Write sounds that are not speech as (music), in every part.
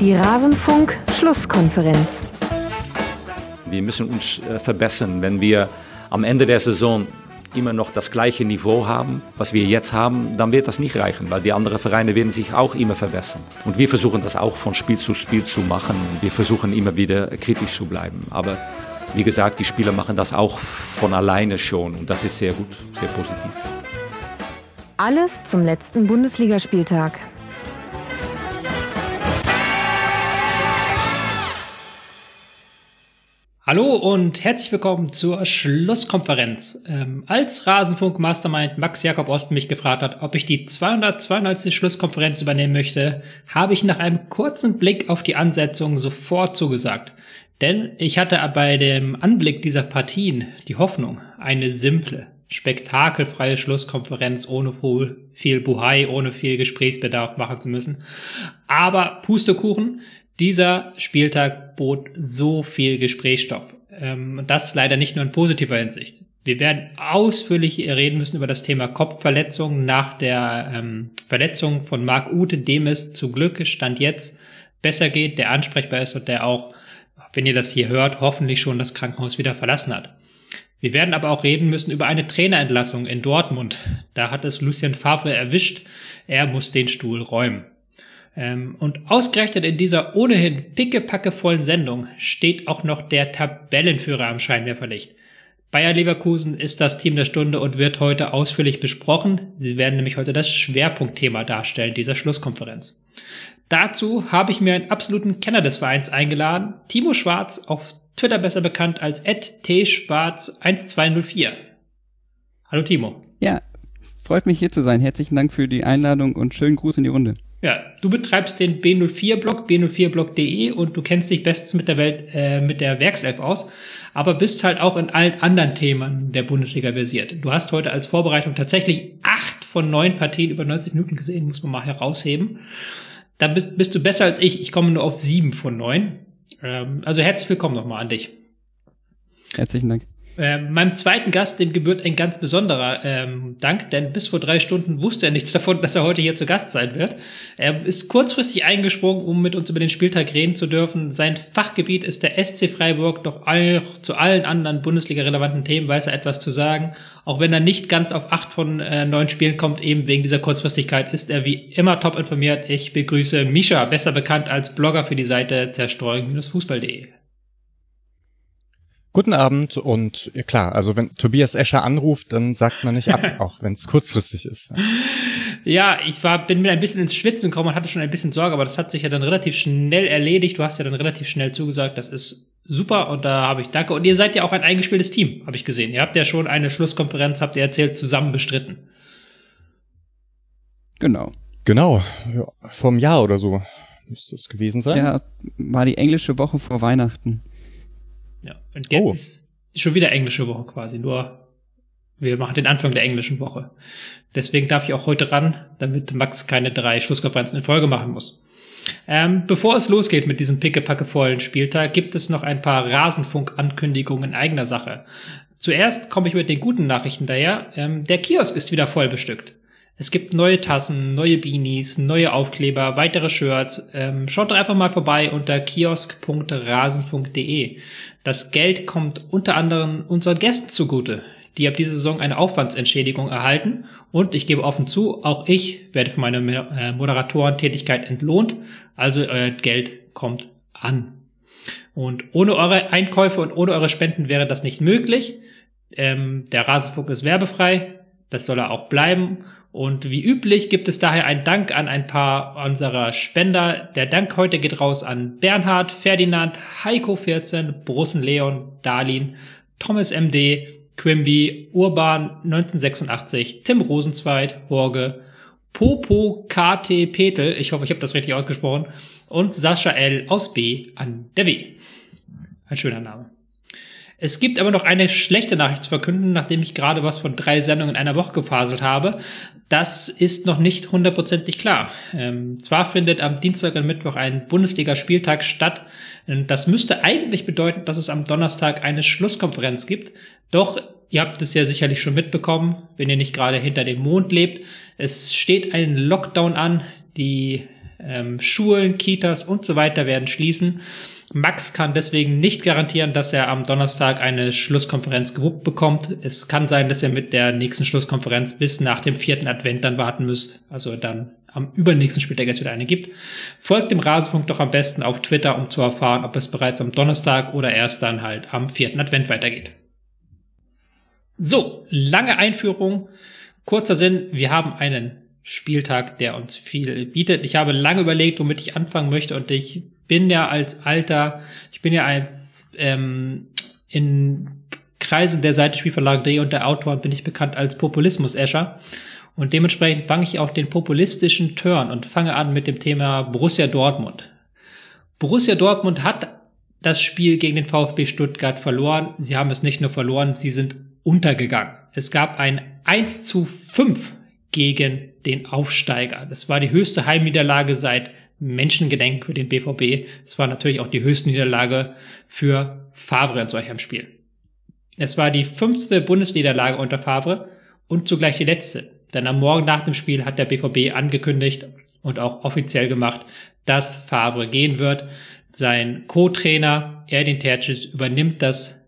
Die Rasenfunk-Schlusskonferenz. Wir müssen uns äh, verbessern, wenn wir am Ende der Saison immer noch das gleiche Niveau haben, was wir jetzt haben, dann wird das nicht reichen, weil die anderen Vereine werden sich auch immer verbessern. Und wir versuchen das auch von Spiel zu Spiel zu machen. Wir versuchen immer wieder kritisch zu bleiben. Aber wie gesagt, die Spieler machen das auch von alleine schon und das ist sehr gut, sehr positiv. Alles zum letzten Bundesligaspieltag. Hallo und herzlich willkommen zur Schlusskonferenz. Ähm, als Rasenfunk Mastermind Max Jakob Osten mich gefragt hat, ob ich die 292. Schlusskonferenz übernehmen möchte, habe ich nach einem kurzen Blick auf die Ansetzung sofort zugesagt. Denn ich hatte bei dem Anblick dieser Partien die Hoffnung, eine simple, spektakelfreie Schlusskonferenz ohne viel Buhai, ohne viel Gesprächsbedarf machen zu müssen. Aber Pustekuchen, dieser Spieltag bot so viel Gesprächsstoff. Ähm, das leider nicht nur in positiver Hinsicht. Wir werden ausführlich reden müssen über das Thema Kopfverletzung nach der ähm, Verletzung von Marc Ute, dem es zum Glück Stand jetzt besser geht, der ansprechbar ist und der auch, wenn ihr das hier hört, hoffentlich schon das Krankenhaus wieder verlassen hat. Wir werden aber auch reden müssen über eine Trainerentlassung in Dortmund. Da hat es Lucien Favre erwischt. Er muss den Stuhl räumen. Ähm, und ausgerechnet in dieser ohnehin pickepackevollen Sendung steht auch noch der Tabellenführer am Scheinwerferlicht. Bayer Leverkusen ist das Team der Stunde und wird heute ausführlich besprochen. Sie werden nämlich heute das Schwerpunktthema darstellen dieser Schlusskonferenz. Dazu habe ich mir einen absoluten Kenner des Vereins eingeladen, Timo Schwarz, auf Twitter besser bekannt als tschwarz1204. Hallo Timo. Ja, freut mich hier zu sein. Herzlichen Dank für die Einladung und schönen Gruß in die Runde. Ja, du betreibst den B04-Blog, b04blog.de und du kennst dich bestens mit der Welt, äh, mit der Werkself aus, aber bist halt auch in allen anderen Themen der Bundesliga versiert. Du hast heute als Vorbereitung tatsächlich acht von neun Partien über 90 Minuten gesehen, muss man mal herausheben. Da bist, bist du besser als ich. Ich komme nur auf sieben von neun. Ähm, also herzlich willkommen nochmal an dich. Herzlichen Dank. Äh, meinem zweiten Gast, dem gebührt ein ganz besonderer ähm, Dank, denn bis vor drei Stunden wusste er nichts (laughs) davon, dass er heute hier zu Gast sein wird. Er ist kurzfristig eingesprungen, um mit uns über den Spieltag reden zu dürfen. Sein Fachgebiet ist der SC Freiburg, doch all, zu allen anderen Bundesliga-relevanten Themen weiß er etwas zu sagen. Auch wenn er nicht ganz auf acht von äh, neun Spielen kommt, eben wegen dieser Kurzfristigkeit, ist er wie immer top informiert. Ich begrüße Misha, besser bekannt als Blogger für die Seite zerstreuung-fußball.de. Guten Abend und ja, klar, also wenn Tobias Escher anruft, dann sagt man nicht ab, (laughs) auch wenn es kurzfristig ist. Ja, ich war, bin mir ein bisschen ins Schwitzen gekommen und hatte schon ein bisschen Sorge, aber das hat sich ja dann relativ schnell erledigt. Du hast ja dann relativ schnell zugesagt, das ist super und da habe ich danke. Und ihr seid ja auch ein eingespieltes Team, habe ich gesehen. Ihr habt ja schon eine Schlusskonferenz, habt ihr erzählt, zusammen bestritten. Genau. Genau, ja, vor einem Jahr oder so müsste es gewesen sein. Ja, war die englische Woche vor Weihnachten. Ja. Und jetzt oh. ist schon wieder englische Woche quasi, nur wir machen den Anfang der englischen Woche. Deswegen darf ich auch heute ran, damit Max keine drei Schlusskonferenzen in Folge machen muss. Ähm, bevor es losgeht mit diesem pickepackevollen Spieltag, gibt es noch ein paar Rasenfunk-Ankündigungen in eigener Sache. Zuerst komme ich mit den guten Nachrichten daher. Ähm, der Kiosk ist wieder voll bestückt. Es gibt neue Tassen, neue Beanies, neue Aufkleber, weitere Shirts. Ähm, schaut doch einfach mal vorbei unter kiosk.rasenfunk.de. Das Geld kommt unter anderem unseren Gästen zugute, die ab dieser Saison eine Aufwandsentschädigung erhalten. Und ich gebe offen zu, auch ich werde für meine äh, Moderatorentätigkeit entlohnt. Also euer Geld kommt an. Und ohne eure Einkäufe und ohne eure Spenden wäre das nicht möglich. Ähm, der Rasenfunk ist werbefrei. Das soll er auch bleiben. Und wie üblich gibt es daher einen Dank an ein paar unserer Spender. Der Dank heute geht raus an Bernhard, Ferdinand, Heiko14, Brussen Leon, Darlin, Thomas MD, Quimby, Urban 1986, Tim Rosenzweig, Horge, Popo KT Petel, ich hoffe, ich habe das richtig ausgesprochen, und Sascha L aus B an der W. Ein schöner Name. Es gibt aber noch eine schlechte Nachricht zu verkünden, nachdem ich gerade was von drei Sendungen in einer Woche gefaselt habe. Das ist noch nicht hundertprozentig klar. Ähm, zwar findet am Dienstag und Mittwoch ein Bundesliga-Spieltag statt. Das müsste eigentlich bedeuten, dass es am Donnerstag eine Schlusskonferenz gibt. Doch ihr habt es ja sicherlich schon mitbekommen, wenn ihr nicht gerade hinter dem Mond lebt. Es steht ein Lockdown an. Die Ähm, Schulen, Kitas und so weiter werden schließen. Max kann deswegen nicht garantieren, dass er am Donnerstag eine Schlusskonferenz gewuppt bekommt. Es kann sein, dass er mit der nächsten Schlusskonferenz bis nach dem vierten Advent dann warten müsst. Also dann am übernächsten Spieltag es wieder eine gibt. Folgt dem Rasenfunk doch am besten auf Twitter, um zu erfahren, ob es bereits am Donnerstag oder erst dann halt am vierten Advent weitergeht. So, lange Einführung. Kurzer Sinn, wir haben einen Spieltag, der uns viel bietet. Ich habe lange überlegt, womit ich anfangen möchte und ich bin ja als alter, ich bin ja als ähm, in Kreisen der Seite Spielverlag.de und der Autoren bin ich bekannt als Populismus-Escher. Und dementsprechend fange ich auch den populistischen Turn und fange an mit dem Thema Borussia Dortmund. Borussia Dortmund hat das Spiel gegen den VfB Stuttgart verloren. Sie haben es nicht nur verloren, sie sind untergegangen. Es gab ein 1 zu 5 gegen den Aufsteiger. Das war die höchste Heimniederlage seit Menschengedenk für den BVB. Es war natürlich auch die höchste Niederlage für Favre in solch einem Spiel. Es war die fünfte Bundesniederlage unter Favre und zugleich die letzte. Denn am Morgen nach dem Spiel hat der BVB angekündigt und auch offiziell gemacht, dass Favre gehen wird. Sein Co-Trainer Erdin Terzic übernimmt das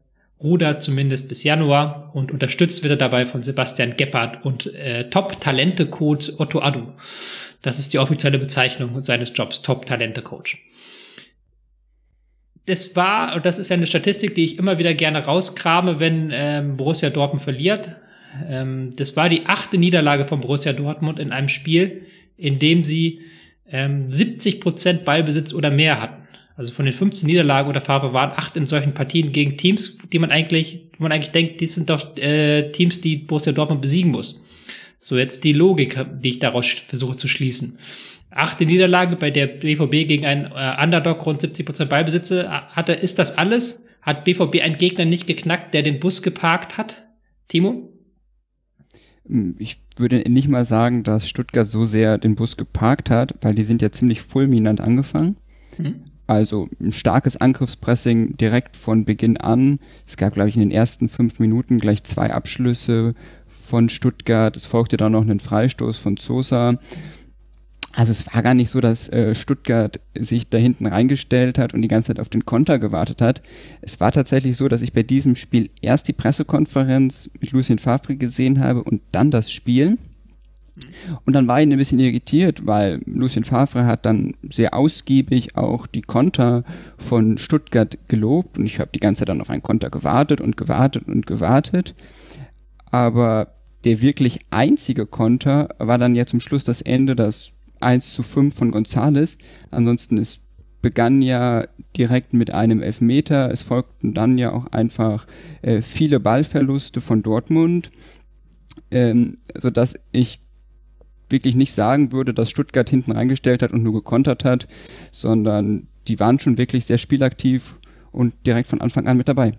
Ruder zumindest bis Januar und unterstützt wird er dabei von Sebastian Gebhardt und äh, Top-Talente-Coach Otto Adu. Das ist die offizielle Bezeichnung seines Jobs, Top-Talente-Coach. Das war, und das ist ja eine Statistik, die ich immer wieder gerne rauskrame, wenn ähm, Borussia Dortmund verliert. Ähm, das war die achte Niederlage von Borussia Dortmund in einem Spiel, in dem sie ähm, 70 Prozent Ballbesitz oder mehr hatten. Also von den 15 Niederlagen oder Favre waren acht in solchen Partien gegen Teams, die man eigentlich, wo man eigentlich denkt, die sind doch äh, Teams, die Borussia Dortmund besiegen muss. So jetzt die Logik, die ich daraus versuche zu schließen. Achte Niederlage, bei der BVB gegen einen äh, Underdog rund 70 Prozent Ballbesitze hatte. Ist das alles? Hat BVB einen Gegner nicht geknackt, der den Bus geparkt hat? Timo? Hm, ich würde nicht mal sagen, dass Stuttgart so sehr den Bus geparkt hat, weil die sind ja ziemlich fulminant angefangen. Mhm. Also ein starkes Angriffspressing direkt von Beginn an. Es gab, glaube ich, in den ersten fünf Minuten gleich zwei Abschlüsse von Stuttgart. Es folgte dann noch ein Freistoß von Sosa. Also es war gar nicht so, dass äh, Stuttgart sich da hinten reingestellt hat und die ganze Zeit auf den Konter gewartet hat. Es war tatsächlich so, dass ich bei diesem Spiel erst die Pressekonferenz mit Lucien Favre gesehen habe und dann das Spiel. Und dann war ich ein bisschen irritiert, weil Lucien Favre hat dann sehr ausgiebig auch die Konter von Stuttgart gelobt und ich habe die ganze Zeit dann auf einen Konter gewartet und gewartet und gewartet. Aber der wirklich einzige Konter war dann ja zum Schluss das Ende, das 1 zu 5 von Gonzales. Ansonsten es begann ja direkt mit einem Elfmeter. Es folgten dann ja auch einfach äh, viele Ballverluste von Dortmund, ähm, sodass ich wirklich nicht sagen würde, dass Stuttgart hinten reingestellt hat und nur gekontert hat, sondern die waren schon wirklich sehr spielaktiv und direkt von Anfang an mit dabei.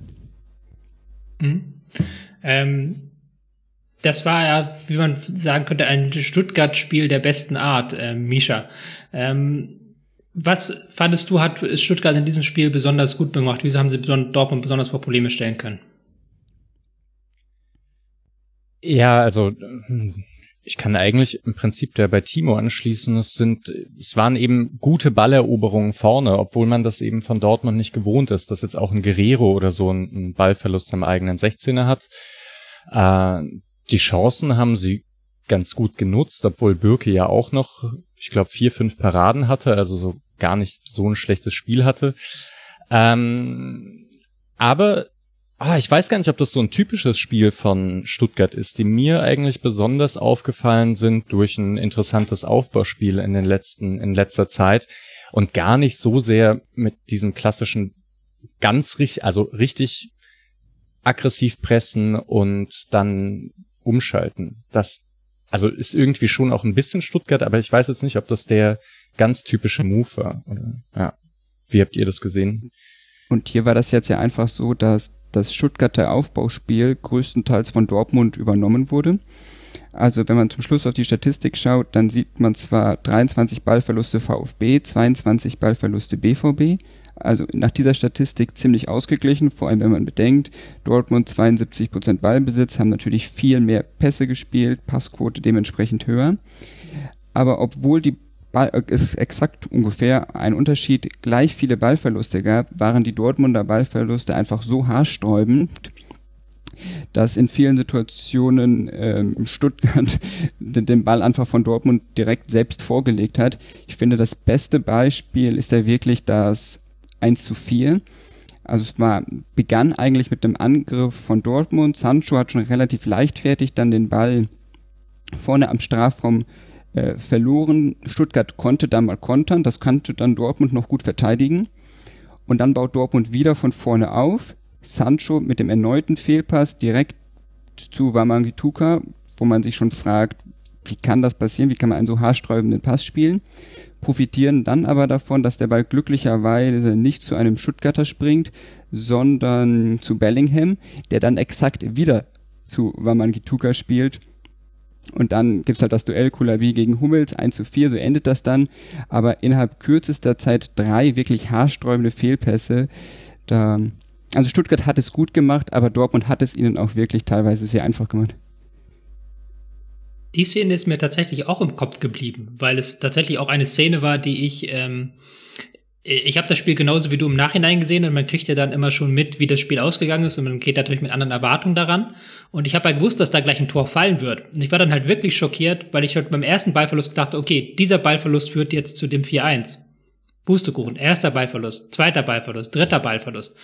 Mhm. Ähm, das war ja, wie man sagen könnte, ein Stuttgart-Spiel der besten Art, äh, Misha. Ähm, was fandest du, hat Stuttgart in diesem Spiel besonders gut gemacht? Wieso haben sie Dortmund besonders vor Probleme stellen können? Ja, also ich kann eigentlich im Prinzip der bei Timo anschließen. Es sind, es waren eben gute Balleroberungen vorne, obwohl man das eben von Dortmund nicht gewohnt ist, dass jetzt auch ein Guerrero oder so einen Ballverlust am eigenen 16er hat. Äh, die Chancen haben sie ganz gut genutzt, obwohl Birke ja auch noch, ich glaube, vier, fünf Paraden hatte, also so gar nicht so ein schlechtes Spiel hatte. Ähm, aber ah, ich weiß gar nicht, ob das so ein typisches Spiel von Stuttgart ist, die mir eigentlich besonders aufgefallen sind durch ein interessantes Aufbauspiel in den letzten, in letzter Zeit und gar nicht so sehr mit diesem klassischen ganz richtig, also richtig aggressiv pressen und dann umschalten. Das, also ist irgendwie schon auch ein bisschen Stuttgart, aber ich weiß jetzt nicht, ob das der ganz typische Move war. Oder, ja. Wie habt ihr das gesehen? Und hier war das jetzt ja einfach so, dass das Stuttgarter Aufbauspiel größtenteils von Dortmund übernommen wurde. Also wenn man zum Schluss auf die Statistik schaut, dann sieht man zwar 23 Ballverluste VfB, 22 Ballverluste BVB, also nach dieser Statistik ziemlich ausgeglichen, vor allem wenn man bedenkt, Dortmund 72% Ballbesitz, haben natürlich viel mehr Pässe gespielt, Passquote dementsprechend höher. Aber obwohl die Ball, es exakt ungefähr ein Unterschied, gleich viele Ballverluste gab, waren die Dortmunder Ballverluste einfach so haarsträubend, dass in vielen Situationen ähm, Stuttgart (laughs) den Ball einfach von Dortmund direkt selbst vorgelegt hat. Ich finde, das beste Beispiel ist da wirklich das 1 zu 4. Also es war, begann eigentlich mit dem Angriff von Dortmund. Sancho hat schon relativ leichtfertig dann den Ball vorne am Strafraum äh, verloren. Stuttgart konnte da mal kontern, das konnte dann Dortmund noch gut verteidigen. Und dann baut Dortmund wieder von vorne auf. Sancho mit dem erneuten Fehlpass direkt zu Wamangituka, wo man sich schon fragt, wie kann das passieren, wie kann man einen so haarsträubenden Pass spielen, profitieren dann aber davon, dass der Ball glücklicherweise nicht zu einem Stuttgarter springt, sondern zu Bellingham, der dann exakt wieder zu Wamangituka spielt. Und dann gibt es halt das Duell Kulabi gegen Hummels, 1 zu 4, so endet das dann. Aber innerhalb kürzester Zeit drei wirklich haarsträubende Fehlpässe. Da also Stuttgart hat es gut gemacht, aber Dortmund hat es ihnen auch wirklich teilweise sehr einfach gemacht. Die Szene ist mir tatsächlich auch im Kopf geblieben, weil es tatsächlich auch eine Szene war, die ich ähm, ich habe das Spiel genauso wie du im Nachhinein gesehen und man kriegt ja dann immer schon mit, wie das Spiel ausgegangen ist und man geht natürlich mit anderen Erwartungen daran. Und ich habe halt gewusst, dass da gleich ein Tor fallen wird. Und ich war dann halt wirklich schockiert, weil ich halt beim ersten Ballverlust gedacht, okay, dieser Ballverlust führt jetzt zu dem 4-1. Pustekuchen, erster Ballverlust, zweiter Ballverlust, dritter Ballverlust.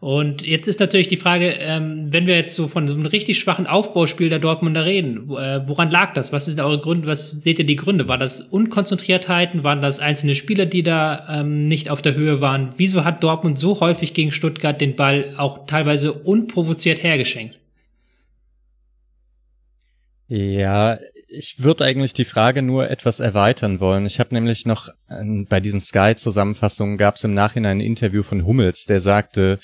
Und jetzt ist natürlich die Frage, ähm, wenn wir jetzt so von so einem richtig schwachen Aufbauspiel der Dortmunder reden, äh, woran lag das? Was sind eure Gründe? Was seht ihr die Gründe? War das Unkonzentriertheiten? Waren das einzelne Spieler, die da ähm, nicht auf der Höhe waren? Wieso hat Dortmund so häufig gegen Stuttgart den Ball auch teilweise unprovoziert hergeschenkt? Ja, ich würde eigentlich die Frage nur etwas erweitern wollen. Ich habe nämlich noch äh, bei diesen Sky-Zusammenfassungen gab es im Nachhinein ein Interview von Hummels, der sagte,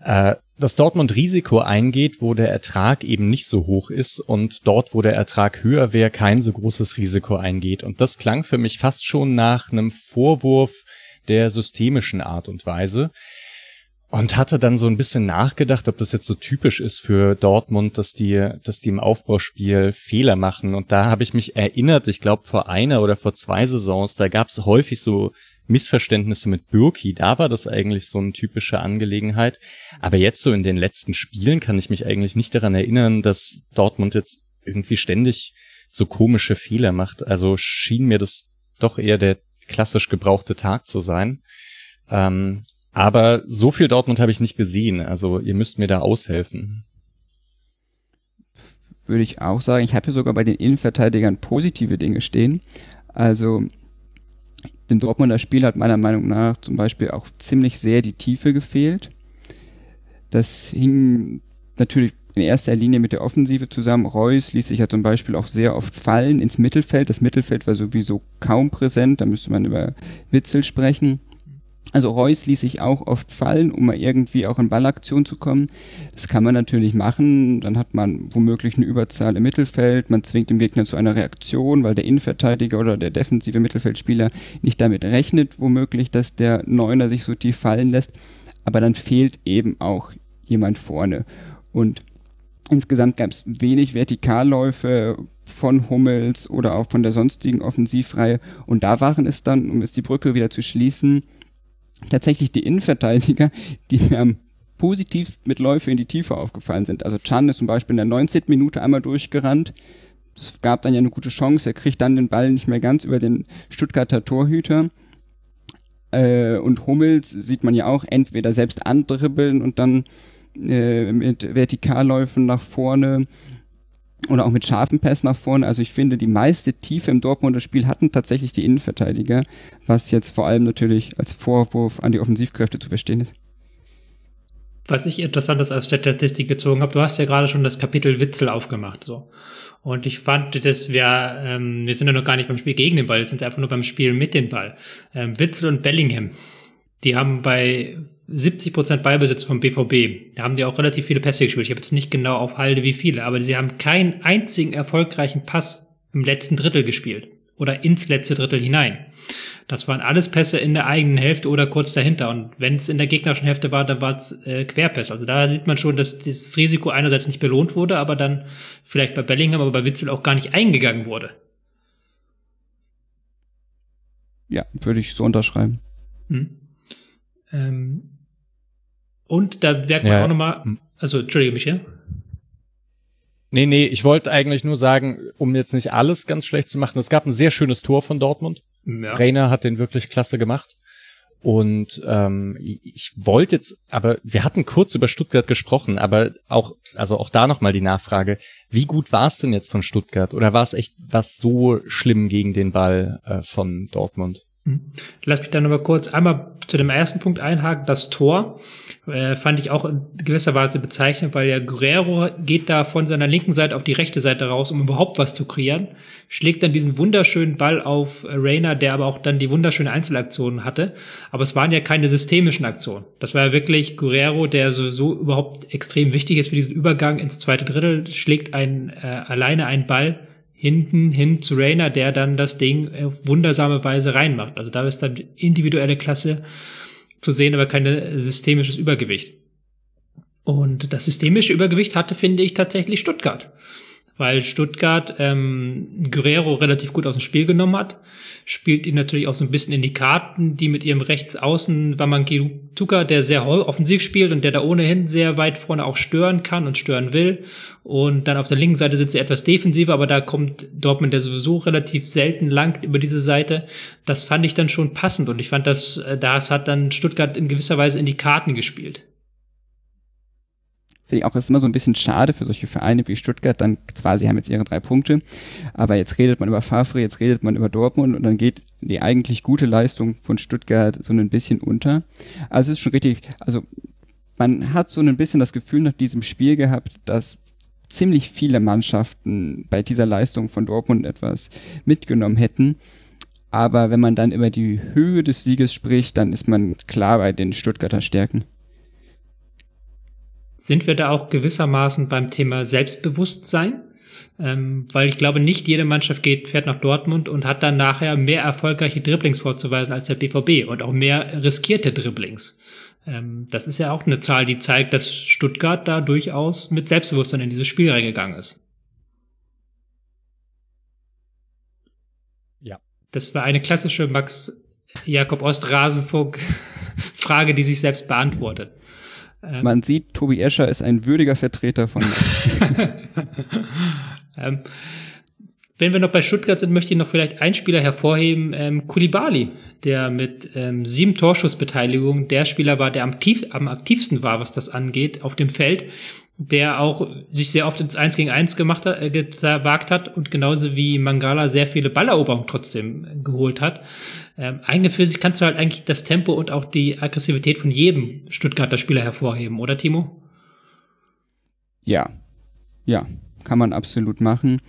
äh, dass Dortmund Risiko eingeht, wo der Ertrag eben nicht so hoch ist und dort, wo der Ertrag höher wäre, kein so großes Risiko eingeht. Und das klang für mich fast schon nach einem Vorwurf der systemischen Art und Weise. Und hatte dann so ein bisschen nachgedacht, ob das jetzt so typisch ist für Dortmund, dass die, dass die im Aufbauspiel Fehler machen. Und da habe ich mich erinnert, ich glaube vor einer oder vor zwei Saisons, da gab es häufig so Missverständnisse mit Birki. Da war das eigentlich so eine typische Angelegenheit. Aber jetzt so in den letzten Spielen kann ich mich eigentlich nicht daran erinnern, dass Dortmund jetzt irgendwie ständig so komische Fehler macht. Also schien mir das doch eher der klassisch gebrauchte Tag zu sein. Ähm, aber so viel Dortmund habe ich nicht gesehen. Also ihr müsst mir da aushelfen. Würde ich auch sagen. Ich habe hier sogar bei den Innenverteidigern positive Dinge stehen. Also dem Dortmunder Spiel hat meiner Meinung nach zum Beispiel auch ziemlich sehr die Tiefe gefehlt. Das hing natürlich in erster Linie mit der Offensive zusammen. Reus ließ sich ja zum Beispiel auch sehr oft fallen ins Mittelfeld. Das Mittelfeld war sowieso kaum präsent. Da müsste man über Witzel sprechen. Also Reus ließ sich auch oft fallen, um mal irgendwie auch in Ballaktion zu kommen. Das kann man natürlich machen. Dann hat man womöglich eine Überzahl im Mittelfeld. Man zwingt den Gegner zu einer Reaktion, weil der Innenverteidiger oder der defensive Mittelfeldspieler nicht damit rechnet, womöglich, dass der Neuner sich so tief fallen lässt. Aber dann fehlt eben auch jemand vorne. Und insgesamt gab es wenig Vertikalläufe von Hummels oder auch von der sonstigen Offensivreihe. Und da waren es dann, um jetzt die Brücke wieder zu schließen, tatsächlich die Innenverteidiger, die mir am positivst mit Läufe in die Tiefe aufgefallen sind. Also Chan ist zum Beispiel in der 19. Minute einmal durchgerannt. Es gab dann ja eine gute Chance. Er kriegt dann den Ball nicht mehr ganz über den Stuttgarter Torhüter. Äh, und Hummels sieht man ja auch entweder selbst andribbeln und dann äh, mit Vertikalläufen nach vorne oder auch mit scharfen Pass nach vorne. Also ich finde, die meiste Tiefe im Dortmunder Spiel hatten tatsächlich die Innenverteidiger, was jetzt vor allem natürlich als Vorwurf an die Offensivkräfte zu verstehen ist. Was ich interessantes aus der Statistik gezogen habe, du hast ja gerade schon das Kapitel Witzel aufgemacht. So. Und ich fand, dass wir, ähm, wir sind ja noch gar nicht beim Spiel gegen den Ball, wir sind einfach nur beim Spiel mit dem Ball. Ähm, Witzel und Bellingham, die haben bei 70 Prozent Ballbesitz vom BVB, da haben die auch relativ viele Pässe gespielt. Ich habe jetzt nicht genau auf Halde wie viele, aber sie haben keinen einzigen erfolgreichen Pass im letzten Drittel gespielt oder ins letzte Drittel hinein. Das waren alles Pässe in der eigenen Hälfte oder kurz dahinter. Und wenn es in der gegnerischen Hälfte war, dann war es äh, Querpässe. Also da sieht man schon, dass dieses Risiko einerseits nicht belohnt wurde, aber dann vielleicht bei Bellingham, aber bei Witzel auch gar nicht eingegangen wurde. ja, würde ich so unterschreiben. Hm. Ähm, und da merkt man ja. auch nochmal, hm. also entschuldige mich, ja? Nee, nee, ich wollte eigentlich nur sagen, um jetzt nicht alles ganz schlecht zu machen, es gab ein sehr schönes Tor von Dortmund. Ja. Rainer hat den wirklich klasse gemacht. Und ähm, ich wollte jetzt, aber wir hatten kurz über Stuttgart gesprochen, aber auch, also auch da nochmal die Nachfrage, wie gut war es denn jetzt von Stuttgart? Oder war es echt was so schlimm gegen den Ball äh, von Dortmund? Hm. Lass mich dann nochmal kurz einmal zu dem ersten Punkt einhaken. Das Tor äh, fand ich auch in gewisser Weise bezeichnend, weil ja Guerrero geht da von seiner linken Seite auf die rechte Seite raus, um überhaupt was zu kreieren, schlägt dann diesen wunderschönen Ball auf Rainer, der aber auch dann die wunderschöne Einzelaktionen hatte. Aber es waren ja keine systemischen Aktionen. Das war ja wirklich Guerrero, der sowieso überhaupt extrem wichtig ist für diesen Übergang ins zweite Drittel, schlägt ein, äh, alleine einen Ball hinten hin zu Rainer, der dann das Ding auf wundersame Weise reinmacht. Also da ist dann individuelle Klasse zu sehen, aber kein systemisches Übergewicht. Und das systemische Übergewicht hatte, finde ich, tatsächlich Stuttgart weil Stuttgart ähm, Guerrero relativ gut aus dem Spiel genommen hat. Spielt ihn natürlich auch so ein bisschen in die Karten, die mit ihrem Rechtsaußen Wamangituka, der sehr offensiv spielt und der da ohnehin sehr weit vorne auch stören kann und stören will. Und dann auf der linken Seite sind sie etwas defensiver, aber da kommt Dortmund, der sowieso relativ selten lang über diese Seite. Das fand ich dann schon passend und ich fand, dass äh, das hat dann Stuttgart in gewisser Weise in die Karten gespielt finde ich auch, ist immer so ein bisschen schade für solche Vereine wie Stuttgart. Dann zwar, sie haben jetzt ihre drei Punkte, aber jetzt redet man über Favre, jetzt redet man über Dortmund und dann geht die eigentlich gute Leistung von Stuttgart so ein bisschen unter. Also es ist schon richtig, also man hat so ein bisschen das Gefühl nach diesem Spiel gehabt, dass ziemlich viele Mannschaften bei dieser Leistung von Dortmund etwas mitgenommen hätten. Aber wenn man dann über die Höhe des Sieges spricht, dann ist man klar bei den Stuttgarter Stärken sind wir da auch gewissermaßen beim Thema Selbstbewusstsein. Ähm, weil ich glaube, nicht jede Mannschaft geht, fährt nach Dortmund und hat dann nachher mehr erfolgreiche Dribblings vorzuweisen als der BVB und auch mehr riskierte Dribblings. Ähm, das ist ja auch eine Zahl, die zeigt, dass Stuttgart da durchaus mit Selbstbewusstsein in dieses Spiel reingegangen ist. Ja. Das war eine klassische Max Jakob Ost Rasenfunk Frage, die sich selbst beantwortet. Ähm, Man sieht, Tobi Escher ist ein würdiger Vertreter von. (laughs) ähm, wenn wir noch bei Stuttgart sind, möchte ich noch vielleicht einen Spieler hervorheben, ähm, Kulibali, der mit ähm, sieben Torschussbeteiligungen der Spieler war, der am, tief, am aktivsten war, was das angeht, auf dem Feld der auch sich sehr oft ins 1 gegen 1 gemacht hat, äh, gewagt hat und genauso wie Mangala sehr viele Balleroberungen trotzdem geholt hat. Ähm, eigentlich für sich kannst du halt eigentlich das Tempo und auch die Aggressivität von jedem Stuttgarter Spieler hervorheben, oder Timo? Ja, ja, kann man absolut machen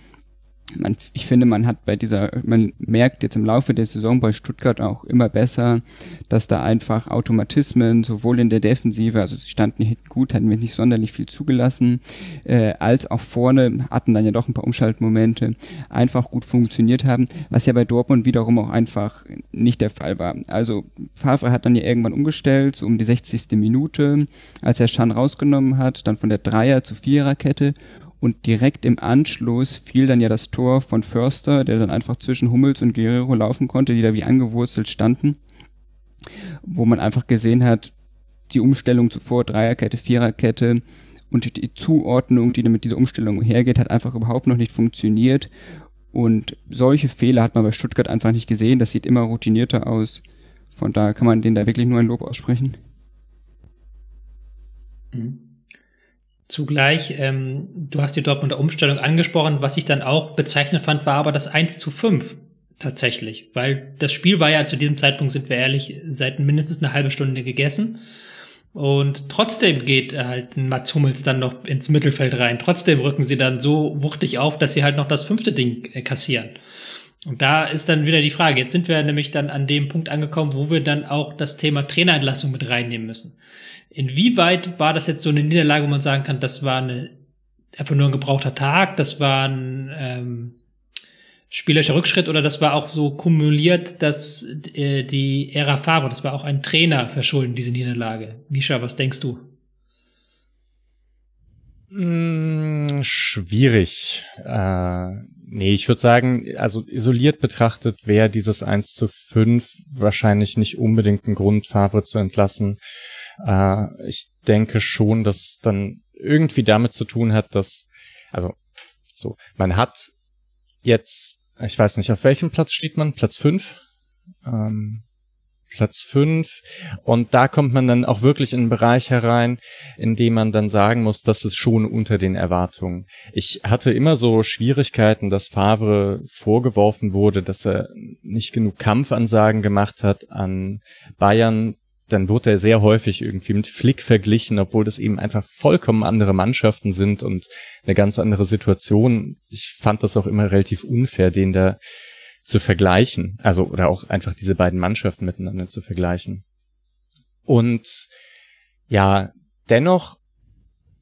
man, ich finde, man hat bei dieser, man merkt jetzt im Laufe der Saison bei Stuttgart auch immer besser, dass da einfach Automatismen sowohl in der Defensive, also sie standen hinten gut, hatten wir nicht sonderlich viel zugelassen, äh, als auch vorne hatten dann ja doch ein paar Umschaltmomente, einfach gut funktioniert haben, was ja bei Dortmund wiederum auch einfach nicht der Fall war. Also Favre hat dann ja irgendwann umgestellt, so um die 60. Minute, als er Schan rausgenommen hat, dann von der Dreier- zu Viererkette und direkt im Anschluss fiel dann ja das Tor von Förster, der dann einfach zwischen Hummels und Guerrero laufen konnte, die da wie angewurzelt standen. Wo man einfach gesehen hat, die Umstellung zuvor, Dreierkette, Viererkette und die Zuordnung, die mit dieser Umstellung hergeht, hat einfach überhaupt noch nicht funktioniert. Und solche Fehler hat man bei Stuttgart einfach nicht gesehen. Das sieht immer routinierter aus. Von daher kann man denen da wirklich nur ein Lob aussprechen. Mhm. Zugleich, ähm, du hast die Dortmunder Umstellung angesprochen, was ich dann auch bezeichnend fand, war aber das 1 zu 5 tatsächlich, weil das Spiel war ja zu diesem Zeitpunkt, sind wir ehrlich, seit mindestens eine halbe Stunde gegessen. Und trotzdem geht halt Mats Hummels dann noch ins Mittelfeld rein. Trotzdem rücken sie dann so wuchtig auf, dass sie halt noch das fünfte Ding äh, kassieren. Und da ist dann wieder die Frage. Jetzt sind wir nämlich dann an dem Punkt angekommen, wo wir dann auch das Thema Trainerentlassung mit reinnehmen müssen. Inwieweit war das jetzt so eine Niederlage, wo man sagen kann, das war eine, einfach nur ein gebrauchter Tag, das war ein ähm, spielerischer Rückschritt oder das war auch so kumuliert, dass äh, die Ära Favre, das war auch ein Trainer verschulden, diese Niederlage. Misha, was denkst du? Mm, schwierig. Äh, Nee, ich würde sagen, also isoliert betrachtet wäre dieses 1 zu 5 wahrscheinlich nicht unbedingt ein Grund, Favre zu entlassen. Äh, ich denke schon, dass dann irgendwie damit zu tun hat, dass, also so, man hat jetzt, ich weiß nicht, auf welchem Platz steht man? Platz 5? Ähm, Platz fünf Und da kommt man dann auch wirklich in einen Bereich herein, in dem man dann sagen muss, das ist schon unter den Erwartungen. Ich hatte immer so Schwierigkeiten, dass Favre vorgeworfen wurde, dass er nicht genug Kampfansagen gemacht hat an Bayern. Dann wurde er sehr häufig irgendwie mit Flick verglichen, obwohl das eben einfach vollkommen andere Mannschaften sind und eine ganz andere Situation. Ich fand das auch immer relativ unfair, den da zu vergleichen. Also, oder auch einfach diese beiden Mannschaften miteinander zu vergleichen. Und ja, dennoch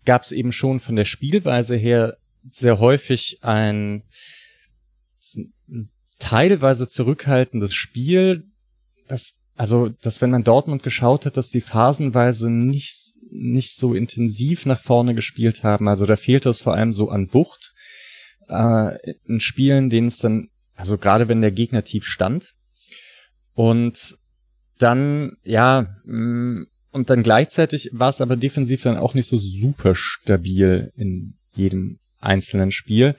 gab es eben schon von der Spielweise her sehr häufig ein teilweise zurückhaltendes Spiel, das also, dass wenn man Dortmund geschaut hat, dass die phasenweise nicht, nicht so intensiv nach vorne gespielt haben. Also da fehlt es vor allem so an Wucht äh, in Spielen, denen es dann also gerade wenn der Gegner tief stand. Und dann, ja, mm, und dann gleichzeitig war es aber defensiv dann auch nicht so super stabil in jedem einzelnen Spiel.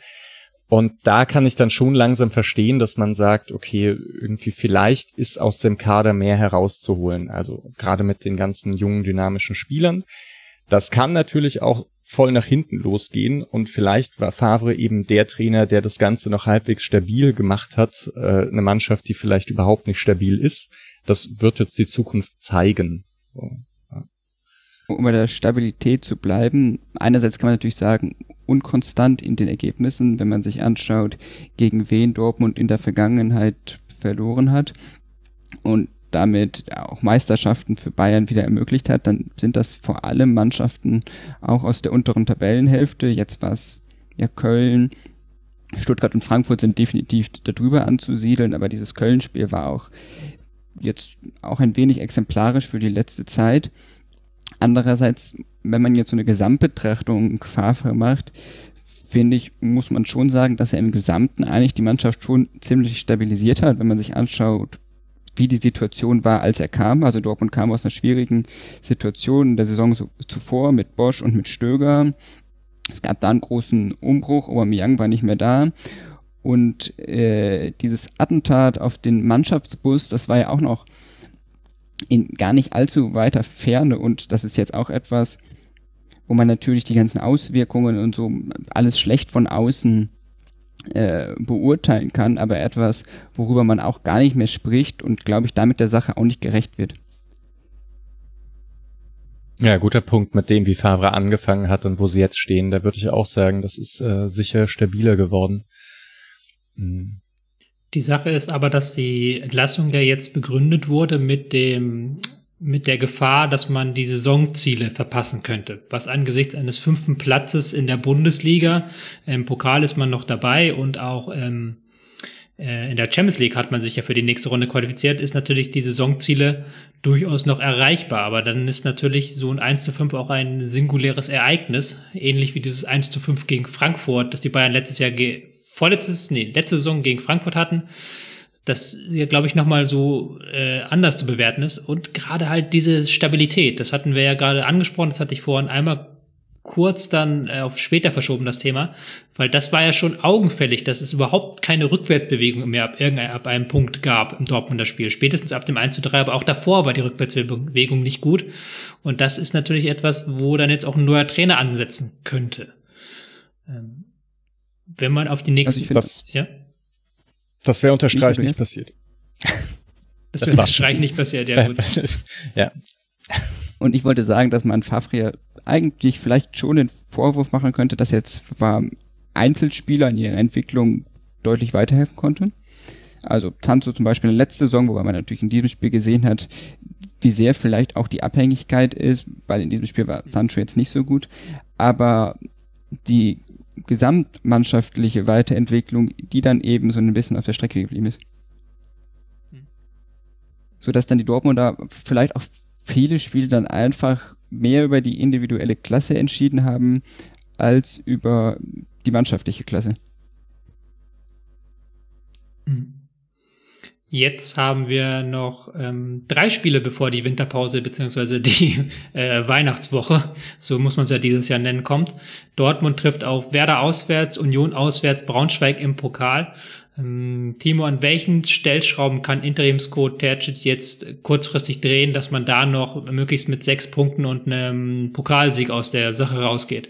Und da kann ich dann schon langsam verstehen, dass man sagt, okay, irgendwie vielleicht ist aus dem Kader mehr herauszuholen. Also gerade mit den ganzen jungen, dynamischen Spielern. Das kann natürlich auch voll nach hinten losgehen und vielleicht war Favre eben der Trainer, der das Ganze noch halbwegs stabil gemacht hat, äh, eine Mannschaft, die vielleicht überhaupt nicht stabil ist. Das wird jetzt die Zukunft zeigen. Um bei der Stabilität zu bleiben, einerseits kann man natürlich sagen, unkonstant in den Ergebnissen, wenn man sich anschaut, gegen wen Dortmund in der Vergangenheit verloren hat. Und damit auch Meisterschaften für Bayern wieder ermöglicht hat, dann sind das vor allem Mannschaften auch aus der unteren Tabellenhälfte. Jetzt war es ja Köln, Stuttgart und Frankfurt sind definitiv darüber anzusiedeln, aber dieses Köln-Spiel war auch jetzt auch ein wenig exemplarisch für die letzte Zeit. Andererseits, wenn man jetzt so eine Gesamtbetrachtung Favre macht, finde ich, muss man schon sagen, dass er im Gesamten eigentlich die Mannschaft schon ziemlich stabilisiert hat. Wenn man sich anschaut, wie die Situation war, als er kam. Also Dortmund kam aus einer schwierigen Situation in der Saison so, zuvor mit Bosch und mit Stöger. Es gab da einen großen Umbruch, Aubameyang war nicht mehr da. Und äh, dieses Attentat auf den Mannschaftsbus, das war ja auch noch in gar nicht allzu weiter Ferne. Und das ist jetzt auch etwas, wo man natürlich die ganzen Auswirkungen und so alles schlecht von außen äh, beurteilen kann, aber etwas, worüber man auch gar nicht mehr spricht und, glaube ich, damit der Sache auch nicht gerecht wird. Ja, guter Punkt mit dem, wie Favre angefangen hat und wo sie jetzt stehen. Da würde ich auch sagen, das ist äh, sicher stabiler geworden. Mhm. Die Sache ist aber, dass die Entlassung ja jetzt begründet wurde mit dem mit der Gefahr, dass man die Saisonziele verpassen könnte. Was angesichts eines fünften Platzes in der Bundesliga, im Pokal ist man noch dabei und auch ähm, äh, in der Champions League hat man sich ja für die nächste Runde qualifiziert, ist natürlich die Saisonziele durchaus noch erreichbar. Aber dann ist natürlich so ein 1 zu 5 auch ein singuläres Ereignis, ähnlich wie dieses 1 zu 5 gegen Frankfurt, das die Bayern letztes Jahr, vorletztes, nee, letzte Saison gegen Frankfurt hatten das ja, glaube ich, nochmal so äh, anders zu bewerten ist. Und gerade halt diese Stabilität, das hatten wir ja gerade angesprochen, das hatte ich vorhin einmal kurz dann äh, auf später verschoben, das Thema, weil das war ja schon augenfällig, dass es überhaupt keine Rückwärtsbewegung mehr ab, irgendein, ab einem Punkt gab im Dortmunder Spiel. Spätestens ab dem 1 zu 3, aber auch davor war die Rückwärtsbewegung nicht gut. Und das ist natürlich etwas, wo dann jetzt auch ein neuer Trainer ansetzen könnte. Ähm, wenn man auf die nächsten... Also ja? Das wäre unter Streich nicht, nicht passiert. (laughs) Das, das wäre unter Streich nicht passiert, ja gut. (laughs) ja. Und ich wollte sagen, dass man Fafria eigentlich vielleicht schon den Vorwurf machen könnte, dass jetzt war Einzelspieler in ihrer Entwicklung deutlich weiterhelfen konnte. Also Tanzo zum Beispiel in der letzten Saison, wobei man natürlich in diesem Spiel gesehen hat, wie sehr vielleicht auch die Abhängigkeit ist, weil in diesem Spiel war Sancho jetzt nicht so gut. Aber die gesamtmannschaftliche Weiterentwicklung, die dann eben so ein bisschen auf der Strecke geblieben ist. Hm. Sodass dann die Dortmunder vielleicht auch viele Spiele dann einfach mehr über die individuelle Klasse entschieden haben, als über die mannschaftliche Klasse. Mhm. Jetzt haben wir noch ähm, drei Spiele bevor die Winterpause beziehungsweise die (laughs) äh, Weihnachtswoche, so muss man es ja dieses Jahr nennen, kommt. Dortmund trifft auf Werder auswärts, Union auswärts, Braunschweig im Pokal. Ähm, Timo, an welchen Stellschrauben kann Interimscode Tercic jetzt kurzfristig drehen, dass man da noch möglichst mit sechs Punkten und einem Pokalsieg aus der Sache rausgeht?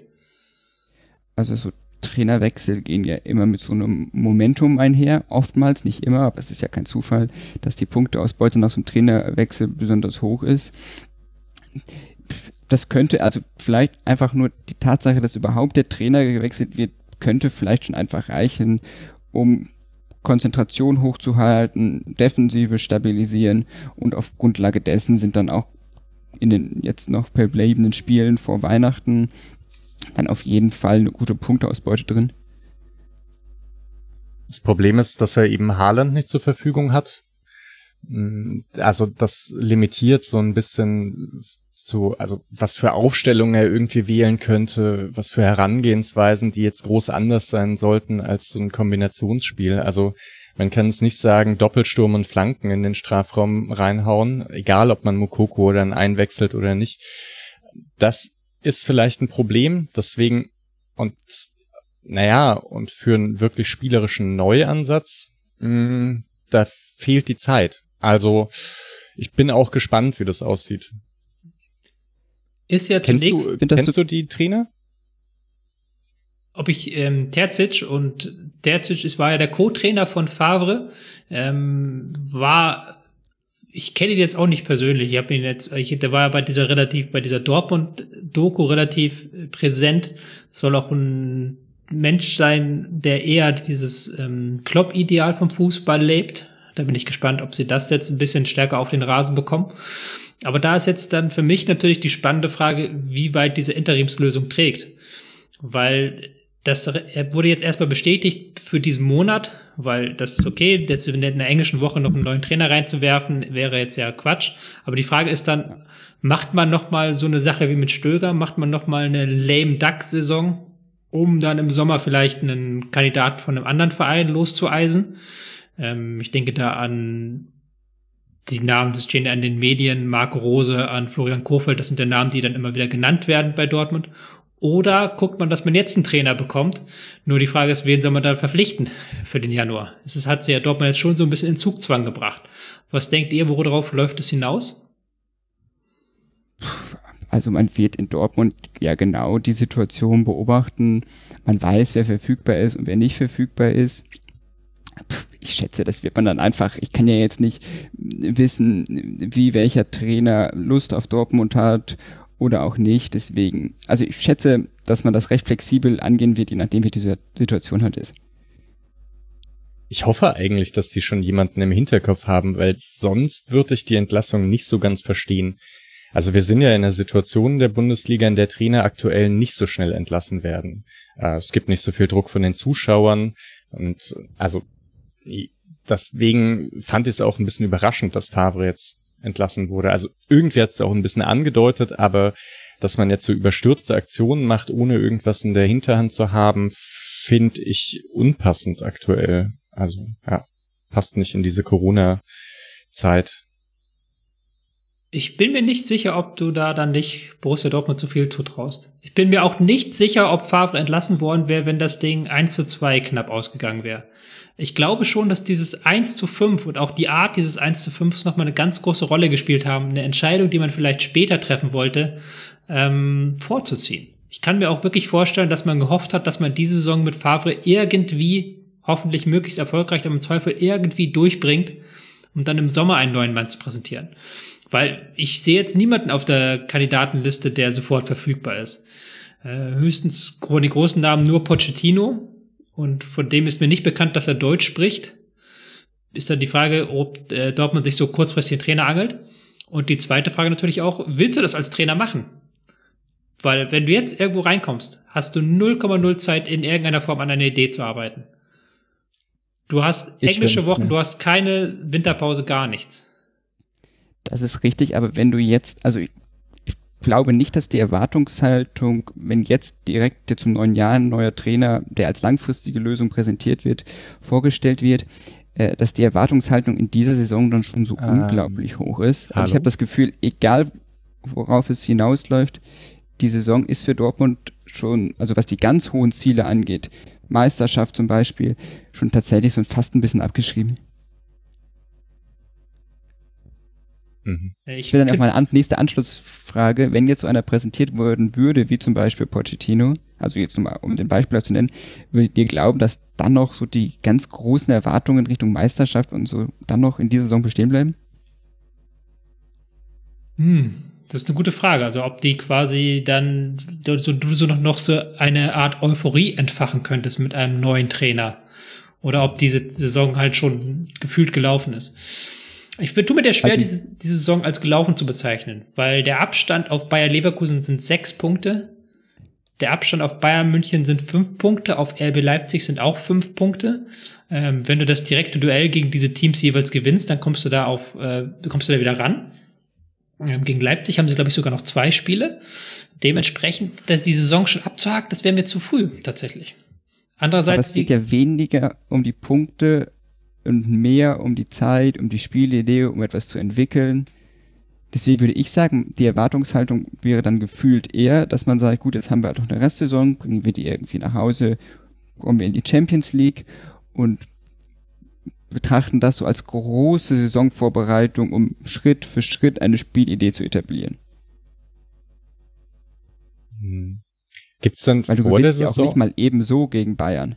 Also so Trainerwechsel gehen ja immer mit so einem Momentum einher, oftmals, nicht immer, aber es ist ja kein Zufall, dass die Punkteausbeute nach so einem Trainerwechsel besonders hoch ist. Das könnte, also vielleicht einfach nur die Tatsache, dass überhaupt der Trainer gewechselt wird, könnte vielleicht schon einfach reichen, um Konzentration hochzuhalten, Defensive stabilisieren und auf Grundlage dessen sind dann auch in den jetzt noch verbleibenden Spielen vor Weihnachten dann auf jeden Fall eine gute Punkteausbeute drin. Das Problem ist, dass er eben Haaland nicht zur Verfügung hat. Mm, also das limitiert so ein bisschen zu, also was für Aufstellungen er irgendwie wählen könnte, was für Herangehensweisen, die jetzt groß anders sein sollten als so ein Kombinationsspiel. Also man kann es nicht sagen, Doppelsturm und Flanken in den Strafraum reinhauen, egal ob man Mukoko dann einwechselt oder nicht. Das ist vielleicht ein Problem, deswegen und naja, und für einen wirklich spielerischen Neuansatz, mh, mm, da fehlt die Zeit. Also ich bin auch gespannt, wie das aussieht. Ist ja kennst zunächst. Du, kennst du die Trainer? Ob ich ähm, Terzic und Terzic ist, war ja der Co-Trainer von Favre, ähm, war ich kenne ihn jetzt auch nicht persönlich. Ich habe ihn jetzt, ich, der war ja bei dieser relativ, bei dieser Dortmund-Doku relativ äh, präsent. Soll auch ein Mensch sein, der eher dieses ähm, Klopp-Ideal vom Fußball lebt. Da bin ich gespannt, ob sie das jetzt ein bisschen stärker auf den Rasen bekommen. Aber da ist jetzt dann für mich natürlich die spannende Frage, wie weit diese Interimslösung trägt. Weil das wurde jetzt erstmal bestätigt für diesen Monat, weil das ist okay. Jetzt in der englischen Woche noch einen neuen Trainer reinzuwerfen, wäre jetzt ja Quatsch. Aber die Frage ist dann, macht man noch mal so eine Sache wie mit Stöger? Macht man noch mal eine lame Duck-Saison, um dann im Sommer vielleicht einen Kandidaten von einem anderen Verein loszueisen? Ähm, ich denke da an die Namen, das stehen ja in den Medien, Marco Rose, an Florian Kofeld, das sind ja Namen, die dann immer wieder genannt werden bei Dortmund. Oder guckt man, dass man jetzt einen Trainer bekommt? Nur die Frage ist, wen soll man da verpflichten für den Januar? Es hat sich ja Dortmund jetzt schon so ein bisschen in Zugzwang gebracht. Was denkt ihr, worauf läuft es hinaus? Also man wird in Dortmund ja genau die Situation beobachten. Man weiß, wer verfügbar ist und wer nicht verfügbar ist. Ich schätze, das wird man dann einfach, ich kann ja jetzt nicht wissen, wie welcher Trainer Lust auf Dortmund hat oder auch nicht. Deswegen, also ich schätze, dass man das recht flexibel angehen wird, je nachdem, wie die Situation halt ist. Ich hoffe eigentlich, dass die schon jemanden im Hinterkopf haben, weil sonst würde ich die Entlassung nicht so ganz verstehen. Also wir sind ja in einer Situation der Bundesliga, in der Trainer aktuell nicht so schnell entlassen werden. Äh, es gibt nicht so viel Druck von den Zuschauern und also deswegen fand ich es auch ein bisschen überraschend, dass Favre jetzt entlassen wurde. Also irgendwie hat es auch ein bisschen angedeutet, aber dass man jetzt so überstürzte Aktionen macht, ohne irgendwas in der Hinterhand zu haben, finde ich unpassend aktuell. Also ja, passt nicht in diese Corona-Zeit. Ich bin mir nicht sicher, ob du da dann nicht Borussia Dortmund zu viel zutraust. Ich bin mir auch nicht sicher, ob Favre entlassen worden wäre, wenn das Ding 1 zu 2 knapp ausgegangen wäre ich glaube schon, dass dieses 1 zu 5 und auch die Art dieses 1 zu 5 nochmal eine ganz große Rolle gespielt haben. Eine Entscheidung, die man vielleicht später treffen wollte, ähm, vorzuziehen. Ich kann mir auch wirklich vorstellen, dass man gehofft hat, dass man diese Saison mit Favre irgendwie, hoffentlich möglichst erfolgreich, aber im Zweifel irgendwie durchbringt, um dann im Sommer einen neuen Mann zu präsentieren. Weil ich sehe jetzt niemanden auf der Kandidatenliste, der sofort verfügbar ist. Äh, höchstens die großen Namen nur Pochettino, und von dem ist mir nicht bekannt, dass er Deutsch spricht. Ist dann die Frage, ob äh, Dortmund sich so kurzfristig den Trainer angelt. Und die zweite Frage natürlich auch, willst du das als Trainer machen? Weil wenn du jetzt irgendwo reinkommst, hast du 0,0 Zeit in irgendeiner Form an einer Idee zu arbeiten. Du hast englische Wochen, du hast keine Winterpause, gar nichts. Das ist richtig, aber wenn du jetzt, also glaube nicht, dass die Erwartungshaltung, wenn jetzt direkt zum neuen Jahr ein neuer Trainer, der als langfristige Lösung präsentiert wird, vorgestellt wird, äh, dass die Erwartungshaltung in dieser Saison dann schon so ähm, unglaublich hoch ist. Also ich habe das Gefühl, egal worauf es hinausläuft, die Saison ist für Dortmund schon, also was die ganz hohen Ziele angeht, Meisterschaft zum Beispiel, schon tatsächlich so fast ein bisschen abgeschrieben. Mhm. Ich will dann auch mal eine nächste Anschlussfrage, wenn jetzt so einer präsentiert worden würde, wie zum Beispiel Pochettino, also jetzt nochmal, um den Beispiel zu nennen, würdet ihr glauben, dass dann noch so die ganz großen Erwartungen Richtung Meisterschaft und so dann noch in dieser Saison bestehen bleiben? Hm, das ist eine gute Frage. Also ob die quasi dann so, du so noch, noch so eine Art Euphorie entfachen könntest mit einem neuen Trainer. Oder ob diese Saison halt schon gefühlt gelaufen ist. Ich tue mir der schwer, also diese, diese Saison als gelaufen zu bezeichnen, weil der Abstand auf Bayer Leverkusen sind sechs Punkte. Der Abstand auf Bayern München sind fünf Punkte, auf RB Leipzig sind auch fünf Punkte. Ähm, wenn du das direkte Duell gegen diese Teams jeweils gewinnst, dann kommst du da auf, äh, kommst du da wieder ran. Ähm, gegen Leipzig haben sie, glaube ich, sogar noch zwei Spiele. Dementsprechend, die Saison schon abzuhaken, das wäre mir zu früh, tatsächlich. Andererseits. Aber es geht ja weniger um die Punkte und mehr um die Zeit, um die Spielidee, um etwas zu entwickeln. Deswegen würde ich sagen, die Erwartungshaltung wäre dann gefühlt eher, dass man sagt, gut, jetzt haben wir halt noch eine Restsaison, bringen wir die irgendwie nach Hause, kommen wir in die Champions League und betrachten das so als große Saisonvorbereitung, um Schritt für Schritt eine Spielidee zu etablieren. Hm. Gibt es dann Weil du vor der Saison auch nicht mal ebenso gegen Bayern?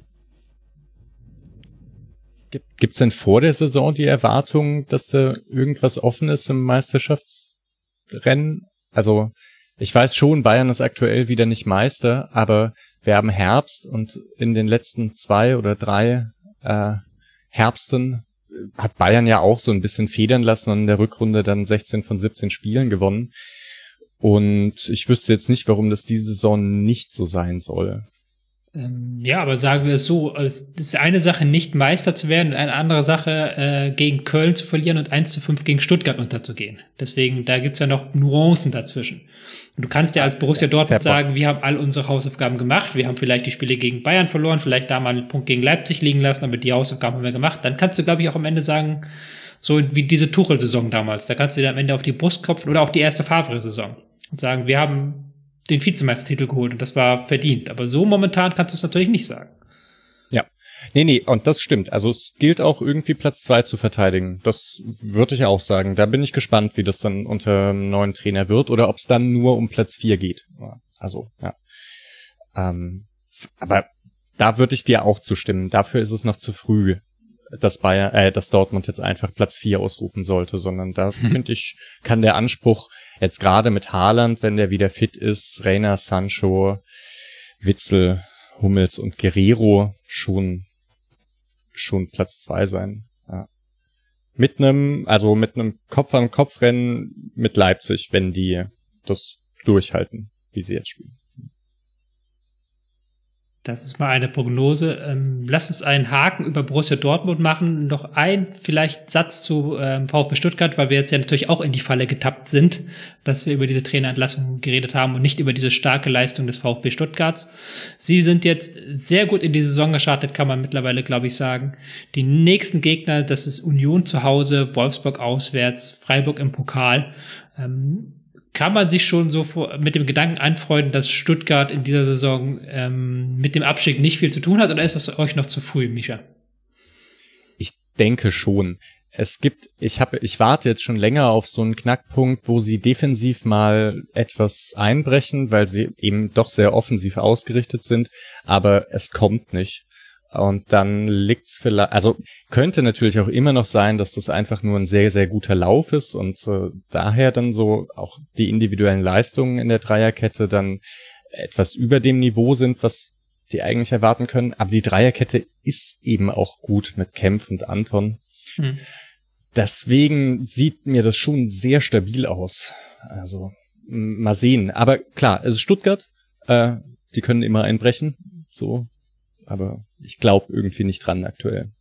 Gibt es denn vor der Saison die Erwartung, dass da irgendwas offen ist im Meisterschaftsrennen? Also ich weiß schon, Bayern ist aktuell wieder nicht Meister, aber wir haben Herbst und in den letzten zwei oder drei äh, Herbsten hat Bayern ja auch so ein bisschen federn lassen und in der Rückrunde dann 16 von 17 Spielen gewonnen. Und ich wüsste jetzt nicht, warum das diese Saison nicht so sein soll. Ähm, ja, aber sagen wir es so, es ist eine Sache, nicht Meister zu werden, eine andere Sache, äh, gegen Köln zu verlieren und 1 zu 5 gegen Stuttgart unterzugehen. Deswegen, da gibt's ja noch Nuancen dazwischen. Und du kannst ja als Borussia Dortmund sagen, wir haben all unsere Hausaufgaben gemacht, wir haben vielleicht die Spiele gegen Bayern verloren, vielleicht da mal einen Punkt gegen Leipzig liegen lassen, aber die Hausaufgaben haben wir gemacht. Dann kannst du, glaube ich, auch am Ende sagen, so wie diese Tuchel-Saison damals, da kannst du dir am Ende auf die Brust klopfen oder auch die erste Favre-Saison und sagen, wir haben den Vizemeistertitel geholt und das war verdient. Aber so momentan kannst du es natürlich nicht sagen. Ja. Nee, nee, und das stimmt. Also es gilt auch irgendwie Platz zwei zu verteidigen. Das würde ich auch sagen. Da bin ich gespannt, wie das dann unter einem neuen Trainer wird oder ob es dann nur um Platz vier geht. Also, ja. Ähm, aber da würde ich dir auch zustimmen. Dafür ist es noch zu früh, dass Bayern, äh, dass Dortmund jetzt einfach Platz vier ausrufen sollte, sondern da finde ich, kann der Anspruch jetzt gerade mit Haaland, wenn der wieder fit ist, Reina, Sancho, Witzel, Hummels und Guerrero schon, schon Platz zwei sein. Ja. Mit einem, also mit einem Kopf an Kopf Rennen mit Leipzig, wenn die das durchhalten, wie sie jetzt spielen. Das ist mal eine Prognose. Ähm, lass uns einen Haken über Borussia Dortmund machen. Noch ein vielleicht Satz zu ähm, VfB Stuttgart, weil wir jetzt ja natürlich auch in die Falle getappt sind, dass wir über diese Trainerentlassung geredet haben und nicht über diese starke Leistung des VfB Stuttgarts. Sie sind jetzt sehr gut in die Saison gestartet, kann man mittlerweile, glaube ich, sagen. Die nächsten Gegner, das ist Union zu Hause, Wolfsburg auswärts, Freiburg im Pokal. Ähm, kann man sich schon so vor, mit dem Gedanken anfreunden, dass Stuttgart in dieser Saison ähm, mit dem Abstieg nicht viel zu tun hat, oder ist das euch noch zu früh, Micha? Ich denke schon. Es gibt, ich habe, ich warte jetzt schon länger auf so einen Knackpunkt, wo sie defensiv mal etwas einbrechen, weil sie eben doch sehr offensiv ausgerichtet sind, aber es kommt nicht. Und dann liegt's vielleicht, also könnte natürlich auch immer noch sein, dass das einfach nur ein sehr, sehr guter Lauf ist und äh, daher dann so auch die individuellen Leistungen in der Dreierkette dann etwas über dem Niveau sind, was die eigentlich erwarten können. Aber die Dreierkette ist eben auch gut mit Kempf und Anton. Hm. Deswegen sieht mir das schon sehr stabil aus. Also mal sehen. Aber klar, es ist Stuttgart. Äh, die können immer einbrechen. So aber ich glaube irgendwie nicht dran aktuell.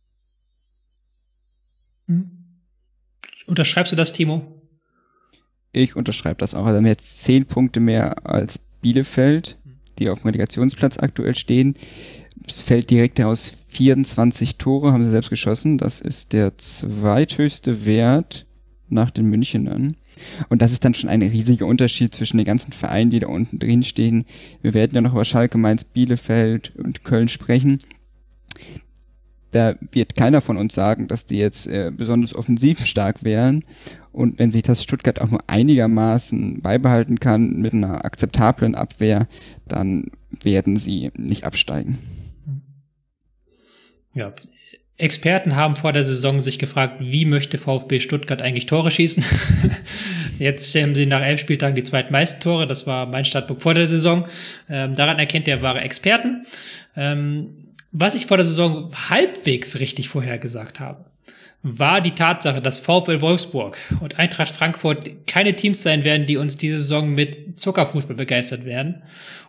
Hm. Unterschreibst du das, Timo? Ich unterschreibe das auch. Also haben jetzt zehn Punkte mehr als Bielefeld, die auf dem Relegationsplatz aktuell stehen. Es fällt direkt heraus 24 Tore haben sie selbst geschossen. Das ist der zweithöchste Wert nach den Münchenern. Und das ist dann schon ein riesiger Unterschied zwischen den ganzen Vereinen, die da unten drin stehen. Wir werden ja noch über Schalke, Mainz, Bielefeld und Köln sprechen. Da wird keiner von uns sagen, dass die jetzt äh, besonders offensiv stark wären. Und wenn sich das Stuttgart auch nur einigermaßen beibehalten kann mit einer akzeptablen Abwehr, dann werden sie nicht absteigen. Ja, Experten haben vor der Saison sich gefragt, wie möchte VfB Stuttgart eigentlich Tore schießen? (laughs) Jetzt haben sie nach elf Spieltagen die zweitmeisten Tore. Das war mein Startpunkt vor der Saison. Ähm, daran erkennt er wahre Experten. Ähm, was ich vor der Saison halbwegs richtig vorhergesagt habe, war die Tatsache, dass VfL Wolfsburg und Eintracht Frankfurt keine Teams sein werden, die uns diese Saison mit Zuckerfußball begeistert werden.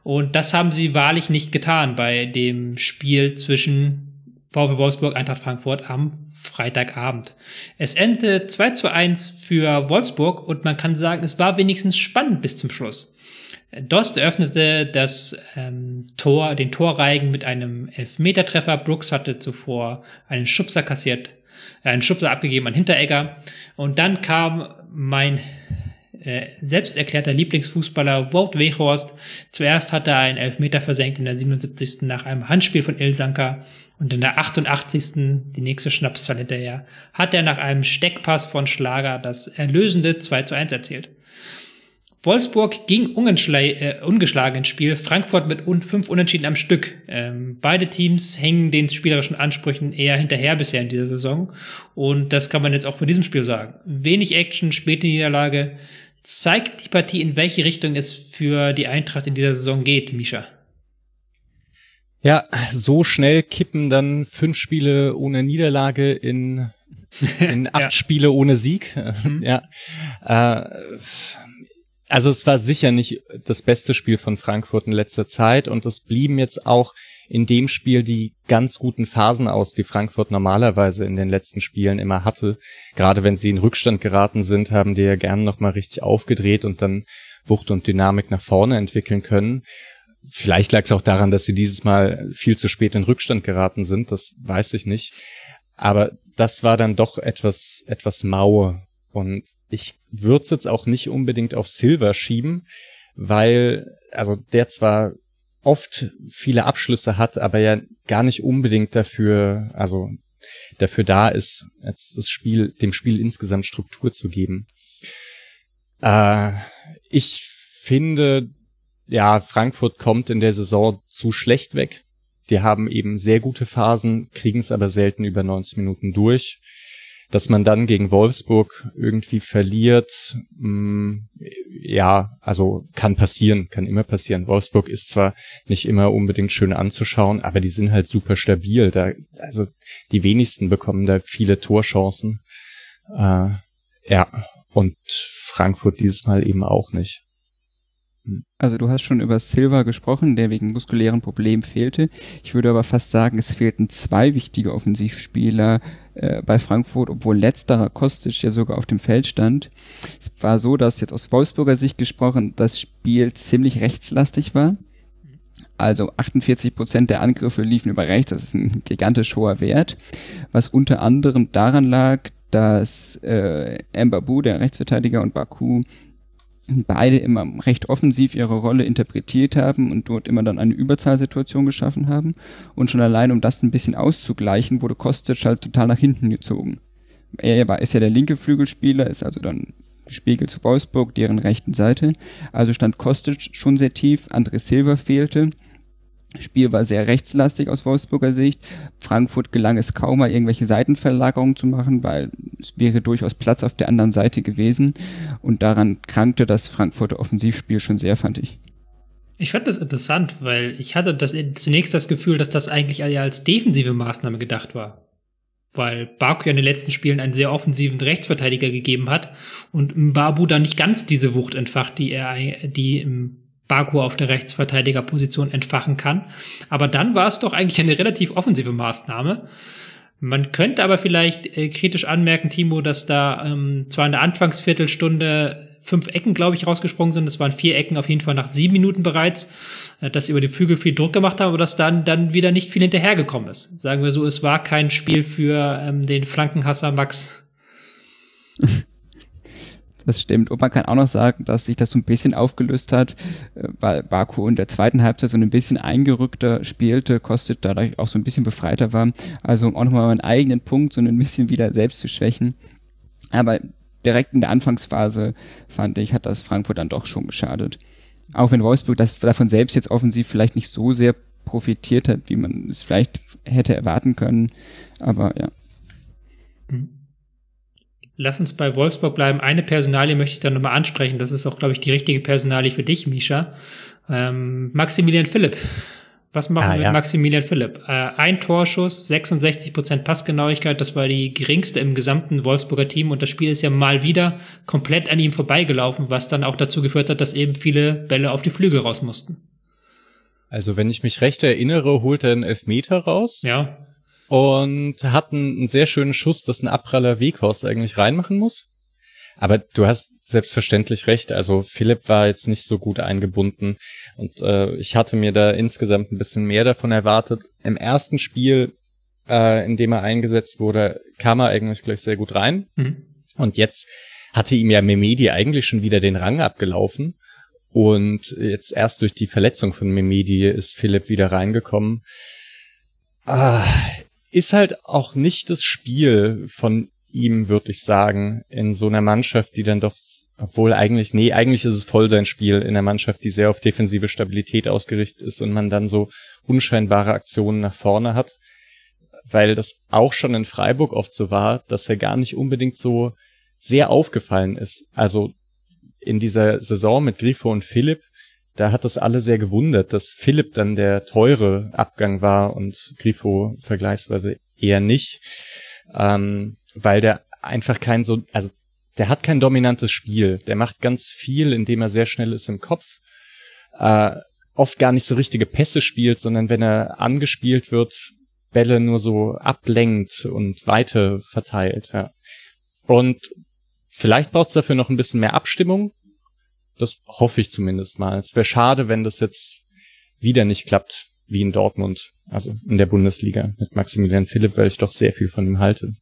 Und das haben sie wahrlich nicht getan bei dem Spiel zwischen VW Wolfsburg Eintracht Frankfurt am Freitagabend. Es endete 2 zu 1 für Wolfsburg und man kann sagen, es war wenigstens spannend bis zum Schluss. Dost eröffnete das ähm, Tor, den Torreigen mit einem Elfmetertreffer. Brooks hatte zuvor einen Schubser kassiert, äh, einen Schubser abgegeben an Hinteregger. Und dann kam mein äh, selbst erklärter Lieblingsfußballer Wout Weghorst. Zuerst hat er einen Elfmeter versenkt in der 77. nach einem Handspiel von Ilsanker und in der 88. die nächste Schnapszahl hinterher hat er nach einem Steckpass von Schlager das erlösende 2 zu 1 erzielt. Wolfsburg ging äh, ungeschlagen ins Spiel, Frankfurt mit un fünf Unentschieden am Stück. Ähm, beide Teams hängen den spielerischen Ansprüchen eher hinterher bisher in dieser Saison. Und das kann man jetzt auch für diesem Spiel sagen. Wenig Action, späte Niederlage, zeigt die Partie, in welche Richtung es für die Eintracht in dieser Saison geht, Misha. Ja, so schnell kippen dann fünf Spiele ohne Niederlage in, in (laughs) acht ja. Spiele ohne Sieg. Mhm. ja. Äh, also es war sicher nicht das beste Spiel von Frankfurt in letzter Zeit und es blieben jetzt auch in dem Spiel die ganz guten Phasen aus, die Frankfurt normalerweise in den letzten Spielen immer hatte. Gerade wenn sie in Rückstand geraten sind, haben die ja gern nochmal richtig aufgedreht und dann Wucht und Dynamik nach vorne entwickeln können. Vielleicht lag es auch daran, dass sie dieses Mal viel zu spät in Rückstand geraten sind, das weiß ich nicht. Aber das war dann doch etwas, etwas mau. Und ich würde es jetzt auch nicht unbedingt auf Silver schieben, weil, also der zwar oft viele Abschlüsse hat, aber ja gar nicht unbedingt dafür, also dafür da ist, jetzt das Spiel, dem Spiel insgesamt Struktur zu geben. Äh, ich finde, ja, Frankfurt kommt in der Saison zu schlecht weg. Die haben eben sehr gute Phasen, kriegen es aber selten über 90 Minuten durch dass man dann gegen Wolfsburg irgendwie verliert, mh, mm, ja, also kann passieren, kann immer passieren. Wolfsburg ist zwar nicht immer unbedingt schön anzuschauen, aber die sind halt super stabil. Da, also die wenigsten bekommen da viele Torchancen. Äh, ja, und Frankfurt dieses Mal eben auch nicht. Also du hast schon über Silva gesprochen, der wegen muskulären Problemen fehlte. Ich würde aber fast sagen, es fehlten zwei wichtige Offensivspieler äh, bei Frankfurt, obwohl letzterer Kostic ja sogar auf dem Feld stand. Es war so, dass jetzt aus Wolfsburger Sicht gesprochen das Spiel ziemlich rechtslastig war. Also 48 Prozent der Angriffe liefen über rechts, das ist ein gigantisch hoher Wert, was unter anderem daran lag, dass äh, Mbabu, der Rechtsverteidiger, und Baku beide immer recht offensiv ihre Rolle interpretiert haben und dort immer dann eine Überzahlsituation geschaffen haben. Und schon allein, um das ein bisschen auszugleichen, wurde Kostic halt total nach hinten gezogen. Er war, ist ja der linke Flügelspieler, ist also dann Spiegel zu Wolfsburg, deren rechten Seite. Also stand Kostic schon sehr tief, André Silva fehlte Spiel war sehr rechtslastig aus Wolfsburger Sicht. Frankfurt gelang es kaum mal irgendwelche Seitenverlagerungen zu machen, weil es wäre durchaus Platz auf der anderen Seite gewesen. Und daran krankte das Frankfurter Offensivspiel schon sehr, fand ich. Ich fand das interessant, weil ich hatte das zunächst das Gefühl, dass das eigentlich als defensive Maßnahme gedacht war. Weil Baku ja in den letzten Spielen einen sehr offensiven Rechtsverteidiger gegeben hat und Mbabu da nicht ganz diese Wucht entfacht, die er, die Baku auf der Rechtsverteidigerposition entfachen kann. Aber dann war es doch eigentlich eine relativ offensive Maßnahme. Man könnte aber vielleicht äh, kritisch anmerken, Timo, dass da ähm, zwar in der Anfangsviertelstunde fünf Ecken, glaube ich, rausgesprungen sind. Das waren vier Ecken auf jeden Fall nach sieben Minuten bereits, äh, dass sie über die Flügel viel Druck gemacht haben, aber dass dann, dann wieder nicht viel hinterhergekommen ist. Sagen wir so, es war kein Spiel für ähm, den Flankenhasser Max. (laughs) Das stimmt. Und man kann auch noch sagen, dass sich das so ein bisschen aufgelöst hat, äh, weil Baku in der zweiten Halbzeit so ein bisschen eingerückter spielte, Kostet dadurch auch so ein bisschen befreiter war. Also um auch nochmal meinen eigenen Punkt so ein bisschen wieder selbst zu schwächen. Aber direkt in der Anfangsphase, fand ich, hat das Frankfurt dann doch schon geschadet. Auch wenn Wolfsburg das davon selbst jetzt offensiv vielleicht nicht so sehr profitiert hat, wie man es vielleicht hätte erwarten können. Aber ja. Mhm. Lass uns bei Wolfsburg bleiben. Eine Personalie möchte ich dann nochmal ansprechen. Das ist auch, glaube ich, die richtige Personalie für dich, Misha. Ähm, Maximilian Philipp. Was machen ah, wir ja. mit Maximilian Philipp? Äh, ein Torschuss, 66% Passgenauigkeit, das war die geringste im gesamten Wolfsburger Team und das Spiel ist ja mal wieder komplett an ihm vorbeigelaufen, was dann auch dazu geführt hat, dass eben viele Bälle auf die Flügel raus mussten. Also wenn ich mich recht erinnere, holt er einen Elfmeter raus. Ja und hat einen, sehr schönen Schuss, dass ein Abpraller Weghorst eigentlich reinmachen muss. Aber du hast selbstverständlich recht. Also Philipp war jetzt nicht so gut eingebunden und äh, ich hatte mir da insgesamt ein bisschen mehr davon erwartet. Im ersten Spiel, äh, in dem er eingesetzt wurde, kam er eigentlich gleich sehr gut rein. Mhm. Und jetzt hatte ihm ja Memedi eigentlich schon wieder den Rang abgelaufen. Und jetzt erst durch die Verletzung von Memedi ist Philipp wieder reingekommen. Ah, ist halt auch nicht das Spiel von ihm, würde ich sagen, in so einer Mannschaft, die dann doch, obwohl eigentlich, nee, eigentlich ist es voll sein Spiel in einer Mannschaft, die sehr auf defensive Stabilität ausgerichtet ist und man dann so unscheinbare Aktionen nach vorne hat, weil das auch schon in Freiburg oft so war, dass er gar nicht unbedingt so sehr aufgefallen ist. Also in dieser Saison mit Grifo und Philipp, da hat das alle sehr gewundert, dass Philipp dann der teure Abgang war und Grifo vergleichsweise eher nicht, ähm, weil der einfach kein so, also der hat kein dominantes Spiel. Der macht ganz viel, indem er sehr schnell ist im Kopf, äh, oft gar nicht so richtige Pässe spielt, sondern wenn er angespielt wird, Bälle nur so ablenkt und weiter verteilt. Ja. Und vielleicht braucht es dafür noch ein bisschen mehr Abstimmung, das hoffe ich zumindest mal. Es wäre schade, wenn das jetzt wieder nicht klappt, wie in Dortmund, also in der Bundesliga mit Maximilian Philipp, weil ich doch sehr viel von ihm halte.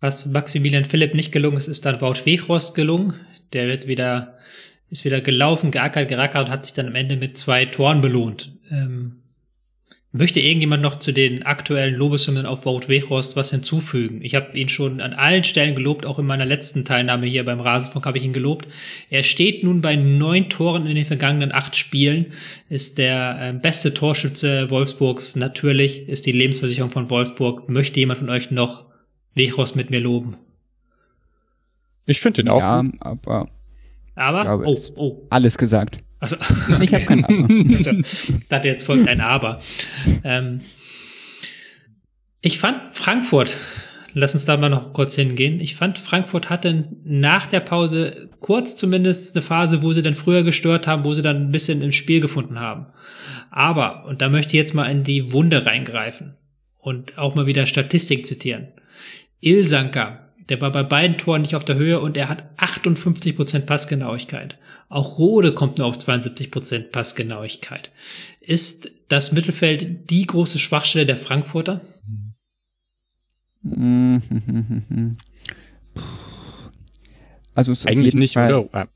Was Maximilian Philipp nicht gelungen ist, ist dann Wout Weghorst gelungen. Der wird wieder, ist wieder gelaufen, geackert, gerackert und hat sich dann am Ende mit zwei Toren belohnt. Ähm, Möchte irgendjemand noch zu den aktuellen Lobeshymnen auf Wout Weghorst was hinzufügen? Ich habe ihn schon an allen Stellen gelobt, auch in meiner letzten Teilnahme hier beim Rasenfunk habe ich ihn gelobt. Er steht nun bei neun Toren in den vergangenen acht Spielen, ist der äh, beste Torschütze Wolfsburgs. Natürlich ist die Lebensversicherung von Wolfsburg. Möchte jemand von euch noch Weghorst mit mir loben? Ich finde ihn auch. Ja, aber. Aber? Oh, oh. Alles gesagt. Also, ich habe kein Aber. (laughs) also, dachte, jetzt folgt ein Aber. Ähm, ich fand Frankfurt, lass uns da mal noch kurz hingehen. Ich fand, Frankfurt hatte nach der Pause kurz zumindest eine Phase, wo sie dann früher gestört haben, wo sie dann ein bisschen im Spiel gefunden haben. Aber, und da möchte ich jetzt mal in die Wunde reingreifen und auch mal wieder Statistik zitieren. Ilsanka, der war bei beiden Toren nicht auf der Höhe und er hat 58% Passgenauigkeit. Auch Rode kommt nur auf 72% Passgenauigkeit. Ist das Mittelfeld die große Schwachstelle der Frankfurter? (laughs) Also eigentlich nicht, Fall, oder? Ah,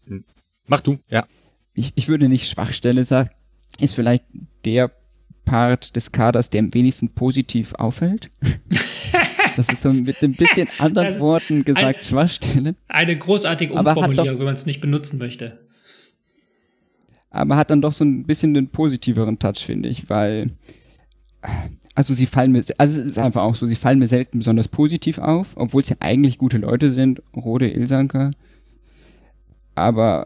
mach du, ja. Ich, ich würde nicht Schwachstelle sagen. Ist vielleicht der Part des Kaders, der am wenigsten positiv auffällt. (laughs) Das ist so mit ein bisschen (laughs) anderen Worten gesagt ein, Schwachstelle. Eine großartige Umformulierung, wenn man es nicht benutzen möchte aber hat dann doch so ein bisschen den positiveren Touch, finde ich, weil also sie fallen mir, also es ist einfach auch so, sie fallen mir selten besonders positiv auf, obwohl es ja eigentlich gute Leute sind, Rode Ilsanker. Aber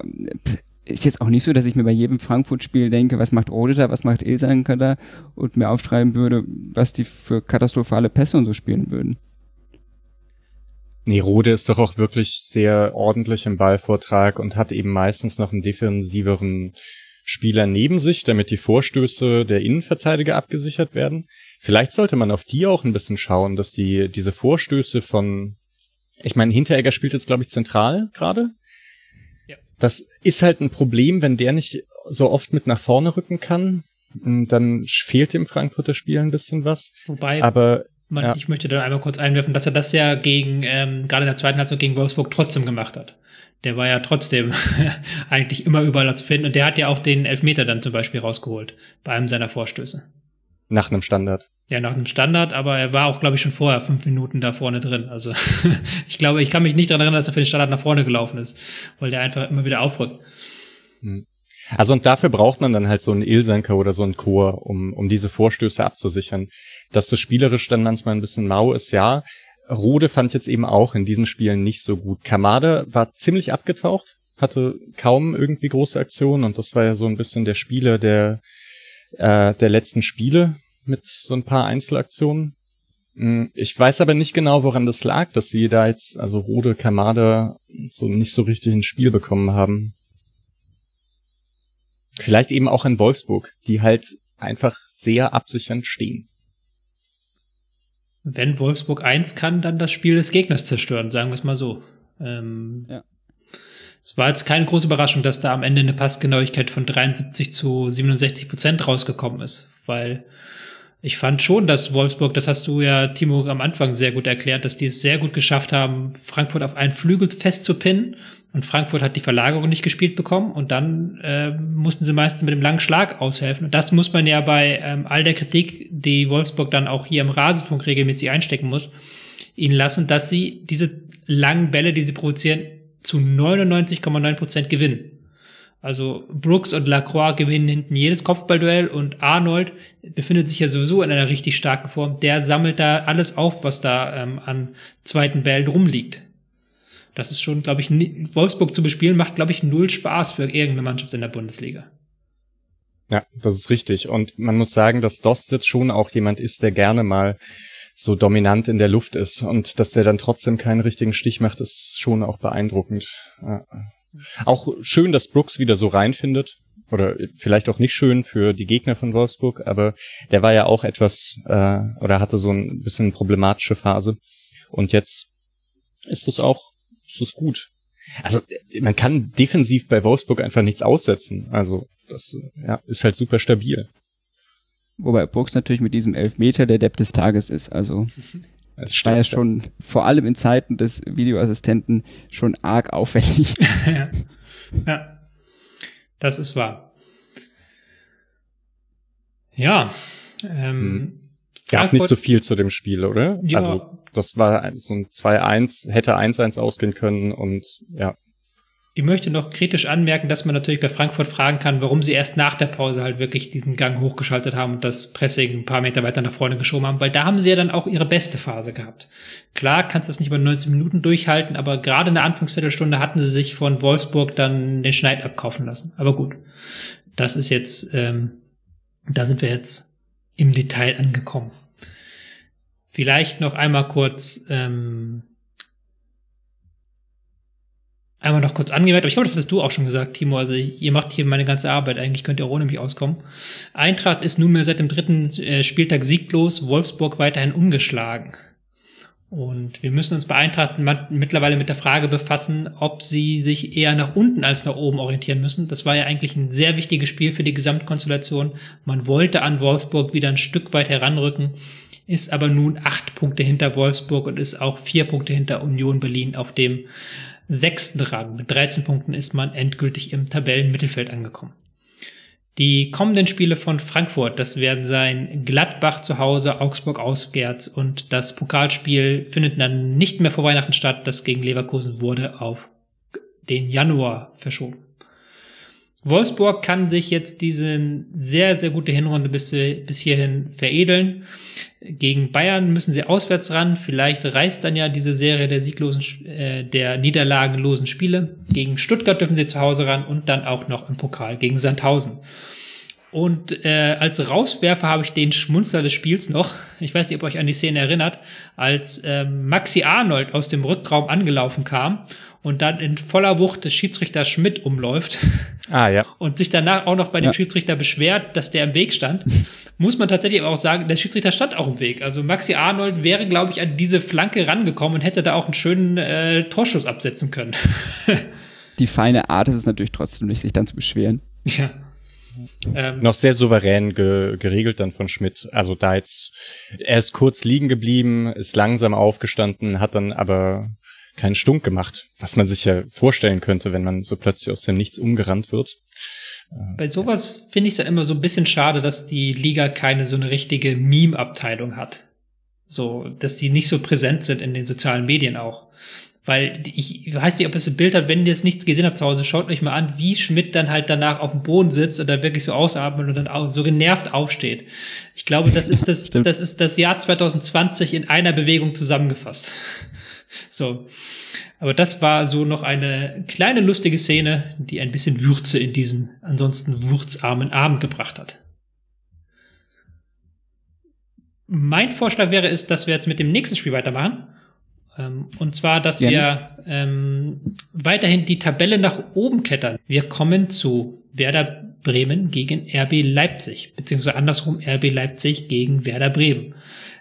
ist jetzt auch nicht so, dass ich mir bei jedem Frankfurt-Spiel denke, was macht Rode da, was macht Ilsanker da und mir aufschreiben würde, was die für katastrophale Pässe und so spielen würden. Nee, Rode ist doch auch wirklich sehr ordentlich im Ballvortrag und hat eben meistens noch einen defensiveren Spieler neben sich, damit die Vorstöße der Innenverteidiger abgesichert werden. Vielleicht sollte man auf die auch ein bisschen schauen, dass die diese Vorstöße von ich meine, Hinteregger spielt jetzt, glaube ich, zentral gerade. Ja. Das ist halt ein Problem, wenn der nicht so oft mit nach vorne rücken kann. Dann fehlt dem Frankfurter Spiel ein bisschen was. Wobei, aber man, ja. ich möchte da einmal kurz einwerfen, dass er das ja gegen, ähm, gerade in der zweiten Halbzeit gegen Wolfsburg trotzdem gemacht hat. Der war ja trotzdem (laughs) eigentlich immer überall zu finden und der hat ja auch den Elfmeter dann zum Beispiel rausgeholt bei einem seiner Vorstöße. Nach einem Standard. Ja, nach einem Standard, aber er war auch, glaube ich, schon vorher fünf Minuten da vorne drin. Also (laughs) ich glaube, ich kann mich nicht daran erinnern, dass er für den Standard nach vorne gelaufen ist, weil der einfach immer wieder aufrückt. Hm. Also und dafür braucht man dann halt so einen Ilsanker oder so einen Chor, um, um diese Vorstöße abzusichern. Dass das spielerisch dann manchmal ein bisschen mau ist, ja. Rode fand jetzt eben auch in diesen Spielen nicht so gut. Kamada war ziemlich abgetaucht, hatte kaum irgendwie große Aktionen und das war ja so ein bisschen der Spieler der, äh, der letzten Spiele mit so ein paar Einzelaktionen. Hm, ich weiß aber nicht genau, woran das lag, dass sie da jetzt, also Rode, Kamada, so nicht so richtig ins Spiel bekommen haben. Vielleicht eben auch in Wolfsburg, die halt einfach sehr absichernd stehen. Wenn Wolfsburg eins kann, dann das Spiel des Gegners zerstören, sagen wir es mal so. Ähm, ja. Es war jetzt keine große Überraschung, dass da am Ende eine Passgenauigkeit von 73 zu 67 Prozent rausgekommen ist, weil ich fand schon, dass Wolfsburg, das hast du ja, Timo, am Anfang sehr gut erklärt, dass die es sehr gut geschafft haben, Frankfurt auf einen Flügel festzupinnen. Und Frankfurt hat die Verlagerung nicht gespielt bekommen und dann äh, mussten sie meistens mit dem langen Schlag aushelfen. Und das muss man ja bei ähm, all der Kritik, die Wolfsburg dann auch hier im Rasenfunk regelmäßig einstecken muss, ihnen lassen, dass sie diese langen Bälle, die sie produzieren, zu 99,9 Prozent gewinnen. Also Brooks und Lacroix gewinnen hinten jedes Kopfballduell und Arnold befindet sich ja sowieso in einer richtig starken Form. Der sammelt da alles auf, was da ähm, an zweiten Bällen rumliegt. Das ist schon, glaube ich, Wolfsburg zu bespielen, macht, glaube ich, null Spaß für irgendeine Mannschaft in der Bundesliga. Ja, das ist richtig. Und man muss sagen, dass Dost jetzt schon auch jemand ist, der gerne mal so dominant in der Luft ist. Und dass der dann trotzdem keinen richtigen Stich macht, ist schon auch beeindruckend. Ja. Auch schön, dass Brooks wieder so reinfindet. Oder vielleicht auch nicht schön für die Gegner von Wolfsburg, aber der war ja auch etwas, äh, oder hatte so ein bisschen problematische Phase. Und jetzt ist es auch, ist es gut. Also man kann defensiv bei Wolfsburg einfach nichts aussetzen. Also das ja, ist halt super stabil. Wobei Brooks natürlich mit diesem Elfmeter der Depp des Tages ist. Also das war ja schon vor allem in Zeiten des Videoassistenten schon arg auffällig. (laughs) ja. ja, das ist wahr. Ja. Ähm, hm. Gab nicht so viel zu dem Spiel, oder? Ja. Also das war so ein 2-1, hätte 1-1 ausgehen können und ja, ich möchte noch kritisch anmerken, dass man natürlich bei Frankfurt fragen kann, warum sie erst nach der Pause halt wirklich diesen Gang hochgeschaltet haben und das Pressing ein paar Meter weiter nach vorne geschoben haben, weil da haben sie ja dann auch ihre beste Phase gehabt. Klar kannst du das nicht über 90 Minuten durchhalten, aber gerade in der Anfangsviertelstunde hatten sie sich von Wolfsburg dann den Schneid abkaufen lassen. Aber gut, das ist jetzt, ähm, da sind wir jetzt im Detail angekommen. Vielleicht noch einmal kurz ähm, einmal noch kurz angemerkt, aber ich glaube, das hattest du auch schon gesagt, Timo. Also ich, ihr macht hier meine ganze Arbeit. Eigentlich könnt ihr auch ohne mich auskommen. Eintracht ist nunmehr seit dem dritten äh, Spieltag sieglos, Wolfsburg weiterhin ungeschlagen. Und wir müssen uns bei Eintracht mittlerweile mit der Frage befassen, ob sie sich eher nach unten als nach oben orientieren müssen. Das war ja eigentlich ein sehr wichtiges Spiel für die Gesamtkonstellation. Man wollte an Wolfsburg wieder ein Stück weit heranrücken, ist aber nun acht Punkte hinter Wolfsburg und ist auch vier Punkte hinter Union Berlin auf dem sechsten Rang. Mit 13 Punkten ist man endgültig im Tabellenmittelfeld angekommen. Die kommenden Spiele von Frankfurt, das werden sein Gladbach zu Hause, Augsburg auswärts und das Pokalspiel findet dann nicht mehr vor Weihnachten statt. Das gegen Leverkusen wurde auf den Januar verschoben. Wolfsburg kann sich jetzt diese sehr, sehr gute Hinrunde bis, bis hierhin veredeln. Gegen Bayern müssen sie auswärts ran. Vielleicht reißt dann ja diese Serie der sieglosen, äh, der niederlagenlosen Spiele. Gegen Stuttgart dürfen sie zu Hause ran und dann auch noch im Pokal gegen Sandhausen. Und äh, als Rauswerfer habe ich den Schmunzler des Spiels noch. Ich weiß nicht, ob euch an die Szene erinnert, als äh, Maxi Arnold aus dem Rückraum angelaufen kam und dann in voller Wucht des Schiedsrichter Schmidt umläuft. (laughs) Ah, ja. Und sich danach auch noch bei dem Ja. Schiedsrichter beschwert, dass der im Weg stand, (laughs) muss man tatsächlich aber auch sagen, der Schiedsrichter stand auch im Weg. Also Maxi Arnold wäre, glaube ich, an diese Flanke rangekommen und hätte da auch einen schönen äh, Torschuss absetzen können. (laughs) Die feine Art ist es natürlich trotzdem nicht, sich dann zu beschweren. ja. Ähm, Noch sehr souverän ge geregelt dann von Schmidt. Also da jetzt, er ist kurz liegen geblieben, ist langsam aufgestanden, hat dann aber keinen Stunk gemacht, was man sich ja vorstellen könnte, wenn man so plötzlich aus dem Nichts umgerannt wird. Bei sowas finde ich es ja immer so ein bisschen schade, dass die Liga keine so eine richtige Meme-Abteilung hat. So, dass die nicht so präsent sind in den sozialen Medien auch. Weil ich weiß nicht, ob es ein Bild hat, wenn ihr es nicht gesehen habt zu Hause, schaut euch mal an, wie Schmidt dann halt danach auf dem Boden sitzt und da wirklich so ausatmet und dann auch so genervt aufsteht. Ich glaube, das ist das, (laughs) das ist das Jahr 2020 in einer Bewegung zusammengefasst. (laughs) So. Aber das war so noch eine kleine lustige Szene, die ein bisschen Würze in diesen ansonsten wurzarmen Abend gebracht hat. Mein Vorschlag wäre es, dass wir jetzt mit dem nächsten Spiel weitermachen. Ähm, Und zwar, dass Gerne. wir ähm, weiterhin die Tabelle nach oben klettern. Wir kommen zu Werder Bremen gegen RB Leipzig, beziehungsweise andersrum RB Leipzig gegen Werder Bremen.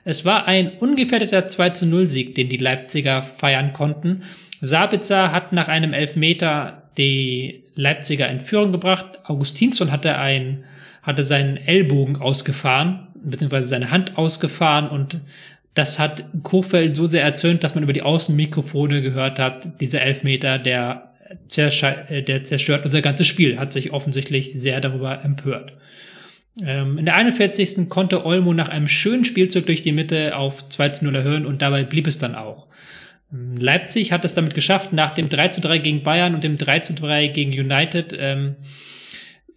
Es war ein ungefährdeter 2 zu 0 Sieg, den die Leipziger feiern konnten. Sabitzer hat nach einem Elfmeter die Leipziger in Führung gebracht. Augustinsson hatte ein, hatte seinen Ellbogen ausgefahren, beziehungsweise seine Hand ausgefahren und das hat Kofeld so sehr erzürnt, dass man über die Außenmikrofone gehört hat, dieser Elfmeter, der, äh, der zerstört unser ganzes Spiel, hat sich offensichtlich sehr darüber empört. Ähm, in der 41. konnte Olmo nach einem schönen Spielzug durch die Mitte auf 2 zu 0 erhöhen und dabei blieb es dann auch. Ähm, Leipzig hat es damit geschafft, nach dem 3 zu 3 gegen Bayern und dem 3 zu 3 gegen United ähm,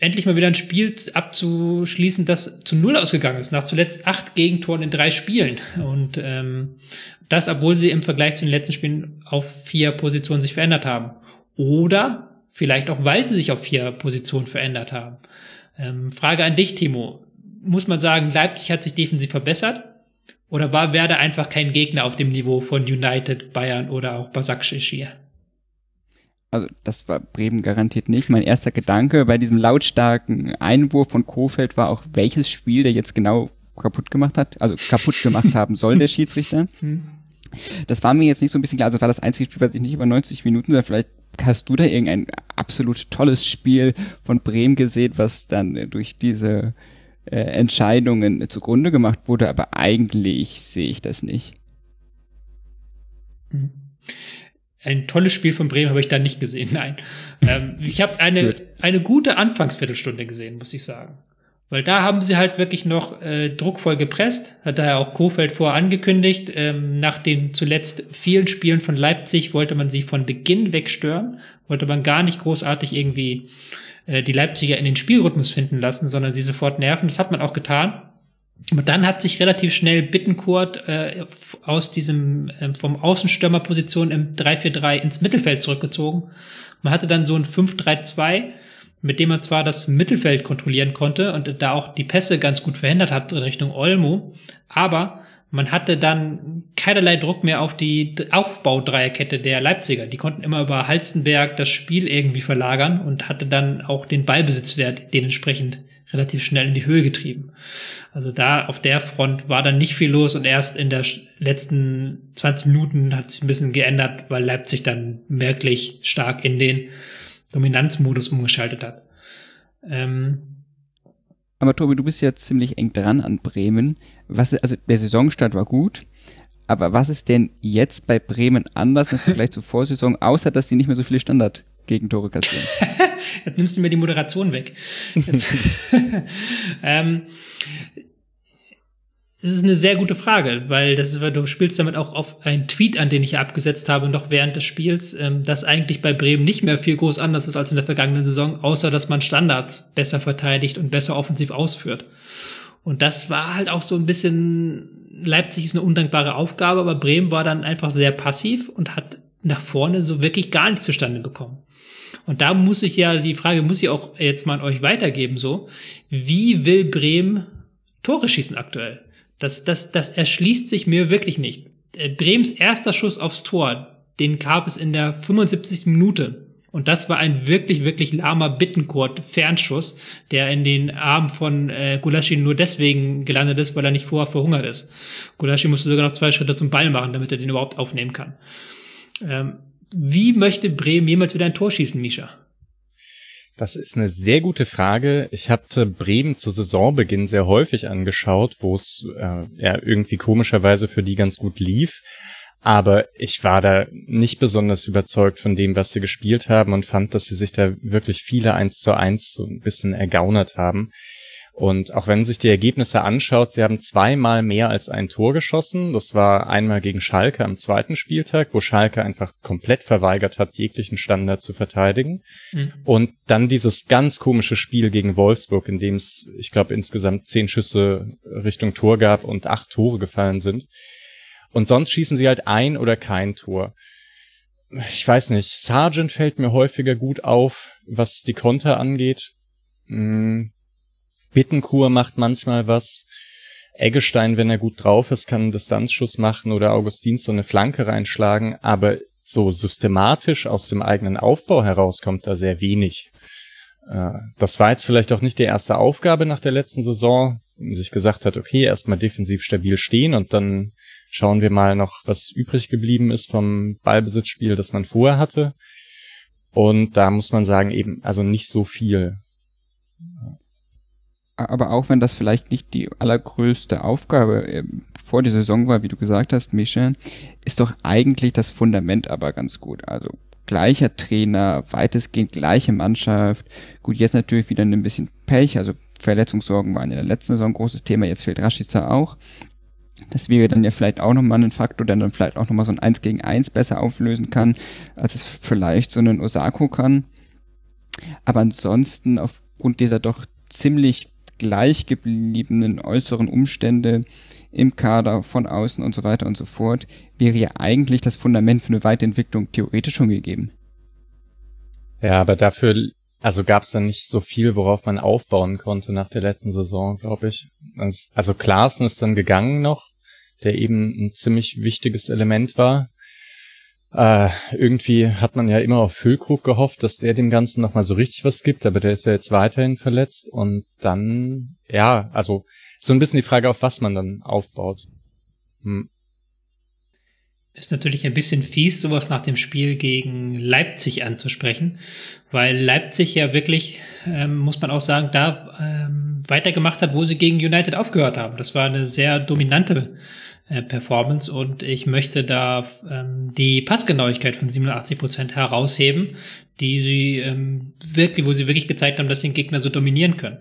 endlich mal wieder ein Spiel abzuschließen, das zu Null ausgegangen ist, nach zuletzt acht Gegentoren in drei Spielen. Und ähm, das, obwohl sie im Vergleich zu den letzten Spielen auf vier Positionen sich verändert haben. Oder vielleicht auch, weil sie sich auf vier Positionen verändert haben. Ähm, Frage an dich, Timo. Muss man sagen, Leipzig hat sich defensiv verbessert? Oder war Werder einfach kein Gegner auf dem Niveau von United, Bayern oder auch Basakshishir? Also das war Bremen garantiert nicht. Mein erster Gedanke bei diesem lautstarken Einwurf von Kofeld war auch, welches Spiel der jetzt genau kaputt gemacht hat, also kaputt gemacht haben soll, der (laughs) Schiedsrichter. Das war mir jetzt nicht so ein bisschen klar. Also das war das einzige Spiel, was ich nicht über 90 Minuten, sondern vielleicht hast du da irgendein absolut tolles Spiel von Bremen gesehen, was dann durch diese äh, Entscheidungen zugrunde gemacht wurde, aber eigentlich sehe ich das nicht. Ein tolles Spiel von Bremen habe ich da nicht gesehen, (laughs) nein. ähm, ich habe eine, eine gute Anfangsviertelstunde gesehen, muss ich sagen. Weil da haben sie halt wirklich noch äh, druckvoll gepresst, hat daher auch Kofeld vorher angekündigt. Ähm, nach den zuletzt vielen Spielen von Leipzig wollte man sie von Beginn weg stören, wollte man gar nicht großartig irgendwie äh, die Leipziger in den Spielrhythmus finden lassen, sondern sie sofort nerven. Das hat man auch getan. Und dann hat sich relativ schnell Bittenkurt äh, aus diesem ähm, vom Außenstürmerposition im 3-4-3 ins Mittelfeld zurückgezogen. Man hatte dann so ein 5-3-2, mit dem man zwar das Mittelfeld kontrollieren konnte und da auch die Pässe ganz gut verhindert hat in Richtung Olmo, aber man hatte dann keinerlei Druck mehr auf die Aufbaudreierkette der Leipziger. Die konnten immer über Halstenberg das Spiel irgendwie verlagern und hatte dann auch den Ballbesitzwert dementsprechend relativ schnell in die Höhe getrieben. Also da auf der Front war dann nicht viel los und erst in der letzten 20 Minuten hat sich ein bisschen geändert, weil Leipzig dann merklich stark in den Dominanzmodus umgeschaltet hat. Ähm, Aber Tobi, du bist ja ziemlich eng dran an Bremen. Was, also der Saisonstart war gut, aber was ist denn jetzt bei Bremen anders im Vergleich zur Vorsaison, außer dass sie nicht mehr so viele Standard-Gegentore kassieren? (laughs) Jetzt nimmst du mir die Moderation weg. (laughs) (laughs) Ähm, es ist eine sehr gute Frage, weil das ist, weil du spielst damit auch auf einen Tweet an, den ich abgesetzt habe, noch während des Spiels, ähm, dass eigentlich bei Bremen nicht mehr viel groß anders ist als in der vergangenen Saison, außer dass man Standards besser verteidigt und besser offensiv ausführt. Und das war halt auch so ein bisschen, Leipzig ist eine undankbare Aufgabe, aber Bremen war dann einfach sehr passiv und hat nach vorne so wirklich gar nichts zustande bekommen. Und da muss ich ja, die Frage muss ich auch jetzt mal an euch weitergeben, so. Wie will Bremen Tore schießen aktuell? Das, das, das erschließt sich mir wirklich nicht. Äh, Brems erster Schuss aufs Tor, den gab es in der 75. Minute. Und das war ein wirklich, wirklich lahmer Bittencourt-Fernschuss, der in den Arm von äh, Gulaschi nur deswegen gelandet ist, weil er nicht vorher verhungert ist. Gulaschi musste sogar noch zwei Schritte zum Ball machen, damit er den überhaupt aufnehmen kann. Ähm, wie möchte Bremen jemals wieder ein Tor schießen, Misha? Das ist eine sehr gute Frage. Ich hatte Bremen zu Saisonbeginn sehr häufig angeschaut, wo es äh, ja irgendwie komischerweise für die ganz gut lief. Aber ich war da nicht besonders überzeugt von dem, was sie gespielt haben und fand, dass sie sich da wirklich viele eins zu eins so ein bisschen ergaunert haben. Und auch wenn man sich die Ergebnisse anschaut, sie haben zweimal mehr als ein Tor geschossen. Das war einmal gegen Schalke am zweiten Spieltag, wo Schalke einfach komplett verweigert hat, jeglichen Standard zu verteidigen. Mhm. Und dann dieses ganz komische Spiel gegen Wolfsburg, in dem es, ich glaube, insgesamt zehn Schüsse Richtung Tor gab und acht Tore gefallen sind. Und sonst schießen sie halt ein oder kein Tor. Ich weiß nicht, Sargent fällt mir häufiger gut auf, was die Konter angeht. Hm. Bittenkur macht manchmal was. Eggestein, wenn er gut drauf ist, kann einen Distanzschuss machen oder Augustins so eine Flanke reinschlagen, aber so systematisch aus dem eigenen Aufbau heraus kommt da sehr wenig. Äh, das war jetzt vielleicht auch nicht die erste Aufgabe nach der letzten Saison, sich gesagt hat, okay, erstmal defensiv stabil stehen und dann schauen wir mal noch, was übrig geblieben ist vom Ballbesitzspiel, das man vorher hatte. Und da muss man sagen, eben, also nicht so viel. Aber auch wenn das vielleicht nicht die allergrößte Aufgabe äh, vor der Saison war, wie du gesagt hast, Michel, ist doch eigentlich das Fundament aber ganz gut. Also gleicher Trainer, weitestgehend gleiche Mannschaft. Gut, jetzt natürlich wieder ein bisschen Pech, also Verletzungssorgen waren in der letzten Saison ein großes Thema, jetzt fehlt Rashica auch. Das wäre dann ja vielleicht auch nochmal ein Faktor, der dann vielleicht auch nochmal so ein 1 gegen 1 besser auflösen kann, als es vielleicht so ein Osako kann. Aber ansonsten, aufgrund dieser doch ziemlich gleich gebliebenen äußeren Umstände im Kader von außen und so weiter und so fort, wäre ja eigentlich das Fundament für eine Weiterentwicklung theoretisch schon gegeben. Ja, aber dafür, also gab es dann nicht so viel, worauf man aufbauen konnte nach der letzten Saison, glaube ich. Also Klaassen ist dann gegangen noch, der eben ein ziemlich wichtiges Element war. Äh, irgendwie hat man ja immer auf Füllkrug gehofft, dass der dem Ganzen nochmal so richtig was gibt, aber der ist ja jetzt weiterhin verletzt und dann, ja, also so ein bisschen die Frage, auf was man dann aufbaut. Hm. Ist natürlich ein bisschen fies, sowas nach dem Spiel gegen Leipzig anzusprechen, weil Leipzig ja wirklich, ähm, muss man auch sagen, da ähm, weitergemacht hat, wo sie gegen United aufgehört haben. Das war eine sehr dominante äh, Performance und ich möchte da ähm, die Passgenauigkeit von 87 Prozent herausheben, die sie ähm, wirklich, wo sie wirklich gezeigt haben, dass sie den Gegner so dominieren können.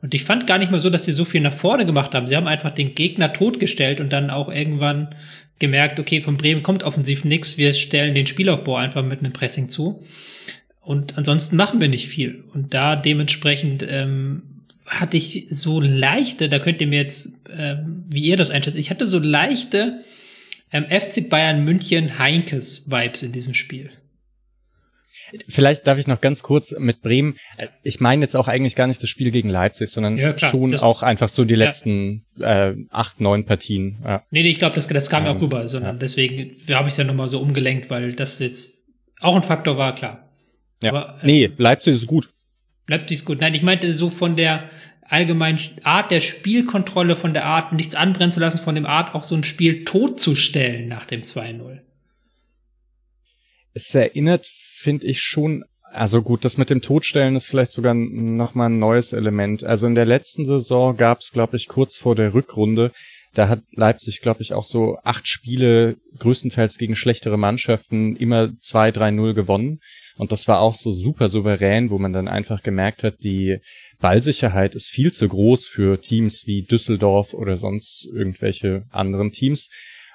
Und ich fand gar nicht mal so, dass sie so viel nach vorne gemacht haben. Sie haben einfach den Gegner totgestellt und dann auch irgendwann gemerkt, okay, von Bremen kommt offensiv nichts, wir stellen den Spielaufbau einfach mit einem Pressing zu. Und ansonsten machen wir nicht viel. Und da dementsprechend ähm, hatte ich so leichte, da könnt ihr mir jetzt, äh, wie ihr das einschätzt, ich hatte so leichte ähm, FC Bayern München Heinkes Vibes in diesem Spiel. Vielleicht darf ich noch ganz kurz mit Bremen. Äh, ich meine jetzt auch eigentlich gar nicht das Spiel gegen Leipzig, sondern ja, schon das, auch einfach so die letzten ja. äh, acht, neun Partien. Ja. Nee, nee, ich glaube, das, das kam ja auch rüber, sondern deswegen habe ich es ja nochmal so umgelenkt, weil das jetzt auch ein Faktor war, klar. Ja. Aber, äh, nee, Leipzig ist gut. Leipzig ist gut. Nein, ich meinte so von der allgemeinen Art der Spielkontrolle, von der Art nichts anbrennen zu lassen, von dem Art auch so ein Spiel totzustellen nach dem 2-0. Es erinnert, finde ich, schon also gut, das mit dem Todstellen ist vielleicht sogar nochmal ein neues Element. Also in der letzten Saison gab es, glaube ich, kurz vor der Rückrunde, da hat Leipzig, glaube ich, auch so acht Spiele größtenteils gegen schlechtere Mannschaften immer 2-3-0 gewonnen. Und das war auch so super souverän, wo man dann einfach gemerkt hat, die Ballsicherheit ist viel zu groß für Teams wie Düsseldorf oder sonst irgendwelche anderen Teams.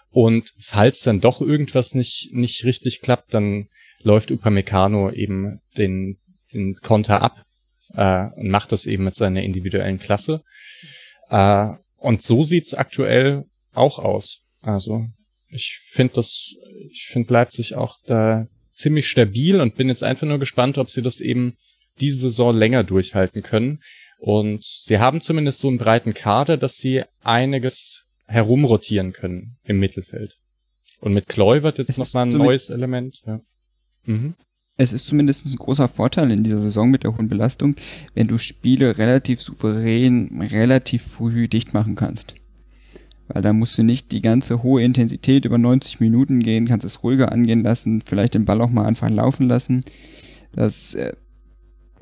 Und falls dann doch irgendwas nicht, nicht richtig klappt, dann läuft Upamecano eben den, den Konter ab äh, und macht das eben mit seiner individuellen Klasse. Äh, und so sieht's aktuell auch aus. Also ich finde das, ich finde Leipzig auch da ziemlich stabil und bin jetzt einfach nur gespannt, ob sie das eben diese Saison länger durchhalten können. Und sie haben zumindest so einen breiten Kader, dass sie einiges herumrotieren können im Mittelfeld. Und mit Kluivert jetzt nochmal ein neues Element. Ja. Mhm. Es ist zumindest ein großer Vorteil in dieser Saison mit der hohen Belastung, wenn du Spiele relativ souverän, relativ früh dicht machen kannst. Weil da musst du nicht die ganze hohe Intensität über 90 Minuten gehen, kannst es ruhiger angehen lassen, vielleicht den Ball auch mal einfach laufen lassen. Das äh,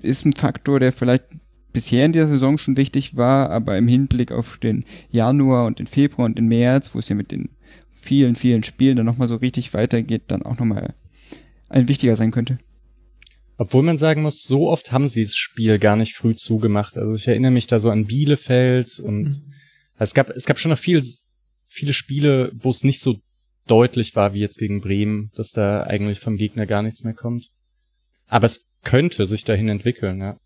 ist ein Faktor, der vielleicht bisher in der Saison schon wichtig war, aber im Hinblick auf den Januar und den Februar und den März, wo es ja mit den vielen, vielen Spielen dann nochmal so richtig weitergeht, dann auch nochmal ein wichtiger sein könnte. Obwohl man sagen muss, so oft haben sie das Spiel gar nicht früh zugemacht. Also ich erinnere mich da so an Bielefeld und mhm. Es gab, es gab schon noch viel, viele Spiele, wo es nicht so deutlich war wie jetzt gegen Bremen, dass da eigentlich vom Gegner gar nichts mehr kommt. Aber es könnte sich dahin entwickeln, ja.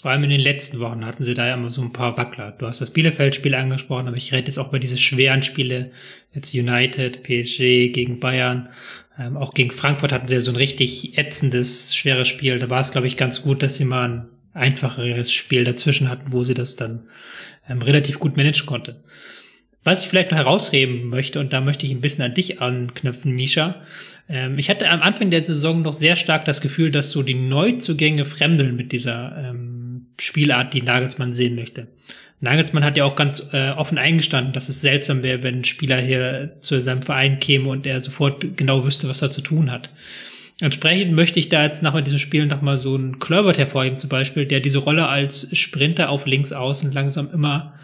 Vor allem in den letzten Wochen hatten sie da ja immer so ein paar Wackler. Du hast das Bielefeld-Spiel angesprochen, aber ich rede jetzt auch über diese schweren Spiele, jetzt United, PSG gegen Bayern. Ähm, auch gegen Frankfurt hatten sie ja so ein richtig ätzendes, schweres Spiel. Da war es, glaube ich, ganz gut, dass sie mal ein einfacheres Spiel dazwischen hatten, wo sie das dann ähm, relativ gut managen konnte. Was ich vielleicht noch herausheben möchte, und da möchte ich ein bisschen an dich anknüpfen, Misha. Ähm, ich hatte am Anfang der Saison noch sehr stark das Gefühl, dass so die Neuzugänge fremdeln mit dieser ähm, Spielart, die Nagelsmann sehen möchte. Nagelsmann hat ja auch ganz äh, offen eingestanden, dass es seltsam wäre, wenn ein Spieler hier zu seinem Verein käme und er sofort genau wüsste, was er zu tun hat. Entsprechend möchte ich da jetzt nach diesem Spiel nochmal so einen Kluivert hervorheben zum Beispiel, der diese Rolle als Sprinter auf links außen langsam immer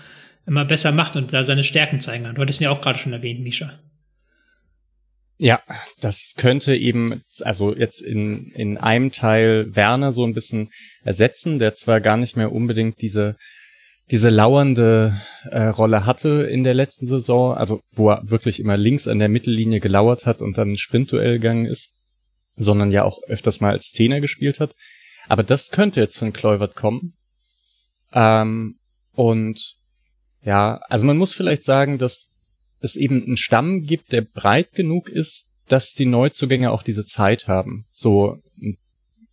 immer besser macht und da seine Stärken zeigen kann. Du hattest mir auch gerade schon erwähnt, Misha. Ja, das könnte eben, also jetzt in, in einem Teil Werner so ein bisschen ersetzen, der zwar gar nicht mehr unbedingt diese, diese lauernde äh, Rolle hatte in der letzten Saison, also wo er wirklich immer links an der Mittellinie gelauert hat und dann ein Sprintduell gegangen ist, sondern ja auch öfters mal als Zehner gespielt hat. Aber das könnte jetzt von Kluivert kommen. Ähm, und ja, also man muss vielleicht sagen, dass es eben einen Stamm gibt, der breit genug ist, dass die Neuzugänge auch diese Zeit haben, so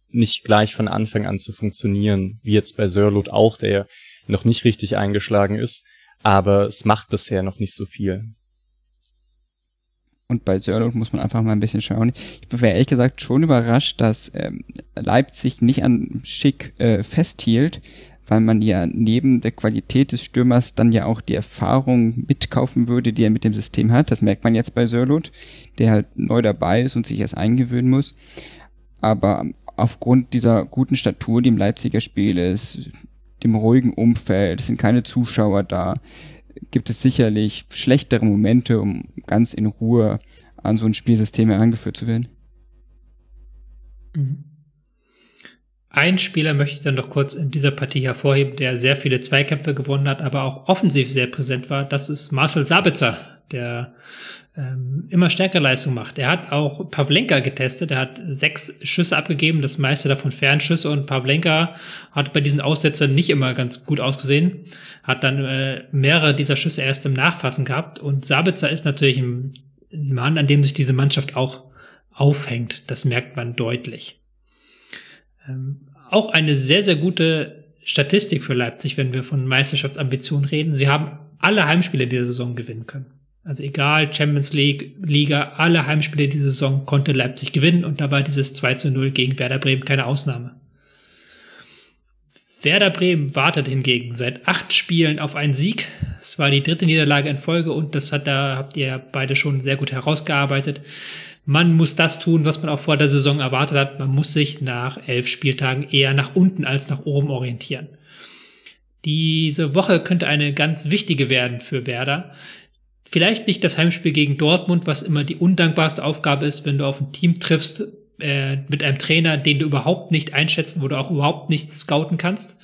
nicht gleich von Anfang an zu funktionieren, wie jetzt bei Sörlot auch, der noch nicht richtig eingeschlagen ist, aber es macht bisher noch nicht so viel. Und bei Sörlot muss man einfach mal ein bisschen schauen. Ich war ehrlich gesagt schon überrascht, dass ähm, Leipzig nicht an Schick äh, festhielt, weil man ja neben der Qualität des Stürmers dann ja auch die Erfahrung mitkaufen würde, die er mit dem System hat. Das merkt man jetzt bei Sörlot, der halt neu dabei ist und sich erst eingewöhnen muss. Aber aufgrund dieser guten Statur, die im Leipziger Spiel ist, dem ruhigen Umfeld, es sind keine Zuschauer da, gibt es sicherlich schlechtere Momente, um ganz in Ruhe an so ein Spielsystem herangeführt zu werden. Mhm. Ein Spieler möchte ich dann noch kurz in dieser Partie hervorheben, der sehr viele Zweikämpfe gewonnen hat, aber auch offensiv sehr präsent war. Das ist Marcel Sabitzer, der ähm, immer stärker Leistung macht. Er hat auch Pavlenka getestet. Er hat sechs Schüsse abgegeben, das meiste davon Fernschüsse. Und Pavlenka hat bei diesen Aussetzern nicht immer ganz gut ausgesehen. Hat dann äh, mehrere dieser Schüsse erst im Nachfassen gehabt. Und Sabitzer ist natürlich ein, Mann, an dem sich diese Mannschaft auch aufhängt. Das merkt man deutlich. Ähm, auch eine sehr, sehr gute Statistik für Leipzig, wenn wir von Meisterschaftsambitionen reden. Sie haben alle Heimspiele dieser Saison gewinnen können. Also egal, Champions League, Liga, alle Heimspiele dieser Saison konnte Leipzig gewinnen und da war dieses 2 zu 0 gegen Werder Bremen keine Ausnahme. Werder Bremen wartet hingegen seit acht Spielen auf einen Sieg. Es war die dritte Niederlage in Folge und das hat da habt ihr beide schon sehr gut herausgearbeitet man muss das tun, was man auch vor der Saison erwartet hat. Man muss sich nach elf Spieltagen eher nach unten als nach oben orientieren. Diese Woche könnte eine ganz wichtige werden für Werder. Vielleicht nicht das Heimspiel gegen Dortmund, was immer die undankbarste Aufgabe ist, wenn du auf ein Team triffst äh, mit einem Trainer, den du überhaupt nicht einschätzen, wo du auch überhaupt nichts scouten kannst.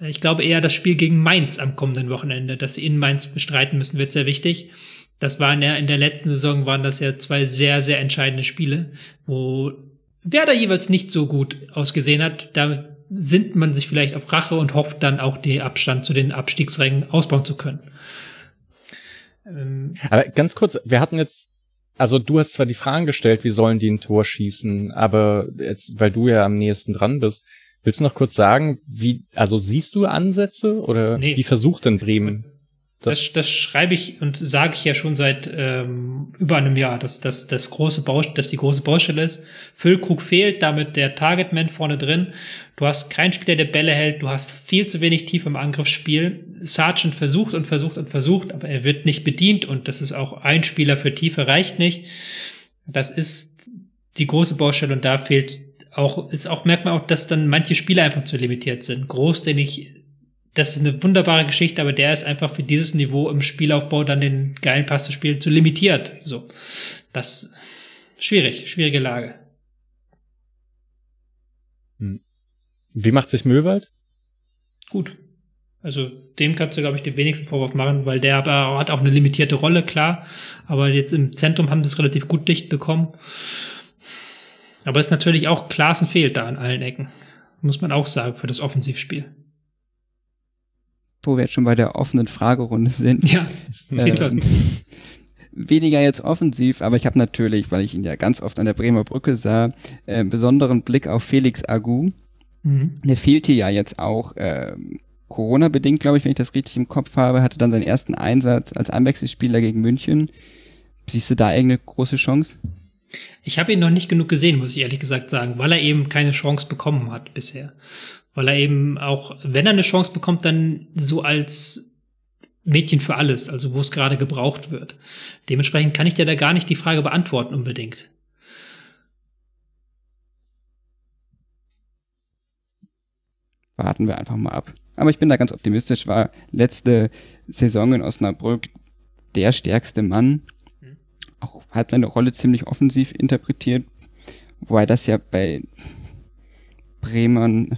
Ich glaube eher das Spiel gegen Mainz am kommenden Wochenende, das sie in Mainz bestreiten müssen, wird sehr wichtig das waren ja in der letzten Saison waren das ja zwei sehr, sehr entscheidende Spiele, wo Werder jeweils nicht so gut ausgesehen hat. Da sinnt man sich vielleicht auf Rache und hofft dann auch den Abstand zu den Abstiegsrängen ausbauen zu können. Ähm aber ganz kurz, wir hatten jetzt, also du hast zwar die Fragen gestellt, wie sollen die ein Tor schießen, aber jetzt, weil du ja am nächsten dran bist, willst du noch kurz sagen, wie, also siehst du Ansätze oder nee. wie versucht denn Bremen? Das, das, schreibe ich und sage ich ja schon seit ähm, über einem Jahr, dass, dass, das große Baust dass die große Baustelle ist. Füllkrug fehlt, damit der Targetman vorne drin. Du hast keinen Spieler, der Bälle hält. Du hast viel zu wenig tief im Angriffsspiel. Sargent versucht und versucht und versucht, aber er wird nicht bedient und das ist auch ein Spieler für Tiefe reicht nicht. Das ist die große Baustelle und da fehlt auch, ist auch, merkt man auch, dass dann manche Spieler einfach zu limitiert sind. Groß, den ich das ist eine wunderbare Geschichte, aber der ist einfach für dieses Niveau im Spielaufbau dann den geilen Pass zu spielen zu limitiert. So, das schwierig, schwierige Lage. Hm. Wie macht sich Möwald? Gut. Also dem kannst du, glaube ich, den wenigsten Vorwurf machen, weil der aber hat auch eine limitierte Rolle, klar. Aber jetzt im Zentrum haben sie es relativ gut dicht bekommen. Aber es ist natürlich auch Klaassen fehlt da an allen Ecken. Muss man auch sagen für das Offensivspiel wo wir jetzt schon bei der offenen Fragerunde sind. Ja, ähm, weniger jetzt offensiv, aber ich habe natürlich, weil ich ihn ja ganz oft an der Bremer Brücke sah, äh, besonderen Blick auf Felix Agu. Mhm. Der fehlte ja jetzt auch äh, Corona-bedingt, glaube ich, wenn ich das richtig im Kopf habe, hatte dann seinen ersten Einsatz als Einwechselspieler gegen München. Siehst du da irgendeine große Chance? Ich habe ihn noch nicht genug gesehen, muss ich ehrlich gesagt sagen, weil er eben keine Chance bekommen hat bisher weil er eben auch, wenn er eine Chance bekommt, dann so als Mädchen für alles, also wo es gerade gebraucht wird. Dementsprechend kann ich dir da gar nicht die Frage beantworten unbedingt. Warten wir einfach mal ab. Aber ich bin da ganz optimistisch, war letzte Saison in Osnabrück der stärkste Mann. Mhm. Auch hat seine Rolle ziemlich offensiv interpretiert, wobei das ja bei Bremen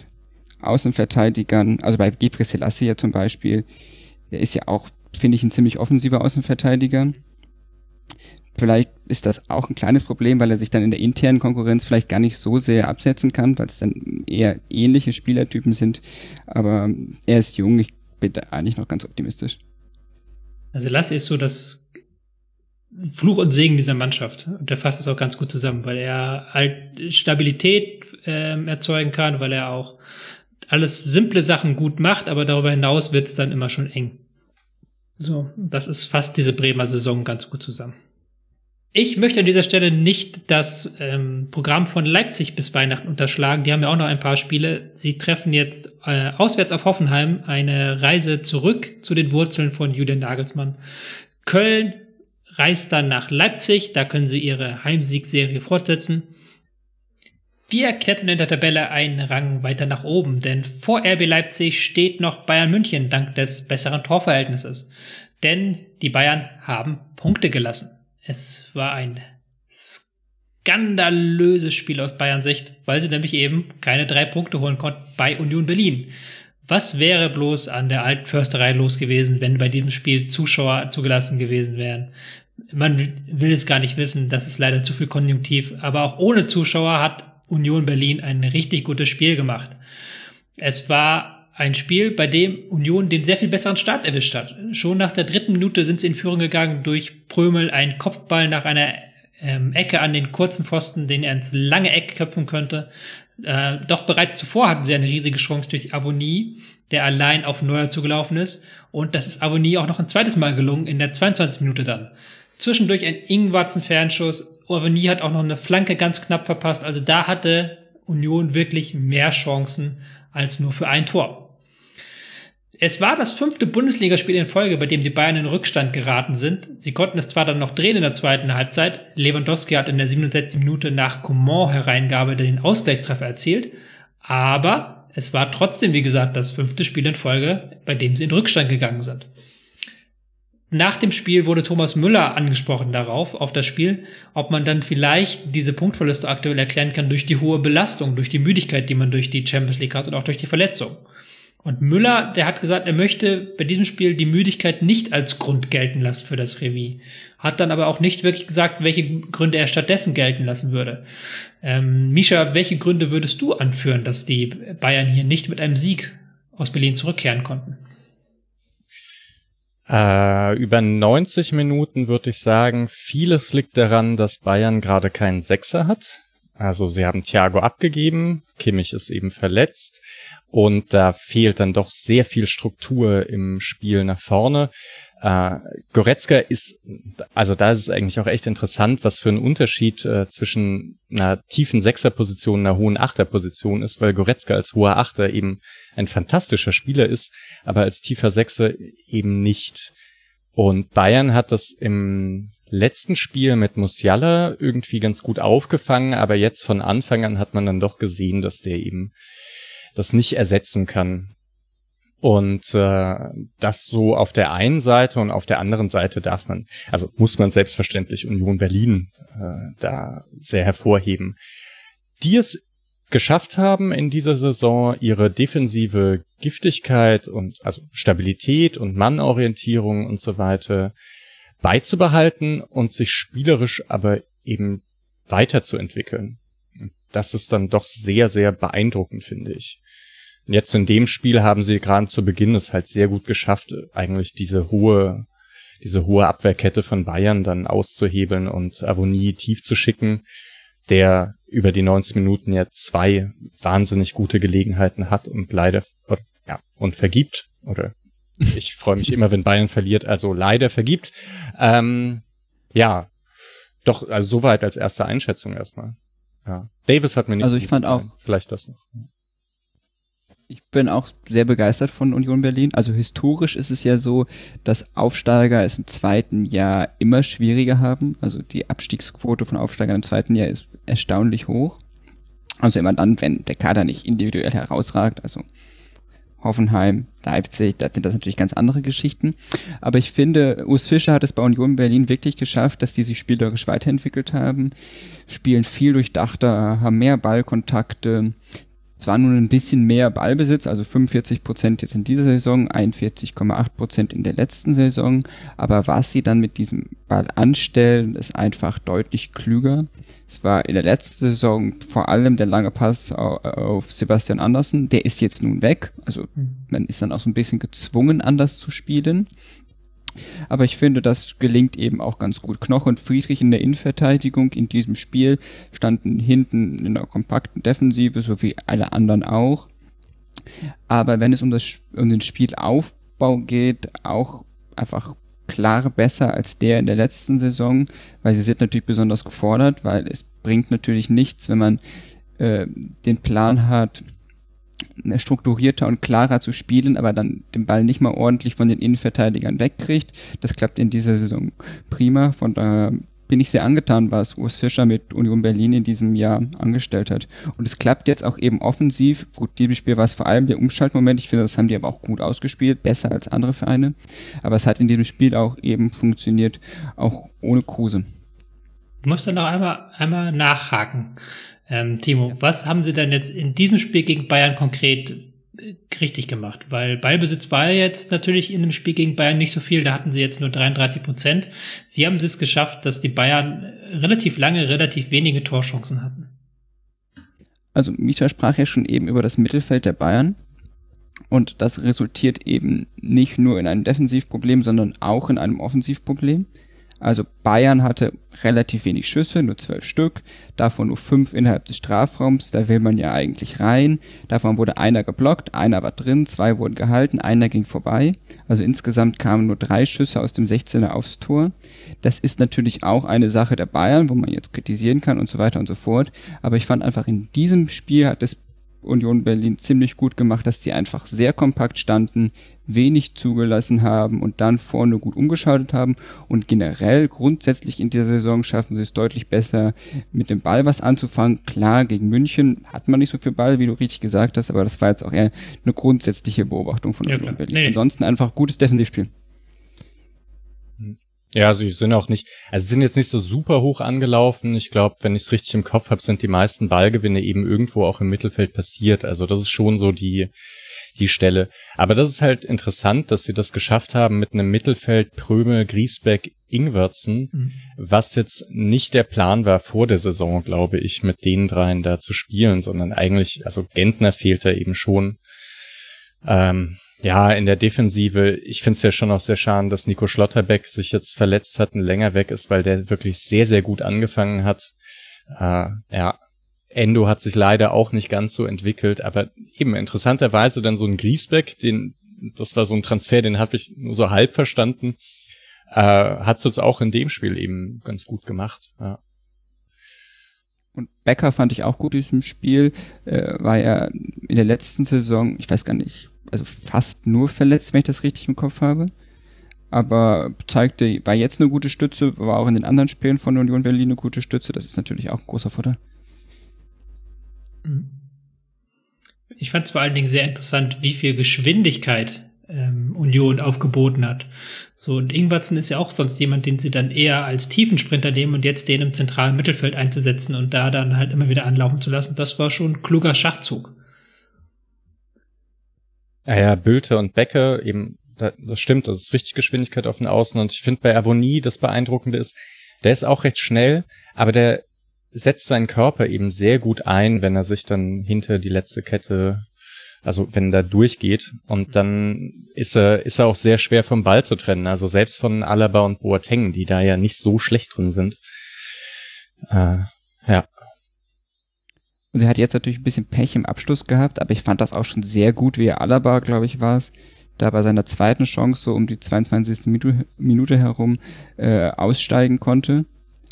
Außenverteidigern, also bei Gebre Selassie ja zum Beispiel, der ist ja auch, finde ich, ein ziemlich offensiver Außenverteidiger. Vielleicht ist das auch ein kleines Problem, weil er sich dann in der internen Konkurrenz vielleicht gar nicht so sehr absetzen kann, weil es dann eher ähnliche Spielertypen sind. Aber er ist jung, ich bin da eigentlich noch ganz optimistisch. Also Lassie ist so das Fluch und Segen dieser Mannschaft. Und der fasst es auch ganz gut zusammen, weil er halt Stabilität äh, erzeugen kann, weil er auch alles simple Sachen gut macht, aber darüber hinaus wird es dann immer schon eng. So, das ist fast diese Bremer Saison ganz gut zusammen. Ich möchte an dieser Stelle nicht das ähm, Programm von Leipzig bis Weihnachten unterschlagen. Die haben ja auch noch ein paar Spiele. Sie treffen jetzt äh, auswärts auf Hoffenheim eine Reise zurück zu den Wurzeln von Julian Nagelsmann. Köln reist dann nach Leipzig. Da können sie ihre Heimsiegserie fortsetzen. Wir klettern in der Tabelle einen Rang weiter nach oben, denn vor RB Leipzig steht noch Bayern München dank des besseren Torverhältnisses. Denn die Bayern haben Punkte gelassen. Es war ein skandalöses Spiel aus Bayern Sicht, weil sie nämlich eben keine drei Punkte holen konnten bei Union Berlin. Was wäre bloß an der alten Försterei los gewesen, wenn bei diesem Spiel Zuschauer zugelassen gewesen wären? Man will es gar nicht wissen, das ist leider zu viel Konjunktiv, aber auch ohne Zuschauer hat Union Berlin ein richtig gutes Spiel gemacht. Es war ein Spiel, bei dem Union den sehr viel besseren Start erwischt hat. Schon nach der dritten Minute sind sie in Führung gegangen durch Prömel, ein Kopfball nach einer ähm, Ecke an den kurzen Pfosten, den er ins lange Eck köpfen könnte. Äh, doch bereits zuvor hatten sie eine riesige Chance durch Avonie, der allein auf Neuer zugelaufen ist. Und das ist Avonie auch noch ein zweites Mal gelungen, in der 22. Minute dann. Zwischendurch ein Ingwarzen-Fernschuss. Orveni hat auch noch eine Flanke ganz knapp verpasst. Also da hatte Union wirklich mehr Chancen als nur für ein Tor. Es war das fünfte Bundesligaspiel in Folge, bei dem die Bayern in Rückstand geraten sind. Sie konnten es zwar dann noch drehen in der zweiten Halbzeit. Lewandowski hat in der 67. Minute nach Coman Hereingabe den Ausgleichstreffer erzielt. Aber es war trotzdem, wie gesagt, das fünfte Spiel in Folge, bei dem sie in Rückstand gegangen sind. Nach dem Spiel wurde Thomas Müller angesprochen darauf, auf das Spiel, ob man dann vielleicht diese Punktverluste aktuell erklären kann durch die hohe Belastung, durch die Müdigkeit, die man durch die Champions League hat und auch durch die Verletzung. Und Müller, der hat gesagt, er möchte bei diesem Spiel die Müdigkeit nicht als Grund gelten lassen für das Remis. Hat dann aber auch nicht wirklich gesagt, welche Gründe er stattdessen gelten lassen würde. Ähm, Misha, welche Gründe würdest du anführen, dass die Bayern hier nicht mit einem Sieg aus Berlin zurückkehren konnten? Äh, über 90 Minuten würde ich sagen, vieles liegt daran, dass Bayern gerade keinen Sechser hat. Also sie haben Thiago abgegeben, Kimmich ist eben verletzt und da fehlt dann doch sehr viel Struktur im Spiel nach vorne. Äh, Goretzka ist, also da ist es eigentlich auch echt interessant, was für ein Unterschied äh, zwischen einer tiefen Sechserposition und einer hohen Achterposition ist, weil Goretzka als hoher Achter eben ein fantastischer Spieler ist, aber als tiefer Sechser eben nicht. Und Bayern hat das im letzten Spiel mit Musiala irgendwie ganz gut aufgefangen, aber jetzt von Anfang an hat man dann doch gesehen, dass der eben das nicht ersetzen kann. Und äh, das so auf der einen Seite und auf der anderen Seite darf man, also muss man selbstverständlich Union Berlin äh, da sehr hervorheben, die es geschafft haben in dieser Saison ihre defensive Giftigkeit und also Stabilität und Mannorientierung und so weiter beizubehalten und sich spielerisch aber eben weiterzuentwickeln. Das ist dann doch sehr, sehr beeindruckend, finde ich. Und jetzt in dem Spiel haben sie gerade zu Beginn es halt sehr gut geschafft, eigentlich diese hohe, diese hohe Abwehrkette von Bayern dann auszuhebeln und Avonie tief zu schicken, der über die 90 Minuten ja zwei wahnsinnig gute Gelegenheiten hat und leider, ja, und vergibt, oder ich freue mich immer, wenn Bayern verliert, also leider vergibt. Ähm, ja, doch, also soweit als erste Einschätzung erstmal. Ja. Davis hat mir nicht. Also ich fand gefallen. auch. Vielleicht das noch. Ich bin auch sehr begeistert von Union Berlin. Also historisch ist es ja so, dass Aufsteiger es im zweiten Jahr immer schwieriger haben. Also die Abstiegsquote von Aufsteigern im zweiten Jahr ist erstaunlich hoch. Also immer dann, wenn der Kader nicht individuell herausragt. Also Hoffenheim, Leipzig, da sind das natürlich ganz andere Geschichten. Aber ich finde, Urs Fischer hat es bei Union Berlin wirklich geschafft, dass die sich spielerisch weiterentwickelt haben, spielen viel durchdachter, haben mehr Ballkontakte, zwar nun ein bisschen mehr Ballbesitz, also 45 Prozent jetzt in dieser Saison, 41,8 Prozent in der letzten Saison, aber was sie dann mit diesem Ball anstellen, ist einfach deutlich klüger. Es war in der letzten Saison vor allem der lange Pass auf Sebastian Andersen, der ist jetzt nun weg, also mhm. man ist dann auch so ein bisschen gezwungen, anders zu spielen. Aber ich finde, das gelingt eben auch ganz gut. Knoch und Friedrich in der Innenverteidigung in diesem Spiel standen hinten in einer kompakten Defensive, so wie alle anderen auch. Aber wenn es um, das, um den Spielaufbau geht, auch einfach klar besser als der in der letzten Saison, weil sie sind natürlich besonders gefordert, weil es bringt natürlich nichts, wenn man äh, den Plan hat, strukturierter und klarer zu spielen, aber dann den Ball nicht mal ordentlich von den Innenverteidigern wegkriegt. Das klappt in dieser Saison prima. Von daher bin ich sehr angetan, was Urs Fischer mit Union Berlin in diesem Jahr angestellt hat. Und es klappt jetzt auch eben offensiv. Gut, dieses Spiel war es vor allem der Umschaltmoment. Ich finde, das haben die aber auch gut ausgespielt, besser als andere Vereine. Aber es hat in diesem Spiel auch eben funktioniert, auch ohne Kruse. Du musst dann noch einmal, einmal nachhaken. Ähm, Timo, ja. was haben sie denn jetzt in diesem Spiel gegen Bayern konkret äh, richtig gemacht? Weil Ballbesitz war jetzt natürlich in dem Spiel gegen Bayern nicht so viel, da hatten sie jetzt nur 33 Prozent. Wie haben sie es geschafft, dass die Bayern relativ lange, relativ wenige Torchancen hatten? Also Misha sprach ja schon eben über das Mittelfeld der Bayern. Und das resultiert eben nicht nur in einem Defensivproblem, sondern auch in einem Offensivproblem. Also Bayern hatte relativ wenig Schüsse, nur zwölf Stück, davon nur fünf innerhalb des Strafraums, da will man ja eigentlich rein. Davon wurde einer geblockt, einer war drin, zwei wurden gehalten, einer ging vorbei. Also insgesamt kamen nur drei Schüsse aus dem 16er aufs Tor. Das ist natürlich auch eine Sache der Bayern, wo man jetzt kritisieren kann und so weiter und so fort. Aber ich fand einfach in diesem Spiel hat es Union Berlin ziemlich gut gemacht, dass die einfach sehr kompakt standen, wenig zugelassen haben und dann vorne gut umgeschaltet haben. Und generell grundsätzlich in dieser Saison schaffen sie es deutlich besser, mit dem Ball was anzufangen. Klar, gegen München hat man nicht so viel Ball, wie du richtig gesagt hast, aber das war jetzt auch eher eine grundsätzliche Beobachtung von ja, Union Berlin. Nee. Ansonsten einfach gutes Defensivspiel. Ja, sie sind auch nicht, also sie sind jetzt nicht so super hoch angelaufen. Ich glaube, wenn ich es richtig im Kopf habe, sind die meisten Ballgewinne eben irgendwo auch im Mittelfeld passiert. Also das ist schon so die, die Stelle. Aber das ist halt interessant, dass sie das geschafft haben mit einem Mittelfeld Prömel, Griesbeck, Ingwertsen, mhm. was jetzt nicht der Plan war vor der Saison, glaube ich, mit den dreien da zu spielen, sondern eigentlich, also Gentner fehlt da eben schon. Ähm, ja, in der Defensive, ich finde es ja schon auch sehr schade, dass Nico Schlotterbeck sich jetzt verletzt hat und länger weg ist, weil der wirklich sehr, sehr gut angefangen hat. Äh, ja, Endo hat sich leider auch nicht ganz so entwickelt, aber eben interessanterweise dann so ein Griesbeck, den, das war so ein Transfer, den habe ich nur so halb verstanden, äh, hat es uns auch in dem Spiel eben ganz gut gemacht. Ja. Und Becker fand ich auch gut in diesem Spiel, äh, war ja in der letzten Saison, ich weiß gar nicht, also fast nur verletzt, wenn ich das richtig im Kopf habe. Aber zeigte, war jetzt eine gute Stütze, war auch in den anderen Spielen von Union Berlin eine gute Stütze. Das ist natürlich auch ein großer Vorteil. Mhm. Ich fand es vor allen Dingen sehr interessant, wie viel Geschwindigkeit ähm, Union aufgeboten hat. So, und Ingwertsen ist ja auch sonst jemand, den sie dann eher als Tiefensprinter nehmen und jetzt den im zentralen Mittelfeld einzusetzen und da dann halt immer wieder anlaufen zu lassen. Das war schon ein kluger Schachzug. Ja, ja, Bülter und Becker, eben, das stimmt, das ist richtig Geschwindigkeit auf den Außen und ich finde bei Avonie das Beeindruckende ist, der ist auch recht schnell, aber der setzt seinen Körper eben sehr gut ein, wenn er sich dann hinter die letzte Kette, also wenn er da durchgeht und dann ist er, ist er auch sehr schwer vom Ball zu trennen, also selbst von Alaba und Boateng, die da ja nicht so schlecht drin sind. Äh, ja. Und er hat jetzt natürlich ein bisschen Pech im Abschluss gehabt, aber ich fand das auch schon sehr gut, wie er Alaba, glaube ich, war es, da bei seiner zweiten Chance so um die 22. Minute herum äh, aussteigen konnte.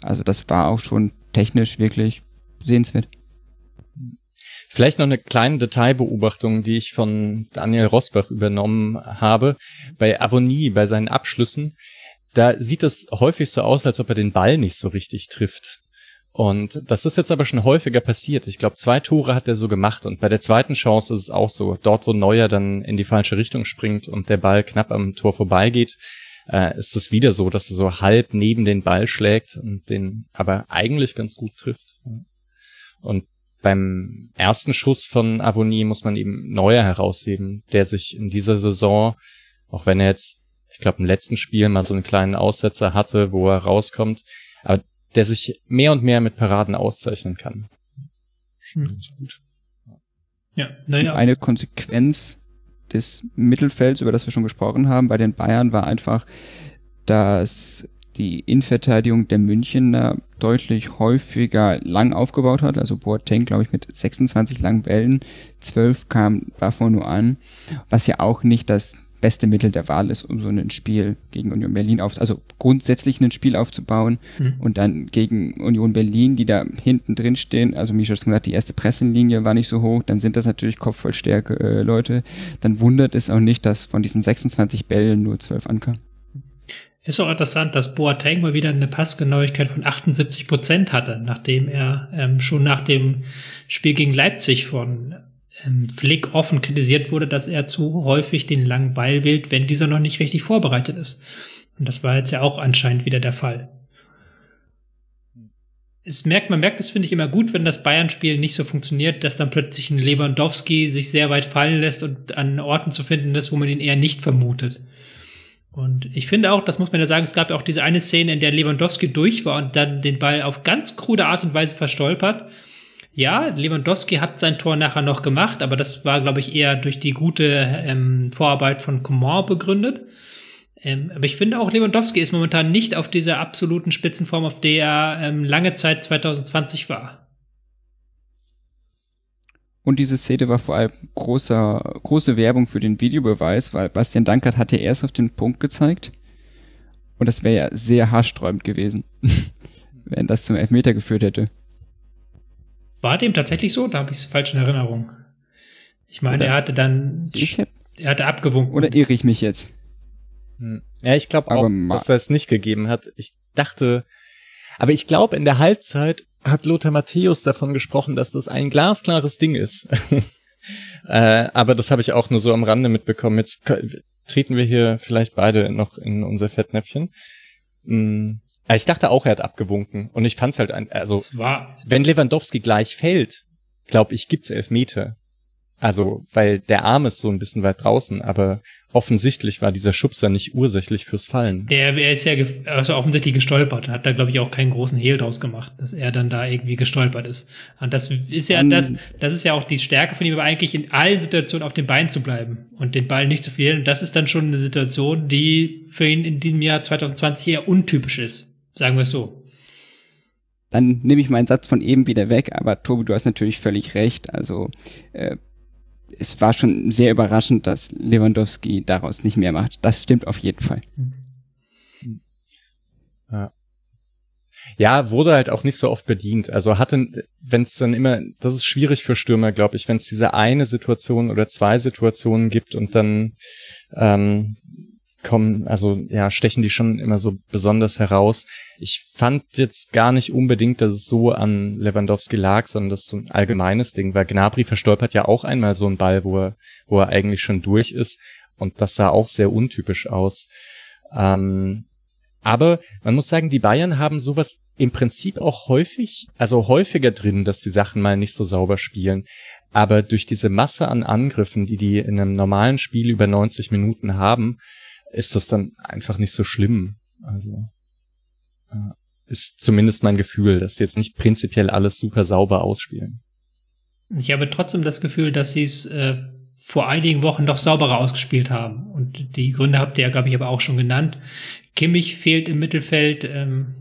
Also das war auch schon technisch wirklich sehenswert. Vielleicht noch eine kleine Detailbeobachtung, die ich von Daniel Rosbach übernommen habe. Bei Avonie, bei seinen Abschlüssen, da sieht es häufig so aus, als ob er den Ball nicht so richtig trifft. Und das ist jetzt aber schon häufiger passiert. Ich glaube, zwei Tore hat er so gemacht. Und bei der zweiten Chance ist es auch so. Dort, wo Neuer dann in die falsche Richtung springt und der Ball knapp am Tor vorbeigeht, äh, ist es wieder so, dass er so halb neben den Ball schlägt und den aber eigentlich ganz gut trifft. Und beim ersten Schuss von Avonie muss man eben Neuer herausheben, der sich in dieser Saison, auch wenn er jetzt, ich glaube, im letzten Spiel mal so einen kleinen Aussetzer hatte, wo er rauskommt, aber der sich mehr und mehr mit Paraden auszeichnen kann. Hm. Gut. Ja, naja. Eine Konsequenz des Mittelfelds, über das wir schon gesprochen haben, bei den Bayern war einfach, dass die Innenverteidigung der Münchner deutlich häufiger lang aufgebaut hat. Also Boateng, glaube ich, mit 26 langen Bällen, 12 kam davon nur an, was ja auch nicht das beste Mittel der Wahl ist, um so ein Spiel gegen Union Berlin auf, also grundsätzlich ein Spiel aufzubauen mhm. und dann gegen Union Berlin, die da hinten drin stehen, also Mischa hat gesagt, die erste Pressenlinie war nicht so hoch, dann sind das natürlich Kopfballstärke äh, Leute, dann wundert es auch nicht, dass von diesen 26 Bällen nur 12 ankamen. Ist auch interessant, dass Boateng mal wieder eine Passgenauigkeit von 78 Prozent hatte, nachdem er ähm, schon nach dem Spiel gegen Leipzig von Flick offen kritisiert wurde, dass er zu häufig den langen Ball wählt, wenn dieser noch nicht richtig vorbereitet ist. Und das war jetzt ja auch anscheinend wieder der Fall. Es merkt, man merkt es, finde ich, immer gut, wenn das Bayern-Spiel nicht so funktioniert, dass dann plötzlich ein Lewandowski sich sehr weit fallen lässt und an Orten zu finden ist, wo man ihn eher nicht vermutet. Und ich finde auch, das muss man ja sagen, es gab ja auch diese eine Szene, in der Lewandowski durch war und dann den Ball auf ganz krude Art und Weise verstolpert. Ja, Lewandowski hat sein Tor nachher noch gemacht, aber das war, glaube ich, eher durch die gute ähm, Vorarbeit von Coman begründet. Ähm, aber ich finde auch, Lewandowski ist momentan nicht auf dieser absoluten Spitzenform, auf der er ähm, lange Zeit 2020 war. Und diese Szene war vor allem großer, große Werbung für den Videobeweis, weil Bastian Dankert hat ja erst auf den Punkt gezeigt. Und das wäre ja sehr haarsträubend gewesen, (laughs) wenn das zum Elfmeter geführt hätte. War dem tatsächlich so? Da habe ich es falsch in Erinnerung. Ich meine, oder er hatte dann, hab, er hatte abgewunken. Oder irre ich mich jetzt? Hm. Ja, ich glaube auch, dass er es nicht gegeben hat. Ich dachte, aber ich glaube, in der Halbzeit hat Lothar Matthäus davon gesprochen, dass das ein glasklares Ding ist. (laughs) äh, aber das habe ich auch nur so am Rande mitbekommen. Jetzt treten wir hier vielleicht beide noch in unser Fettnäpfchen. Hm. Ich dachte auch, er hat abgewunken. Und ich fand's halt, ein, also, wenn Lewandowski gleich fällt, glaube ich, gibt's Elfmeter. Also, weil der Arm ist so ein bisschen weit draußen, aber offensichtlich war dieser Schubser nicht ursächlich fürs Fallen. Der, er ist ja also offensichtlich gestolpert, hat da glaube ich auch keinen großen Hehl draus gemacht, dass er dann da irgendwie gestolpert ist. Und das ist ja um, das, das ist ja auch die Stärke von ihm, eigentlich in allen Situationen auf dem Bein zu bleiben und den Ball nicht zu verlieren. Und das ist dann schon eine Situation, die für ihn in dem Jahr 2020 eher untypisch ist. Sagen wir es so. dann nehme ich meinen Satz von eben wieder weg, aber Tobi, du hast natürlich völlig recht. Also äh, es war schon sehr überraschend, dass Lewandowski daraus nicht mehr macht. Das stimmt auf jeden Fall. Ja. Ja, wurde halt auch nicht so oft bedient. Also hatte, wenn es dann immer, das ist schwierig für Stürmer, glaube ich, wenn es diese eine Situation oder zwei Situationen gibt und dann ähm, kommen, also ja, stechen die schon immer so besonders heraus. Ich fand jetzt gar nicht unbedingt, dass es so an Lewandowski lag, sondern das ist so ein allgemeines Ding, weil Gnabry verstolpert ja auch einmal so einen Ball, wo er, wo er eigentlich schon durch ist und das sah auch sehr untypisch aus. Ähm, aber man muss sagen, die Bayern haben sowas im Prinzip auch häufig, also häufiger drin, dass die Sachen mal nicht so sauber spielen. Aber durch diese Masse an Angriffen, die die in einem normalen Spiel über 90 Minuten haben, ist das dann einfach nicht so schlimm. Also äh, ist zumindest mein Gefühl, dass sie jetzt nicht prinzipiell alles super sauber ausspielen. Ich habe trotzdem das Gefühl, dass sie es äh, vor einigen Wochen doch sauberer ausgespielt haben. Und die Gründe habt ihr ja, glaube ich, aber auch schon genannt. Kimmich fehlt im Mittelfeld. Ähm,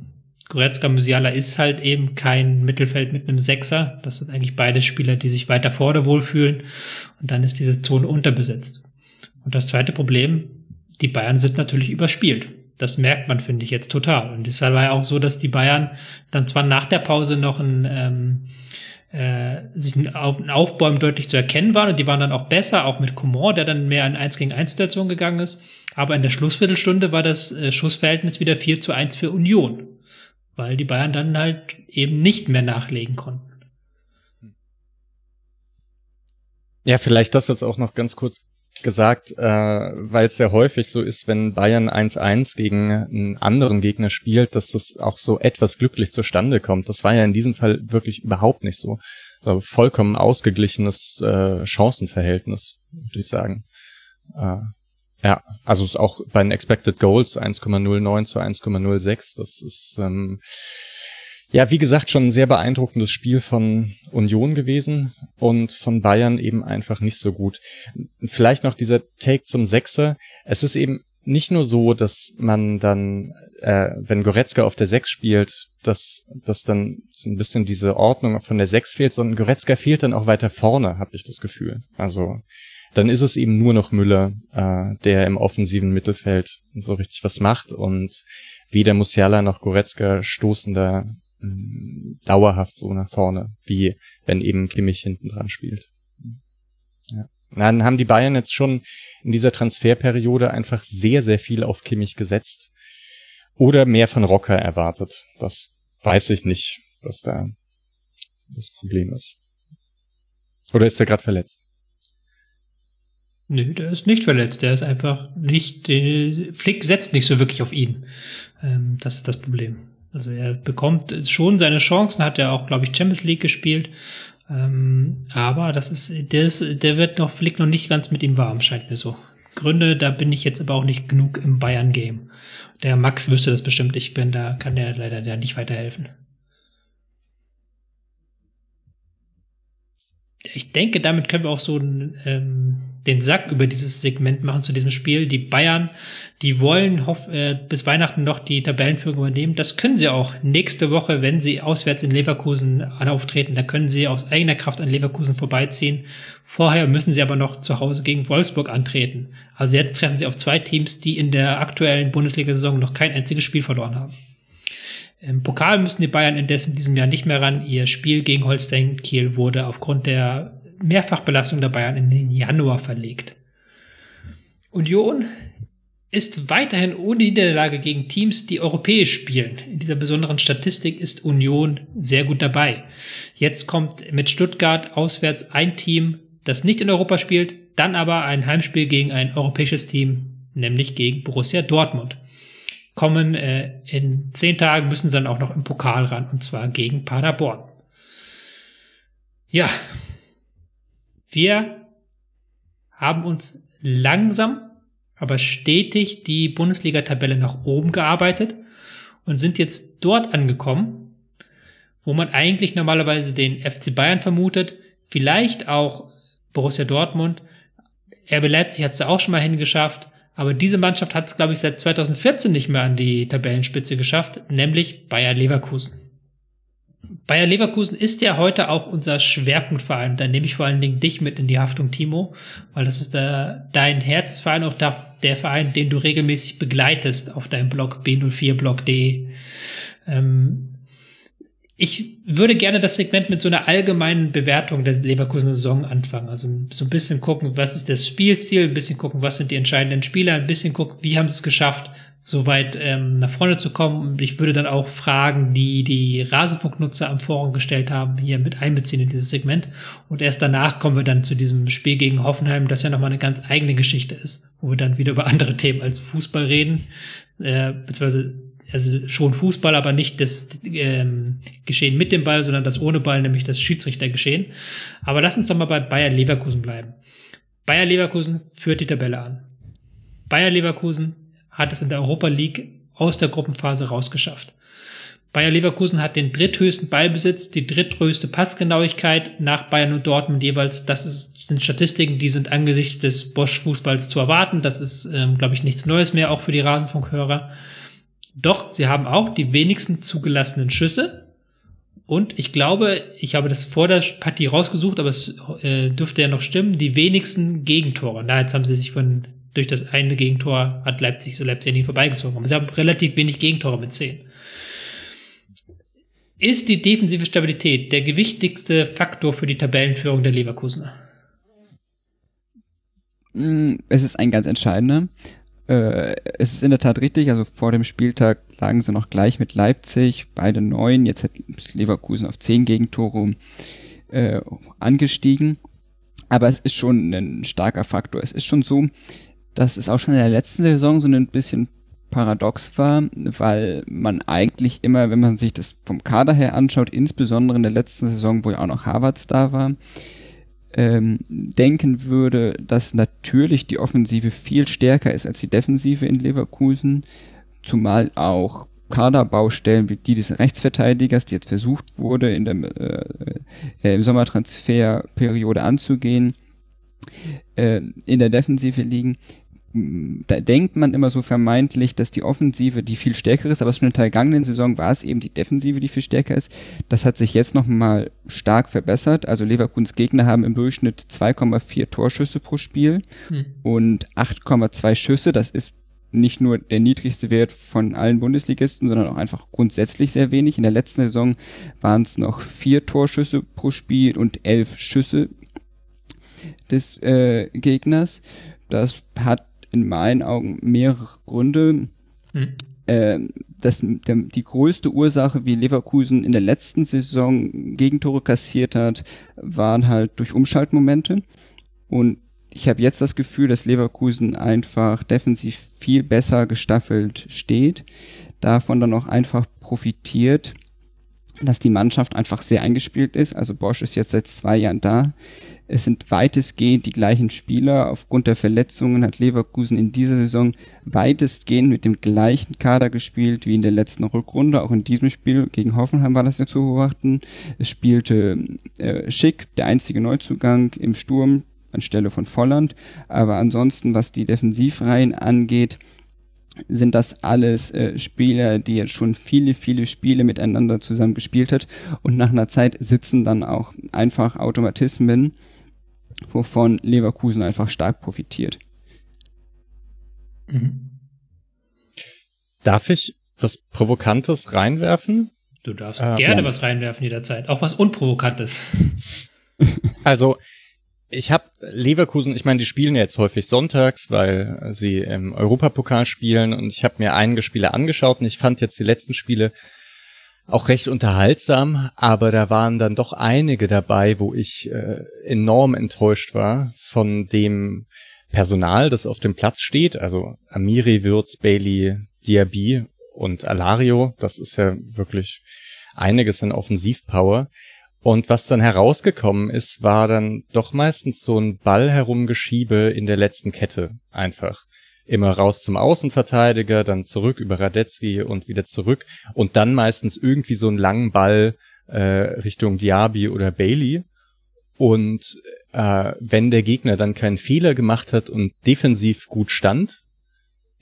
Goretzka Musiala ist halt eben kein Mittelfeld mit einem Sechser. Das sind eigentlich beide Spieler, die sich weiter vorne wohlfühlen. Und dann ist diese Zone unterbesetzt. Und das zweite Problem, die Bayern sind natürlich überspielt. Das merkt man, finde ich, jetzt total. Und es war ja auch so, dass die Bayern dann zwar nach der Pause noch ein, ähm, äh, sich ein, Auf ein Aufbäumen deutlich zu erkennen waren und die waren dann auch besser, auch mit Coman, der dann mehr in 1 gegen 1 Situation gegangen ist. Aber in der Schlussviertelstunde war das äh, Schussverhältnis wieder 4 zu 1 für Union, weil die Bayern dann halt eben nicht mehr nachlegen konnten. Ja, vielleicht das jetzt auch noch ganz kurz gesagt, äh, weil es ja häufig so ist, wenn Bayern 1-1 gegen einen anderen Gegner spielt, dass das auch so etwas glücklich zustande kommt. Das war ja in diesem Fall wirklich überhaupt nicht so. Also vollkommen ausgeglichenes äh, Chancenverhältnis, würde ich sagen. Äh, ja, also es ist auch bei den Expected Goals 1,09 zu 1,06. Das ist ähm, ja, wie gesagt, schon ein sehr beeindruckendes Spiel von Union gewesen und von Bayern eben einfach nicht so gut. Vielleicht noch dieser Take zum Sechser. Es ist eben nicht nur so, dass man dann, äh, wenn Goretzka auf der Sechs spielt, dass, dass dann so ein bisschen diese Ordnung von der Sechs fehlt, sondern Goretzka fehlt dann auch weiter vorne, habe ich das Gefühl. Also dann ist es eben nur noch Müller, äh, der im offensiven Mittelfeld so richtig was macht und weder Musiala noch Goretzka stoßen da dauerhaft so nach vorne, wie wenn eben Kimmich hinten dran spielt. Ja. Dann haben die Bayern jetzt schon in dieser Transferperiode einfach sehr, sehr viel auf Kimmich gesetzt. Oder mehr von Rocker erwartet. Das weiß ich nicht, was da das Problem ist. Oder ist er gerade verletzt? Nö, der ist nicht verletzt. Der ist einfach nicht, äh, Flick setzt nicht so wirklich auf ihn. Ähm, das ist das Problem. Also er bekommt schon seine Chancen, hat er auch, glaube ich, Champions League gespielt. Ähm, aber das ist, der, ist, der wird noch, Flick noch nicht ganz mit ihm warm, scheint mir so. Gründe, da bin ich jetzt aber auch nicht genug im Bayern-Game. Der Max wüsste das bestimmt, ich bin da, kann der leider der nicht weiterhelfen. Ich denke, damit können wir auch so ähm, den Sack über dieses Segment machen zu diesem Spiel. Die Bayern, die wollen hoff, äh, bis Weihnachten noch die Tabellenführung übernehmen. Das können sie auch nächste Woche, wenn sie auswärts in Leverkusen auftreten. Da können sie aus eigener Kraft an Leverkusen vorbeiziehen. Vorher müssen sie aber noch zu Hause gegen Wolfsburg antreten. Also jetzt treffen sie auf zwei Teams, die in der aktuellen Bundesliga-Saison noch kein einziges Spiel verloren haben. Im Pokal müssen die Bayern indes in diesem Jahr nicht mehr ran. Ihr Spiel gegen Holstein Kiel wurde aufgrund der Mehrfachbelastung der Bayern in den Januar verlegt. Union ist weiterhin ohne Niederlage gegen Teams, die europäisch spielen. In dieser besonderen Statistik ist Union sehr gut dabei. Jetzt kommt mit Stuttgart auswärts ein Team, das nicht in Europa spielt, dann aber ein Heimspiel gegen ein europäisches Team, nämlich gegen Borussia Dortmund kommen äh, in zehn Tagen, müssen dann auch noch im Pokal ran, und zwar gegen Paderborn. Ja, wir haben uns langsam, aber stetig die Bundesliga-Tabelle nach oben gearbeitet und sind jetzt dort angekommen, wo man eigentlich normalerweise den FC Bayern vermutet, vielleicht auch Borussia Dortmund. RB Leipzig hat es da auch schon mal hingeschafft. Aber diese Mannschaft hat es, glaube ich, seit 2014 nicht mehr an die Tabellenspitze geschafft, nämlich Bayer Leverkusen. Bayer Leverkusen ist ja heute auch unser Schwerpunktverein. Da nehme ich vor allen Dingen dich mit in die Haftung, Timo, weil das ist der, dein Herzensverein, auch der Verein, den du regelmäßig begleitest auf deinem Blog b04blog.de. Ähm, ich würde gerne das Segment mit so einer allgemeinen Bewertung der Leverkusener Saison anfangen. Also so ein bisschen gucken, was ist der Spielstil, ein bisschen gucken, was sind die entscheidenden Spieler, ein bisschen gucken, wie haben sie es geschafft, so weit ähm, nach vorne zu kommen. Ich würde dann auch Fragen, die die Rasenfunknutzer am Forum gestellt haben, hier mit einbeziehen in dieses Segment. Und erst danach kommen wir dann zu diesem Spiel gegen Hoffenheim, das ja nochmal eine ganz eigene Geschichte ist, wo wir dann wieder über andere Themen als Fußball reden, äh, beziehungsweise also schon Fußball, aber nicht das ähm, Geschehen mit dem Ball, sondern das ohne Ball, nämlich das Schiedsrichtergeschehen. Aber lass uns doch mal bei Bayer Leverkusen bleiben. Bayer Leverkusen führt die Tabelle an. Bayer Leverkusen hat es in der Europa League aus der Gruppenphase rausgeschafft. Bayer Leverkusen hat den dritthöchsten Ballbesitz, die drittgrößte Passgenauigkeit nach Bayern und Dortmund jeweils. Das ist, sind Statistiken, die sind angesichts des Bosch-Fußballs zu erwarten. Das ist, ähm, glaube ich, nichts Neues mehr, auch für die Rasenfunkhörer. Doch, sie haben auch die wenigsten zugelassenen Schüsse. Und ich glaube, ich habe das vor der Partie rausgesucht, aber es äh, dürfte ja noch stimmen, die wenigsten Gegentore. Na, jetzt haben sie sich von durch das eine Gegentor hat Leipzig, so Leipzig ja nie vorbeigezogen. Aber sie haben relativ wenig Gegentore mit zehn. Ist die defensive Stabilität der gewichtigste Faktor für die Tabellenführung der Leverkusener? Mm, es ist ein ganz entscheidender. Äh, es ist in der Tat richtig, also vor dem Spieltag lagen sie noch gleich mit Leipzig, beide neun, jetzt hat Leverkusen auf zehn Gegentore äh, angestiegen. Aber es ist schon ein starker Faktor. Es ist schon so, dass es auch schon in der letzten Saison so ein bisschen paradox war, weil man eigentlich immer, wenn man sich das vom Kader her anschaut, insbesondere in der letzten Saison, wo ja auch noch Harvards da war, ähm, denken würde, dass natürlich die Offensive viel stärker ist als die Defensive in Leverkusen, zumal auch Kaderbaustellen wie die des Rechtsverteidigers, die jetzt versucht wurde, in der äh, äh, im Sommertransferperiode anzugehen, äh, in der Defensive liegen da denkt man immer so vermeintlich, dass die Offensive die viel stärker ist, aber schon in der vergangenen Saison war es eben die Defensive, die viel stärker ist. Das hat sich jetzt nochmal stark verbessert. Also Leverkusens Gegner haben im Durchschnitt 2,4 Torschüsse pro Spiel hm. und 8,2 Schüsse. Das ist nicht nur der niedrigste Wert von allen Bundesligisten, sondern auch einfach grundsätzlich sehr wenig. In der letzten Saison waren es noch vier Torschüsse pro Spiel und elf Schüsse des äh, Gegners. Das hat in meinen Augen mehrere Gründe. Mhm. Äh, das, der, die größte Ursache, wie Leverkusen in der letzten Saison Gegentore kassiert hat, waren halt durch Umschaltmomente. Und ich habe jetzt das Gefühl, dass Leverkusen einfach defensiv viel besser gestaffelt steht, davon dann auch einfach profitiert, dass die Mannschaft einfach sehr eingespielt ist. Also Bosch ist jetzt seit zwei Jahren da. Es sind weitestgehend die gleichen Spieler. Aufgrund der Verletzungen hat Leverkusen in dieser Saison weitestgehend mit dem gleichen Kader gespielt wie in der letzten Rückrunde. Auch in diesem Spiel gegen Hoffenheim war das ja zu beobachten. Es spielte äh, Schick, der einzige Neuzugang im Sturm anstelle von Volland. Aber ansonsten, was die Defensivreihen angeht, sind das alles äh, Spieler, die jetzt schon viele, viele Spiele miteinander zusammen gespielt hat und nach einer Zeit sitzen dann auch einfach Automatismen, wovon Leverkusen einfach stark profitiert. Mhm. Darf ich was Provokantes reinwerfen? Du darfst äh, gerne ja. was reinwerfen jederzeit, auch was Unprovokantes. (laughs) (laughs) Also, ich habe Leverkusen, ich meine, die spielen ja jetzt häufig sonntags, weil sie im Europapokal spielen und ich habe mir einige Spiele angeschaut und ich fand jetzt die letzten Spiele auch recht unterhaltsam, aber da waren dann doch einige dabei, wo ich äh, enorm enttäuscht war von dem Personal, das auf dem Platz steht. Also Amiri, Würz, Bailey, Diaby und Alario. Das ist ja wirklich einiges an Offensivpower. Und was dann herausgekommen ist, war dann doch meistens so ein Ball herumgeschiebe in der letzten Kette einfach immer raus zum Außenverteidiger, dann zurück über Radetzky und wieder zurück und dann meistens irgendwie so einen langen Ball äh, Richtung Diaby oder Bailey. Und äh, wenn der Gegner dann keinen Fehler gemacht hat und defensiv gut stand,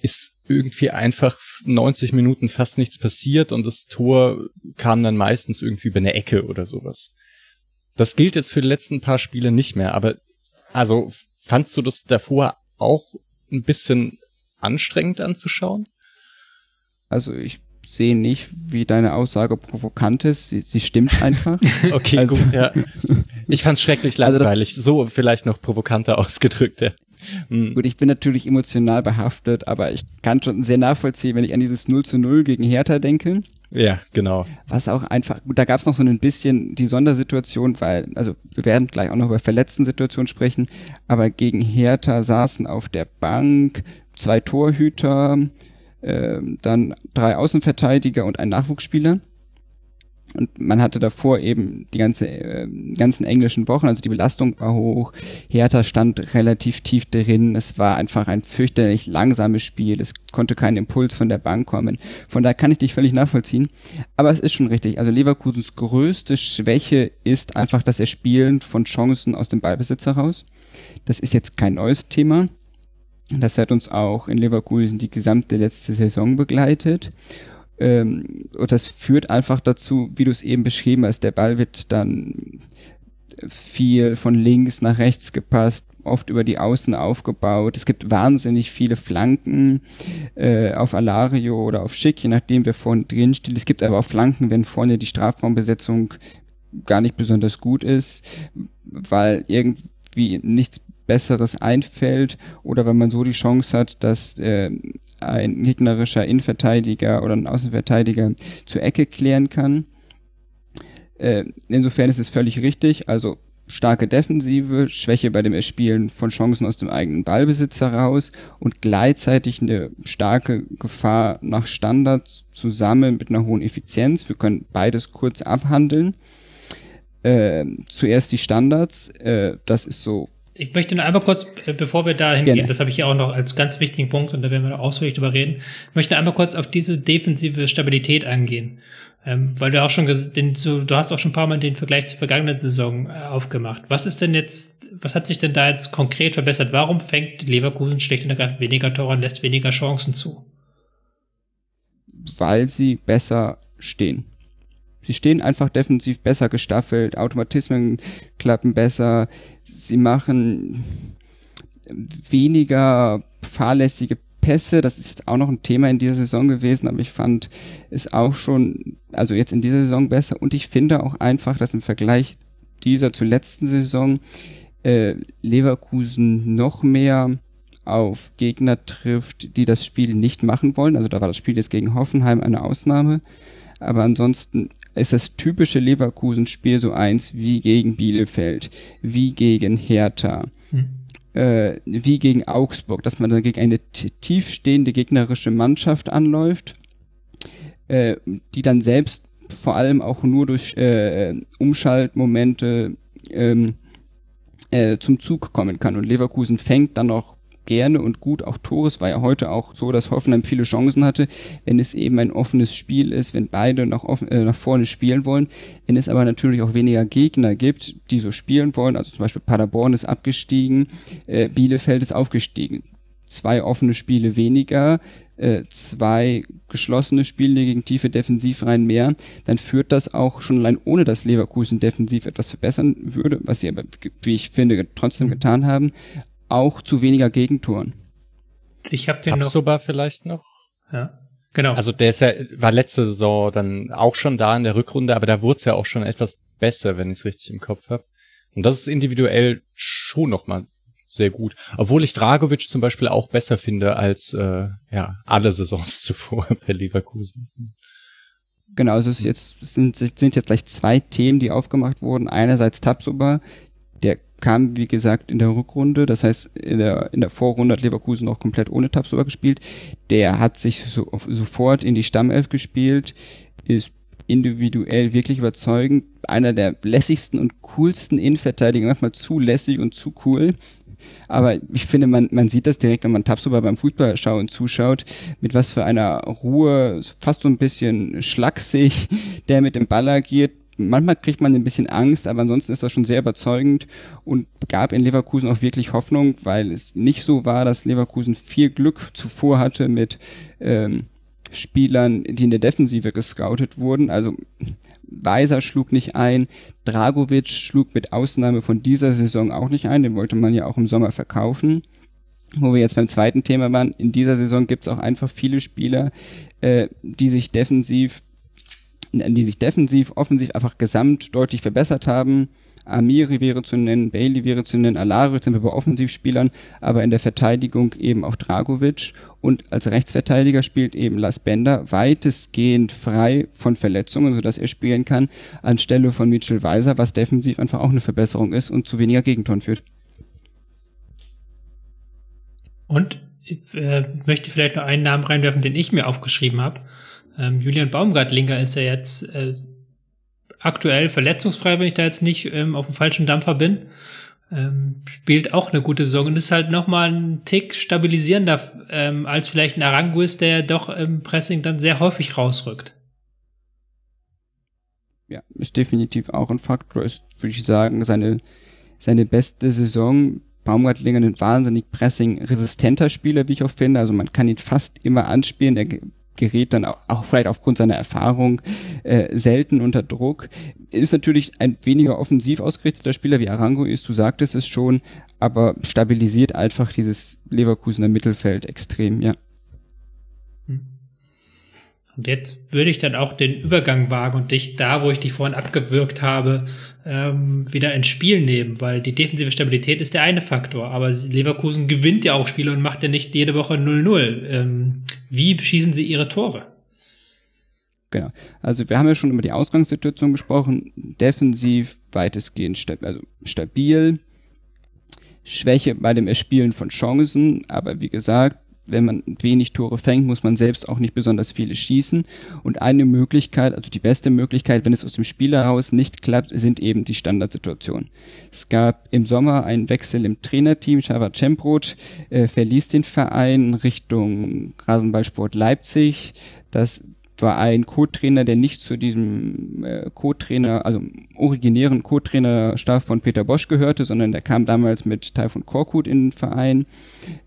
ist irgendwie einfach 90 Minuten fast nichts passiert und das Tor kam dann meistens irgendwie über eine Ecke oder sowas. Das gilt jetzt für die letzten paar Spiele nicht mehr, aber also fandst du das davor auch ein bisschen anstrengend anzuschauen? Also ich sehe nicht, wie deine Aussage provokant ist. Sie, sie stimmt einfach. (laughs) okay, also, gut, ja. Ich fand's schrecklich langweilig. Also so vielleicht noch provokanter (laughs) ausgedrückt, ja. Mhm. Gut, ich bin natürlich emotional behaftet, aber ich kann schon sehr nachvollziehen, wenn ich an dieses 0 zu 0 gegen Hertha denke. Ja, genau. Was auch einfach, da gab es noch so ein bisschen die Sondersituation, weil, also wir werden gleich auch noch über verletzten Situationen sprechen, aber gegen Hertha saßen auf der Bank zwei Torhüter, äh, dann drei Außenverteidiger und ein Nachwuchsspieler. Und man hatte davor eben die ganze, äh, ganzen englischen Wochen, also die Belastung war hoch, Hertha stand relativ tief drin, es war einfach ein fürchterlich langsames Spiel, es konnte kein Impuls von der Bank kommen. Von daher kann ich dich völlig nachvollziehen. Aber es ist schon richtig, also Leverkusens größte Schwäche ist einfach das Erspielen von Chancen aus dem Ballbesitz heraus. Das ist jetzt kein neues Thema. Das hat uns auch in Leverkusen die gesamte letzte Saison begleitet. Ähm, und das führt einfach dazu, wie du es eben beschrieben hast, der Ball wird dann viel von links nach rechts gepasst, oft über die Außen aufgebaut. Es gibt wahnsinnig viele Flanken äh, auf Alario oder auf Schick, je nachdem wer vorne drin steht. Es gibt aber auch Flanken, wenn vorne die Strafraumbesetzung gar nicht besonders gut ist, weil irgendwie nichts Besseres einfällt oder wenn man so die Chance hat, dass äh, ein gegnerischer Innenverteidiger oder ein Außenverteidiger zur Ecke klären kann. Äh, insofern ist es völlig richtig. Also starke Defensive, Schwäche bei dem Erspielen von Chancen aus dem eigenen Ballbesitz heraus und gleichzeitig eine starke Gefahr nach Standards zusammen mit einer hohen Effizienz. Wir können beides kurz abhandeln. Äh, zuerst die Standards, äh, das ist so ich möchte nur einmal kurz, äh, bevor wir da hingehen, das habe ich ja auch noch als ganz wichtigen Punkt und da werden wir ausführlich drüber reden, möchte einmal kurz auf diese defensive Stabilität eingehen. Ähm, weil du auch schon, den, du hast auch schon ein paar Mal den Vergleich zur vergangenen Saison äh, aufgemacht. Was ist denn jetzt, was hat sich denn da jetzt konkret verbessert? Warum fängt Leverkusen schlecht und ergreifend weniger Tore und lässt weniger Chancen zu? Weil sie besser stehen. Sie stehen einfach defensiv besser gestaffelt, Automatismen klappen besser, sie machen weniger fahrlässige Pässe, das ist jetzt auch noch ein Thema in dieser Saison gewesen, aber ich fand es auch schon, also jetzt in dieser Saison besser und ich finde auch einfach, dass im Vergleich dieser zur letzten Saison äh, Leverkusen noch mehr auf Gegner trifft, die das Spiel nicht machen wollen. Also da war das Spiel jetzt gegen Hoffenheim eine Ausnahme. Aber ansonsten ist das typische Leverkusen-Spiel so eins wie gegen Bielefeld, wie gegen Hertha, hm. äh, wie gegen Augsburg, dass man dann gegen eine tiefstehende gegnerische Mannschaft anläuft, äh, die dann selbst vor allem auch nur durch äh, Umschaltmomente ähm, äh, zum Zug kommen kann. Und Leverkusen fängt dann noch gerne und gut auch Tores. War ja heute auch so, dass Hoffenheim viele Chancen hatte, wenn es eben ein offenes Spiel ist, wenn beide nach, offen, äh, nach vorne spielen wollen. Wenn es aber natürlich auch weniger Gegner gibt, die so spielen wollen, also zum Beispiel Paderborn ist abgestiegen, äh, Bielefeld ist aufgestiegen. Zwei offene Spiele weniger, äh, zwei geschlossene Spiele gegen tiefe Defensivreihen mehr, dann führt das auch schon allein ohne dass Leverkusen defensiv etwas verbessern würde, was sie aber, wie ich finde, trotzdem getan haben, auch zu weniger Gegentoren. Ich habe den Tabsoba noch. vielleicht noch. Ja. Genau. Also der ist ja, war letzte Saison dann auch schon da in der Rückrunde, aber da wurde es ja auch schon etwas besser, wenn ich es richtig im Kopf habe. Und das ist individuell schon nochmal sehr gut. Obwohl ich Dragovic zum Beispiel auch besser finde als äh, ja alle Saisons (laughs) zuvor bei Leverkusen. Genau, also es jetzt, sind, sind jetzt gleich zwei Themen, die aufgemacht wurden. Einerseits Tabsoba, kam, wie gesagt, in der Rückrunde. Das heißt, in der, in der Vorrunde hat Leverkusen noch komplett ohne Tabsoba gespielt. Der hat sich so, sofort in die Stammelf gespielt, ist individuell wirklich überzeugend. Einer der lässigsten und coolsten Innenverteidiger, manchmal zu lässig und zu cool. Aber ich finde, man, man sieht das direkt, wenn man Tabsoba beim Fußballschauen zuschaut, mit was für einer Ruhe, fast so ein bisschen schlaksig, der mit dem Ball agiert, manchmal kriegt man ein bisschen Angst, aber ansonsten ist das schon sehr überzeugend und gab in Leverkusen auch wirklich Hoffnung, weil es nicht so war, dass Leverkusen viel Glück zuvor hatte mit ähm, Spielern, die in der Defensive gescoutet wurden. Also Weiser schlug nicht ein, Dragovic schlug mit Ausnahme von dieser Saison auch nicht ein, den wollte man ja auch im Sommer verkaufen. Wo wir jetzt beim zweiten Thema waren, in dieser Saison gibt es auch einfach viele Spieler, äh, die sich defensiv, die sich defensiv, offensiv einfach gesamt deutlich verbessert haben. Amiri wäre zu nennen, Bailey wäre zu nennen, Alari sind wir bei Offensivspielern, aber in der Verteidigung eben auch Dragovic und als Rechtsverteidiger spielt eben Las Bender weitestgehend frei von Verletzungen, sodass er spielen kann, anstelle von Mitchell Weiser, was defensiv einfach auch eine Verbesserung ist und zu weniger Gegentoren führt. Und ich äh, möchte vielleicht noch einen Namen reinwerfen, den ich mir aufgeschrieben habe. Ähm, Julian Baumgartlinger ist ja jetzt äh, aktuell verletzungsfrei, wenn ich da jetzt nicht ähm, auf dem falschen Dampfer bin. Ähm, spielt auch eine gute Saison und ist halt nochmal ein Tick stabilisierender ähm, als vielleicht ein Aranguis, der doch im Pressing dann sehr häufig rausrückt. Ja, ist definitiv auch ein Faktor. Ist, würde ich sagen, seine, seine beste Saison. Baumgartlinger ein wahnsinnig pressing-resistenter Spieler, wie ich auch finde. Also man kann ihn fast immer anspielen. Er gerät dann auch, auch vielleicht aufgrund seiner Erfahrung äh, selten unter Druck. Ist natürlich ein weniger offensiv ausgerichteter Spieler wie Arango ist, du sagtest es schon, aber stabilisiert einfach dieses Leverkusener Mittelfeld extrem, ja. Und jetzt würde ich dann auch den Übergang wagen und dich da, wo ich dich vorhin abgewürgt habe, ähm, wieder ins Spiel nehmen, weil die defensive Stabilität ist der eine Faktor, aber Leverkusen gewinnt ja auch Spiele und macht ja nicht jede Woche 0-0. Ähm, wie schießen sie ihre Tore? Genau. Also wir haben ja schon über die Ausgangssituation gesprochen. Defensiv weitestgehend sta also stabil. Schwäche bei dem Erspielen von Chancen, aber wie gesagt, wenn man wenig Tore fängt, muss man selbst auch nicht besonders viele schießen. Und eine Möglichkeit, also die beste Möglichkeit, wenn es aus dem Spiel heraus nicht klappt, sind eben die Standardsituationen. Es gab im Sommer einen Wechsel im Trainerteam. Shava Cembrot äh, verließ den Verein Richtung Rasenballsport Leipzig. Das war ein Co-Trainer, der nicht zu diesem äh, Co-Trainer, also originären Co-Trainer-Stab von Peter Bosch gehörte, sondern der kam damals mit Taifun Korkut in den Verein,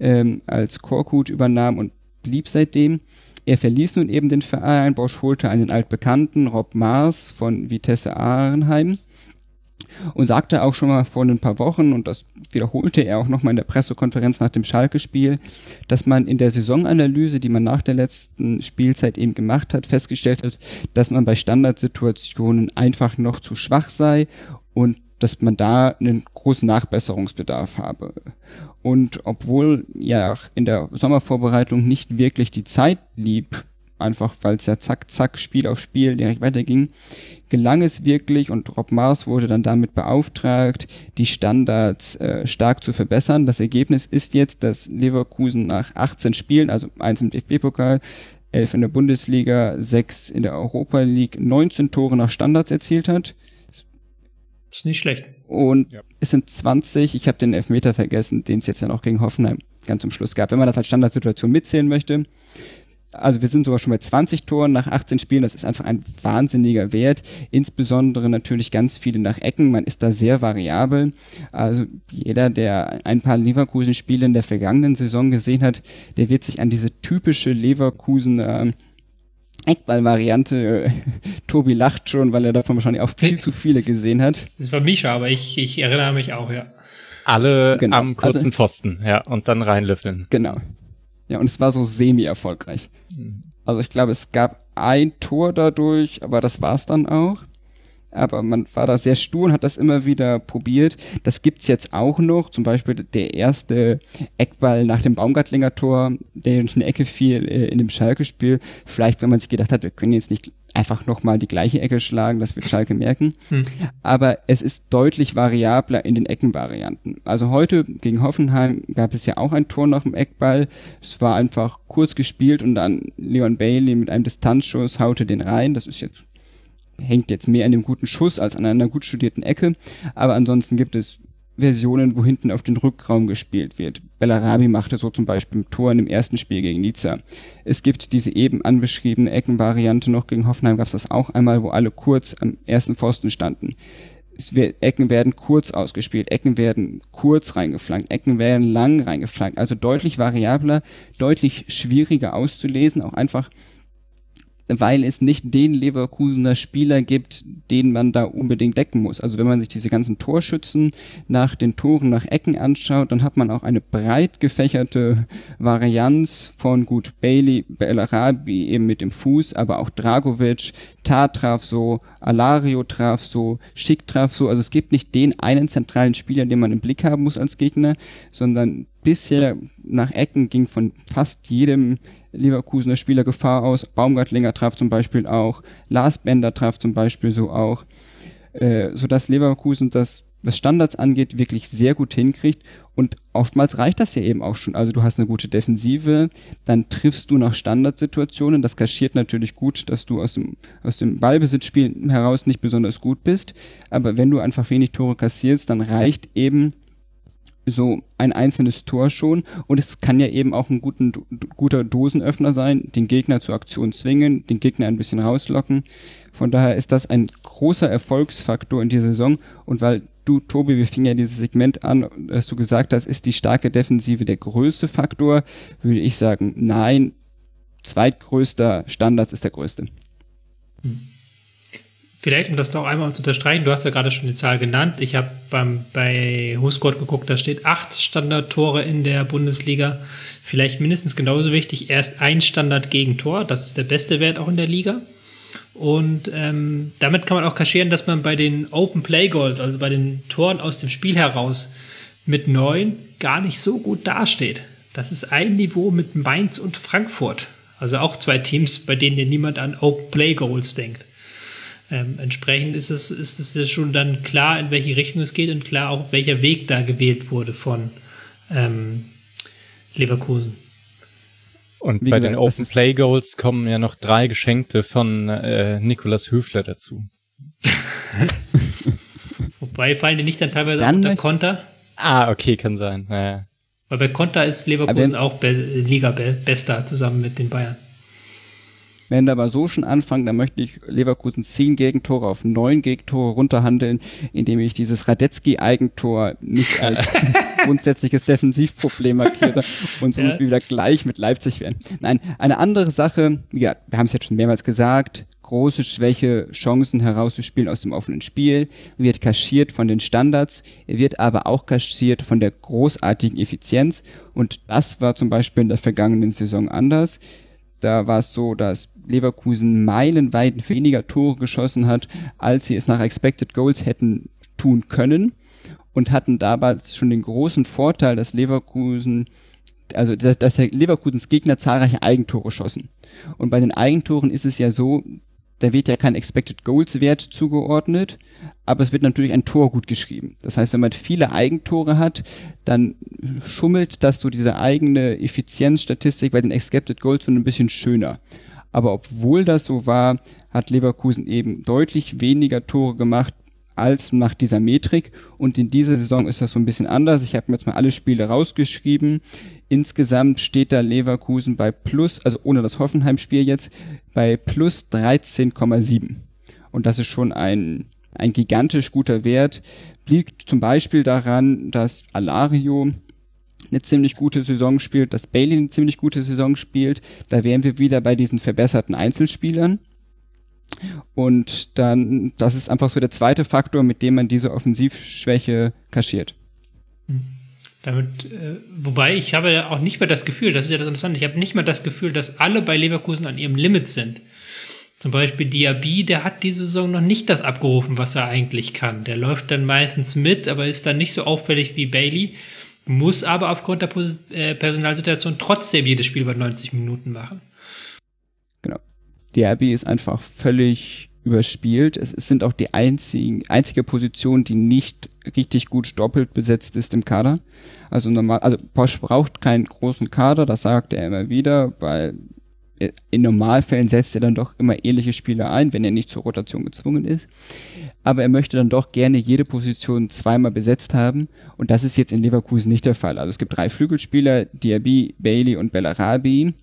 ähm, als Korkut übernahm und blieb seitdem. Er verließ nun eben den Verein, Bosch holte einen altbekannten, Rob Mars von Vitesse Ahrenheim und sagte auch schon mal vor ein paar Wochen, und das wiederholte er auch nochmal in der Pressekonferenz nach dem Schalke-Spiel, dass man in der Saisonanalyse, die man nach der letzten Spielzeit eben gemacht hat, festgestellt hat, dass man bei Standardsituationen einfach noch zu schwach sei und dass man da einen großen Nachbesserungsbedarf habe. Und obwohl ja in der Sommervorbereitung nicht wirklich die Zeit blieb, einfach weil es ja zack, zack, Spiel auf Spiel direkt weiterging, gelang es wirklich und Rob Mars wurde dann damit beauftragt, die Standards äh, stark zu verbessern. Das Ergebnis ist jetzt, dass Leverkusen nach 18 Spielen, also eins im DFB-Pokal, 11 in der Bundesliga, 6 in der Europa League, 19 Tore nach Standards erzielt hat. Ist nicht schlecht. Und ja. es sind 20, ich habe den Elfmeter vergessen, den es jetzt ja noch gegen Hoffenheim ganz zum Schluss gab. Wenn man das als Standardsituation mitzählen möchte, also wir sind sogar schon bei 20 Toren nach 18 Spielen. Das ist einfach ein wahnsinniger Wert. Insbesondere natürlich ganz viele nach Ecken. Man ist da sehr variabel. Also jeder, der ein paar Leverkusen-Spiele in der vergangenen Saison gesehen hat, der wird sich an diese typische Leverkusener Eckball-Variante. Äh, (laughs) Tobi lacht schon, weil er davon wahrscheinlich auch viel zu viele gesehen hat. Das war Misha, aber ich, ich erinnere mich auch, ja. Alle genau. am kurzen also, Pfosten, ja, und dann reinlüfteln. Genau. Ja, und es war so semi-erfolgreich. Mhm. Also ich glaube, es gab ein Tor dadurch, aber das war's dann auch. Aber man war da sehr stur und hat das immer wieder probiert. Das gibt's jetzt auch noch. Zum Beispiel der erste Eckball nach dem Baumgartlinger Tor, der in eine Ecke fiel äh, in dem Schalke-Spiel. Vielleicht, wenn man sich gedacht hat, wir können jetzt nicht einfach nochmal die gleiche Ecke schlagen, das wird Schalke merken. Hm. Aber es ist deutlich variabler in den Eckenvarianten. Also heute gegen Hoffenheim gab es ja auch ein Tor nach dem Eckball. Es war einfach kurz gespielt und dann Leon Bailey mit einem Distanzschuss haute den rein. Das ist jetzt hängt jetzt mehr an dem guten Schuss als an einer gut studierten Ecke. Aber ansonsten gibt es Versionen, wo hinten auf den Rückraum gespielt wird. Bellarabi machte so zum Beispiel im ersten Spiel gegen Nizza. Es gibt diese eben anbeschriebene Eckenvariante noch gegen Hoffenheim, gab es das auch einmal, wo alle kurz am ersten Pfosten standen. Wird, Ecken werden kurz ausgespielt, Ecken werden kurz reingeflankt, Ecken werden lang reingeflankt. Also deutlich variabler, deutlich schwieriger auszulesen, auch einfach weil es nicht den Leverkusener Spieler gibt, den man da unbedingt decken muss. Also wenn man sich diese ganzen Torschützen nach den Toren, nach Ecken anschaut, dann hat man auch eine breit gefächerte Varianz von gut Bailey, Bellarabi eben mit dem Fuß, aber auch Dragovic, Tar traf so, Alario traf so, Schick traf so. Also es gibt nicht den einen zentralen Spieler, den man im Blick haben muss als Gegner, sondern bisher nach Ecken ging von fast jedem Leverkusener Spieler Gefahr aus. Baumgartlinger traf zum Beispiel auch, Lars Bender traf zum Beispiel so auch, äh, sodass Leverkusen das, was Standards angeht, wirklich sehr gut hinkriegt. Und oftmals reicht das ja eben auch schon. Also du hast eine gute Defensive, dann triffst du nach Standardsituationen, das kaschiert natürlich gut, dass du aus dem, aus dem Ballbesitzspiel heraus nicht besonders gut bist, aber wenn du einfach wenig Tore kassierst, dann reicht eben so ein einzelnes Tor schon und es kann ja eben auch ein guten, guter Dosenöffner sein, den Gegner zur Aktion zwingen, den Gegner ein bisschen rauslocken. Von daher ist das ein großer Erfolgsfaktor in dieser Saison und weil du, Tobi, wir fingen ja dieses Segment an, dass du gesagt hast, ist die starke Defensive der größte Faktor, würde ich sagen, nein, zweitgrößter Standards ist der größte. Hm. Vielleicht, um das noch einmal zu unterstreichen, du hast ja gerade schon die Zahl genannt. Ich habe bei Husgott geguckt, da steht acht Standardtore in der Bundesliga. Vielleicht mindestens genauso wichtig, erst ein Standard gegen Tor. Das ist der beste Wert auch in der Liga. Und ähm, damit kann man auch kaschieren, dass man bei den Open Play Goals, also bei den Toren aus dem Spiel heraus, mit neun gar nicht so gut dasteht. Das ist ein Niveau mit Mainz und Frankfurt. Also auch zwei Teams, bei denen ja niemand an Open Play Goals denkt. Ähm, entsprechend ist es, ist es ja schon dann klar, in welche Richtung es geht und klar auch, welcher Weg da gewählt wurde von ähm, Leverkusen. Und Wie bei gesagt, den Open Play Goals kommen ja noch drei Geschenkte von äh, Nikolas Höfler dazu. (laughs) Wobei fallen die nicht dann teilweise dann unter Konter? Ah, okay, kann sein. Naja. Weil bei Konter ist Leverkusen auch Be Liga-Bester zusammen mit den Bayern. Wenn wir aber so schon anfangen, dann möchte ich Leverkusen 10 Gegentore auf 9 Gegentore runterhandeln, indem ich dieses Radetzky-Eigentor nicht (laughs) als grundsätzliches Defensivproblem markiere und somit ja. wieder gleich mit Leipzig werden. Nein, eine andere Sache, ja, wir haben es jetzt schon mehrmals gesagt, große Schwäche, Chancen herauszuspielen aus dem offenen Spiel, wird kaschiert von den Standards, wird aber auch kaschiert von der großartigen Effizienz und das war zum Beispiel in der vergangenen Saison anders. Da war es so, dass Leverkusen meilenweit weniger Tore geschossen hat, als sie es nach Expected Goals hätten tun können und hatten dabei schon den großen Vorteil, dass Leverkusen also dass, dass der Leverkusens Gegner zahlreiche Eigentore schossen. Und bei den Eigentoren ist es ja so, da wird ja kein Expected Goals Wert zugeordnet, aber es wird natürlich ein Tor gut geschrieben. Das heißt, wenn man viele Eigentore hat, dann schummelt das so diese eigene Effizienzstatistik bei den Expected Goals so ein bisschen schöner. Aber obwohl das so war, hat Leverkusen eben deutlich weniger Tore gemacht als nach dieser Metrik. Und in dieser Saison ist das so ein bisschen anders. Ich habe mir jetzt mal alle Spiele rausgeschrieben. Insgesamt steht da Leverkusen bei plus, also ohne das Hoffenheim-Spiel jetzt, bei plus 13,7. Und das ist schon ein, ein gigantisch guter Wert. Liegt zum Beispiel daran, dass Alario eine ziemlich gute Saison spielt, dass Bailey eine ziemlich gute Saison spielt. Da wären wir wieder bei diesen verbesserten Einzelspielern. Und dann, das ist einfach so der zweite Faktor, mit dem man diese Offensivschwäche kaschiert. Hm. Damit, äh, wobei ich habe ja auch nicht mehr das Gefühl, das ist ja das Interessante, ich habe nicht mehr das Gefühl, dass alle bei Leverkusen an ihrem Limit sind. Zum Beispiel Diaby, der hat diese Saison noch nicht das abgerufen, was er eigentlich kann. Der läuft dann meistens mit, aber ist dann nicht so auffällig wie Bailey muss aber aufgrund der äh, Personalsituation trotzdem jedes Spiel über 90 Minuten machen. Genau. Diaby ist einfach völlig überspielt. Es, sind auch die einzigen, einzige Position, die nicht richtig gut doppelt besetzt ist im Kader. Also normal, also Bosch braucht keinen großen Kader, das sagt er immer wieder, weil in Normalfällen setzt er dann doch immer ähnliche Spieler ein, wenn er nicht zur Rotation gezwungen ist. Aber er möchte dann doch gerne jede Position zweimal besetzt haben. Und das ist jetzt in Leverkusen nicht der Fall. Also es gibt drei Flügelspieler, Diaby, Bailey und Bellarabi.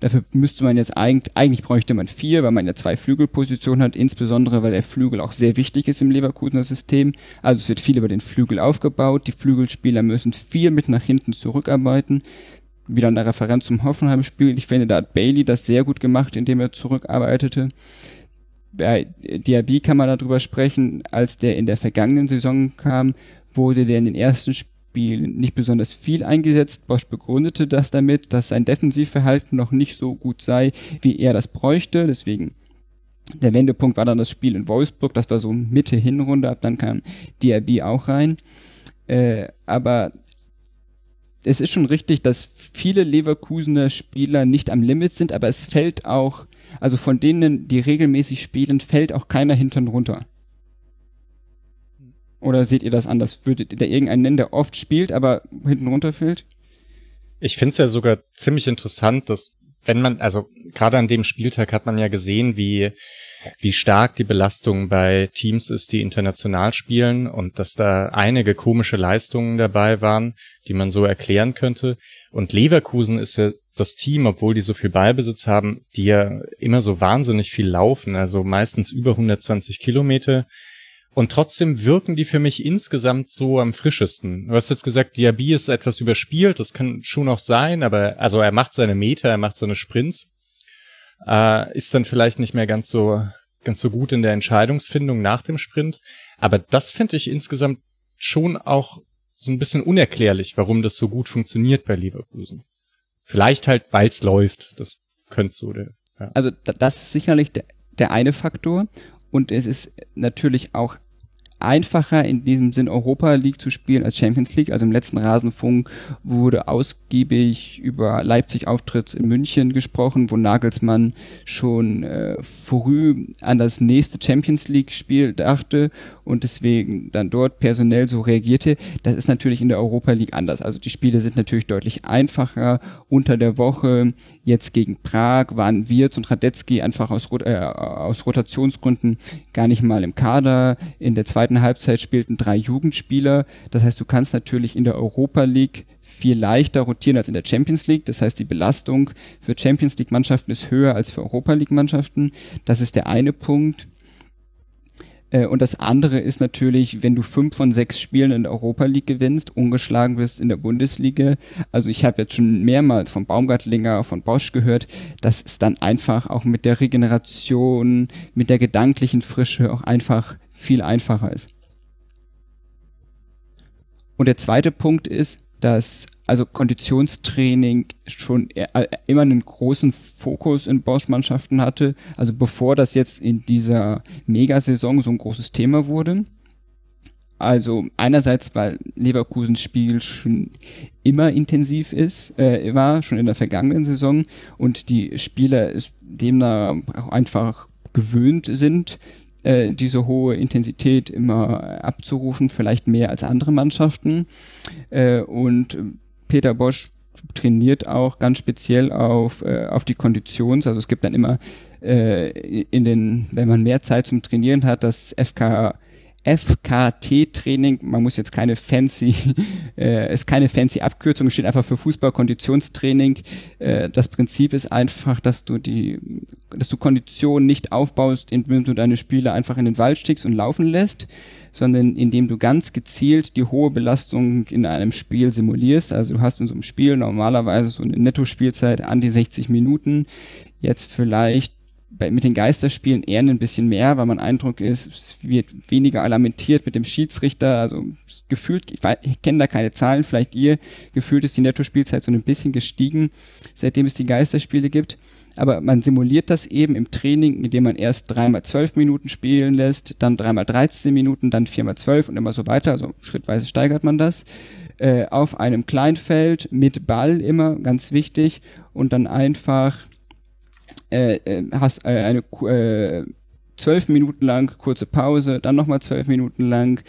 Dafür müsste man jetzt eigentlich, eigentlich bräuchte man vier, weil man ja zwei Flügelpositionen hat, insbesondere weil der Flügel auch sehr wichtig ist im Leverkusener System. Also es wird viel über den Flügel aufgebaut. Die Flügelspieler müssen viel mit nach hinten zurückarbeiten. Wieder eine Referenz zum Hoffenheim-Spiel. Ich finde, da hat Bailey das sehr gut gemacht, indem er zurückarbeitete. Bei Diaby kann man darüber sprechen, als der in der vergangenen Saison kam, wurde der in den ersten Spielen Spiel nicht besonders viel eingesetzt. Bosch begründete das damit, dass sein Defensivverhalten noch nicht so gut sei, wie er das bräuchte. Deswegen der Wendepunkt war dann das Spiel in Wolfsburg. Das war so Mitte Hinrunde. Ab dann kam DRB auch rein. Äh, aber es ist schon richtig, dass viele Leverkusener Spieler nicht am Limit sind, aber es fällt auch, also von denen, die regelmäßig spielen, fällt auch keiner hinten runter. Oder seht ihr das anders? Würdet ihr da irgendeinen nennen, der oft spielt, aber hinten runterfällt? Ich finde es ja sogar ziemlich interessant, dass wenn man, also gerade an dem Spieltag hat man ja gesehen, wie, wie stark die Belastung bei Teams ist, die international spielen und dass da einige komische Leistungen dabei waren, die man so erklären könnte. Und Leverkusen ist ja das Team, obwohl die so viel Ballbesitz haben, die ja immer so wahnsinnig viel laufen, also meistens über 120 Kilometer und trotzdem wirken die für mich insgesamt so am frischesten. Du hast jetzt gesagt, Diaby ist etwas überspielt, das kann schon auch sein, aber also er macht seine Meter, er macht seine Sprints, äh, ist dann vielleicht nicht mehr ganz so ganz so gut in der Entscheidungsfindung nach dem Sprint. Aber das finde ich insgesamt schon auch so ein bisschen unerklärlich, warum das so gut funktioniert bei Leverkusen. Vielleicht halt, weil es läuft. Das könnte so der. Ja. Also das ist sicherlich der, der eine Faktor. Und es ist natürlich auch einfacher in diesem Sinn Europa League zu spielen als Champions League. Also im letzten Rasenfunk wurde ausgiebig über Leipzig Auftritts in München gesprochen, wo Nagelsmann schon äh, früh an das nächste Champions League Spiel dachte und deswegen dann dort personell so reagierte. Das ist natürlich in der Europa League anders. Also die Spiele sind natürlich deutlich einfacher. Unter der Woche, jetzt gegen Prag, waren Wirtz und Radetzky einfach aus, äh, aus Rotationsgründen gar nicht mal im Kader. In der zweiten Halbzeit spielten drei Jugendspieler. Das heißt, du kannst natürlich in der Europa League viel leichter rotieren als in der Champions League. Das heißt, die Belastung für Champions League Mannschaften ist höher als für Europa League Mannschaften. Das ist der eine Punkt. Äh, und das andere ist natürlich, wenn du fünf von sechs Spielen in der Europa League gewinnst, ungeschlagen wirst in der Bundesliga. Also ich habe jetzt schon mehrmals von Baumgartlinger, von Bosch gehört, dass es dann einfach auch mit der Regeneration, mit der gedanklichen Frische auch einfach viel einfacher ist. Und der zweite Punkt ist, dass also Konditionstraining schon äh, immer einen großen Fokus in Bosch-Mannschaften hatte. Also bevor das jetzt in dieser Megasaison so ein großes Thema wurde. Also einerseits, weil Leverkusens Spiel schon immer intensiv ist, äh, war, schon in der vergangenen Saison und die Spieler es demnach auch einfach gewöhnt sind, äh, diese hohe Intensität immer abzurufen, vielleicht mehr als andere Mannschaften. Äh, und Peter Bosch trainiert auch ganz speziell auf, äh, auf die Konditions. Also es gibt dann immer äh, in den, wenn man mehr Zeit zum Trainieren hat, das FK FKT-Training, man muss jetzt keine fancy, (laughs) äh, ist keine fancy Abkürzung, steht einfach für Fußball-Konditionstraining. Äh, das Prinzip ist einfach, dass du die, dass du Konditionen nicht aufbaust, indem du deine Spiele einfach in den Wald stickst und laufen lässt, sondern indem du ganz gezielt die hohe Belastung in einem Spiel simulierst. Also du hast in so einem Spiel normalerweise so eine Netto-Spielzeit an die 60 Minuten. Jetzt vielleicht bei, mit den Geisterspielen eher ein bisschen mehr, weil man Eindruck ist, es wird weniger alarmentiert mit dem Schiedsrichter. Also gefühlt, ich, ich kenne da keine Zahlen, vielleicht ihr, gefühlt ist die Netto-Spielzeit so ein bisschen gestiegen, seitdem es die Geisterspiele gibt. Aber man simuliert das eben im Training, indem man erst dreimal zwölf Minuten spielen lässt, dann dreimal 13 Minuten, dann viermal zwölf und immer so weiter. Also schrittweise steigert man das. Äh, auf einem Kleinfeld mit Ball immer, ganz wichtig. Und dann einfach äh, äh, hast äh, eine äh, zwölf Minuten lang, kurze Pause, dann nochmal zwölf Minuten lang,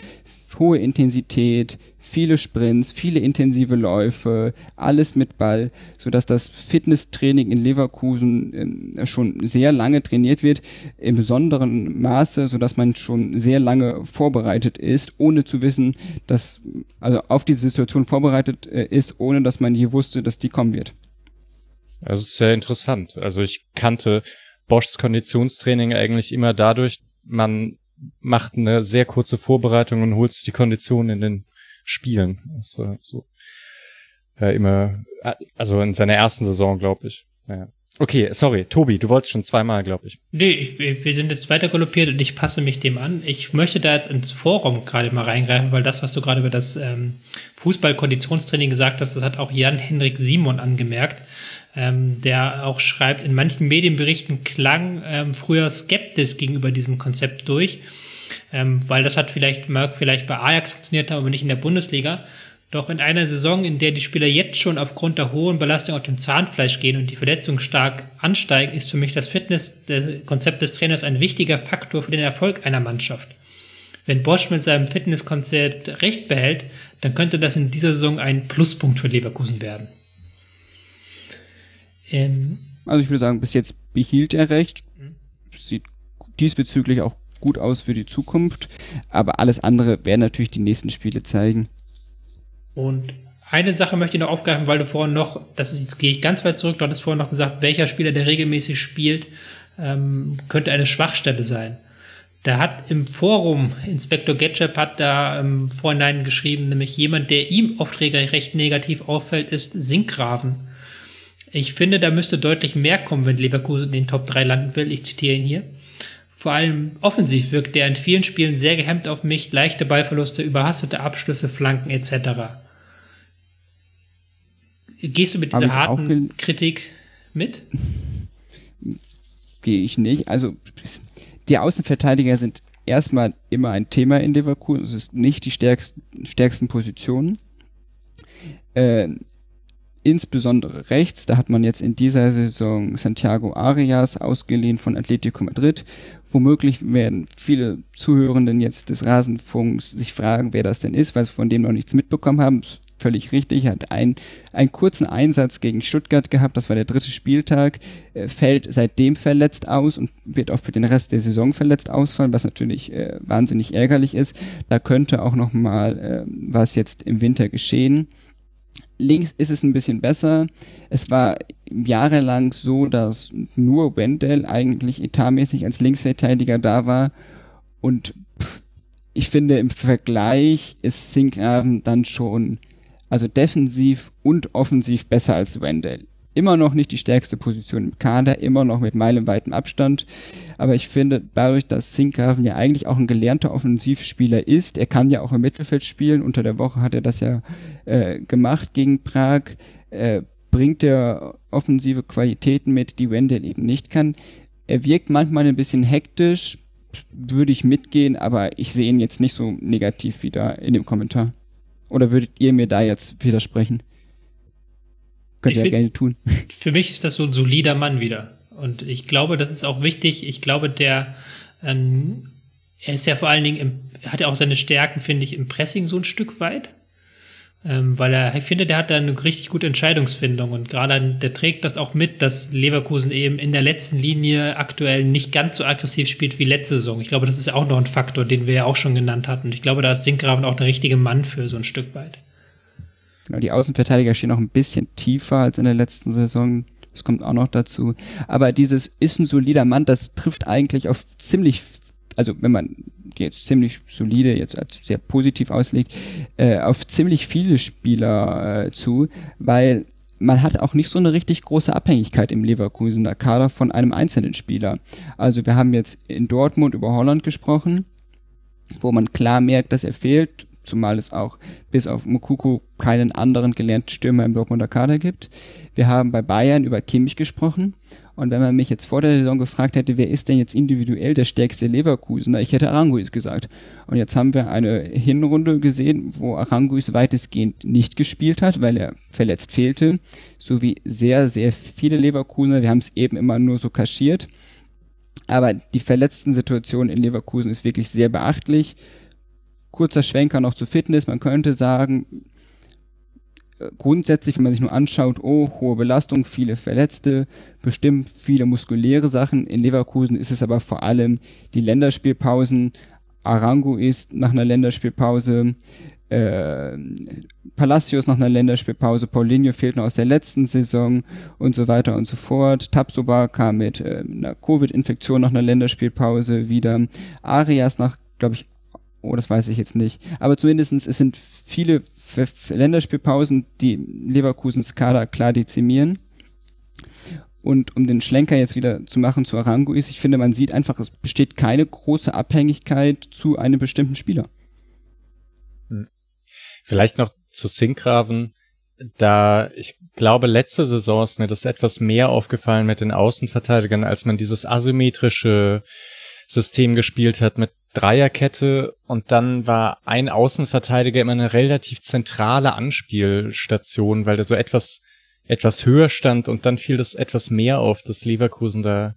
hohe Intensität, viele Sprints, viele intensive Läufe, alles mit Ball, sodass das Fitnesstraining in Leverkusen äh, schon sehr lange trainiert wird, im besonderen Maße, sodass man schon sehr lange vorbereitet ist, ohne zu wissen, dass, also auf diese Situation vorbereitet äh, ist, ohne dass man je wusste, dass die kommen wird. Das ist sehr interessant. Also ich kannte Boschs Konditionstraining eigentlich immer dadurch, man macht eine sehr kurze Vorbereitung und holt sich die Kondition in den Spielen. Also, so. Ja, immer, also in seiner ersten Saison, glaube ich. Naja. Okay, sorry, Tobi, du wolltest schon zweimal, glaube ich. Nee, ich, wir sind jetzt weiter galoppiert und ich passe mich dem an. Ich möchte da jetzt ins Forum gerade mal reingreifen, weil das, was du gerade über das ähm, Fußball-Konditionstraining gesagt hast, das hat auch Jan-Henrik Simon angemerkt ähm, der auch schreibt, in manchen Medienberichten klang ähm, früher skeptisch gegenüber diesem Konzept durch, ähm, weil das hat vielleicht, mag vielleicht bei Ajax funktioniert haben, aber nicht in der Bundesliga. Doch in einer Saison, in der die Spieler jetzt schon aufgrund der hohen Belastung auf dem Zahnfleisch gehen und die Verletzungen stark ansteigen, ist für mich das Fitnesskonzept des Trainers ein wichtiger Faktor für den Erfolg einer Mannschaft. Wenn Bosch mit seinem Fitnesskonzept recht behält, dann könnte das in dieser Saison ein Pluspunkt für Leverkusen werden. Ähm, also ich würde sagen, bis jetzt behielt er recht. Mhm. Sieht diesbezüglich auch gut aus für die Zukunft. Aber alles andere werden natürlich die nächsten Spiele zeigen. Und eine Sache möchte ich noch aufgreifen, weil du vorhin noch, das ist jetzt gehe ich ganz weit zurück, du hattest vorhin noch gesagt, welcher Spieler, der regelmäßig spielt, ähm, könnte eine Schwachstelle sein. Da hat im Forum Inspektor Getchup hat da im Vorhinein geschrieben, nämlich jemand, der ihm oft recht negativ auffällt, ist Sinkgraven. Ich finde, da müsste deutlich mehr kommen, wenn Leverkusen in den Top 3 landen will. Ich zitiere ihn hier. Vor allem offensiv wirkt er in vielen Spielen sehr gehemmt auf mich, leichte Ballverluste, überhastete Abschlüsse, Flanken etc. Gehst du mit dieser harten Kritik mit? (laughs) Gehe ich nicht. Also die Außenverteidiger sind erstmal immer ein Thema in Leverkusen. Es ist nicht die stärksten, stärksten Positionen. Äh, insbesondere rechts. Da hat man jetzt in dieser Saison Santiago Arias ausgeliehen von Atletico Madrid. Womöglich werden viele Zuhörenden jetzt des Rasenfunks sich fragen, wer das denn ist, weil sie von dem noch nichts mitbekommen haben. Völlig richtig, er hat einen, einen kurzen Einsatz gegen Stuttgart gehabt, das war der dritte Spieltag, fällt seitdem verletzt aus und wird auch für den Rest der Saison verletzt ausfallen, was natürlich äh, wahnsinnig ärgerlich ist. Da könnte auch noch mal äh, was jetzt im Winter geschehen. Links ist es ein bisschen besser. Es war jahrelang so, dass nur Wendell eigentlich etatmäßig als Linksverteidiger da war. Und ich finde, im Vergleich ist Sinkgraven dann schon, also defensiv und offensiv besser als Wendell immer noch nicht die stärkste Position im Kader, immer noch mit meilenweitem Abstand. Aber ich finde, dadurch, dass Sinkgraven ja eigentlich auch ein gelernter Offensivspieler ist, er kann ja auch im Mittelfeld spielen. Unter der Woche hat er das ja äh, gemacht gegen Prag. Äh, bringt er offensive Qualitäten mit, die Wendell eben nicht kann. Er wirkt manchmal ein bisschen hektisch, würde ich mitgehen, aber ich sehe ihn jetzt nicht so negativ wieder in dem Kommentar. Oder würdet ihr mir da jetzt widersprechen? Könnt ihr ja gerne tun. (laughs) Für mich ist das so ein solider Mann wieder. Und ich glaube, das ist auch wichtig. Ich glaube, der, ähm, er ist ja vor allen Dingen, im, hat ja auch seine Stärken, finde ich, im Pressing so ein Stück weit. Ähm, weil er, ich finde, der hat da eine richtig gute Entscheidungsfindung und gerade der trägt das auch mit, dass Leverkusen eben in der letzten Linie aktuell nicht ganz so aggressiv spielt wie letzte Saison. Ich glaube, das ist ja auch noch ein Faktor, den wir ja auch schon genannt hatten. Und ich glaube, da ist Sinkgraven auch der richtige Mann für so ein Stück weit. Genau, die Außenverteidiger stehen noch ein bisschen tiefer als in der letzten Saison. Das kommt auch noch dazu. Aber dieses ist ein solider Mann, das trifft eigentlich auf ziemlich, also wenn man jetzt ziemlich solide, jetzt als sehr positiv auslegt, äh, auf ziemlich viele Spieler äh, zu, weil man hat auch nicht so eine richtig große Abhängigkeit im Leverkusener Kader von einem einzelnen Spieler. Also wir haben jetzt in Dortmund über Holland gesprochen, wo man klar merkt, dass er fehlt zumal es auch bis auf Mukuku keinen anderen gelernten Stürmer im Dortmunder Kader gibt. Wir haben bei Bayern über Kimmich gesprochen. Und wenn man mich jetzt vor der Saison gefragt hätte, wer ist denn jetzt individuell der stärkste Leverkusener, ich hätte Aranguis gesagt. Und jetzt haben wir eine Hinrunde gesehen, wo Aranguis weitestgehend nicht gespielt hat, weil er verletzt fehlte, sowie sehr, sehr viele Leverkusener. Wir haben es eben immer nur so kaschiert. Aber die verletzten Situation in Leverkusen ist wirklich sehr beachtlich. Kurzer Schwenker noch zur Fitness. Man könnte sagen, äh, grundsätzlich, wenn man sich nur anschaut, oh, hohe Belastung, viele Verletzte, bestimmt viele muskuläre Sachen. In Leverkusen ist es aber vor allem die Länderspielpausen. Arango ist nach einer Länderspielpause, äh, Palacios nach einer Länderspielpause, Paulinho fehlt noch aus der letzten Saison und so weiter und so fort. Tapsoba kam mit äh, einer Covid-Infektion nach einer Länderspielpause wieder. Arias nach, glaube ich, oh, das weiß ich jetzt nicht. Aber zumindest es sind viele Länderspielpausen, die Leverkusens Kader klar dezimieren. Und um den Schlenker jetzt wieder zu machen zu Arango ist, ich finde, man sieht einfach, es besteht keine große Abhängigkeit zu einem bestimmten Spieler. Vielleicht noch zu Sinkgraven. Da, ich glaube, letzte Saison ist mir das etwas mehr aufgefallen mit den Außenverteidigern, als man dieses asymmetrische System gespielt hat mit Dreierkette und dann war ein Außenverteidiger immer eine relativ zentrale Anspielstation, weil der so etwas, etwas höher stand und dann fiel das etwas mehr auf, dass Leverkusen da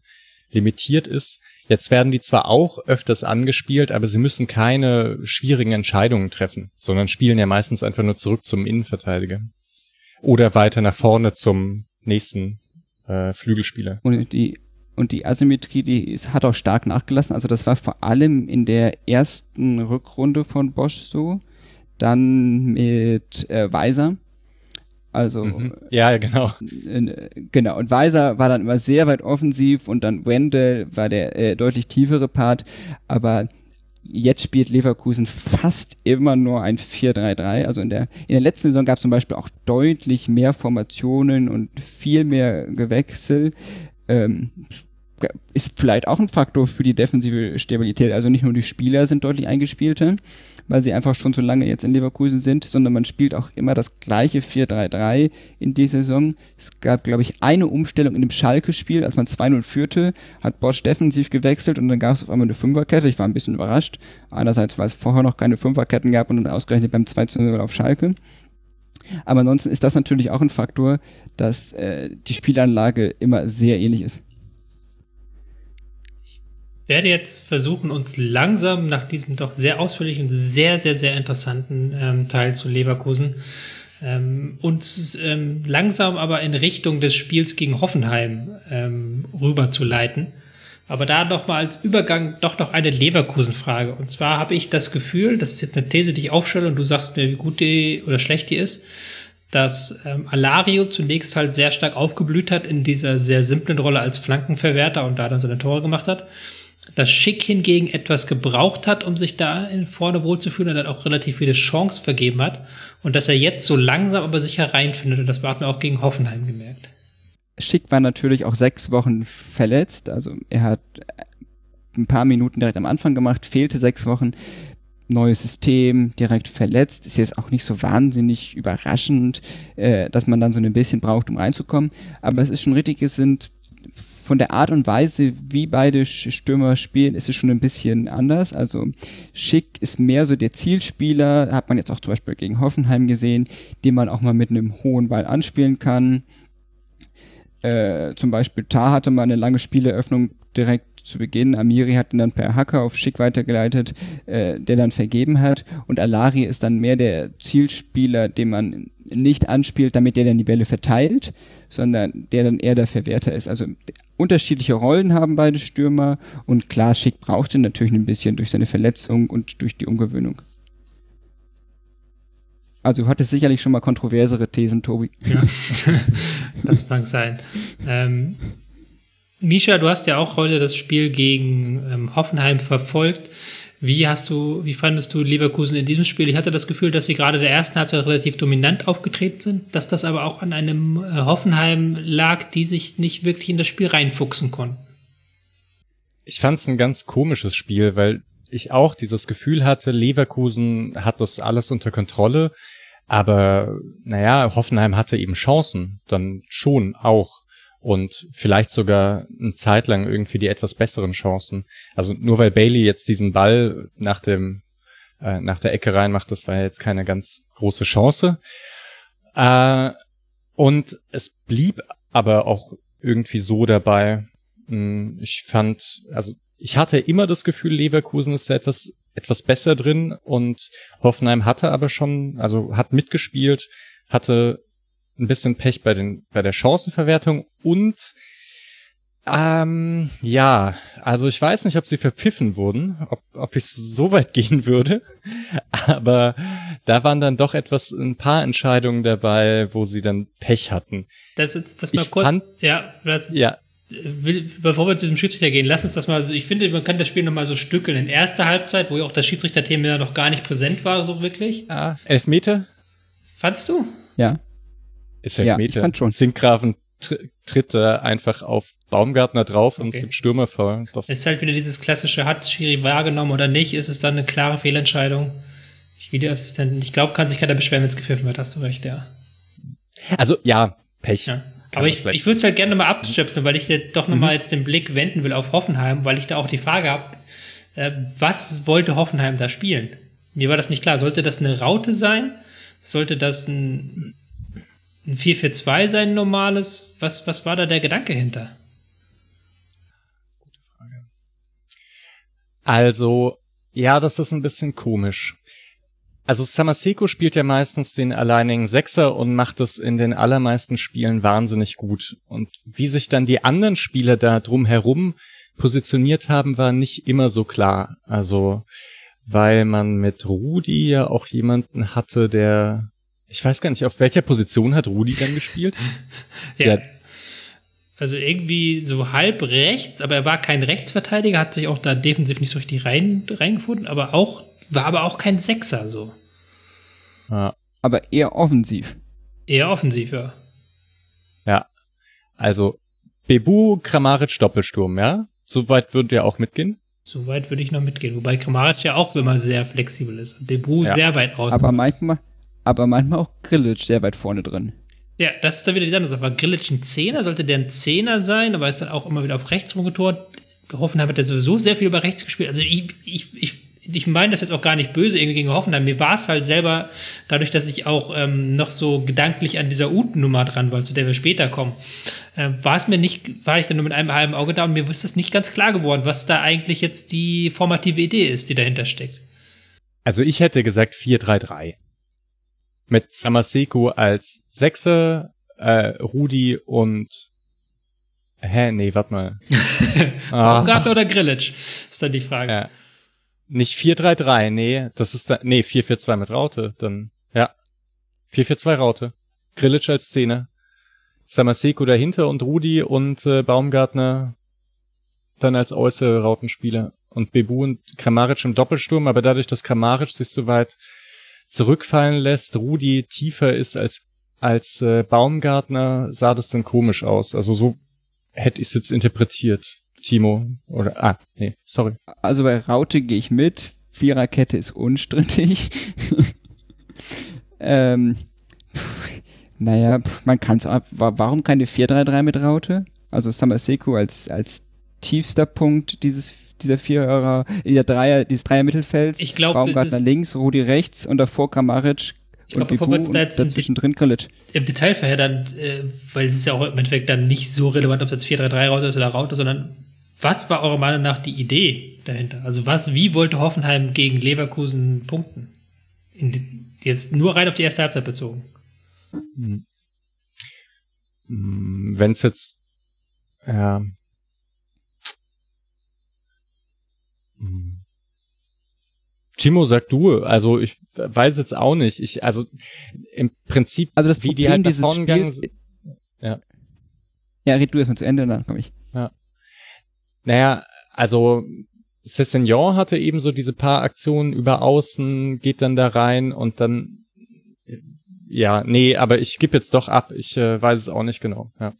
limitiert ist. Jetzt werden die zwar auch öfters angespielt, aber sie müssen keine schwierigen Entscheidungen treffen, sondern spielen ja meistens einfach nur zurück zum Innenverteidiger. Oder weiter nach vorne zum nächsten äh, Flügelspieler. Und die, und die Asymmetrie, die ist, hat auch stark nachgelassen. Also das war vor allem in der ersten Rückrunde von Bosch so. Dann mit äh, Weiser also mhm. ja, genau. Äh, genau. Und Weiser war dann immer sehr weit offensiv und dann Wendell war der äh, deutlich tiefere Part. Aber jetzt spielt Leverkusen fast immer nur ein 4-3-3. Also in der, in der letzten Saison gab es zum Beispiel auch deutlich mehr Formationen und viel mehr Gewechsel. Ähm, ist vielleicht auch ein Faktor für die defensive Stabilität. Also nicht nur die Spieler sind deutlich eingespielter, weil sie einfach schon so lange jetzt in Leverkusen sind, sondern man spielt auch immer das gleiche 4-3-3 in dieser Saison. Es gab, glaube ich, eine Umstellung in dem Schalke-Spiel, als man 2-0 führte, hat Bosch defensiv gewechselt und dann gab es auf einmal eine Fünferkette. Ich war ein bisschen überrascht. Einerseits, weil es vorher noch keine Fünferketten gab und dann ausgerechnet beim 2-0 auf Schalke. Aber ansonsten ist das natürlich auch ein Faktor, dass äh, die Spielanlage immer sehr ähnlich ist werde jetzt versuchen, uns langsam nach diesem doch sehr ausführlichen, sehr, sehr, sehr interessanten ähm, Teil zu Leverkusen ähm, uns ähm, langsam aber in Richtung des Spiels gegen Hoffenheim ähm, rüberzuleiten. Aber da noch mal als Übergang doch noch eine Leverkusen-Frage. Und zwar habe ich das Gefühl, das ist jetzt eine These, die ich aufstelle und du sagst mir, wie gut die oder schlecht die ist, dass ähm, Alario zunächst halt sehr stark aufgeblüht hat in dieser sehr simplen Rolle als Flankenverwerter und da dann seine Tore gemacht hat dass Schick hingegen etwas gebraucht hat, um sich da in vorne wohlzufühlen und dann auch relativ viele Chancen vergeben hat. Und dass er jetzt so langsam aber sicher reinfindet. Und das hat man auch gegen Hoffenheim gemerkt. Schick war natürlich auch sechs Wochen verletzt. Also er hat ein paar Minuten direkt am Anfang gemacht, fehlte sechs Wochen. Neues System, direkt verletzt. Ist jetzt auch nicht so wahnsinnig überraschend, äh, dass man dann so ein bisschen braucht, um reinzukommen. Aber es ist schon richtig, es sind von der Art und Weise, wie beide Stürmer spielen, ist es schon ein bisschen anders. Also Schick ist mehr so der Zielspieler, hat man jetzt auch zum Beispiel gegen Hoffenheim gesehen, den man auch mal mit einem hohen Ball anspielen kann. Äh, zum Beispiel Tar hatte mal eine lange Spieleröffnung direkt zu Beginn. Amiri hat ihn dann per Hacker auf Schick weitergeleitet, äh, der dann vergeben hat. Und Alari ist dann mehr der Zielspieler, den man nicht anspielt, damit der dann die Bälle verteilt, sondern der dann eher der Verwerter ist. Also unterschiedliche Rollen haben beide Stürmer und klar, Schick brauchte natürlich ein bisschen durch seine Verletzung und durch die Umgewöhnung. Also du hattest sicherlich schon mal kontroversere Thesen, Tobi. Ja, (laughs) das mag sein. Ähm, Misha, du hast ja auch heute das Spiel gegen ähm, Hoffenheim verfolgt. Wie hast du, wie fandest du Leverkusen in diesem Spiel? Ich hatte das Gefühl, dass sie gerade der ersten Halbzeit relativ dominant aufgetreten sind, dass das aber auch an einem äh, Hoffenheim lag, die sich nicht wirklich in das Spiel reinfuchsen konnten. Ich fand es ein ganz komisches Spiel, weil ich auch dieses Gefühl hatte, Leverkusen hat das alles unter Kontrolle, aber naja, Hoffenheim hatte eben Chancen, dann schon auch und vielleicht sogar eine Zeit lang irgendwie die etwas besseren Chancen. Also nur weil Bailey jetzt diesen Ball nach dem äh, nach der Ecke reinmacht, das war ja jetzt keine ganz große Chance. Äh, und es blieb aber auch irgendwie so dabei, Mm, ich fand, also ich hatte immer das Gefühl, Leverkusen ist da etwas, etwas besser drin und Hoffenheim hatte aber schon, also hat mitgespielt, hatte ein bisschen Pech bei den, bei der Chancenverwertung und ähm, ja, also ich weiß nicht, ob sie verpfiffen wurden, ob, ob ich so weit (laughs) gehen würde, aber da waren dann doch etwas, ein paar Entscheidungen dabei, wo sie dann Pech hatten. Das ist, das mal ich kurz, fand, ja, das, ja. Will, bevor wir zu diesem Schiedsrichter gehen, lass uns das mal so, ich finde, man kann das Spiel nochmal so stückeln. In erster Halbzeit, wo ja auch das Schiedsrichterthema noch gar nicht präsent war, so wirklich. Ah, Elfmeter? Fandst du? Ja. Ist Elfmeter. Ja, ich fand schon. Sinkgrafen tritt da einfach auf Baumgartner drauf okay. und es gibt Stürmerfall. Das ist halt wieder dieses klassische, hat Schiri wahrgenommen oder nicht, ist es dann eine klare Fehlentscheidung. Ich Videoassistenten, ich glaube, kann sich keiner beschweren, wenn es gepfiffen wird, hast du recht, ja. Also, ja, Pech. Ja. Aber ich, ich würde es halt gerne mal abstöpseln, weil ich doch nochmal mhm. jetzt den Blick wenden will auf Hoffenheim, weil ich da auch die Frage habe, äh, was wollte Hoffenheim da spielen? Mir war das nicht klar. Sollte das eine Raute sein? Sollte das ein ein 4-4-2 sein normales? Was, was war da der Gedanke hinter? Gute Frage. Also, ja, das ist ein bisschen komisch. Also Samaseko spielt ja meistens den alleinigen Sechser und macht es in den allermeisten Spielen wahnsinnig gut. Und wie sich dann die anderen Spieler da drumherum positioniert haben, war nicht immer so klar. Also, weil man mit Rudi ja auch jemanden hatte, der ich weiß gar nicht, auf welcher Position hat Rudi dann gespielt? (laughs) ja. Der, also irgendwie so halb rechts, aber er war kein Rechtsverteidiger, hat sich auch da defensiv nicht so richtig rein, reingefunden, aber auch, war aber auch kein Sechser so. Ja. Aber eher offensiv. Eher offensiv, ja. Ja. Also, Bebu, Kramaric, Doppelsturm, ja? Soweit würdet ihr auch mitgehen? Soweit würde ich noch mitgehen, wobei Kramaric ja auch immer sehr flexibel ist und Bebu ja. sehr weit außen. Aber manchmal, aber manchmal auch Grillitsch sehr weit vorne drin. Ja, das ist dann wieder die andere Sache. War Grillitsch ein Zehner? Sollte der ein Zehner sein? Aber ist dann auch immer wieder auf rechts rumgetort. Hoffenheim hat ja sowieso sehr viel über rechts gespielt. Also ich, ich, ich, ich meine das jetzt auch gar nicht böse irgendwie gegen Hoffenheim. Mir war es halt selber, dadurch, dass ich auch ähm, noch so gedanklich an dieser Uten-Nummer dran war, zu der wir später kommen, äh, war es mir nicht, war ich dann nur mit einem halben Auge da und mir ist das nicht ganz klar geworden, was da eigentlich jetzt die formative Idee ist, die dahinter steckt. Also ich hätte gesagt 4-3-3 mit Samaseko als Sechser, äh, Rudi und Hä, nee, warte mal. Baumgartner (laughs) ah. oder Grillitsch? Ist dann die Frage. Ja. Nicht 4-3-3, nee, das ist da, nee, 4-4-2 mit Raute, dann, ja. 4-4-2 Raute. Grillitsch als Szene. Samaseko dahinter und Rudi und äh, Baumgartner dann als äußere Rautenspieler. Und Bebu und Kramaric im Doppelsturm, aber dadurch, dass Kramaric sich so weit zurückfallen lässt, Rudi tiefer ist als als äh, Baumgartner, sah das dann komisch aus. Also so hätte ich es jetzt interpretiert. Timo oder ah nee, sorry. Also bei Raute gehe ich mit. Viererkette ist unstrittig. (laughs) ähm, pff, naja, pff, man kann es. Warum keine 4-3-3 mit Raute? Also Samaseko als als tiefster Punkt dieses dieser Vierer, dieser Dreier, dieses Dreier-Mittelfelds. Ich glaube, Baumgartner links, Rudi rechts und davor Kramaric ich glaube, bevor wir uns da jetzt dazwischen drin Krilic. Im Detail verheddern, äh, weil es ist ja auch im Endeffekt dann nicht so relevant, ob es jetzt 4-3-3 ist oder Raute, sondern was war eurer Meinung nach die Idee dahinter? Also was, wie wollte Hoffenheim gegen Leverkusen punkten? In, jetzt nur rein auf die erste Halbzeit bezogen. Hm. hm Wenn es jetzt, ja, Timo, sag du, also ich weiß jetzt auch nicht. Ich, also im Prinzip, also das wie Problem die halt dieses Spiels, ja. Ja, red du erstmal zu Ende, dann komme ich. Ja. Naja, also Cessignon hatte eben so diese paar Aktionen über außen, geht dann da rein und dann ja, nee, aber ich gebe jetzt doch ab. Ich äh, weiß es auch nicht genau. Ja.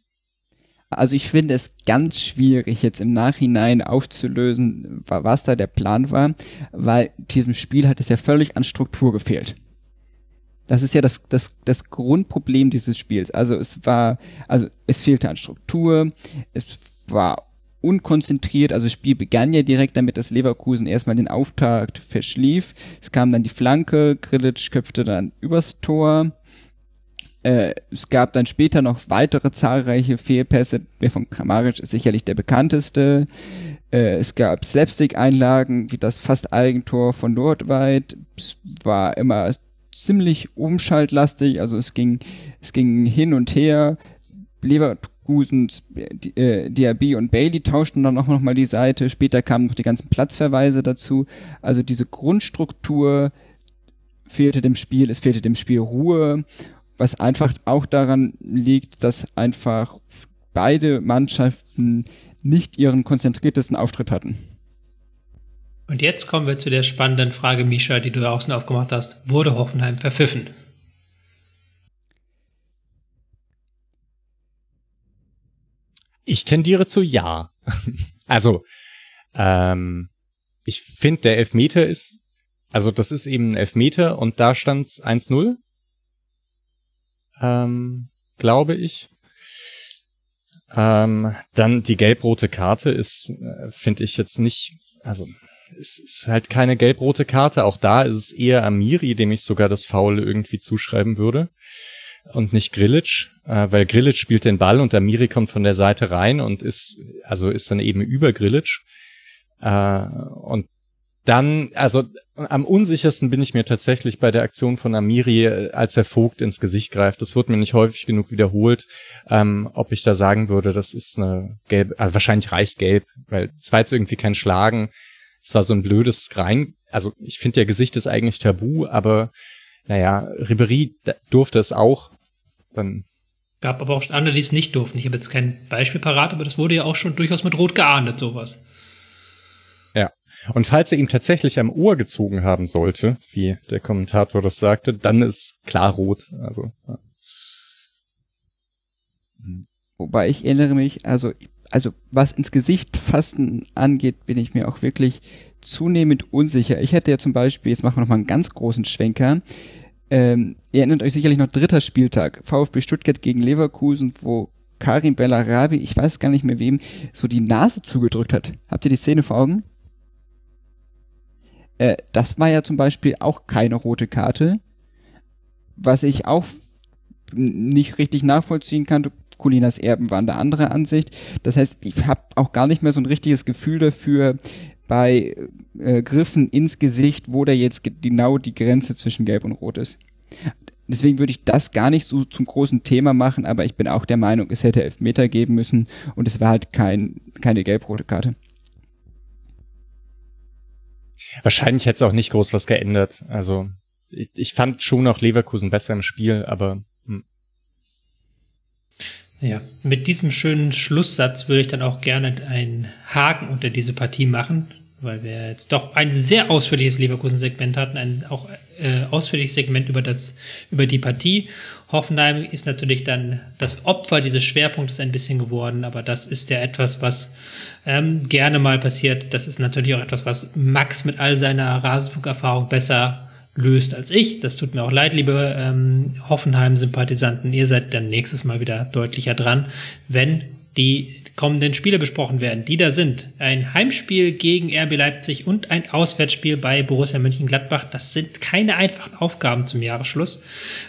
Also ich finde es ganz schwierig, jetzt im Nachhinein aufzulösen, was da der Plan war, weil diesem Spiel hat es ja völlig an Struktur gefehlt. Das ist ja das, das, das Grundproblem dieses Spiels. Also es war, also es fehlte an Struktur, es war unkonzentriert, also das Spiel begann ja direkt damit, dass Leverkusen erstmal den Auftakt verschlief. Es kam dann die Flanke, Grilic köpfte dann übers Tor Äh, es gab dann später noch weitere zahlreiche Fehlpässe. Der von Kramaric ist sicherlich der bekannteste. Äh, es gab Slapstick-Einlagen, wie das fast Eigentor von Nordweit. Es war immer ziemlich umschaltlastig, also es ging, es ging hin und her. Leverkusens, äh, Diaby und Bailey tauschten dann auch noch mal die Seite. Später kamen noch die ganzen Platzverweise dazu. Also diese Grundstruktur fehlte dem Spiel, es fehlte dem Spiel Ruhe, was einfach auch daran liegt, dass einfach beide Mannschaften nicht ihren konzentriertesten Auftritt hatten. Und jetzt kommen wir zu der spannenden Frage, Misha, die du außen aufgemacht hast. Wurde Hoffenheim verpfiffen? Ich tendiere zu ja. (laughs) also, ähm, ich finde, der Elfmeter ist, also das ist eben ein Elfmeter und da stand's 1-0. Ähm, glaube ich. Ähm, dann die gelb-rote Karte ist, äh, finde ich jetzt nicht, also es ist halt keine gelb-rote Karte. Auch da ist es eher Amiri, dem ich sogar das Foul irgendwie zuschreiben würde. Und nicht Grilic, äh, weil Grilic spielt den Ball und Amiri kommt von der Seite rein und ist, also ist dann eben über Grilic. Äh, und dann, also am unsichersten bin ich mir tatsächlich bei der Aktion von Amiri, äh, als er Vogt ins Gesicht greift. Das wurde mir nicht häufig genug wiederholt, ähm, ob ich da sagen würde, das ist eine gelbe, also wahrscheinlich reicht gelb, weil es war jetzt irgendwie kein Schlagen. Es war so ein blödes rein, also ich finde ja Gesicht ist eigentlich tabu, aber naja, Ribery durfte es auch. Dann Gab aber auch andere, die es nicht durften. Ich habe jetzt kein Beispiel parat, aber das wurde ja auch schon durchaus mit Rot geahndet, sowas. Und falls er ihm tatsächlich am Ohr gezogen haben sollte, wie der Kommentator das sagte, dann ist klar rot. Also. Ja. Wobei ich erinnere mich, also, also was ins Gesicht fassen angeht, bin ich mir auch wirklich zunehmend unsicher. Ich hätte ja zum Beispiel, jetzt machen wir nochmal einen ganz großen Schwenker. Ähm, ihr erinnert euch sicherlich noch dritter Spieltag, VfB Stuttgart gegen Leverkusen, wo Karim Bellarabi, ich weiß gar nicht mehr wem, so die Nase zugedrückt hat. Habt ihr die Szene vor Augen? Äh, das war ja zum Beispiel auch keine rote Karte. Was ich auch nicht richtig nachvollziehen kann. Colinas Erben waren da andere Ansicht. Das heißt, ich habe auch gar nicht mehr so ein richtiges Gefühl dafür, bei äh, Griffen ins Gesicht, wo da jetzt genau die Grenze zwischen Gelb und Rot ist. Deswegen würde ich das gar nicht so zum großen Thema machen, aber ich bin auch der Meinung, es hätte Elfmeter geben müssen und es war halt kein, keine gelb-rote Karte. Wahrscheinlich hätte es auch nicht groß was geändert. Also ich, ich fand schon auch Leverkusen besser im Spiel, aber hm. ja, mit diesem schönen Schlusssatz würde ich dann auch gerne einen Haken unter diese Partie machen weil wir jetzt doch ein sehr ausführliches Leverkusen-Segment hatten, ein auch äh, ausführliches Segment über das über die Partie. Hoffenheim ist natürlich dann das Opfer dieses Schwerpunktes ein bisschen geworden, aber das ist ja etwas, was ähm, gerne mal passiert. Das ist natürlich auch etwas, was Max mit all seiner Rasenfunkerfahrung besser löst als ich. Das tut mir auch leid, liebe ähm, Hoffenheim-Sympathisanten. Ihr seid dann nächstes Mal wieder deutlicher dran, wenn die kommenden Spiele besprochen werden, die da sind. Ein Heimspiel gegen RB Leipzig und ein Auswärtsspiel bei Borussia Mönchengladbach. Das sind keine einfachen Aufgaben zum Jahresschluss.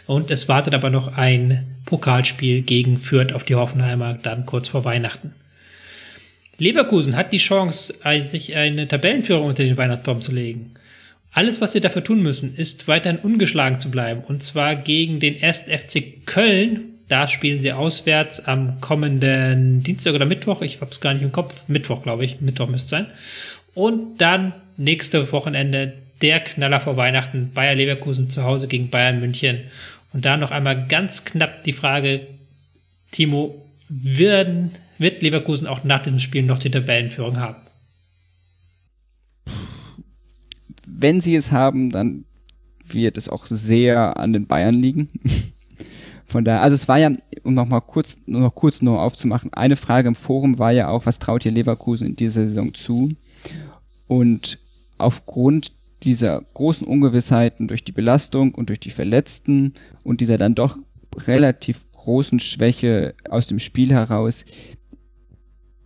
Und es wartet aber noch ein Pokalspiel gegen Fürth auf die Hoffenheimer dann kurz vor Weihnachten. Leverkusen hat die Chance, sich eine Tabellenführung unter den Weihnachtsbaum zu legen. Alles, was sie dafür tun müssen, ist weiterhin ungeschlagen zu bleiben. Und zwar gegen den 1. FC Köln, da spielen sie auswärts am kommenden Dienstag oder Mittwoch. Ich habe es gar nicht im Kopf. Mittwoch, glaube ich. Mittwoch müsste sein. Und dann nächste Wochenende der Knaller vor Weihnachten. Bayer Leverkusen zu Hause gegen Bayern München. Und da noch einmal ganz knapp die Frage, Timo, werden, wird Leverkusen auch nach diesem Spiel noch die Tabellenführung haben? Wenn sie es haben, dann wird es auch sehr an den Bayern liegen. Von daher, also es war ja, um noch mal kurz, nur noch kurz nur aufzumachen, eine Frage im Forum war ja auch, was traut ihr Leverkusen in dieser Saison zu? Und aufgrund dieser großen Ungewissheiten durch die Belastung und durch die Verletzten und dieser dann doch relativ großen Schwäche aus dem Spiel heraus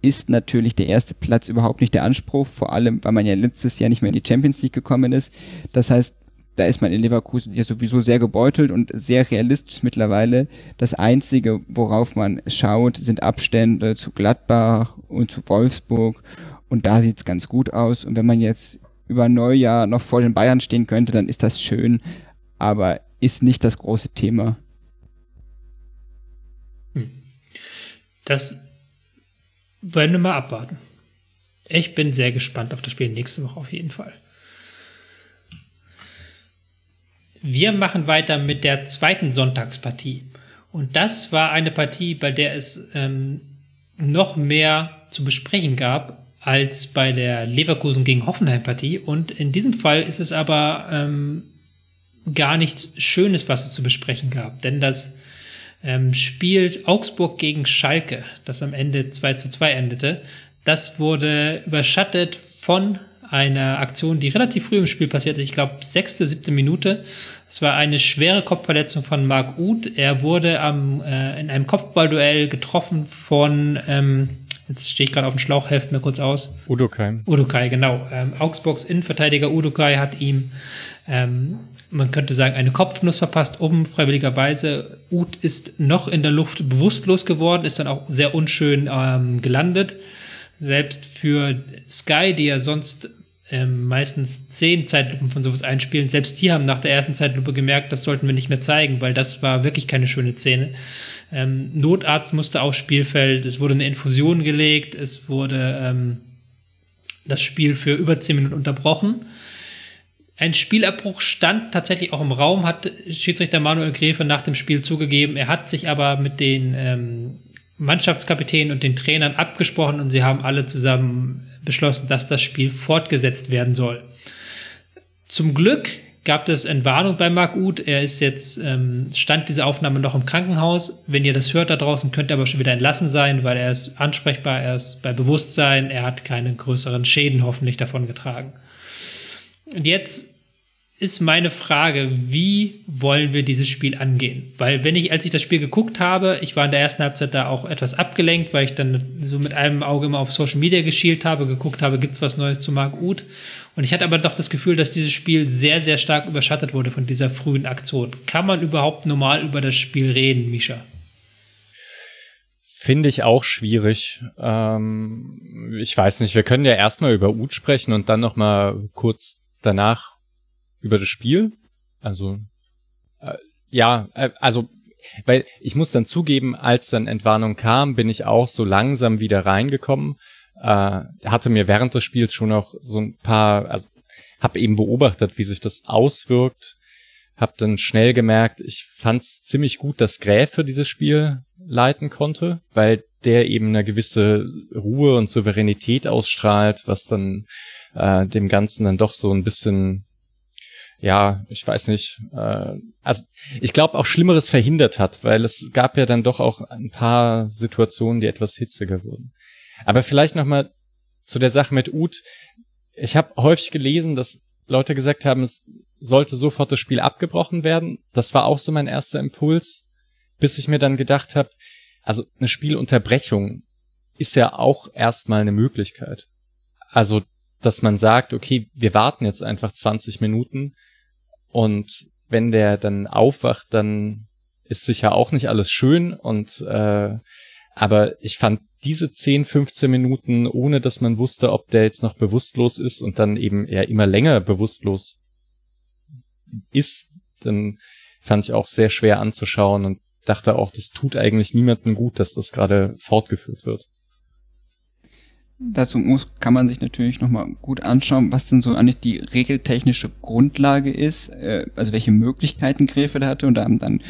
ist natürlich der erste Platz überhaupt nicht der Anspruch, vor allem weil man ja letztes Jahr nicht mehr in die Champions League gekommen ist. Das heißt, da ist man in Leverkusen ja sowieso sehr gebeutelt und sehr realistisch mittlerweile. Das Einzige, worauf man schaut, sind Abstände zu Gladbach und zu Wolfsburg. Und da sieht's ganz gut aus. Und wenn man jetzt über Neujahr noch vor den Bayern stehen könnte, dann ist das schön, aber ist nicht das große Thema. Hm. Das werden wir mal abwarten. Ich bin sehr gespannt auf das Spiel nächste Woche auf jeden Fall. Wir machen weiter mit der zweiten Sonntagspartie. Und das war eine Partie, bei der es ähm, noch mehr zu besprechen gab als bei der Leverkusen gegen Hoffenheim-Partie. Und in diesem Fall ist es aber ähm, gar nichts Schönes, was es zu besprechen gab. Denn das ähm, Spiel Augsburg gegen Schalke, das am Ende 2 zu 2 endete, das wurde überschattet von einer Aktion, die relativ früh im Spiel passierte, ich glaube sechste, siebte Minute. Es war eine schwere Kopfverletzung von Marc Uth. Er wurde am, äh, in einem Kopfballduell getroffen von, ähm, jetzt stehe ich gerade auf dem Schlauch, helft mir kurz aus. Udokai. Udokai, genau. Ähm, Augsburgs Innenverteidiger Udokai hat ihm, ähm, man könnte sagen, eine Kopfnuss verpasst, unfreiwilligerweise. Uth ist noch in der Luft bewusstlos geworden, ist dann auch sehr unschön ähm, gelandet selbst für Sky, die ja sonst ähm, meistens zehn Zeitlupen von sowas einspielen, selbst die haben nach der ersten Zeitlupe gemerkt, das sollten wir nicht mehr zeigen, weil das war wirklich keine schöne Szene. Ähm, Notarzt musste aufs Spielfeld, es wurde eine Infusion gelegt, es wurde ähm, das Spiel für über zehn Minuten unterbrochen. Ein Spielabbruch stand tatsächlich auch im Raum, hat Schiedsrichter Manuel Gräfe nach dem Spiel zugegeben. Er hat sich aber mit den ähm, Mannschaftskapitän und den Trainern abgesprochen und sie haben alle zusammen beschlossen, dass das Spiel fortgesetzt werden soll. Zum Glück gab es Entwarnung bei Marc Uth. Er ist jetzt, ähm, stand diese Aufnahme noch im Krankenhaus. Wenn ihr das hört da draußen, könnt ihr aber schon wieder entlassen sein, weil er ist ansprechbar, er ist bei Bewusstsein, er hat keine größeren Schäden hoffentlich davon getragen. Und jetzt ist meine Frage, wie wollen wir dieses Spiel angehen? Weil wenn ich, als ich das Spiel geguckt habe, ich war in der ersten Halbzeit da auch etwas abgelenkt, weil ich dann so mit einem Auge immer auf Social Media geschielt habe, geguckt habe, gibt's was Neues zu Marc Uth? Und ich hatte aber doch das Gefühl, dass dieses Spiel sehr, sehr stark überschattet wurde von dieser frühen Aktion. Kann man überhaupt normal über das Spiel reden, Misha? Finde ich auch schwierig. Ähm, ich weiß nicht, wir können ja erstmal über Uth sprechen und dann nochmal kurz danach über das Spiel. Also äh, ja, äh, also weil ich muss dann zugeben, als dann Entwarnung kam, bin ich auch so langsam wieder reingekommen. Äh, hatte mir während des Spiels schon noch so ein paar, also habe eben beobachtet, wie sich das auswirkt. Hab dann schnell gemerkt, ich fand's ziemlich gut, dass Gräfe dieses Spiel leiten konnte, weil der eben eine gewisse Ruhe und Souveränität ausstrahlt, was dann äh, dem Ganzen dann doch so ein bisschen ja, ich weiß nicht, äh, also ich glaube auch Schlimmeres verhindert hat, weil es gab ja dann doch auch ein paar Situationen, die etwas hitziger wurden. Aber vielleicht nochmal zu der Sache mit Uth. Ich habe häufig gelesen, dass Leute gesagt haben, es sollte sofort das Spiel abgebrochen werden. Das war auch so mein erster Impuls, bis ich mir dann gedacht habe, also eine Spielunterbrechung ist ja auch erstmal eine Möglichkeit. Also, dass man sagt, okay, wir warten jetzt einfach 20 Minuten und wenn der dann aufwacht, dann ist sicher auch nicht alles schön und äh, aber ich fand diese 10, 15 Minuten, ohne dass man wusste, ob der jetzt noch bewusstlos ist und dann eben eher immer länger bewusstlos ist, dann fand ich auch sehr schwer anzuschauen und dachte auch, das tut eigentlich niemandem gut, dass das gerade fortgeführt wird. Dazu muss, kann man sich natürlich nochmal gut anschauen, was denn so eigentlich die regeltechnische Grundlage ist, äh, also welche Möglichkeiten Gräfe da hatte. Und da haben dann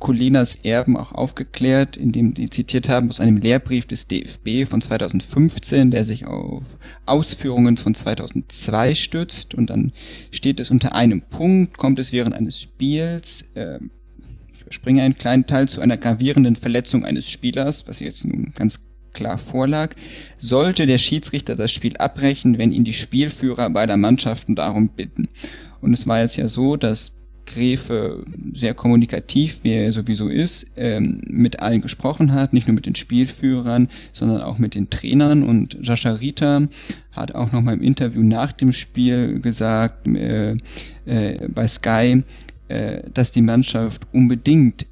Colinas Erben auch aufgeklärt, indem sie zitiert haben aus einem Lehrbrief des DFB von 2015, der sich auf Ausführungen von 2002 stützt. Und dann steht es unter einem Punkt, kommt es während eines Spiels, äh, ich überspringe einen kleinen Teil, zu einer gravierenden Verletzung eines Spielers, was jetzt nun ganz klar vorlag, sollte der Schiedsrichter das Spiel abbrechen, wenn ihn die Spielführer beider Mannschaften darum bitten. Und es war jetzt ja so, dass Gräfe sehr kommunikativ, wie er sowieso ist, ähm, mit allen gesprochen hat, nicht nur mit den Spielführern, sondern auch mit den Trainern. Und Jascha Rita hat auch noch mal im Interview nach dem Spiel gesagt äh, äh, bei Sky, äh, dass die Mannschaft unbedingt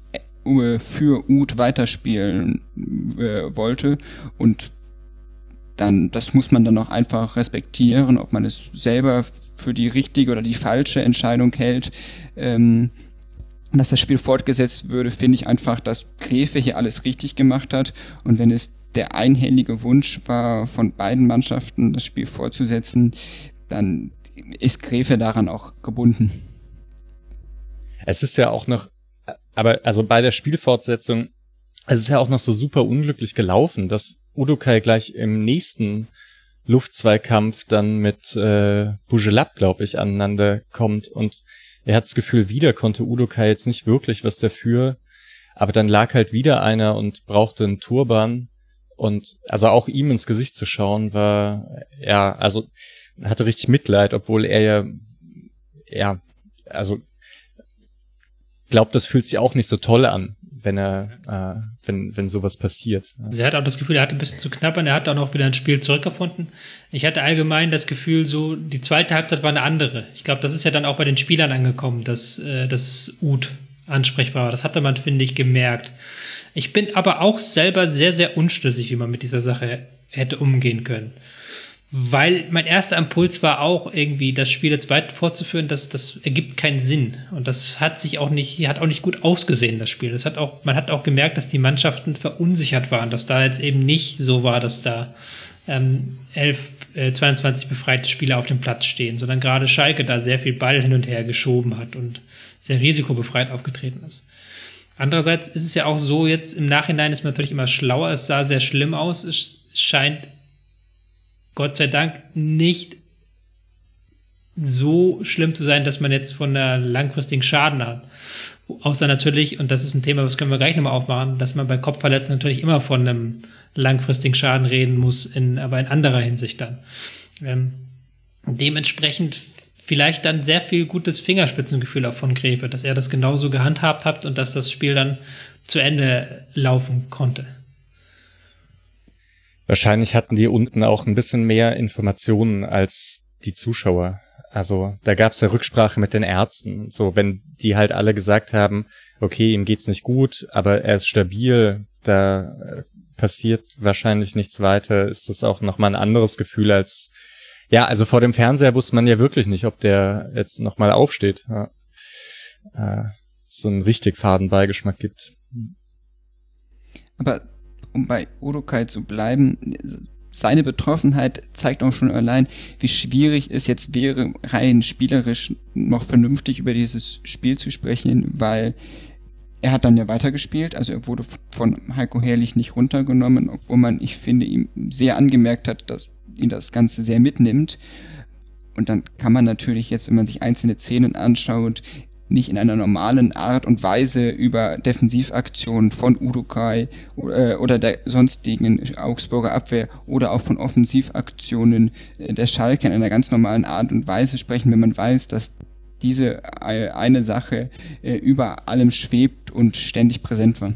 für Uth weiterspielen äh, wollte und dann, das muss man dann auch einfach respektieren, ob man es selber für die richtige oder die falsche Entscheidung hält. Ähm, dass das Spiel fortgesetzt würde, finde ich einfach, dass Gräfe hier alles richtig gemacht hat. Und wenn es der einhellige Wunsch war, von beiden Mannschaften das Spiel fortzusetzen, dann ist Gräfe daran auch gebunden. Es ist ja auch noch, aber also bei der Spielfortsetzung, es ist ja auch noch so super unglücklich gelaufen, dass Udokai gleich im nächsten Luftzweikampf dann mit äh, Bujelab, glaube ich, aneinander kommt. Und er hat das Gefühl, wieder konnte Udokai jetzt nicht wirklich was dafür, aber dann lag halt wieder einer und brauchte einen Turban. Und also auch ihm ins Gesicht zu schauen war, ja, also hatte richtig Mitleid, obwohl er ja, ja, also glaubt, das fühlt sich auch nicht so toll an, wenn er, äh, wenn, wenn sowas passiert. Also er hat auch das Gefühl, er hatte ein bisschen zu knapp und er hat dann auch wieder ein Spiel zurückgefunden. Ich hatte allgemein das Gefühl, so, die zweite Halbzeit war eine andere. Ich glaube, das ist ja dann auch bei den Spielern angekommen, dass, äh, dass Uth ansprechbar war. Das hatte man, finde ich, gemerkt. Ich bin aber auch selber sehr, sehr unschlüssig, wie man mit dieser Sache hätte umgehen können. Weil mein erster Impuls war auch irgendwie, das Spiel jetzt weiter fortzuführen, das, das ergibt keinen Sinn. Und das hat sich auch nicht, hat auch nicht gut ausgesehen, das Spiel. Das hat auch, man hat auch gemerkt, dass die Mannschaften verunsichert waren, dass da jetzt eben nicht so war, dass da ähm, elf, äh, 22 befreite Spieler auf dem Platz stehen, sondern gerade Schalke da sehr viel Ball hin und her geschoben hat und sehr risikobefreit aufgetreten ist. Andererseits ist es ja auch so, jetzt im Nachhinein ist man natürlich immer schlauer, es sah sehr schlimm aus, es scheint Gott sei Dank nicht so schlimm zu sein, dass man jetzt von einer langfristigen Schaden hat. Außer natürlich, und das ist ein Thema, was können wir gleich nochmal aufmachen, dass man bei Kopfverletzungen natürlich immer von einem langfristigen Schaden reden muss, in, aber in anderer Hinsicht dann. Ähm, dementsprechend vielleicht dann sehr viel gutes Fingerspitzengefühl auch von Gräfe, dass er das genauso gehandhabt hat und dass das Spiel dann zu Ende laufen konnte. Wahrscheinlich hatten die unten auch ein bisschen mehr Informationen als die Zuschauer. Also da gab es ja Rücksprache mit den Ärzten. So, wenn die halt alle gesagt haben, okay, ihm geht's nicht gut, aber er ist stabil, da äh, passiert wahrscheinlich nichts weiter, ist das auch nochmal ein anderes Gefühl als, ja, also vor dem Fernseher wusste man ja wirklich nicht, ob der jetzt nochmal aufsteht. Ja. Äh, so einen richtig faden Beigeschmack gibt. Aber um bei Udokai zu bleiben, seine Betroffenheit zeigt auch schon allein, wie schwierig es jetzt wäre, rein spielerisch noch vernünftig über dieses Spiel zu sprechen, weil er hat dann ja weitergespielt, also er wurde von Heiko Herrlich nicht runtergenommen, obwohl man, ich finde, ihm sehr angemerkt hat, dass ihn das Ganze sehr mitnimmt. Und dann kann man natürlich jetzt, wenn man sich einzelne Szenen anschaut, nicht in einer normalen Art und Weise über Defensivaktionen von Urukai äh, oder der sonstigen Augsburger Abwehr oder auch von Offensivaktionen der Schalke in einer ganz normalen Art und Weise sprechen, wenn man weiß, dass diese äh, eine Sache äh, über allem schwebt und ständig präsent war.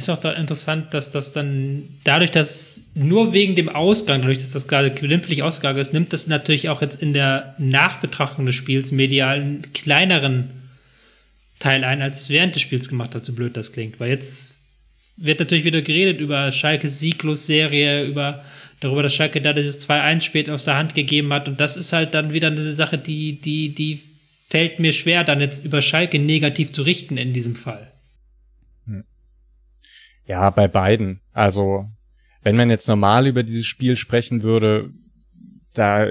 Ist auch da interessant, dass das dann dadurch, dass nur wegen dem Ausgang, dadurch, dass das gerade glimpflich ausgegangen ist, nimmt das natürlich auch jetzt in der Nachbetrachtung des Spiels medial einen kleineren Teil ein, als es während des Spiels gemacht hat, so blöd das klingt. Weil jetzt wird natürlich wieder geredet über Schalkes Sieglos-Serie, über darüber, dass Schalke da dieses 2-1 spät aus der Hand gegeben hat. Und das ist halt dann wieder eine Sache, die, die, die fällt mir schwer, dann jetzt über Schalke negativ zu richten in diesem Fall. Ja, bei beiden. Also, wenn man jetzt normal über dieses Spiel sprechen würde, da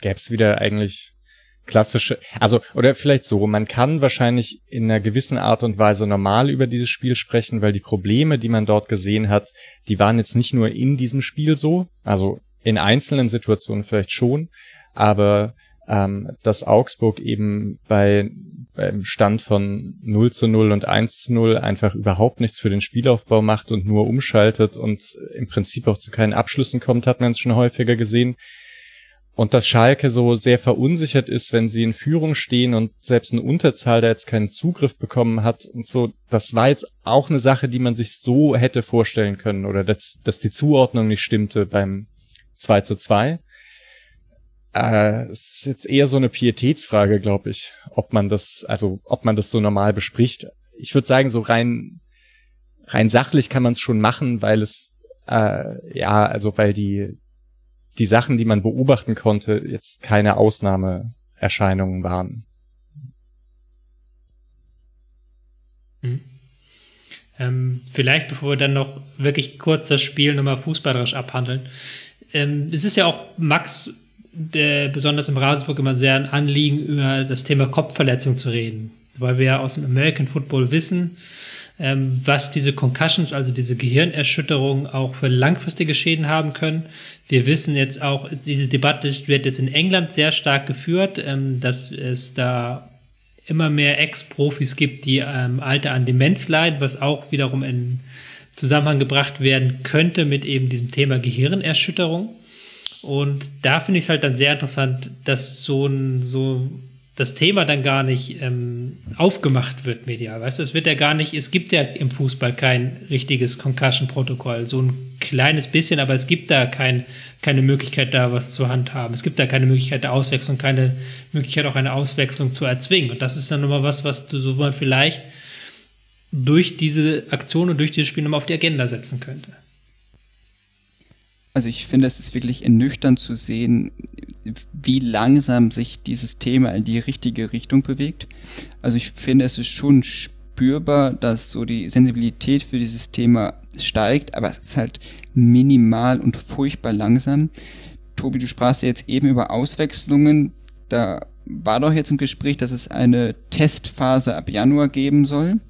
gäbe es wieder eigentlich klassische, also, oder vielleicht so, man kann wahrscheinlich in einer gewissen Art und Weise normal über dieses Spiel sprechen, weil die Probleme, die man dort gesehen hat, die waren jetzt nicht nur in diesem Spiel so, also in einzelnen Situationen vielleicht schon, aber ähm, dass Augsburg eben bei beim Stand von 0 zu 0 und 1 zu 0 einfach überhaupt nichts für den Spielaufbau macht und nur umschaltet und im Prinzip auch zu keinen Abschlüssen kommt, hat man es schon häufiger gesehen. und dass Schalke so sehr verunsichert ist, wenn sie in Führung stehen und selbst eine Unterzahl da jetzt keinen Zugriff bekommen hat und so, das war jetzt auch eine Sache, die man sich so hätte vorstellen können oder dass, dass die Zuordnung nicht stimmte beim 2 zu 2. Äh, es ist jetzt eher so eine Pietätsfrage, glaube ich, ob man das, also ob man das so normal bespricht. Ich würde sagen, so rein, rein sachlich kann man es schon machen, weil es, äh, ja, also weil die, die Sachen, die man beobachten konnte, jetzt keine Ausnahmeerscheinungen waren. Hm. Ähm, vielleicht, bevor wir dann noch wirklich kurz das Spiel nochmal fußballerisch abhandeln. Ähm, es ist ja auch Max äh, besonders im Rasenfunk immer sehr ein Anliegen, über das Thema Kopfverletzung zu reden. Weil wir ja aus dem American Football wissen, ähm, was diese Concussions, also diese Gehirnerschütterungen auch für langfristige Schäden haben können. Wir wissen jetzt auch, diese Debatte wird jetzt in England sehr stark geführt, ähm, dass es da immer mehr Ex-Profis gibt, die ähm, Alter an Demenz leiden, was auch wiederum in Zusammenhang gebracht werden könnte mit eben diesem Thema Gehirnerschütterung. Und da finde ich es halt dann sehr interessant, dass so ein, so das Thema dann gar nicht ähm, aufgemacht wird medial. Weißt du, es wird ja gar nicht, es gibt ja im Fußball kein richtiges Concussion-Protokoll. So ein kleines bisschen, aber es gibt da kein, keine Möglichkeit, da was zur Hand haben. Es gibt da keine Möglichkeit der Auswechslung, keine Möglichkeit, auch eine Auswechslung zu erzwingen. Und das ist dann nochmal was, was du so man vielleicht durch diese Aktion und durch dieses Spiel nochmal auf die Agenda setzen könnte. Also ich finde, es ist wirklich ernüchternd zu sehen, wie langsam sich dieses Thema in die richtige Richtung bewegt. Also ich finde, es ist schon spürbar, dass so die Sensibilität für dieses Thema steigt, aber es ist halt minimal und furchtbar langsam. Tobi, du sprachst ja jetzt eben über Auswechslungen. Da war doch jetzt im Gespräch, dass es eine Testphase ab Januar geben soll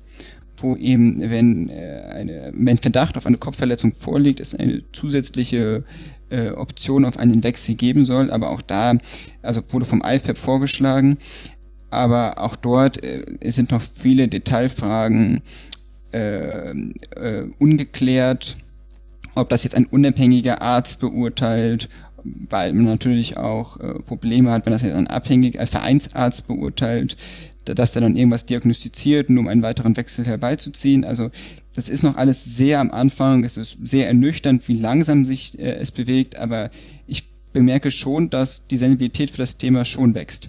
wo eben, wenn, äh, eine, wenn Verdacht auf eine Kopfverletzung vorliegt, es eine zusätzliche äh, Option auf einen Wechsel geben soll. Aber auch da, also wurde vom IFAB vorgeschlagen, aber auch dort äh, sind noch viele Detailfragen äh, äh, ungeklärt, ob das jetzt ein unabhängiger Arzt beurteilt, weil man natürlich auch äh, Probleme hat, wenn das jetzt ein abhängiger Vereinsarzt beurteilt, dass er dann irgendwas diagnostiziert, nur um einen weiteren Wechsel herbeizuziehen. Also das ist noch alles sehr am Anfang. Es ist sehr ernüchternd, wie langsam sich äh, es bewegt, aber ich bemerke schon, dass die Sensibilität für das Thema schon wächst.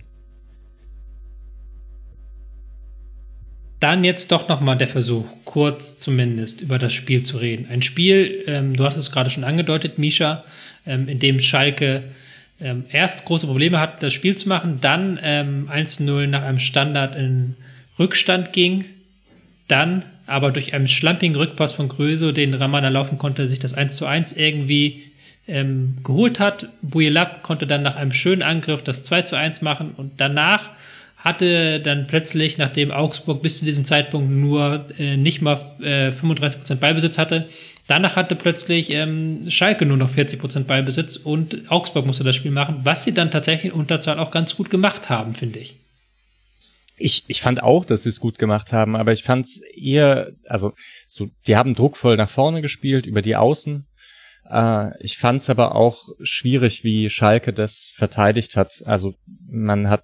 Dann jetzt doch nochmal der Versuch, kurz zumindest über das Spiel zu reden. Ein Spiel, ähm, du hast es gerade schon angedeutet, Misha, ähm, in dem Schalke ähm, erst große Probleme hat, das Spiel zu machen, dann ähm, 1-0 nach einem Standard in Rückstand ging, dann aber durch einen schlampigen Rückpass von Gröse, den Ramana laufen konnte, sich das 1 1 irgendwie ähm, geholt hat. Bouilap konnte dann nach einem schönen Angriff das 2 1 machen und danach hatte dann plötzlich, nachdem Augsburg bis zu diesem Zeitpunkt nur äh, nicht mal äh, 35% Ballbesitz hatte, danach hatte plötzlich ähm, Schalke nur noch 40% Ballbesitz und Augsburg musste das Spiel machen, was sie dann tatsächlich in Unterzahl auch ganz gut gemacht haben, finde ich. Ich, ich fand auch, dass sie es gut gemacht haben, aber ich fand es eher, also so, die haben druckvoll nach vorne gespielt, über die Außen. Äh, ich fand es aber auch schwierig, wie Schalke das verteidigt hat. Also man hat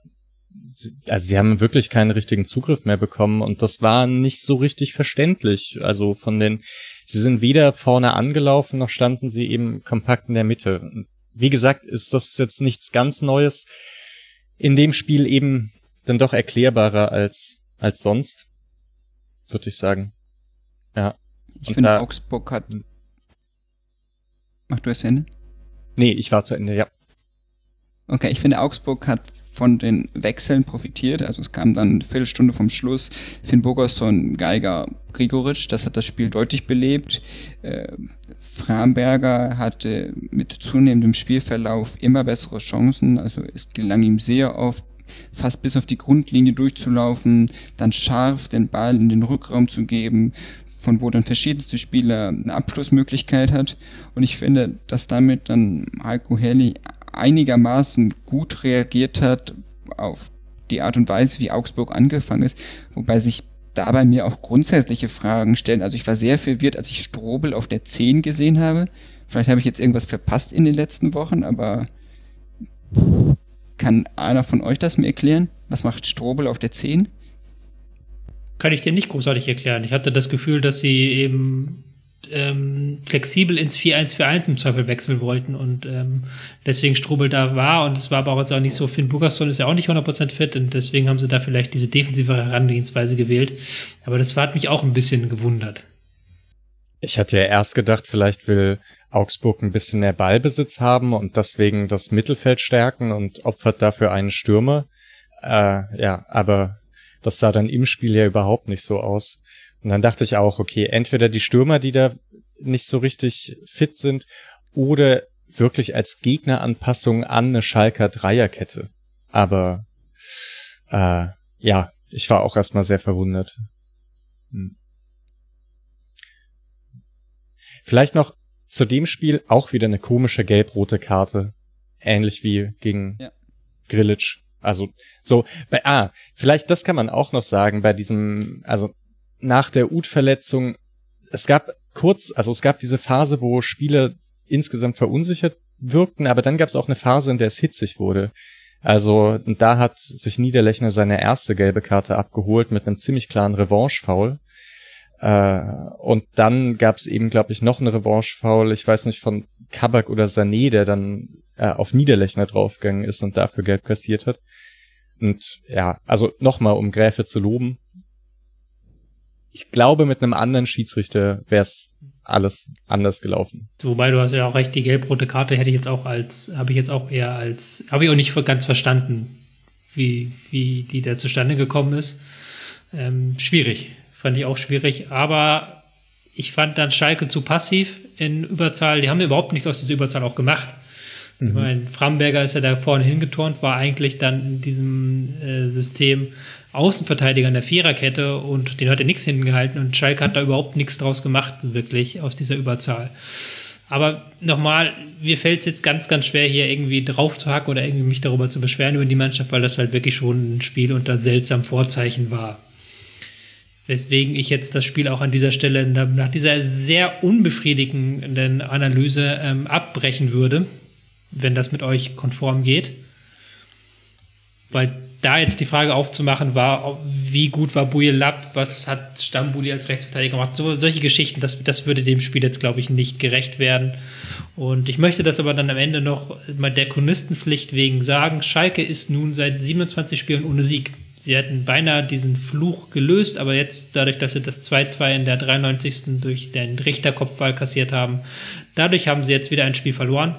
also sie haben wirklich keinen richtigen Zugriff mehr bekommen und das war nicht so richtig verständlich. Also von den, sie sind weder vorne angelaufen, noch standen sie eben kompakt in der Mitte. Wie gesagt, ist das jetzt nichts ganz Neues. In dem Spiel eben dann doch erklärbarer als, als sonst, würde ich sagen. Ja. Ich und finde, da, Augsburg hat. Mach du es Ende? Nee, ich war zu Ende, ja. Okay, ich finde, Augsburg hat von den Wechseln profitiert. Also es kam dann eine Viertelstunde vom Schluss Finn Bogerson, Geiger, Grigoric. Das hat das Spiel deutlich belebt. Äh, Framberger hatte mit zunehmendem Spielverlauf immer bessere Chancen. Also es gelang ihm sehr oft, fast bis auf die Grundlinie durchzulaufen, dann scharf den Ball in den Rückraum zu geben, von wo dann verschiedenste Spieler eine Abschlussmöglichkeit hat. Und ich finde, dass damit dann Heiko Herrlich einigermaßen gut reagiert hat auf die Art und Weise, wie Augsburg angefangen ist, wobei sich dabei mir auch grundsätzliche Fragen stellen. Also ich war sehr verwirrt, als ich Strobel auf der 10 gesehen habe. Vielleicht habe ich jetzt irgendwas verpasst in den letzten Wochen, aber Kann einer von euch das mir erklären? Was macht Strobel auf der 10? Kann ich dir nicht großartig erklären. Ich hatte das Gefühl, dass sie eben ähm, flexibel ins 4-1-4-1 im Zweifel wechseln wollten und ähm, deswegen Strobel da war und es war aber auch jetzt auch nicht so, Finn Bugasson ist ja auch nicht 100% fit und deswegen haben sie da vielleicht diese defensive Herangehensweise gewählt. Aber das hat mich auch ein bisschen gewundert. Ich hatte ja erst gedacht, vielleicht will Augsburg ein bisschen mehr Ballbesitz haben und deswegen das Mittelfeld stärken und opfert dafür einen Stürmer. Äh, ja, aber das sah dann im Spiel ja überhaupt nicht so aus. Und dann dachte ich auch, okay, entweder die Stürmer, die da nicht so richtig fit sind, oder wirklich als Gegneranpassung an eine Schalker Dreierkette. Aber äh, ja, ich war auch erstmal sehr verwundert. Hm. Vielleicht noch zu dem Spiel auch wieder eine komische gelb-rote Karte. Ähnlich wie gegen ja. Grillitsch. Also so, bei, ah, vielleicht das kann man auch noch sagen bei diesem, also nach der Ut-Verletzung, es gab kurz, also es gab diese Phase, wo Spieler insgesamt verunsichert wirkten, aber dann gab es auch eine Phase, in der es hitzig wurde. Also da hat sich Niederlechner seine erste gelbe Karte abgeholt mit einem ziemlich klaren Revanche-Foul. Äh, und dann gab es eben, glaube ich, noch eine Revanche-Foul, ich weiß nicht, von Kabak oder Sané, der dann äh, auf Niederlechner draufgegangen ist und dafür Gelb kassiert hat. Und ja, also nochmal, um Gräfe zu loben. Ich glaube, mit einem anderen Schiedsrichter wäre es alles anders gelaufen. Wobei du hast ja auch recht, die gelb-rote Karte hätte ich jetzt auch als, habe ich jetzt auch eher als, habe ich auch nicht ganz verstanden, wie, wie die da zustande gekommen ist. Ähm, schwierig, fand ich auch schwierig, aber ich fand dann Schalke zu passiv in Überzahl. Die haben überhaupt nichts aus dieser Überzahl auch gemacht. Mhm. Ich meine, Framberger ist ja da vorne hingeturnt, war eigentlich dann in diesem äh, System Außenverteidiger in der Viererkette und den hat er nichts hingehalten und Schalke hat da überhaupt nichts draus gemacht, wirklich aus dieser Überzahl. Aber nochmal, mir fällt es jetzt ganz, ganz schwer, hier irgendwie drauf zu hacken oder irgendwie mich darüber zu beschweren über die Mannschaft, weil das halt wirklich schon ein Spiel unter seltsamen Vorzeichen war. Weswegen ich jetzt das Spiel auch an dieser Stelle nach dieser sehr unbefriedigenden Analyse ähm, abbrechen würde wenn das mit euch konform geht. Weil da jetzt die Frage aufzumachen war, wie gut war Lapp, was hat Stambuli als Rechtsverteidiger gemacht, so, solche Geschichten, das, das würde dem Spiel jetzt, glaube ich, nicht gerecht werden. Und ich möchte das aber dann am Ende noch mal der Chronistenpflicht wegen sagen, Schalke ist nun seit 27 Spielen ohne Sieg. Sie hätten beinahe diesen Fluch gelöst, aber jetzt, dadurch, dass sie das 2-2 in der 93. durch den Richterkopfball kassiert haben, dadurch haben sie jetzt wieder ein Spiel verloren.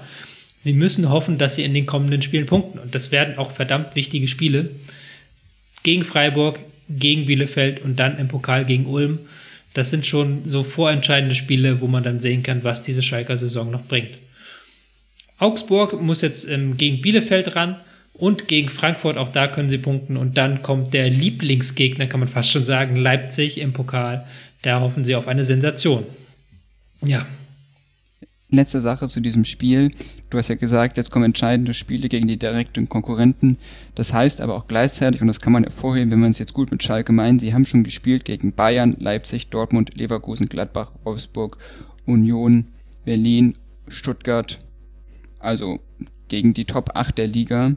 Sie müssen hoffen, dass sie in den kommenden Spielen punkten. Und das werden auch verdammt wichtige Spiele. Gegen Freiburg, gegen Bielefeld und dann im Pokal gegen Ulm. Das sind schon so vorentscheidende Spiele, wo man dann sehen kann, was diese Schalker Saison noch bringt. Augsburg muss jetzt ähm, gegen Bielefeld ran und gegen Frankfurt, auch da können sie punkten. Und dann kommt der Lieblingsgegner, kann man fast schon sagen, Leipzig im Pokal. Da hoffen sie auf eine Sensation. Ja, letzte Sache zu diesem Spiel. Du hast ja gesagt, jetzt kommen entscheidende Spiele gegen die direkten Konkurrenten. Das heißt aber auch gleichzeitig, und das kann man hervorheben, wenn man es jetzt gut mit Schalke meint, sie haben schon gespielt gegen Bayern, Leipzig, Dortmund, Leverkusen, Gladbach, Wolfsburg, Union, Berlin, Stuttgart. Also gegen die Top 8 der Liga.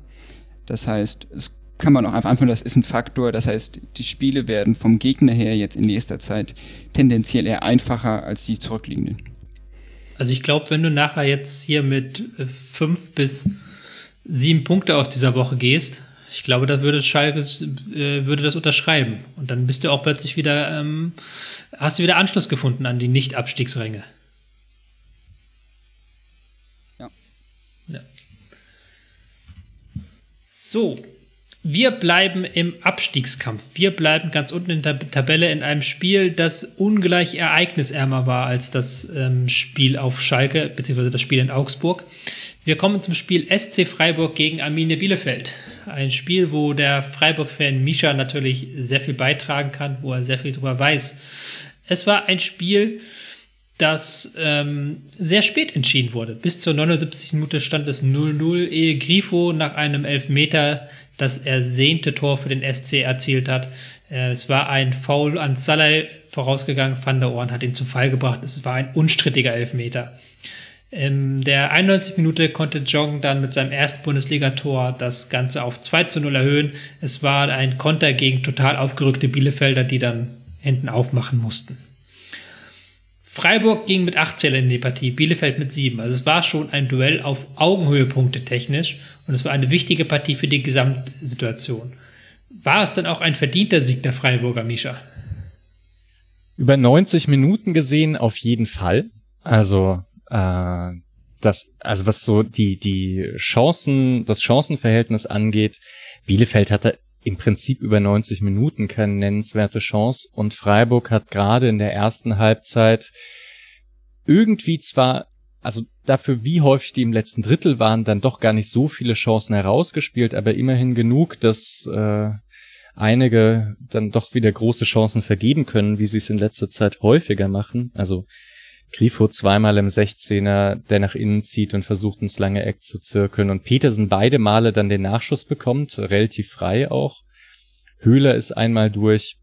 Das heißt, es kann man auch einfach anfangen, das ist ein Faktor. Das heißt, die Spiele werden vom Gegner her jetzt in nächster Zeit tendenziell eher einfacher als die zurückliegenden. Also ich glaube, wenn du nachher jetzt hier mit äh, fünf bis sieben Punkte aus dieser Woche gehst, ich glaube, da würde Schalke äh, würde das unterschreiben. Und dann bist du auch plötzlich wieder, ähm, hast du wieder Anschluss gefunden an die Nicht-Abstiegsränge. Ja. ja. So, wir bleiben im Abstiegskampf. Wir bleiben ganz unten in der Tabelle in einem Spiel, das ungleich ereignisärmer war als das ähm, Spiel auf Schalke, beziehungsweise das Spiel in Augsburg. Wir kommen zum Spiel SC Freiburg gegen Arminia Bielefeld. Ein Spiel, wo der Freiburg-Fan Misha natürlich sehr viel beitragen kann, wo er sehr viel darüber weiß. Es war ein Spiel, das ähm, sehr spät entschieden wurde. Bis zur 79. Minute stand es 0-0, ehe Grifo nach einem Elfmeter das ersehnte Tor für den SC erzielt hat. Äh, es war ein Foul an Salai vorausgegangen. Van der Ohren hat ihn zu Fall gebracht. Es war ein unstrittiger Elfmeter. In der 91 Minute konnte Jong dann mit seinem ersten Bundesligator das Ganze auf 2 zu 0 erhöhen. Es war ein Konter gegen total aufgerückte Bielefelder, die dann hinten aufmachen mussten. Freiburg ging mit 8 Zählern in die Partie, Bielefeld mit 7. Also es war schon ein Duell auf Augenhöhepunkte technisch und es war eine wichtige Partie für die Gesamtsituation. War es dann auch ein verdienter Sieg der Freiburger, Misha? Über 90 Minuten gesehen auf jeden Fall. Also äh, das, also was so die die Chancen, das Chancenverhältnis angeht, Bielefeld hatte im Prinzip über 90 Minuten keine nennenswerte Chance und Freiburg hat gerade in der ersten Halbzeit irgendwie zwar, also dafür wie häufig die im letzten Drittel waren, dann doch gar nicht so viele Chancen herausgespielt, aber immerhin genug, dass äh, einige dann doch wieder große Chancen vergeben können, wie sie es in letzter Zeit häufiger machen. Also Grifo zweimal im 16er, der nach innen zieht und versucht ins lange Eck zu zirkeln und Petersen beide Male dann den Nachschuss bekommt, relativ frei auch. Höhler ist einmal durch.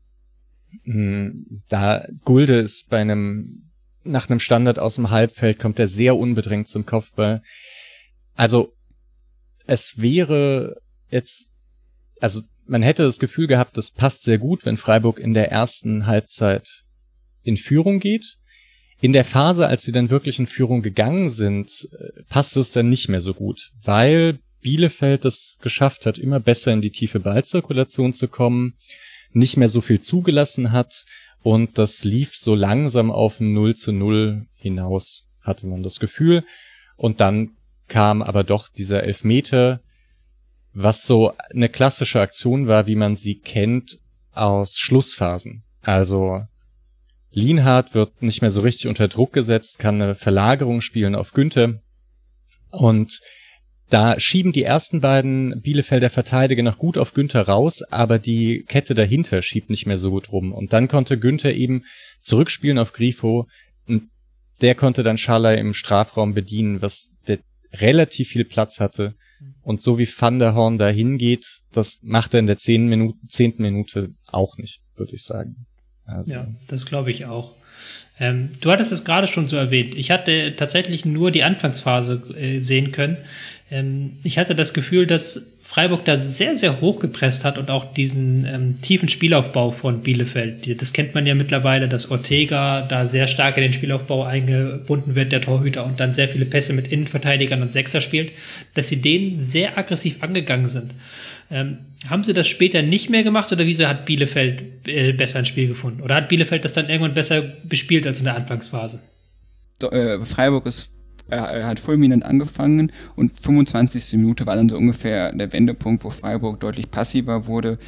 Hm, da Gulde ist bei einem, nach einem Standard aus dem Halbfeld kommt er sehr unbedrängt zum Kopfball. Also, es wäre jetzt, also man hätte das Gefühl gehabt, das passt sehr gut, wenn Freiburg in der ersten Halbzeit in Führung geht in der Phase, als sie dann wirklich in Führung gegangen sind, äh, passte es dann nicht mehr so gut, weil Bielefeld es geschafft hat, immer besser in die tiefe Ballzirkulation zu kommen, nicht mehr so viel zugelassen hat und das lief so langsam auf ein 0 zu 0 hinaus, hatte man das Gefühl. Und dann kam aber doch dieser Elfmeter, was so eine klassische Aktion war, wie man sie kennt aus Schlussphasen. Also Lienhardt wird nicht mehr so richtig unter Druck gesetzt, kann eine Verlagerung spielen auf Günther. Und da schieben die ersten beiden Bielefelder Verteidiger noch gut auf Günther raus, aber die Kette dahinter schiebt nicht mehr so gut rum. Und dann konnte Günther eben zurückspielen auf Grifo. Und der konnte dann Schalay im Strafraum bedienen, was der relativ viel Platz hatte. Und so wie Van der Horn da hingeht, das macht er in der zehnten Minute, zehnten Minute auch nicht, würde ich sagen. Also. Ja, das glaube ich auch. Ähm, du hattest es gerade schon so erwähnt. Ich hatte tatsächlich nur die Anfangsphase äh, sehen können. Ähm, ich hatte das Gefühl, dass Freiburg da sehr, sehr hoch gepresst hat und auch diesen ähm, tiefen Spielaufbau von Bielefeld. Das kennt man ja mittlerweile, dass Ortega da sehr stark in den Spielaufbau eingebunden wird, der Torhüter, und dann sehr viele Pässe mit Innenverteidigern und Sechser spielt, dass sie den sehr aggressiv angegangen sind. Ähm, haben sie das später nicht mehr gemacht oder wieso hat Bielefeld äh, besser ein Spiel gefunden? Oder hat Bielefeld das dann irgendwann besser bespielt als in der Anfangsphase? Äh, Freiburg ist er hat fulminant angefangen und 25. Minute war dann so ungefähr der Wendepunkt, wo Freiburg deutlich passiver wurde,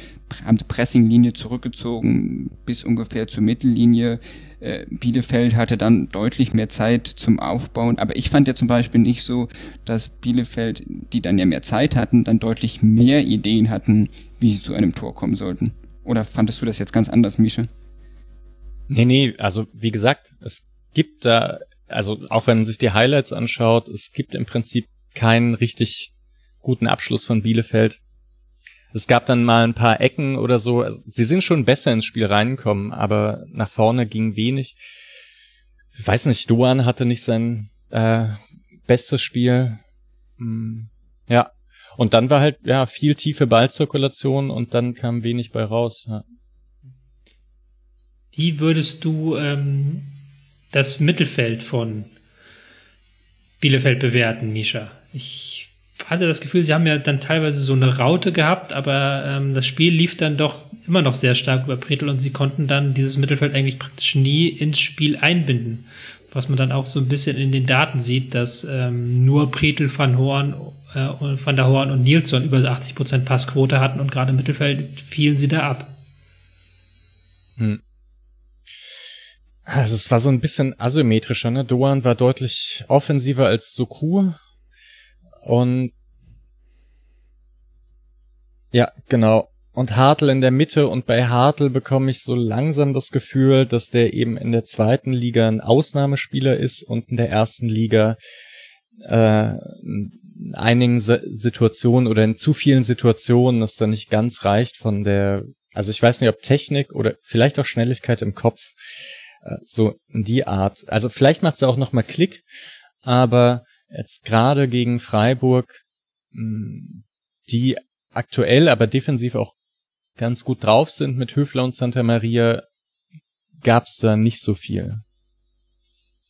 haben die Pressinglinie zurückgezogen bis ungefähr zur Mittellinie. Äh, Bielefeld hatte dann deutlich mehr Zeit zum Aufbauen, aber ich fand ja zum Beispiel nicht so, dass Bielefeld, die dann ja mehr Zeit hatten, dann deutlich mehr Ideen hatten, wie sie zu einem Tor kommen sollten. Oder fandest du das jetzt ganz anders, Mische? Nee, nee, also wie gesagt, es gibt da also auch wenn man sich die Highlights anschaut, es gibt im Prinzip keinen richtig guten Abschluss von Bielefeld. Es gab dann mal ein paar Ecken oder so. Also, sie sind schon besser ins Spiel reingekommen, aber nach vorne ging wenig. Ich weiß nicht, Duan hatte nicht sein äh, bestes Spiel. Hm, ja. Und dann war halt ja viel tiefe Ballzirkulation und dann kam wenig bei raus. Ja. Wie würdest du ähm, das Mittelfeld von Bielefeld bewerten, Misha. Ich hatte das Gefühl, sie haben ja dann teilweise so eine Raute gehabt, aber ähm, das Spiel lief dann doch immer noch sehr stark über Pretel und sie konnten dann dieses Mittelfeld eigentlich praktisch nie ins Spiel einbinden. Was man dann auch so ein bisschen in den Daten sieht, dass ähm, nur Pretel, Van Horn, äh, Van der Horn und Nilsson über 80% Passquote hatten und gerade im Mittelfeld fielen sie da ab. Hm. Also es war so ein bisschen asymmetrischer, ne? Doan war deutlich offensiver als Soku. Und ja, genau. Und Hartl in der Mitte und bei Hartl bekomme ich so langsam das Gefühl, dass der eben in der zweiten Liga ein Ausnahmespieler ist und in der ersten Liga äh, in einigen Situationen oder in zu vielen Situationen es dann nicht ganz reicht von der, also ich weiß nicht, ob Technik oder vielleicht auch Schnelligkeit im Kopf so in die Art. Also vielleicht macht es auch noch mal Klick, aber jetzt gerade gegen Freiburg, hm, die aktuell aber defensiv auch ganz gut drauf sind mit Höfler und Santa Maria, gab's da nicht so viel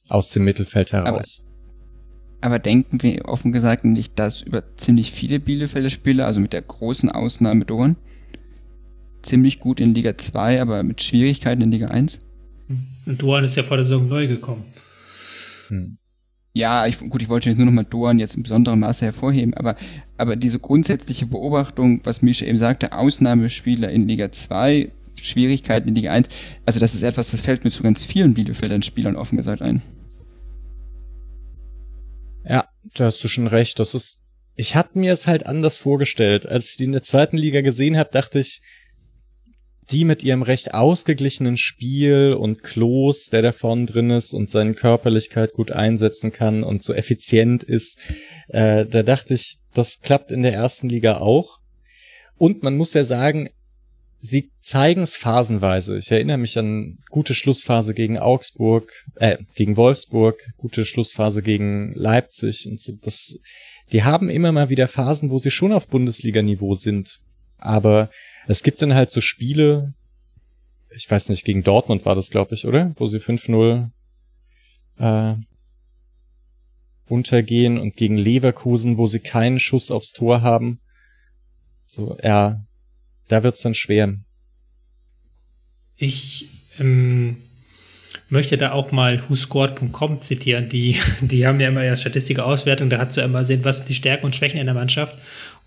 aus dem Mittelfeld heraus. Aber, aber denken wir offen gesagt nicht, dass über ziemlich viele Bielefelder Spieler, also mit der großen Ausnahme Dorn, ziemlich gut in Liga 2, aber mit Schwierigkeiten in Liga 1? Und Dorn ist ja vor der Saison neu gekommen. Hm. Ja, ich, gut, ich wollte nur noch mal Dorn jetzt in besonderem Maße hervorheben, aber, aber diese grundsätzliche Beobachtung, was Mischa eben sagte, Ausnahmespieler in Liga 2, Schwierigkeiten in Liga 1, also das ist etwas, das fällt mir zu ganz vielen Bielefeldern Spielern offen gesagt ein. Ja, da hast du schon recht. Das ist, ich hatte mir es halt anders vorgestellt. Als ich die in der zweiten Liga gesehen habe, dachte ich, die mit ihrem recht ausgeglichenen Spiel und Klos, der da vorne drin ist und seine Körperlichkeit gut einsetzen kann und so effizient ist, äh, da dachte ich, das klappt in der ersten Liga auch. Und man muss ja sagen, sie zeigen es phasenweise. Ich erinnere mich an gute Schlussphase gegen Augsburg, äh, gegen Wolfsburg, gute Schlussphase gegen Leipzig und so. Das, die haben immer mal wieder Phasen, wo sie schon auf Bundesliga-Niveau sind. Aber es gibt dann halt so Spiele, ich weiß nicht, gegen Dortmund war das, glaube ich, oder? Wo sie 5-0 äh, untergehen und gegen Leverkusen, wo sie keinen Schuss aufs Tor haben. So, ja, da wird's dann schwer. Ich ähm, möchte da auch mal whoscored.com zitieren. Die, die haben ja immer ja Statistik Auswertung, da hat sie ja immer sehen, was sind die Stärken und Schwächen in der Mannschaft.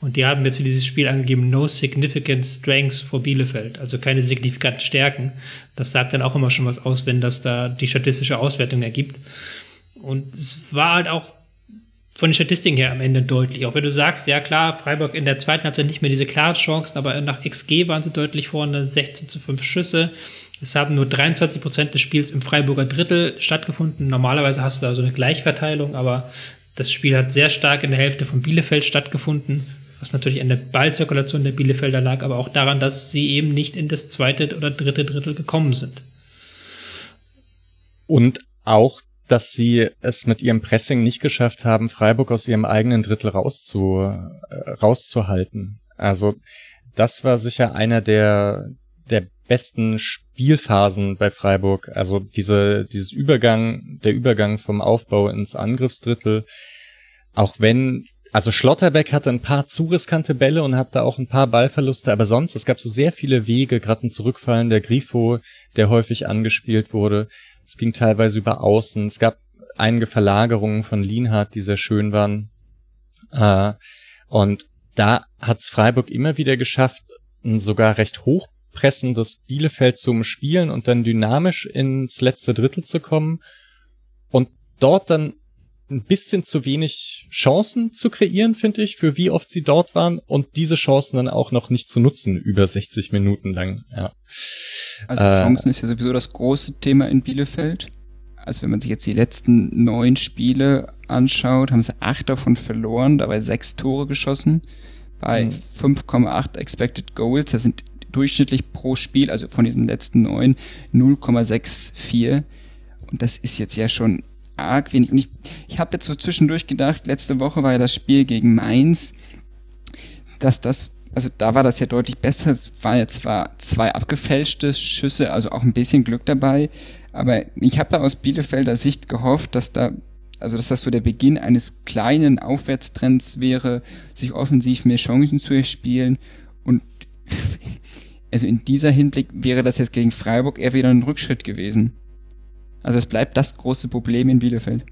Und die haben jetzt für dieses Spiel angegeben, no significant strengths for Bielefeld, also keine signifikanten Stärken. Das sagt dann auch immer schon was aus, wenn das da die statistische Auswertung ergibt. Und es war halt auch von den Statistiken her am Ende deutlich. Auch wenn du sagst, ja klar, Freiburg in der zweiten Halbzeit nicht mehr diese klaren Chancen, aber nach XG waren sie deutlich vorne, 16 zu 5 Schüsse. Es haben nur 23 Prozent des Spiels im Freiburger Drittel stattgefunden. Normalerweise hast du da so eine Gleichverteilung, aber das Spiel hat sehr stark in der Hälfte von Bielefeld stattgefunden, was natürlich an der Ballzirkulation der Bielefelder lag, aber auch daran, dass sie eben nicht in das zweite oder dritte Drittel gekommen sind. Und auch dass sie es mit ihrem Pressing nicht geschafft haben, Freiburg aus ihrem eigenen Drittel rauszu, äh, rauszuhalten. Also das war sicher einer der, der besten Spielphasen bei Freiburg. Also diese, dieses Übergang, der Übergang vom Aufbau ins Angriffsdrittel. Auch wenn, also Schlotterbeck hatte ein paar zu riskante Bälle und hatte auch ein paar Ballverluste, aber sonst, es gab so sehr viele Wege, gerade ein Zurückfallen der Grifo, der häufig angespielt wurde. Es ging teilweise über Außen. Es gab einige Verlagerungen von Lienhardt, die sehr schön waren. Äh, und da hat's Freiburg immer wieder geschafft, ein sogar recht hochpressendes Bielefeld zu umspielen und dann dynamisch ins letzte Drittel zu kommen und dort dann ein bisschen zu wenig Chancen zu kreieren, finde ich, für wie oft sie dort waren und diese Chancen dann auch noch nicht zu nutzen über 60 Minuten lang. Ja. Also Chancen äh, ist ja sowieso das große Thema in Bielefeld. Also wenn man sich jetzt die letzten neun Spiele anschaut, haben sie acht davon verloren, dabei sechs Tore geschossen, bei mhm. 5,8 Expected Goals. Das sind durchschnittlich pro Spiel, also von diesen letzten neun, 0,64. Und das ist jetzt ja schon arg wenig. Und ich, ich habe jetzt so zwischendurch gedacht, letzte Woche war ja das Spiel gegen Mainz, dass das, also da war das ja deutlich besser. Es waren ja zwar zwei abgefälschte Schüsse, also auch ein bisschen Glück dabei, aber ich habe da aus Bielefelder Sicht gehofft, dass da, also dass das so der Beginn eines kleinen Aufwärtstrends wäre, sich offensiv mehr Chancen zu erspielen (laughs) also in dieser Hinblick wäre das jetzt gegen Freiburg eher wieder ein Rückschritt gewesen. Also es bleibt das große Problem in Bielefeld.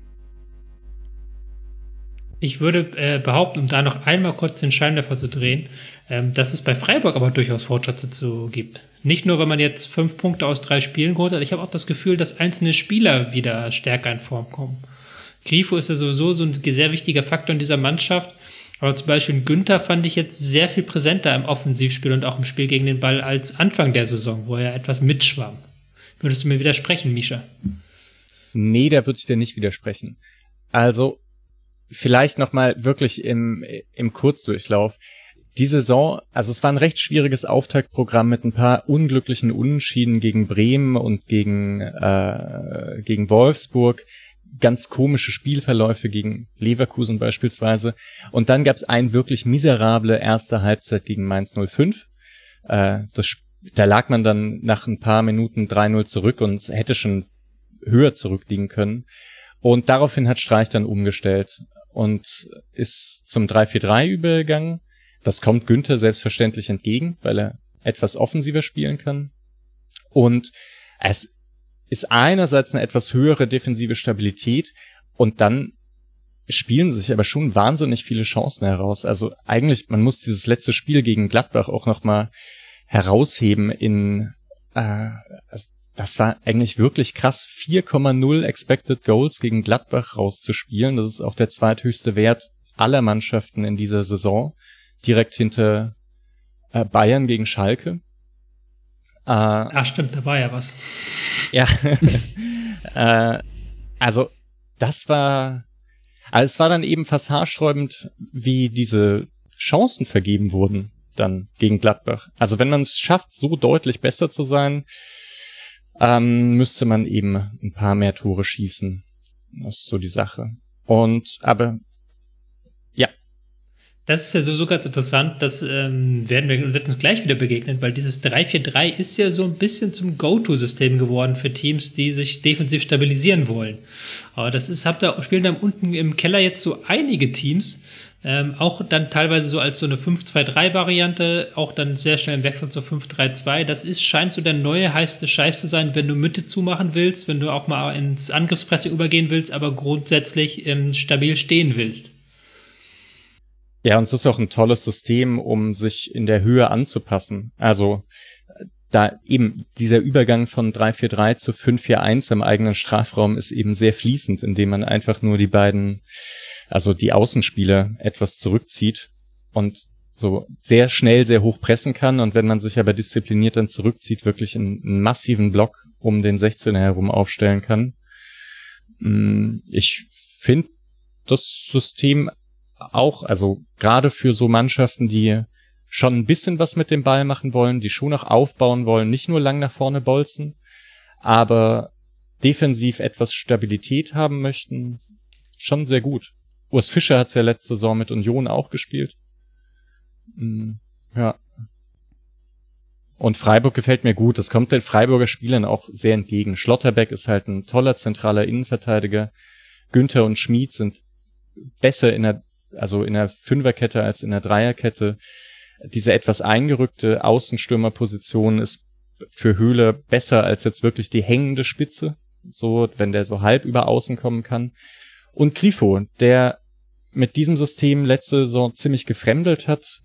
Ich würde äh, behaupten, um da noch einmal kurz den Scheinwerfer zu drehen, ähm, dass es bei Freiburg aber durchaus Fortschritte zu gibt. Nicht nur, wenn man jetzt fünf Punkte aus drei Spielen geholt hat, ich habe auch das Gefühl, dass einzelne Spieler wieder stärker in Form kommen. Grifo ist ja sowieso so ein sehr wichtiger Faktor in dieser Mannschaft. Aber zum Beispiel Günther fand ich jetzt sehr viel präsenter im Offensivspiel und auch im Spiel gegen den Ball als Anfang der Saison, wo er etwas mitschwamm. Würdest du mir widersprechen, Misha? Nee, da würde ich dir nicht widersprechen. Also, vielleicht nochmal wirklich im, im Kurzdurchlauf. Die Saison, also es war ein recht schwieriges Auftaktprogramm mit ein paar unglücklichen Unentschieden gegen Bremen und gegen, äh, gegen Wolfsburg. Ganz komische Spielverläufe gegen Leverkusen beispielsweise. Und dann gab es ein wirklich miserable erste Halbzeit gegen Mainz 05. Äh, das, da lag man dann nach ein paar Minuten 3-0 zurück und hätte schon höher zurückliegen können. Und daraufhin hat Streich dann umgestellt und ist zum 3-4-3 übergegangen. Das kommt Günther selbstverständlich entgegen, weil er etwas offensiver spielen kann. Und es ist einerseits eine etwas höhere defensive Stabilität und dann spielen sich aber schon wahnsinnig viele Chancen heraus. Also eigentlich, man muss dieses letzte Spiel gegen Gladbach auch nochmal herausheben in, äh, also das war eigentlich wirklich krass, 4,0 Expected Goals gegen Gladbach rauszuspielen. Das ist auch der zweithöchste Wert aller Mannschaften in dieser Saison, direkt hinter äh, Bayern gegen Schalke. Äh, Ach stimmt, da war ja was. Ja. (laughs) äh, also, das war, also es war dann eben fast haarsträubend, wie diese Chancen vergeben wurden dann gegen Gladbach. Also wenn man es schafft, so deutlich besser zu sein, ähm, müsste man eben ein paar mehr Tore schießen. Das ist so die Sache. Und aber das ist ja so, so ganz interessant, das ähm, werden wir uns gleich wieder begegnen, weil dieses 3-4-3 ist ja so ein bisschen zum Go-To-System geworden für Teams, die sich defensiv stabilisieren wollen. Aber das ist, habt ihr, spielen da unten im Keller jetzt so einige Teams, ähm, auch dann teilweise so als so eine 5-2-3-Variante, auch dann sehr schnell im Wechsel zur 5-3-2. Das ist, scheint so der neue heiße Scheiß zu sein, wenn du Mitte zumachen willst, wenn du auch mal ins Angriffspresse übergehen willst, aber grundsätzlich ähm, stabil stehen willst. Ja, und es ist auch ein tolles System, um sich in der Höhe anzupassen. Also da eben dieser Übergang von 3-4-3 zu 5-4-1 im eigenen Strafraum ist eben sehr fließend, indem man einfach nur die beiden, also die Außenspieler etwas zurückzieht und so sehr schnell sehr hoch pressen kann und wenn man sich aber diszipliniert dann zurückzieht, wirklich einen, massiven Block um den 16er herum aufstellen kann. Mm, ich finde das System auch, also gerade für so Mannschaften, die schon ein bisschen was mit dem Ball machen wollen, die schon noch aufbauen wollen, nicht nur lang nach vorne bolzen, aber defensiv etwas Stabilität haben möchten, schon sehr gut. Urs Fischer hat's ja letzte Saison mit Union auch gespielt. Mm, ja. Und Freiburg gefällt mir gut. Das kommt den Freiburger Spielern auch sehr entgegen. Schlotterbeck ist halt ein toller zentraler Innenverteidiger. Günther und Schmid sind besser in der also in der Fünferkette als in der Dreierkette. Diese etwas eingerückte Außenstürmerposition ist für Höhle besser als jetzt wirklich die hängende Spitze, so wenn der so halb über außen kommen kann. Und Grifo, der mit diesem System letzte Saison ziemlich gefremdelt hat,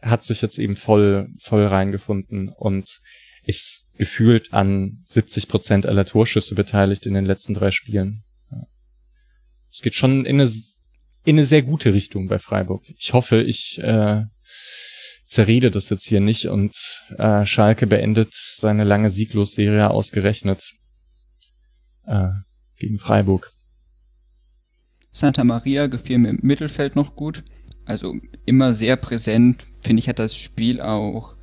hat sich jetzt eben voll voll reingefunden und ist gefühlt an 70 Prozent aller Torschüsse beteiligt in den letzten drei Spielen. Es geht schon in eine in eine sehr gute Richtung bei Freiburg. Ich hoffe, ich äh, zerrede das jetzt hier nicht und äh, Schalke beendet seine lange Sieglosserie ausgerechnet äh, gegen Freiburg. Santa Maria gefiel mir im Mittelfeld noch gut. Also immer sehr präsent. Finde ich, hat das Spiel auch,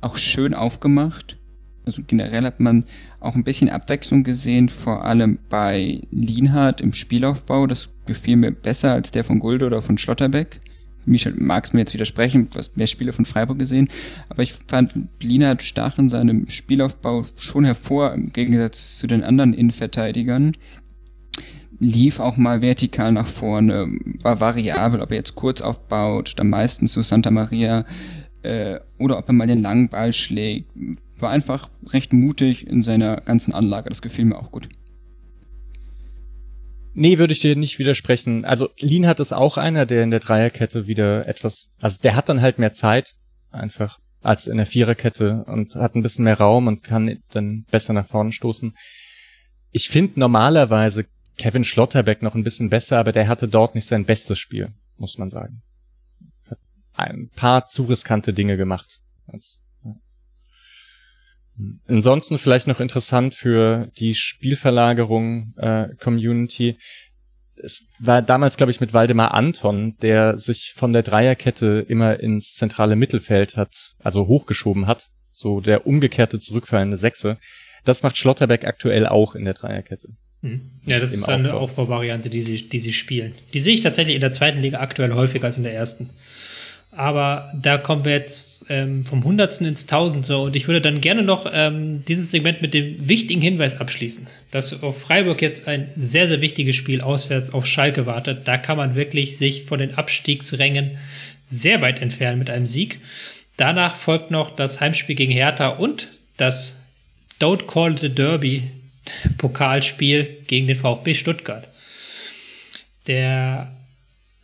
auch schön aufgemacht. Also generell hat man auch ein bisschen Abwechslung gesehen, vor allem bei Lienhardt im Spielaufbau. Das gefiel mir besser als der von Gulde oder von Schlotterbeck. Michel mag es mir jetzt widersprechen, du hast mehr Spiele von Freiburg gesehen, aber ich fand Lienhardt stach in seinem Spielaufbau schon hervor, im Gegensatz zu den anderen Innenverteidigern. Lief auch mal vertikal nach vorne, war variabel, ob er jetzt kurz aufbaut, dann meistens zu Santa Maria äh, oder ob er mal den langen Ball schlägt war einfach recht mutig in seiner ganzen Anlage. Das gefiel mir auch gut. Nee, würde ich dir nicht widersprechen. Also Lean hat es auch einer, der in der Dreierkette wieder etwas, also der hat dann halt mehr Zeit einfach als in der Viererkette und hat ein bisschen mehr Raum und kann dann besser nach vorne stoßen. Ich finde normalerweise Kevin Schlotterbeck noch ein bisschen besser, aber der hatte dort nicht sein bestes Spiel, muss man sagen. Hat ein paar zu riskante Dinge gemacht. Also Ansonsten vielleicht noch interessant für die Spielverlagerung äh, Community. Es war damals, glaube ich, mit Waldemar Anton, der sich von der Dreierkette immer ins zentrale Mittelfeld hat, also hochgeschoben hat. So der umgekehrte zurückfallende Sechse. Das macht Schlotterbeck aktuell auch in der Dreierkette. Hm. Ja, das ist eine Aufbauvariante, die sie, die sie spielen. Die sehe ich tatsächlich in der zweiten Liga aktuell häufiger als in der ersten. Aber da kommen wir jetzt ähm, vom Hundertsten ins Tausendste und ich würde dann gerne noch ähm, dieses Segment mit dem wichtigen Hinweis abschließen, dass auf Freiburg jetzt ein sehr, sehr wichtiges Spiel auswärts auf Schalke wartet. Da kann man wirklich sich von den Abstiegsrängen sehr weit entfernen mit einem Sieg. Danach folgt noch das Heimspiel gegen Hertha und das Don't Call a Derby Pokalspiel gegen den VfB Stuttgart. Der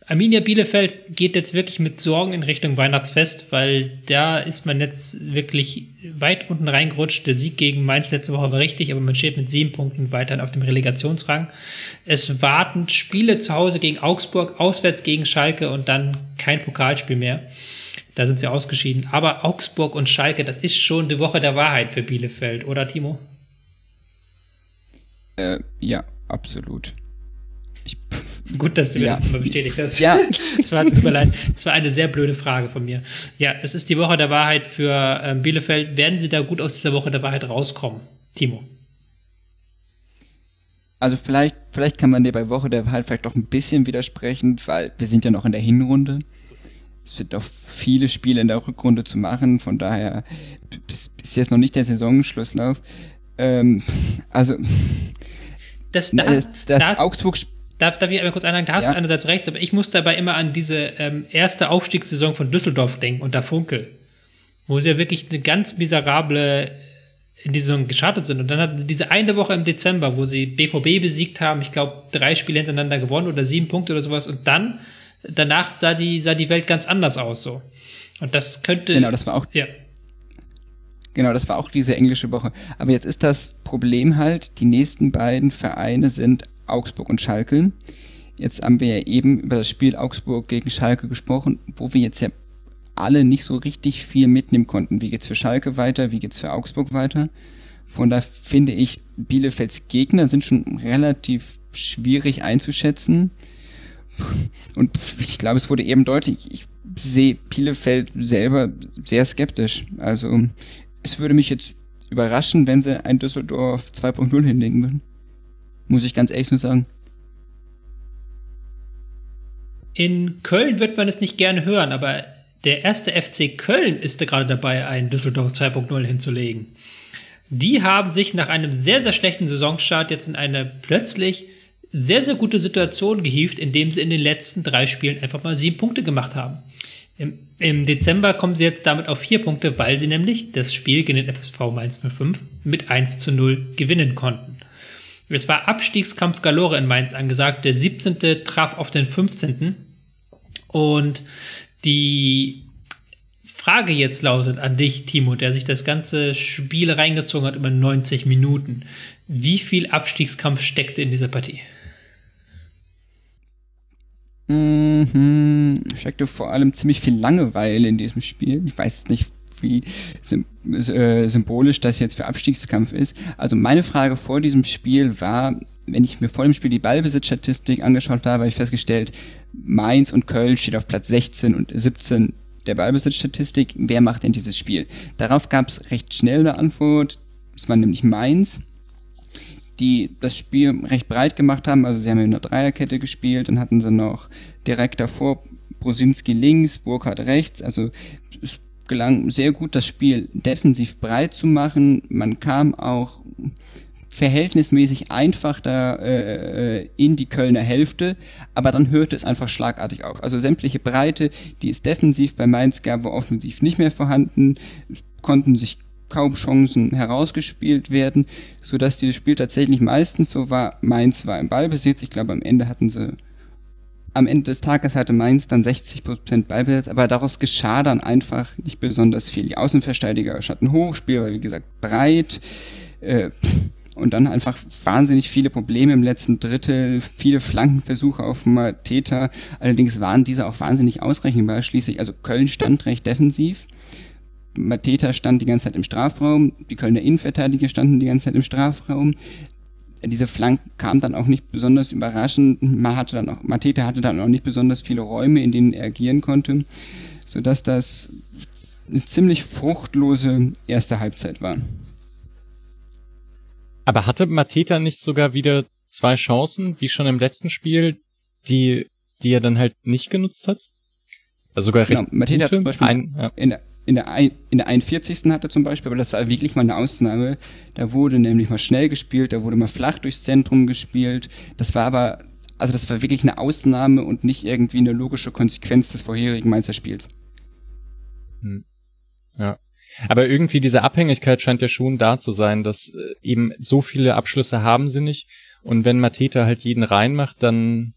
Arminia Bielefeld geht jetzt wirklich mit Sorgen in Richtung Weihnachtsfest, weil da ist man jetzt wirklich weit unten reingerutscht. Der Sieg gegen Mainz letzte Woche war richtig, aber man steht mit sieben Punkten weiterhin auf dem Relegationsrang. Es warten Spiele zu Hause gegen Augsburg, auswärts gegen Schalke und dann kein Pokalspiel mehr. Da sind sie ausgeschieden. Aber Augsburg und Schalke, das ist schon die Woche der Wahrheit für Bielefeld, oder Timo? Äh, ja, absolut. Ich Gut, dass du mir ja. das mal bestätigt hast. Ja. (laughs) Es war, tut mir leid. Es war eine sehr blöde Frage von mir. Ja, es ist die Woche der Wahrheit für ähm, Bielefeld. Werden sie da gut aus dieser Woche der Wahrheit rauskommen? Timo. Also vielleicht, vielleicht kann man dir bei Woche der Wahrheit vielleicht doch ein bisschen widersprechen, weil wir sind ja noch in der Hinrunde. Es sind doch viele Spiele in der Rückrunde zu machen, von daher bis, bis jetzt noch nicht der Saisonschlusslauf. Ähm, also das, das, das, das Augsburg-Spiel Darf, darf ich einmal kurz einhaken? Da hast ja. du einerseits rechts, aber ich muss dabei immer an diese ähm, erste Aufstiegssaison von Düsseldorf denken unter Funkel, wo sie ja wirklich eine ganz miserable in die Saison gestartet sind. Und dann hatten sie diese eine Woche im Dezember, wo sie BVB besiegt haben, ich glaube, drei Spiele hintereinander gewonnen oder sieben Punkte oder sowas. Und dann, danach sah die, sah die Welt ganz anders aus so. Und das könnte. Genau, das war auch. Ja. Genau, das war auch diese englische Woche. Aber jetzt ist das Problem halt, die nächsten beiden Vereine sind Augsburg und Schalke. Jetzt haben wir ja eben über das Spiel Augsburg gegen Schalke gesprochen, wo wir jetzt ja alle nicht so richtig viel mitnehmen konnten. Wie geht's für Schalke weiter? Wie geht's für Augsburg weiter? Von da finde ich, Bielefelds Gegner sind schon relativ schwierig einzuschätzen. Und ich glaube, es wurde eben deutlich, ich sehe Bielefeld selber sehr skeptisch. Also es würde mich jetzt überraschen, wenn sie ein Düsseldorf 2.0 hinlegen würden muss ich ganz ehrlich so sagen. In Köln wird man es nicht gerne hören, aber der erste FC Köln ist da gerade dabei, einen Düsseldorf 2.0 hinzulegen. Die haben sich nach einem sehr, sehr schlechten Saisonstart jetzt in eine plötzlich sehr, sehr gute Situation gehievt, indem sie in den letzten drei Spielen einfach mal sieben Punkte gemacht haben. Im, Im, Dezember kommen sie jetzt damit auf vier Punkte, weil sie nämlich das Spiel gegen den FSV Mainz 05 mit 1 zu 0 gewinnen konnten. Es war Abstiegskampf Galore in Mainz angesagt. Der 17. traf auf den 15. Und die Frage jetzt lautet an dich, Timo, der sich das ganze Spiel reingezogen hat über 90 Minuten. Wie viel Abstiegskampf steckte in dieser Partie? Mhm, steckte vor allem ziemlich viel Langeweile in diesem Spiel. Ich weiß es nicht, wie äh, symbolisch das jetzt für Abstiegskampf ist. Also meine Frage vor diesem Spiel war, wenn ich mir vor dem Spiel die Ballbesitzstatistik angeschaut habe, habe ich festgestellt, Mainz und Köln steht auf Platz 16 und 17 der Ballbesitzstatistik. Wer macht denn dieses Spiel? Darauf gab es recht schnell eine Antwort. Es war nämlich Mainz, die das Spiel recht breit gemacht haben. Also sie haben in einer Dreierkette gespielt, dann hatten sie noch direkt davor Brosinski links, Burkhardt rechts. Also es gelang sehr gut, das Spiel defensiv breit zu machen. Man kam auch verhältnismäßig einfach da äh, in die Kölner Hälfte, aber dann hörte es einfach schlagartig auf. Also sämtliche Breite, die es defensiv bei Mainz gab, war offensiv nicht mehr vorhanden, konnten sich kaum Chancen herausgespielt werden, sodass dieses Spiel tatsächlich meistens so war, Mainz war im Ballbesitz, ich glaube am Ende hatten sie am Ende des Tages hatte Mainz dann 60% Ballbesitz, aber daraus geschah dann einfach nicht besonders viel. Die Außenverteidiger schatten hoch, Spiel war wie gesagt breit äh, und dann einfach wahnsinnig viele Probleme im letzten Drittel, viele Flankenversuche auf Mateta, allerdings waren diese auch wahnsinnig ausrechenbar. Schließlich, also Köln stand recht defensiv. Mateta stand die ganze Zeit im Strafraum, die Kölner Innenverteidiger standen die ganze Zeit im Strafraum diese Flanken kam dann auch nicht besonders überraschend. Man hatte dann auch, Matete hatte dann auch nicht besonders viele Räume, in denen er agieren konnte, sodass das eine ziemlich fruchtlose erste Halbzeit war. Aber hatte Mateta nicht sogar wieder zwei Chancen, wie schon im letzten Spiel, die, die er dann halt nicht genutzt hat. Also sogar recht genau, Mateta gute. zum Beispiel Ein, ja. in, der, in, der ein, in der 41. hatte zum Beispiel, aber das war wirklich mal eine Ausnahme. Da wurde nämlich mal schnell gespielt, da wurde mal flach durchs Zentrum gespielt. Das war aber, also das war wirklich eine Ausnahme und nicht irgendwie eine logische Konsequenz des vorherigen Meisterspiels. Hm. Ja. Aber irgendwie diese Abhängigkeit scheint ja schon da zu sein, dass äh, eben so viele Abschlüsse haben sie nicht. Und wenn Mateta halt jeden reinmacht, dann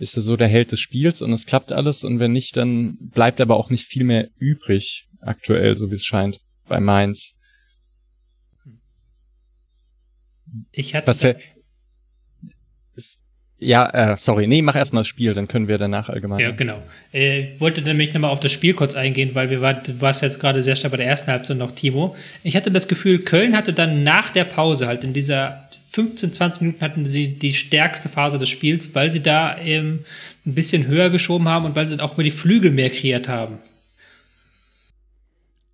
ist er so der Held des Spiels und es klappt alles. Und wenn nicht, dann bleibt aber auch nicht viel mehr übrig, aktuell, so wie es scheint, bei Mainz. Ich hatte Was ja, äh, sorry, nee, mach erstmal das Spiel, dann können wir danach allgemein. Ja, genau. Äh, Ich wollte nämlich nochmal auf das Spiel kurz eingehen, weil wir war, du warst jetzt gerade sehr stark bei der ersten Halbzeit noch, Timo. Ich hatte das Gefühl, Köln hatte dann nach der Pause halt in dieser 15, 20 Minuten hatten sie die stärkste Phase des Spiels, weil sie da eben ein bisschen höher geschoben haben und weil sie auch über die Flügel mehr kreiert haben.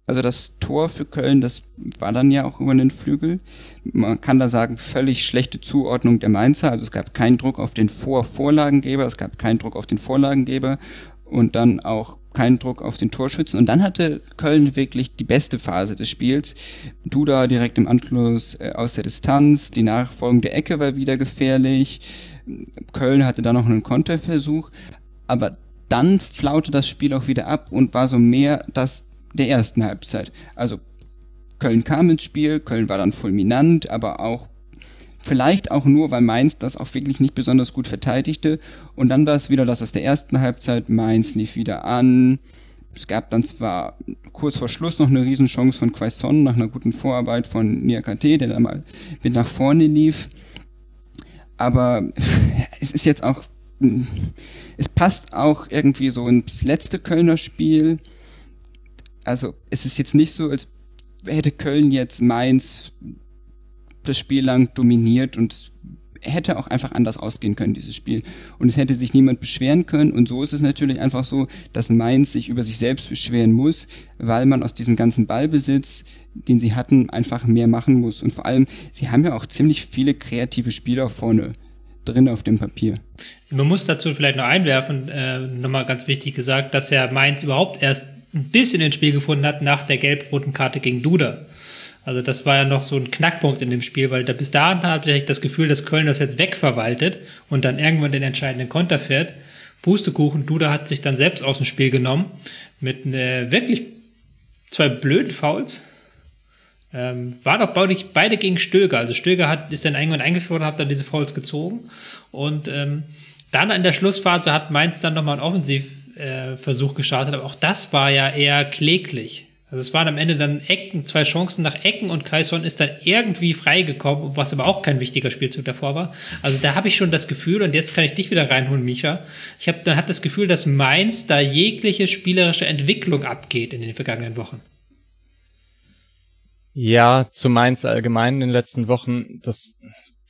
Also das Tor für Köln, das war dann ja auch über den Flügel. Man kann da sagen, völlig schlechte Zuordnung der Mainzer. Also es gab keinen Druck auf den Vor-Vorlagengeber, es gab keinen Druck auf den Vorlagengeber und dann auch keinen Druck auf den Torschützen. Und dann hatte Köln wirklich die beste Phase des Spiels. Duda direkt im Anschluss äh, aus der Distanz, die nachfolgende Ecke war wieder gefährlich. Köln hatte da noch einen Konterversuch, aber dann flaute das Spiel auch wieder ab und war so mehr das der ersten Halbzeit. Also Köln kam ins Spiel, Köln war dann fulminant, aber auch vielleicht auch nur, weil Mainz das auch wirklich nicht besonders gut verteidigte. Und dann war es wieder das aus der ersten Halbzeit, Mainz lief wieder an. Es gab dann zwar kurz vor Schluss noch eine Riesenchance von Quaison nach einer guten Vorarbeit von Niakate, der da mal mit nach vorne lief. Aber (laughs) es ist jetzt auch, es passt auch irgendwie so ins letzte Kölner Spiel also es ist jetzt nicht so, als hätte Köln jetzt Mainz das Spiel lang dominiert und hätte auch einfach anders ausgehen können, dieses Spiel. Und es hätte sich niemand beschweren können. Und so ist es natürlich einfach so, dass Mainz sich über sich selbst beschweren muss, weil man aus diesem ganzen Ballbesitz, den sie hatten, einfach mehr machen muss. Und vor allem, sie haben ja auch ziemlich viele kreative Spieler vorne drin auf dem Papier. Man muss dazu vielleicht noch einwerfen, äh, nochmal ganz wichtig gesagt, dass ja Mainz überhaupt erst ein bisschen ins Spiel gefunden hat nach der gelb-roten Karte gegen Duda. Also das war ja noch so ein Knackpunkt in dem Spiel, weil da bis dahin hatte ich das Gefühl, dass Köln das jetzt wegverwaltet und dann irgendwann den entscheidenden Konter fährt. Pustekuchen, Duda hat sich dann selbst aus dem Spiel genommen mit äh, wirklich zwei blöden Fouls. Ähm, war doch beide, beide gegen Stöger. Also Stöger hat, ist dann irgendwann eingeschworen, hat dann diese Fouls gezogen. Und ähm, dann in der Schlussphase hat Mainz dann nochmal einen Offensivversuch äh, gestartet, aber auch das war ja eher kläglich. Also es waren am Ende dann Ecken, zwei Chancen nach Ecken und Kaison ist dann irgendwie freigekommen, was aber auch kein wichtiger Spielzug davor war. Also da habe ich schon das Gefühl, und jetzt kann ich dich wieder reinholen, Micha. Ich habe dann hat das Gefühl, dass Mainz da jegliche spielerische Entwicklung abgeht in den vergangenen Wochen. Ja, zu Mainz allgemein in den letzten Wochen, das,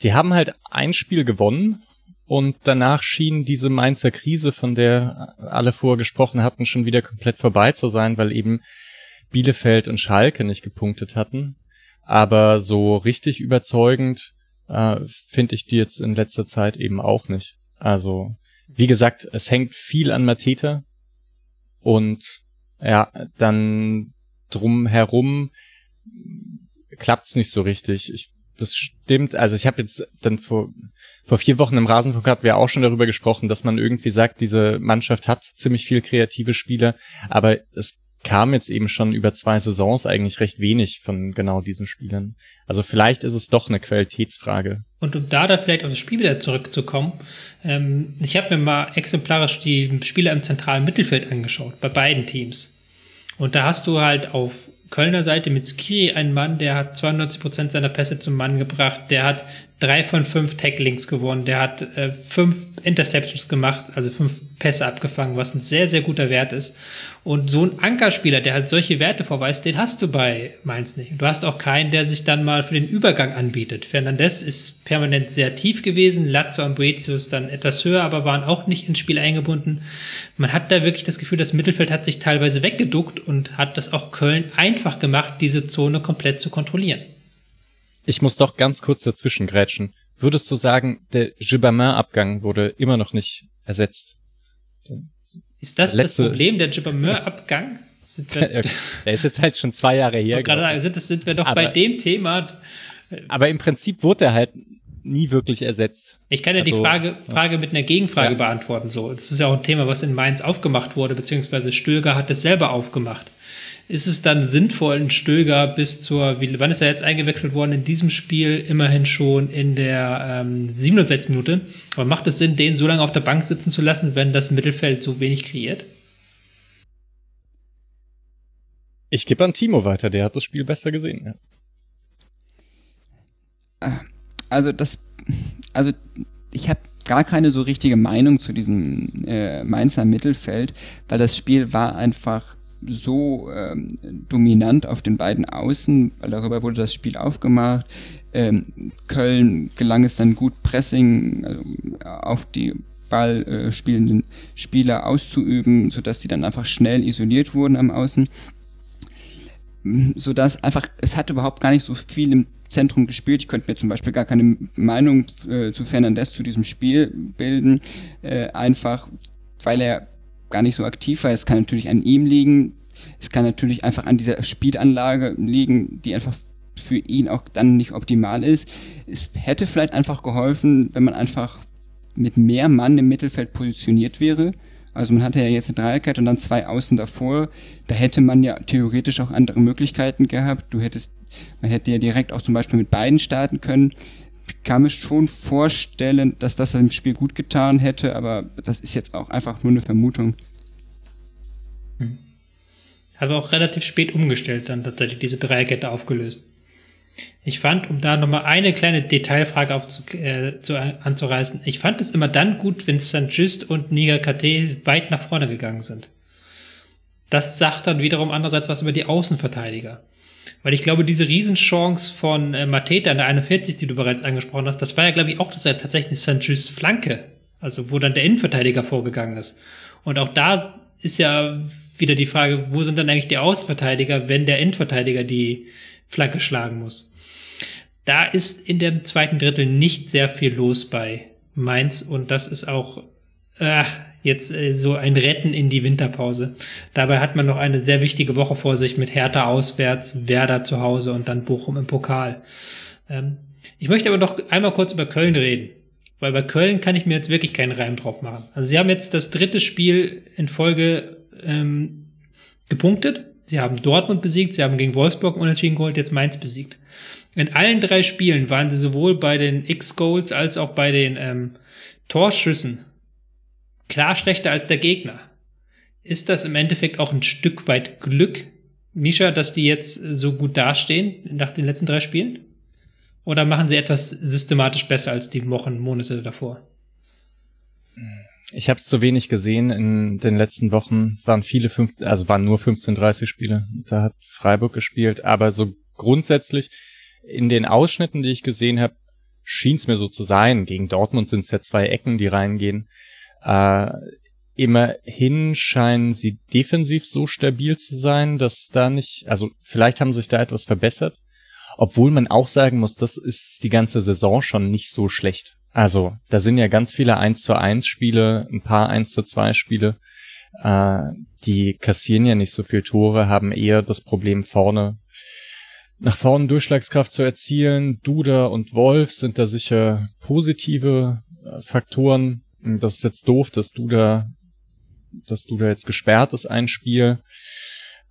die haben halt ein Spiel gewonnen und danach schien diese Mainzer Krise, von der alle vorher gesprochen hatten, schon wieder komplett vorbei zu sein, weil eben Bielefeld und Schalke nicht gepunktet hatten. Aber so richtig überzeugend äh, finde ich die jetzt in letzter Zeit eben auch nicht. Also, wie gesagt, es hängt viel an Mateta und ja, dann drum herum klappt's nicht so richtig. Ich, das stimmt. Also ich habe jetzt dann vor vor vier Wochen im Rasenfunk hatten wir auch schon darüber gesprochen, dass man irgendwie sagt, diese Mannschaft hat ziemlich viel kreative Spieler, aber es kam jetzt eben schon über zwei Saisons eigentlich recht wenig von genau diesen Spielern. Also vielleicht ist es doch eine Qualitätsfrage. Und um da da vielleicht auf das Spiel wieder zurückzukommen, ähm, ich habe mir mal exemplarisch die Spieler im zentralen Mittelfeld angeschaut, bei beiden Teams. Und da hast du halt auf Kölner Seite mit Skiri einen Mann, der hat 92 Prozent seiner Pässe zum Mann gebracht, der hat drei von fünf Tacklings gewonnen, der hat äh, fünf Interceptions gemacht, also fünf Pässe abgefangen, was ein sehr, sehr guter Wert ist. Und so ein Ankerspieler, der halt solche Werte vorweist, den hast du bei Mainz nicht. Du hast auch keinen, der sich dann mal für den Übergang anbietet. Fernandez ist permanent sehr tief gewesen, Latzo und Boetius dann etwas höher, aber waren auch nicht ins Spiel eingebunden. Man hat da wirklich das Gefühl, das Mittelfeld hat sich teilweise weggeduckt und hat das auch Köln einfach gemacht, diese Zone komplett zu kontrollieren. Ich muss doch ganz kurz dazwischen grätschen. würdest du sagen, der Gibbermin-Abgang wurde immer noch nicht ersetzt? Ist das Letzte, das Problem, der Gibbermin-Abgang? (laughs) der ist jetzt halt schon zwei Jahre her. Gerade sagen, sind, sind wir doch aber, bei dem Thema. Aber im Prinzip wurde er halt nie wirklich ersetzt. Ich kann ja also, die Frage, Frage mit einer Gegenfrage ja. beantworten. So, das ist ja auch ein Thema, was in Mainz aufgemacht wurde, beziehungsweise Stöger hat es selber aufgemacht. Ist es dann sinnvoll, einen Stöger bis zur, wie, wann ist er jetzt eingewechselt worden in diesem Spiel? Immerhin schon in der ähm, 67 Minute. Aber macht es Sinn, den so lange auf der Bank sitzen zu lassen, wenn das Mittelfeld so wenig kreiert? Ich gebe an Timo weiter, der hat das Spiel besser gesehen. Ja. Also das, also ich habe gar keine so richtige Meinung zu diesem äh, Mainzer Mittelfeld, weil das Spiel war einfach so ähm, dominant auf den beiden Außen, weil darüber wurde das Spiel aufgemacht. Ähm, Köln gelang es dann gut, Pressing also auf die Ballspielenden äh, Spieler auszuüben, sodass sie dann einfach schnell isoliert wurden am Außen. Sodass einfach, es hat überhaupt gar nicht so viel im Zentrum gespielt. Ich könnte mir zum Beispiel gar keine Meinung äh, zu Fernandes zu diesem Spiel bilden. Äh, einfach, weil er gar nicht so aktiv war. Es kann natürlich an ihm liegen. Es kann natürlich einfach an dieser Spielanlage liegen, die einfach für ihn auch dann nicht optimal ist. Es hätte vielleicht einfach geholfen, wenn man einfach mit mehr Mann im Mittelfeld positioniert wäre. Also man hatte ja jetzt eine Dreierkette und dann zwei Außen davor. Da hätte man ja theoretisch auch andere Möglichkeiten gehabt. Du hättest, man hätte ja direkt auch zum Beispiel mit beiden starten können kann mir schon vorstellen, dass das im Spiel gut getan hätte, aber das ist jetzt auch einfach nur eine Vermutung. Hm. Hat aber auch relativ spät umgestellt, dann tatsächlich diese Dreierkette aufgelöst. Ich fand, um da nochmal eine kleine Detailfrage aufzu, äh, zu, anzureißen, ich fand es immer dann gut, wenn St. Just und Niger KT weit nach vorne gegangen sind. Das sagt dann wiederum andererseits was über die Außenverteidiger. Weil ich glaube, diese Riesenchance von äh, Mateta in der 41, die du bereits angesprochen hast, das war ja, glaube ich, auch das ja tatsächlich. Just Flanke. Also, wo dann der Innenverteidiger vorgegangen ist. Und auch da ist ja wieder die Frage, wo sind dann eigentlich die Außenverteidiger, wenn der Innenverteidiger die Flanke schlagen muss? Da ist in dem zweiten Drittel nicht sehr viel los bei Mainz und das ist auch, äh, jetzt äh, so ein Retten in die Winterpause. Dabei hat man noch eine sehr wichtige Woche vor sich mit Hertha auswärts, Werder zu Hause und dann Bochum im Pokal. Ähm, ich möchte aber noch einmal kurz über Köln reden, weil bei Köln kann ich mir jetzt wirklich keinen Reim drauf machen. Also sie haben jetzt das dritte Spiel in Folge ähm, gepunktet. Sie haben Dortmund besiegt, sie haben gegen Wolfsburg unentschieden geholt, jetzt Mainz besiegt. In allen drei Spielen waren sie sowohl bei den X-Goals als auch bei den ähm, Torschüssen klar schlechter als der Gegner. Ist das im Endeffekt auch ein Stück weit Glück, Misha, dass die jetzt so gut dastehen nach den letzten drei Spielen? Oder machen sie etwas systematisch besser als die Wochen, Monate davor? Ich habe es zu wenig gesehen in den letzten Wochen. Waren viele fünf, also waren nur 15:30 Spiele. Da hat Freiburg gespielt, aber so grundsätzlich in den Ausschnitten, die ich gesehen habe, schien es mir so zu sein. Gegen Dortmund sind es ja zwei Ecken, die reingehen. Äh, immerhin scheinen sie defensiv so stabil zu sein, dass da nicht, also vielleicht haben sich da etwas verbessert, obwohl man auch sagen muss, das ist die ganze Saison schon nicht so schlecht. Also, da sind ja ganz viele 1 zu 1 Spiele, ein paar 1 zu 2 Spiele. Äh, die kassieren ja nicht so viel Tore, haben eher das Problem vorne nach vorne Durchschlagskraft zu erzielen. Duda und Wolf sind da sicher positive äh, Faktoren. Das ist jetzt doof, dass du da, dass du da jetzt gesperrt ist, ein Spiel.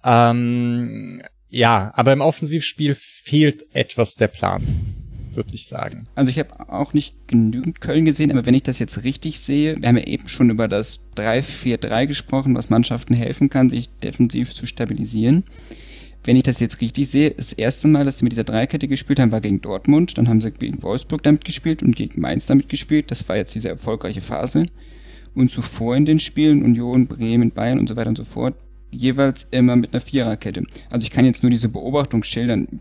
Ähm, ja, aber im Offensivspiel fehlt etwas der Plan, würde ich sagen. Also ich habe auch nicht genügend Köln gesehen, aber wenn ich das jetzt richtig sehe, wir haben ja eben schon über das 3-4-3 gesprochen, was Mannschaften helfen kann, sich defensiv zu stabilisieren. Wenn ich das jetzt richtig sehe, das erste Mal, dass sie mit dieser Dreikette gespielt haben, war gegen Dortmund. Dann haben sie gegen Wolfsburg damit gespielt und gegen Mainz damit gespielt. Das war jetzt diese erfolgreiche Phase. Und zuvor in den Spielen Union, Bremen, Bayern und so weiter und so fort, jeweils immer mit einer Viererkette. Also ich kann jetzt nur diese Beobachtung schildern.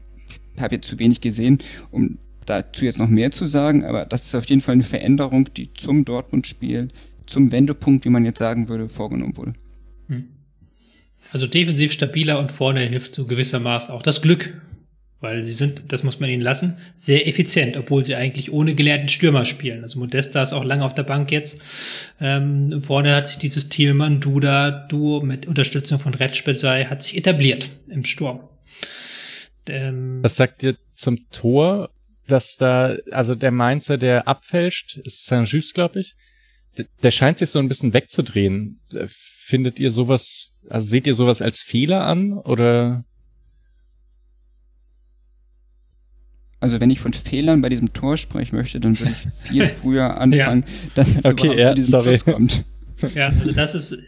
Ich habe jetzt zu wenig gesehen, um dazu jetzt noch mehr zu sagen, aber das ist auf jeden Fall eine Veränderung, die zum Dortmund-Spiel, zum Wendepunkt, wie man jetzt sagen würde, vorgenommen wurde. Also defensiv stabiler und vorne hilft so gewissermaßen auch das Glück. weil sie sind, das muss man ihnen lassen, sehr effizient, obwohl sie eigentlich ohne gelernten Stürmer spielen. Also Modesta ist auch lange auf der Bank jetzt. Ähm, vorne hat sich dieses Thielmann-Duda-Duo mit Unterstützung von Retschbezei hat sich etabliert im Sturm. Ähm, Was sagt ihr zum Tor, dass da, also der Mainzer, der abfälscht, ist Saint-Just, glaube ich, der, der scheint sich so ein bisschen wegzudrehen. Findet ihr sowas, also seht ihr sowas als Fehler an oder Also wenn ich von Fehlern bei diesem Tor sprechen möchte, dann würde ich viel (laughs) früher anfangen, ja. dass es okay, ja, zu diesem sorry. Schuss kommt. Ja, also das ist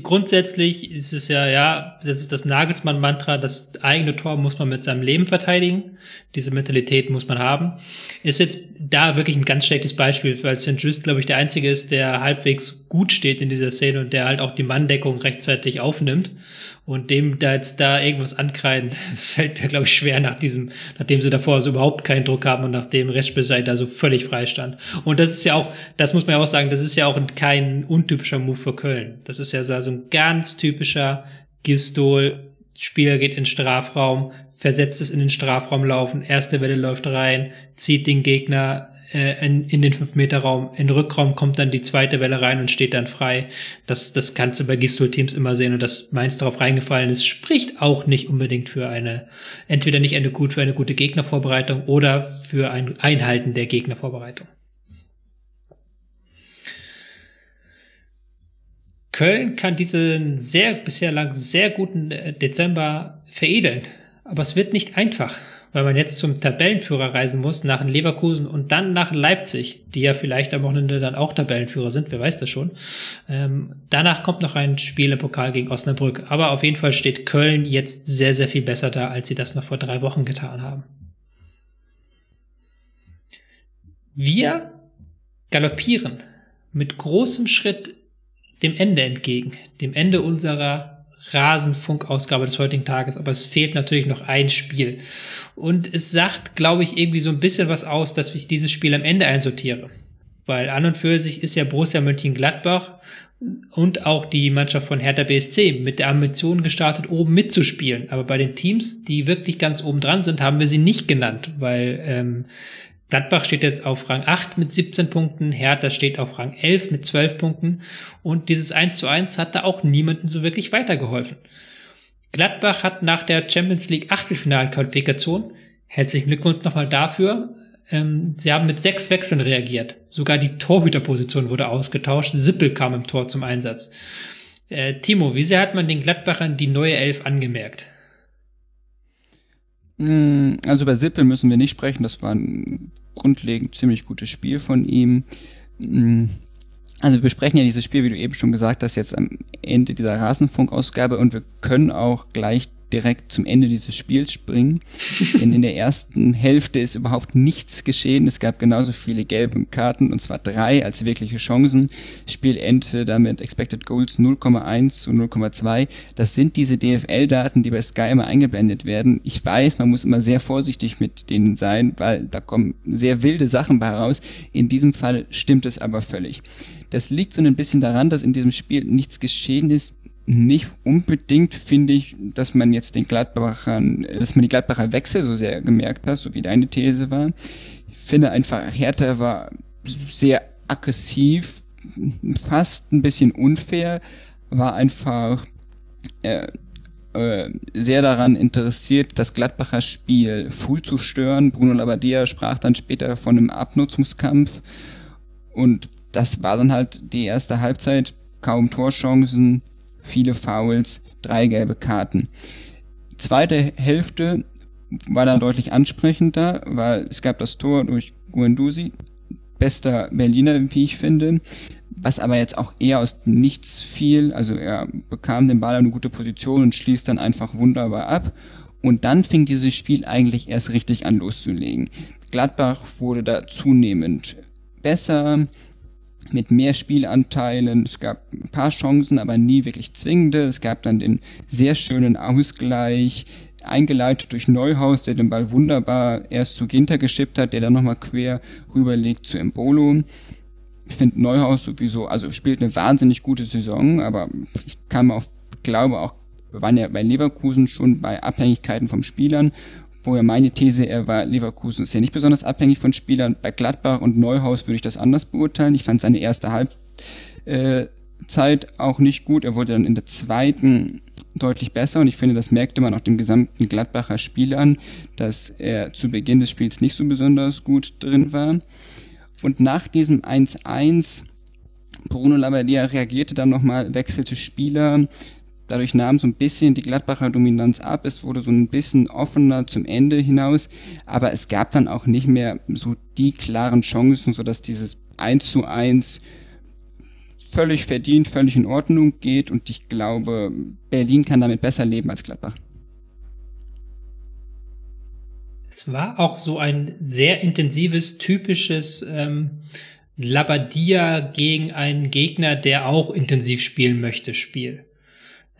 grundsätzlich ist es ja, ja, das ist das Nagelsmann-Mantra, das eigene Tor muss man mit seinem Leben verteidigen. Diese Mentalität muss man haben. Ist jetzt da wirklich ein ganz schlechtes Beispiel, weil St. Just, glaube ich, der Einzige ist, der halbwegs gut steht in dieser Szene und der halt auch die Manndeckung rechtzeitig aufnimmt. Und dem da jetzt da irgendwas ankreiden, (laughs) das fällt mir, glaube ich, schwer nach diesem, nachdem sie davor so überhaupt keinen Druck haben und nachdem Reschbesei da so völlig frei stand. Und das ist ja auch, das muss man ja auch sagen, das ist ja auch kein untypischer Move für Köln. Das ist ja so ein ganz typischer Gistol, Spieler geht in den Strafraum, versetzt es in den Strafraum laufen, erste Welle läuft rein, zieht den Gegner äh, in, in den 5-Meter-Raum, in den Rückraum kommt dann die zweite Welle rein und steht dann frei. Das, das kannst du bei Gistol-Teams immer sehen und dass Mainz darauf reingefallen ist, spricht auch nicht unbedingt für eine, entweder nicht eine gut für eine gute Gegnervorbereitung oder für ein Einhalten der Gegnervorbereitung. Köln kann diesen sehr, bisher lang sehr guten äh, Dezember veredeln. Aber es wird nicht einfach, weil man jetzt zum Tabellenführer reisen muss, nach Leverkusen und dann nach Leipzig, die ja vielleicht am Wochenende dann auch Tabellenführer sind, wer weiß das schon. Ähm, danach kommt noch ein Spiel im Pokal gegen Osnabrück. Aber auf jeden Fall steht Köln jetzt sehr, sehr viel besser da, als sie das noch vor drei Wochen getan haben. Wir galoppieren mit großem Schritt dem Ende entgegen, dem Ende unserer Rasenfunkausgabe des heutigen Tages, aber es fehlt natürlich noch ein Spiel. Und es sagt, glaube ich, irgendwie so ein bisschen was aus, dass ich dieses Spiel am Ende einsortiere. Weil an und für sich ist ja Borussia Mönchengladbach und auch die Mannschaft von Hertha BSC mit der Ambition gestartet, oben mitzuspielen. Aber bei den Teams, die wirklich ganz oben dran sind, haben wir sie nicht genannt, weil ähm, Gladbach steht jetzt auf Rang 8 mit 17 Punkten, Hertha steht auf Rang 11 mit 12 Punkten und dieses 1 zu 1 hat da auch niemanden so wirklich weitergeholfen. Gladbach hat nach der Champions League Achtelfinalqualifikation, herzlichen Glückwunsch nochmal dafür, ähm, sie haben mit sechs Wechseln reagiert. Sogar die Torhüterposition wurde ausgetauscht, Sippel kam im Tor zum Einsatz. Äh, Timo, wie sehr hat man den Gladbachern die neue Elf angemerkt? Hm, also über Sippel müssen wir nicht sprechen, das war ein grundlegend ziemlich gutes Spiel von ihm. Hm, also wir besprechen ja dieses Spiel, wie du eben schon gesagt hast, jetzt am Ende dieser Rasenfunkausgabe und wir können auch gleich direkt zum Ende dieses Spiels springen. (laughs) Denn in der ersten Hälfte ist überhaupt nichts geschehen. Es gab genauso viele gelbe Karten, und zwar drei als wirkliche Chancen. Spiel endete damit Expected Goals 0,1 zu 0,2. Das sind diese DFL-Daten, die bei Sky immer eingeblendet werden. Ich weiß, man muss immer sehr vorsichtig mit denen sein, weil da kommen sehr wilde Sachen bei raus. In diesem Fall stimmt es aber völlig. Das liegt so ein bisschen daran, dass in diesem Spiel nichts geschehen ist, nicht unbedingt finde ich, dass man jetzt den Gladbachern, dass man die Gladbacher Wechsel so sehr gemerkt hat, so wie deine These war. Ich finde einfach, Hertha war sehr aggressiv, fast ein bisschen unfair, war einfach äh, äh, sehr daran interessiert, das Gladbacher Spiel full zu stören. Bruno Labbadia sprach dann später von einem Abnutzungskampf und das war dann halt die erste Halbzeit, kaum Torchancen, viele Fouls, drei gelbe Karten. Zweite Hälfte war dann deutlich ansprechender, weil es gab das Tor durch Guendouzi, bester Berliner, wie ich finde, was aber jetzt auch eher aus nichts fiel. Also er bekam den Ball in eine gute Position und schließt dann einfach wunderbar ab. Und dann fing dieses Spiel eigentlich erst richtig an loszulegen. Gladbach wurde da zunehmend besser, mit mehr Spielanteilen. Es gab ein paar Chancen, aber nie wirklich zwingende. Es gab dann den sehr schönen Ausgleich, eingeleitet durch Neuhaus, der den Ball wunderbar erst zu Ginter geschippt hat, der dann nochmal quer rüberlegt zu Embolo. Ich finde Neuhaus sowieso, also spielt eine wahnsinnig gute Saison, aber ich kann mir auf, glaube auch, wir waren ja bei Leverkusen schon bei Abhängigkeiten vom Spielern vorher meine These, er war Leverkusen ist ja nicht besonders abhängig von Spielern. Bei Gladbach und Neuhaus würde ich das anders beurteilen. Ich fand seine erste Halbzeit äh, auch nicht gut. Er wurde dann in der zweiten deutlich besser und ich finde, das merkte man auch dem gesamten Gladbacher Spiel an, dass er zu Beginn des Spiels nicht so besonders gut drin war. Und nach diesem 1-1 Bruno Labbadia reagierte dann nochmal, wechselte Spieler, Dadurch nahm so ein bisschen die Gladbacher Dominanz ab. Es wurde so ein bisschen offener zum Ende hinaus. Aber es gab dann auch nicht mehr so die klaren Chancen, sodass dieses 1 zu 1 völlig verdient, völlig in Ordnung geht. Und ich glaube, Berlin kann damit besser leben als Gladbach. Es war auch so ein sehr intensives, typisches ähm, Labadia gegen einen Gegner, der auch intensiv spielen möchte, Spiel.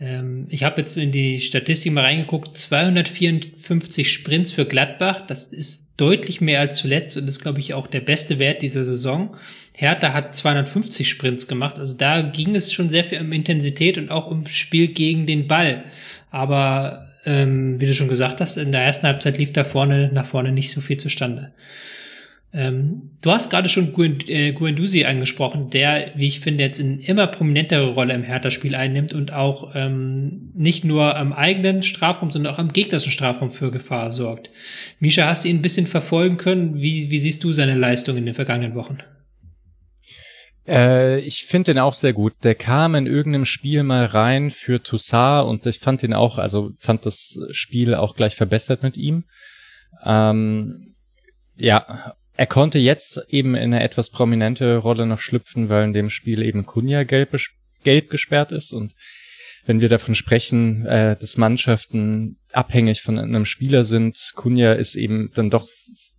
Ähm, ich habe jetzt in die Statistik mal reingeguckt, 254 Sprints für Gladbach, das ist deutlich mehr als zuletzt und ist, glaube ich, auch der beste Wert dieser Saison. Hertha hat 250 Sprints gemacht, also da ging es schon sehr viel um Intensität und auch um Spiel gegen den Ball. Aber ähm, wie du schon gesagt hast, in der ersten Halbzeit lief da vorne nach vorne nicht so viel zustande. Ähm, du hast gerade schon Guendouzi äh, angesprochen, der, wie ich finde, jetzt eine immer prominentere Rolle im Hertha-Spiel einnimmt und auch ähm, nicht nur am eigenen Strafraum, sondern auch am gegnerischen Strafraum für Gefahr sorgt. Misha, hast du ihn ein bisschen verfolgen können? Wie, wie siehst du seine Leistung in den vergangenen Wochen? Äh, ich finde den auch sehr gut. Der kam in irgendeinem Spiel mal rein für Toussaint und ich fand den auch, also fand das Spiel auch gleich verbessert mit ihm. Ähm, ja, er konnte jetzt eben in eine etwas prominente Rolle noch schlüpfen, weil in dem Spiel eben Kunja gelb, gelb gesperrt ist und wenn wir davon sprechen, äh, dass Mannschaften abhängig von einem Spieler sind, Kunja ist eben dann doch,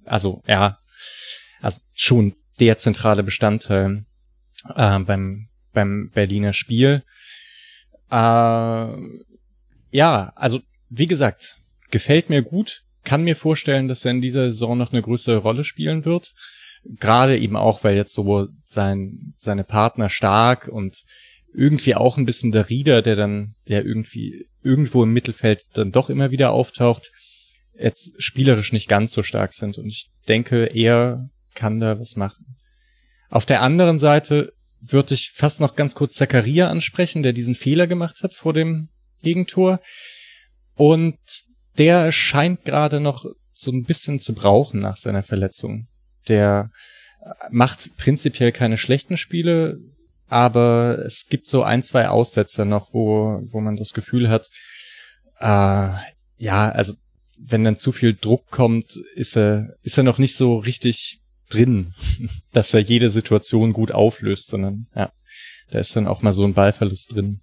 also ja, also schon der zentrale Bestandteil äh, beim beim Berliner Spiel. Äh, ja, also wie gesagt, gefällt mir gut kann mir vorstellen, dass er in dieser Saison noch eine größere Rolle spielen wird. Gerade eben auch, weil jetzt so sein, seine Partner stark und irgendwie auch ein bisschen der Rieder, der dann, der irgendwie irgendwo im Mittelfeld dann doch immer wieder auftaucht, jetzt spielerisch nicht ganz so stark sind. Und ich denke, er kann da was machen. Auf der anderen Seite würde ich fast noch ganz kurz Zakaria ansprechen, der diesen Fehler gemacht hat vor dem Gegentor. Und der scheint gerade noch so ein bisschen zu brauchen nach seiner Verletzung. Der macht prinzipiell keine schlechten Spiele, aber es gibt so ein, zwei Aussetzer noch, wo, wo man das Gefühl hat, äh, ja, also wenn dann zu viel Druck kommt, ist er, ist er noch nicht so richtig drin, (laughs) dass er jede Situation gut auflöst, sondern ja, da ist dann auch mal so ein Ballverlust drin.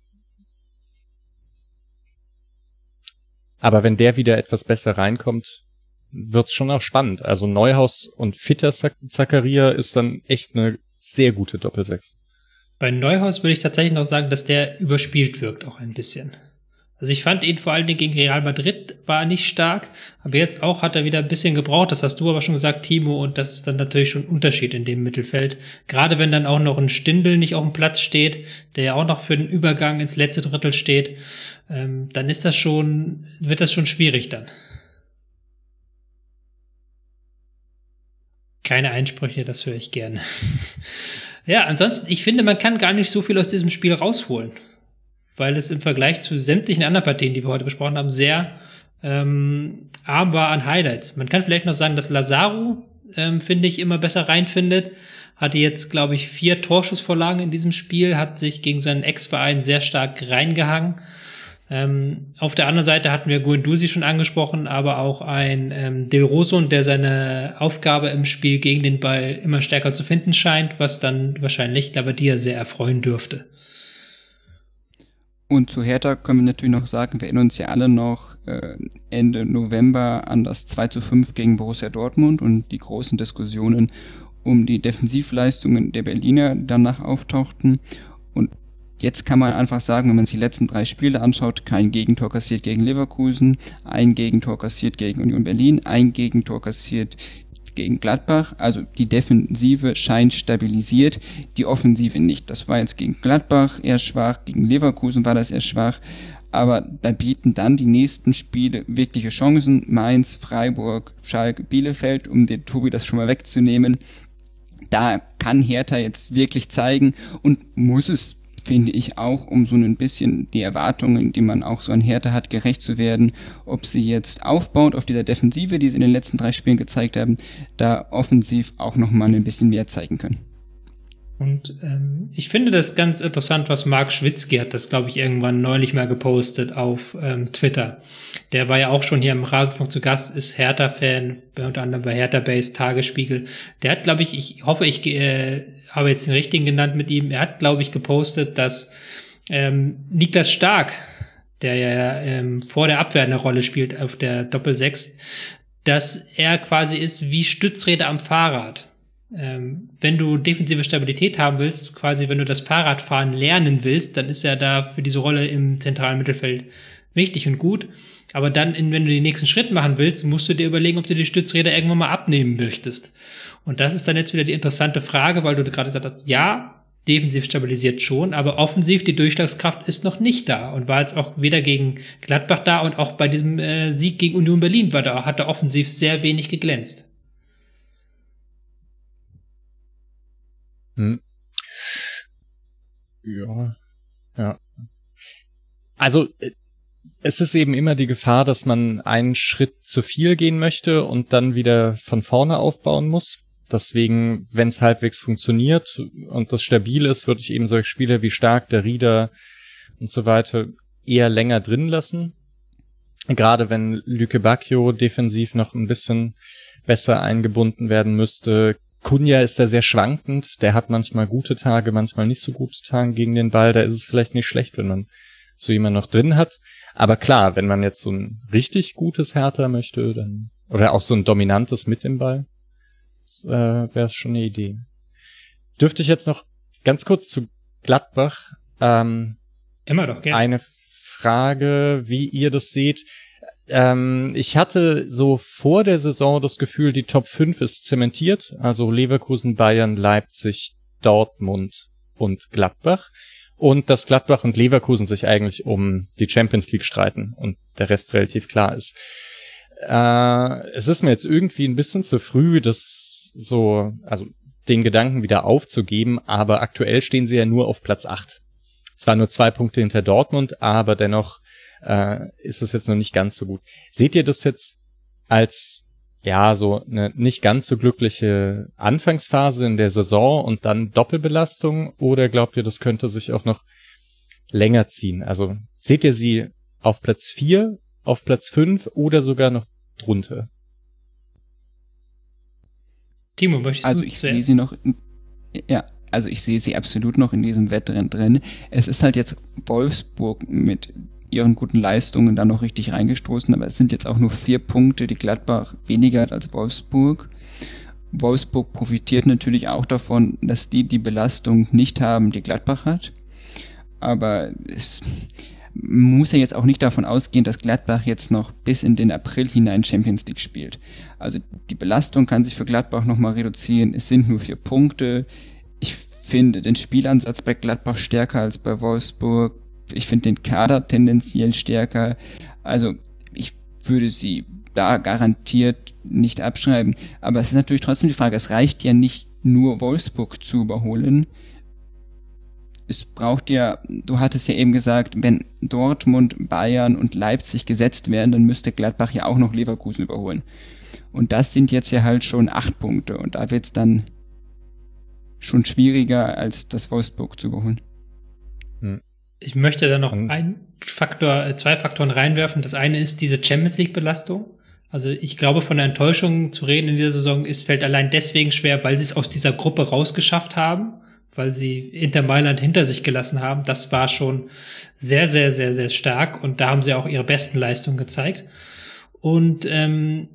Aber wenn der wieder etwas besser reinkommt, wird's schon auch spannend. Also Neuhaus und Fitter Zakaria ist dann echt eine sehr gute Doppelsechs. Bei Neuhaus würde ich tatsächlich noch sagen, dass der überspielt wirkt auch ein bisschen. Also ich fand ihn vor allen Dingen gegen Real Madrid war nicht stark, aber jetzt auch hat er wieder ein bisschen gebraucht. Das hast du aber schon gesagt, Timo, und das ist dann natürlich schon ein Unterschied in dem Mittelfeld. Gerade wenn dann auch noch ein Stindel nicht auf dem Platz steht, der ja auch noch für den Übergang ins letzte Drittel steht, ähm, dann ist das schon, wird das schon schwierig dann. Keine Einsprüche, das höre ich gerne. (laughs) ja, ansonsten, ich finde, man kann gar nicht so viel aus diesem Spiel rausholen weil es im Vergleich zu sämtlichen anderen Partien, die wir heute besprochen haben, sehr ähm, arm war an Highlights. Man kann vielleicht noch sagen, dass Lazaro, ähm, finde ich, immer besser reinfindet. Hatte jetzt, glaube ich, vier Torschussvorlagen in diesem Spiel, hat sich gegen seinen Ex-Verein sehr stark reingehangen. Ähm, auf der anderen Seite hatten wir Guendouzi schon angesprochen, aber auch ein ähm, Del Rosso, der seine Aufgabe im Spiel gegen den Ball immer stärker zu finden scheint, was dann wahrscheinlich Labadia sehr erfreuen dürfte. Und zu Hertha können wir natürlich noch sagen, wir erinnern uns ja alle noch äh, Ende November an das 2 zu 5 gegen Borussia Dortmund und die großen Diskussionen um die Defensivleistungen der Berliner danach auftauchten. Und jetzt kann man einfach sagen, wenn man sich die letzten drei Spiele anschaut, kein Gegentor kassiert gegen Leverkusen, ein Gegentor kassiert gegen Union Berlin, ein Gegentor kassiert gegen Gladbach. Also die Defensive scheint stabilisiert, die Offensive nicht. Das war jetzt gegen Gladbach eher schwach, gegen Leverkusen war das eher schwach. aber da bieten dann die nächsten Spiele wirkliche Chancen. Mainz, Freiburg, Schalke, Bielefeld, um den Tobi das schon mal wegzunehmen. Da kann Hertha jetzt wirklich zeigen und muss es finde ich auch, um so ein bisschen die Erwartungen, die man auch so an Hertha hat, gerecht zu werden, ob sie jetzt aufbaut auf dieser Defensive, die sie in den letzten drei Spielen gezeigt haben, da offensiv auch nochmal ein bisschen mehr zeigen können. Und ähm, ich finde das ganz interessant, was Marc Schwitzky hat, das glaube ich irgendwann neulich mal gepostet auf ähm, Twitter. Der war ja auch schon hier im Rasenfunk zu Gast, ist Hertha-Fan, unter anderem bei Hertha Base Tagesspiegel. Der hat, glaube ich, ich hoffe, ich äh, habe jetzt den richtigen genannt mit ihm. Er hat, glaube ich, gepostet, dass ähm, Niklas Stark, der ja ähm, vor der Abwehr eine Rolle spielt auf der Doppel-6, dass er quasi ist wie Stützräder am Fahrrad. Ähm, wenn du defensive Stabilität haben willst, quasi wenn du das Fahrradfahren lernen willst, dann ist er da für diese Rolle im zentralen Mittelfeld wichtig und gut. Aber dann, wenn du den nächsten Schritt machen willst, musst du dir überlegen, ob du die Stützräder irgendwann mal abnehmen möchtest. Und das ist dann jetzt wieder die interessante Frage, weil du gerade gesagt hast, ja, defensiv stabilisiert schon, aber offensiv die Durchschlagskraft ist noch nicht da und war jetzt auch weder gegen Gladbach da und auch bei diesem äh, Sieg gegen Union Berlin war da, hat er offensiv sehr wenig geglänzt. Hm. Ja, ja. Also äh, es ist eben immer die Gefahr, dass man einen Schritt zu viel gehen möchte und dann wieder von vorne aufbauen muss. Deswegen, wenn es halbwegs funktioniert und das stabil ist, würde ich eben solche Spieler wie Stark, der Rieder und so weiter eher länger drin lassen. Gerade wenn Lüke Bacchio defensiv noch ein bisschen besser eingebunden werden müsste. Kunja ist da sehr schwankend. Der hat manchmal gute Tage, manchmal nicht so gute Tage gegen den Ball. Da ist es vielleicht nicht schlecht, wenn man so jemand noch drin hat. Aber klar, wenn man jetzt so ein richtig gutes Härter möchte, dann, oder auch so ein dominantes mit dem Ball, äh, wäre es schon eine Idee. Dürfte ich jetzt noch ganz kurz zu Gladbach, ähm, Immer doch, gerne. Eine Frage, wie ihr das seht. Ähm, ich hatte so vor der Saison das Gefühl, die Top 5 ist zementiert. Also Leverkusen, Bayern, Leipzig, Dortmund und Gladbach und dass Gladbach und Leverkusen sich eigentlich um die Champions League streiten und der Rest relativ klar ist. Äh, es ist mir jetzt irgendwie ein bisschen zu früh, das so, also den Gedanken wieder aufzugeben, aber aktuell stehen sie ja nur auf Platz 8. Zwar nur zwei Punkte hinter Dortmund, aber dennoch äh, ist es jetzt noch nicht ganz so gut. Seht ihr das jetzt als ja, so eine nicht ganz so glückliche Anfangsphase in der Saison und dann Doppelbelastung oder glaubt ihr, das könnte sich auch noch länger ziehen? Also seht ihr sie auf Platz 4, auf Platz 5 oder sogar noch drunter? Timo, möchtest also du ich sehe sie noch, in, ja, also ich sehe sie absolut noch in diesem Wettrennen drin. Es ist halt jetzt Wolfsburg mit ihren guten Leistungen dann noch richtig reingestoßen, aber es sind jetzt auch nur vier Punkte, die Gladbach weniger hat als Wolfsburg. Wolfsburg profitiert natürlich auch davon, dass die die Belastung nicht haben, die Gladbach hat. Aber es muss ja jetzt auch nicht davon ausgehen, dass Gladbach jetzt noch bis in den April hinein Champions League spielt. Also die Belastung kann sich für Gladbach nochmal reduzieren. Es sind nur vier Punkte. Ich finde den Spielansatz bei Gladbach stärker als bei Wolfsburg. Ich finde den Kader tendenziell stärker. Also ich würde sie da garantiert nicht abschreiben. Aber es ist natürlich trotzdem die Frage, es reicht ja nicht nur Wolfsburg zu überholen. Es braucht ja, du hattest ja eben gesagt, wenn Dortmund, Bayern und Leipzig gesetzt werden, dann müsste Gladbach ja auch noch Leverkusen überholen. Und das sind jetzt ja halt schon acht Punkte. Und da wird es dann schon schwieriger, als das Wolfsburg zu überholen. Hm. Ich möchte da noch ein Faktor, äh, zwei Faktoren reinwerfen. Das eine ist diese Champions League Belastung. Also ich glaube, von der Enttäuschung zu reden in dieser Saison ist, fällt allein deswegen schwer, weil sie es aus dieser Gruppe rausgeschafft haben, weil sie Inter Mailand hinter sich gelassen haben. Das war schon sehr, sehr, sehr, sehr stark und da haben sie auch ihre besten Leistungen gezeigt. Und ähm,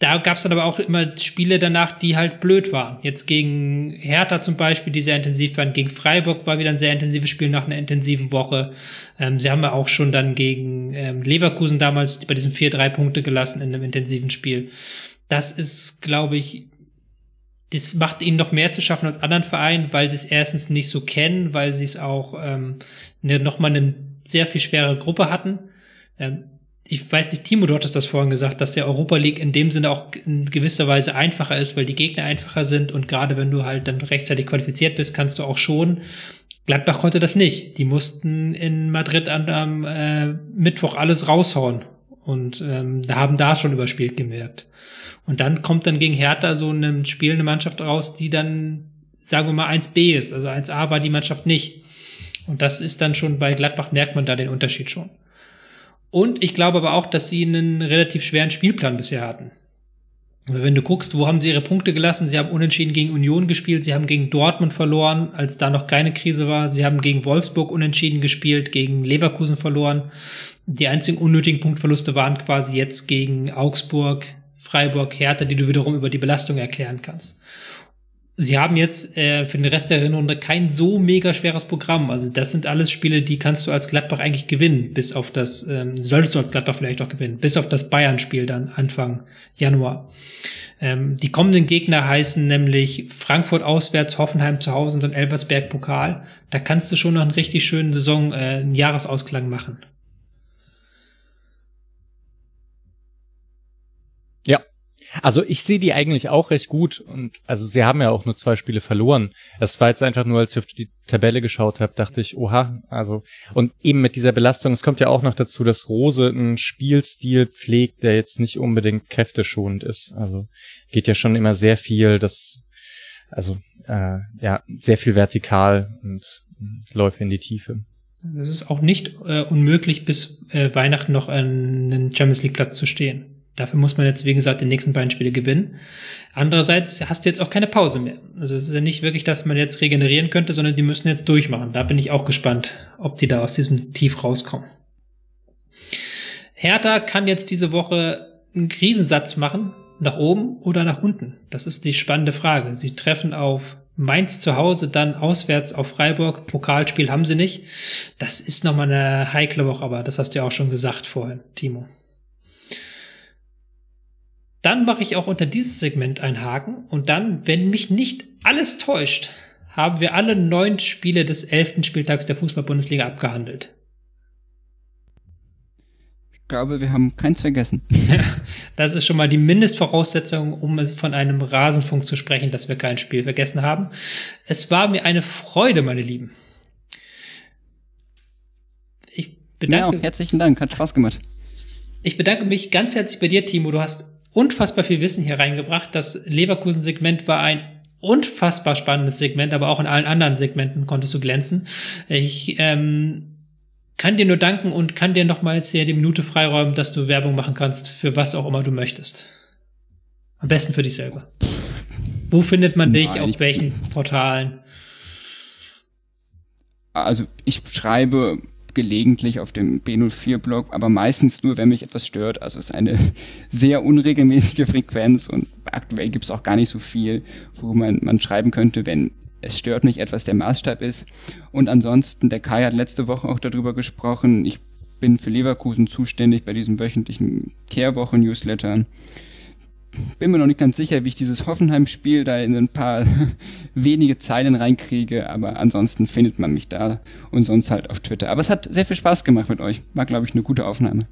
da gab es dann aber auch immer Spiele danach, die halt blöd waren. Jetzt gegen Hertha zum Beispiel, die sehr intensiv waren. Gegen Freiburg war wieder ein sehr intensives Spiel nach einer intensiven Woche. Ähm, sie haben ja auch schon dann gegen ähm, Leverkusen damals bei diesen vier, drei Punkte gelassen in einem intensiven Spiel. Das ist, glaube ich, das macht ihnen noch mehr zu schaffen als anderen Vereinen, weil sie es erstens nicht so kennen, weil sie es auch ähm, ne, nochmal einen sehr viel schwere Gruppe hatten. Ähm, ich weiß nicht, Timo, du hattest das vorhin gesagt, dass der Europa League in dem Sinne auch in gewisser Weise einfacher ist, weil die Gegner einfacher sind und gerade wenn du halt dann rechtzeitig qualifiziert bist, kannst du auch schon. Gladbach konnte das nicht. Die mussten in Madrid am äh, Mittwoch alles raushauen und ähm, da haben da schon überspielt gemerkt. Und dann kommt dann gegen Hertha so eine Mannschaft raus, die dann, sagen wir mal, 1b ist. Also 1a war die Mannschaft nicht. Und das ist dann schon bei Gladbach merkt man da den Unterschied schon. Und ich glaube aber auch, dass sie einen relativ schweren Spielplan bisher hatten. Wenn du guckst, wo haben sie ihre Punkte gelassen? Sie haben unentschieden gegen Union gespielt, sie haben gegen Dortmund verloren, als da noch keine Krise war. Sie haben gegen Wolfsburg unentschieden gespielt, gegen Leverkusen verloren. Die einzigen unnötigen Punktverluste waren quasi jetzt gegen Augsburg, Freiburg, Hertha, die du wiederum über die Belastung erklären kannst sie haben jetzt äh, für den Rest der Runde kein so mega schweres Programm. Also das sind alles Spiele, die kannst du als Gladbach eigentlich gewinnen, bis auf das, ähm, solltest du als Gladbach vielleicht auch gewinnen, bis auf das Bayern-Spiel dann Anfang Januar. Ähm, die kommenden Gegner heißen nämlich Frankfurt auswärts, Hoffenheim zu Hause und dann Elversberg Pokal. Da kannst du schon noch einen richtig schönen Saison, äh, einen Jahresausklang machen. Also ich sehe die eigentlich auch recht gut und also sie haben ja auch nur zwei Spiele verloren. Es war jetzt einfach nur, als ich auf die Tabelle geschaut habe, dachte ich, oha, also und eben mit dieser Belastung, es kommt ja auch noch dazu, dass Rose einen Spielstil pflegt, der jetzt nicht unbedingt kräfteschonend ist. Also geht ja schon immer sehr viel, das also äh, ja sehr viel vertikal und Läufe in die Tiefe. Es ist auch nicht äh, unmöglich, bis äh, Weihnachten noch einen Champions League Platz zu stehen. Dafür muss man jetzt, wie gesagt, die nächsten beiden Spiele gewinnen. Andererseits hast du jetzt auch keine Pause mehr. Also es ist ja nicht wirklich, dass man jetzt regenerieren könnte, sondern die müssen jetzt durchmachen. Da bin ich auch gespannt, ob die da aus diesem Tief rauskommen. Hertha kann jetzt diese Woche einen Krisensatz machen, nach oben oder nach unten. Das ist die spannende Frage. Sie treffen auf Mainz zu Hause, dann auswärts auf Freiburg. Pokalspiel haben sie nicht. Das ist nochmal eine heikle Woche, aber das hast du ja auch schon gesagt vorhin, Timo. Dann mache ich auch unter dieses Segment einen Haken und dann, wenn mich nicht alles täuscht, haben wir alle neun Spiele des elften Spieltags der Fußball-Bundesliga abgehandelt. Ich glaube, wir haben keins vergessen. (laughs) (laughs) das ist schon mal die Mindestvoraussetzung, um es von einem Rasenfunk zu sprechen, dass wir kein Spiel vergessen haben. Es war mir eine Freude, meine Lieben. Ich bedanke ja, herzlichen Dank, hat Spaß gemacht. Ich bedanke mich ganz herzlich bei dir, Timo. Du hast unfassbar viel Wissen hier reingebracht. Das Leverkusen-Segment war ein unfassbar spannendes Segment, aber auch in allen anderen Segmenten konntest du glänzen. Ich ähm, kann dir nur danken und kann dir nochmals hier die Minute freiräumen, dass du Werbung machen kannst für was auch immer du möchtest. Am besten für dich selber. Wo findet man dich? Nein, auf welchen Portalen? Also ich schreibe gelegentlich auf dem B04-Blog, aber meistens nur, wenn mich etwas stört. Also es ist eine (laughs) sehr unregelmäßige Frequenz und aktuell gibt es auch gar nicht so viel, wo man, man schreiben könnte, wenn es stört mich etwas der Maßstab ist. Und ansonsten, der Kai hat letzte Woche auch darüber gesprochen, ich bin für Leverkusen zuständig bei diesem wöchentlichen Kehrwochen-Newsletter bin mir noch nicht ganz sicher, wie ich dieses Hoffenheim-Spiel da in ein paar (laughs) wenige Zeilen reinkriege, aber ansonsten findet man mich da und sonst halt auf Twitter. Aber es hat sehr viel Spaß gemacht mit euch. War, glaube ich, eine gute Aufnahme.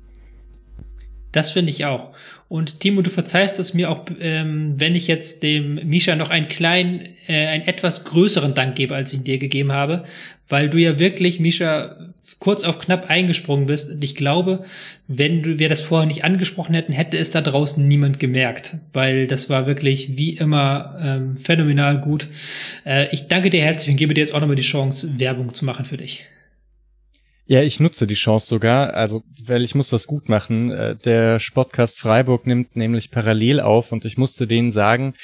Das finde ich auch. Und Timo, du verzeihst es mir auch, ähm, wenn ich jetzt dem Misha noch einen kleinen, äh, einen etwas größeren Dank gebe, als ich ihn dir gegeben habe, weil du ja wirklich, Misha, kurz auf knapp eingesprungen bist. Und ich glaube, wenn du, wir das vorher nicht angesprochen hätten, hätte es da draußen niemand gemerkt, weil das war wirklich wie immer ähm, phänomenal gut. Äh, ich danke dir herzlich und gebe dir jetzt auch nochmal die Chance, Werbung zu machen für dich. Ja, ich nutze die Chance sogar, also weil ich muss was gut machen. Äh, der Sportcast Freiburg nimmt nämlich parallel auf und ich musste denen sagen,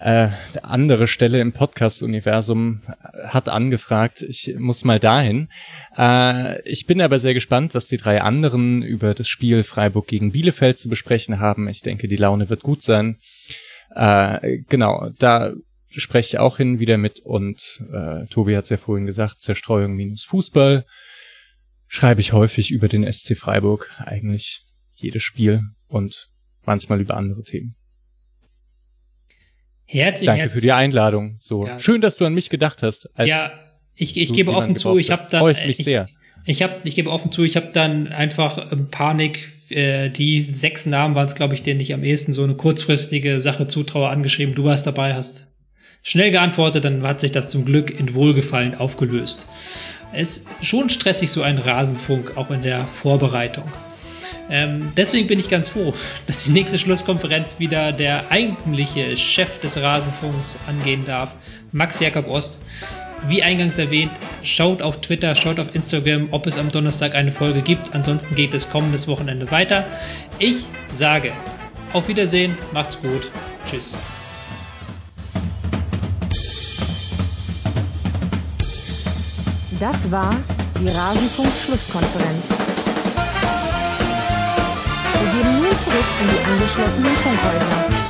äh, andere Stelle im Podcast-Universum hat angefragt, ich muss mal dahin. Äh, ich bin aber sehr gespannt, was die drei anderen über das Spiel Freiburg gegen Bielefeld zu besprechen haben. Ich denke, die Laune wird gut sein. Äh, genau, da spreche ich auch hin wieder mit und äh, Tobi hat es ja vorhin gesagt, Zerstreuung minus Fußball schreibe ich häufig über den SC Freiburg, eigentlich jedes Spiel und manchmal über andere Themen. Herzlich, Danke herzlich. für die Einladung. So ja. schön, dass du an mich gedacht hast. ja, ich, ich gebe offen zu, ich habe da, ich, ich, Ich habe, ich gebe offen zu, ich habe dann einfach ähm, Panik. Äh, die sechs Namen waren es, glaube ich, denen ich am ehesten so eine kurzfristige Sache zutraue angeschrieben. Du warst dabei, hast schnell geantwortet, dann hat sich das zum Glück in Wohlgefallen aufgelöst. Es ist schon stressig, so ein Rasenfunk, auch in der Vorbereitung. Ähm, deswegen bin ich ganz froh, dass die nächste Schlusskonferenz wieder der eigentliche Chef des Rasenfunks angehen darf, Max Jakob Ost. Wie eingangs erwähnt, schaut auf Twitter, schaut auf Instagram, ob es am Donnerstag eine Folge gibt. Ansonsten geht es kommendes Wochenende weiter. Ich sage auf Wiedersehen, macht's gut, tschüss. Das war die Rasenfunk-Schlusskonferenz. Zurück in die angeschlossenen Funkhäuser.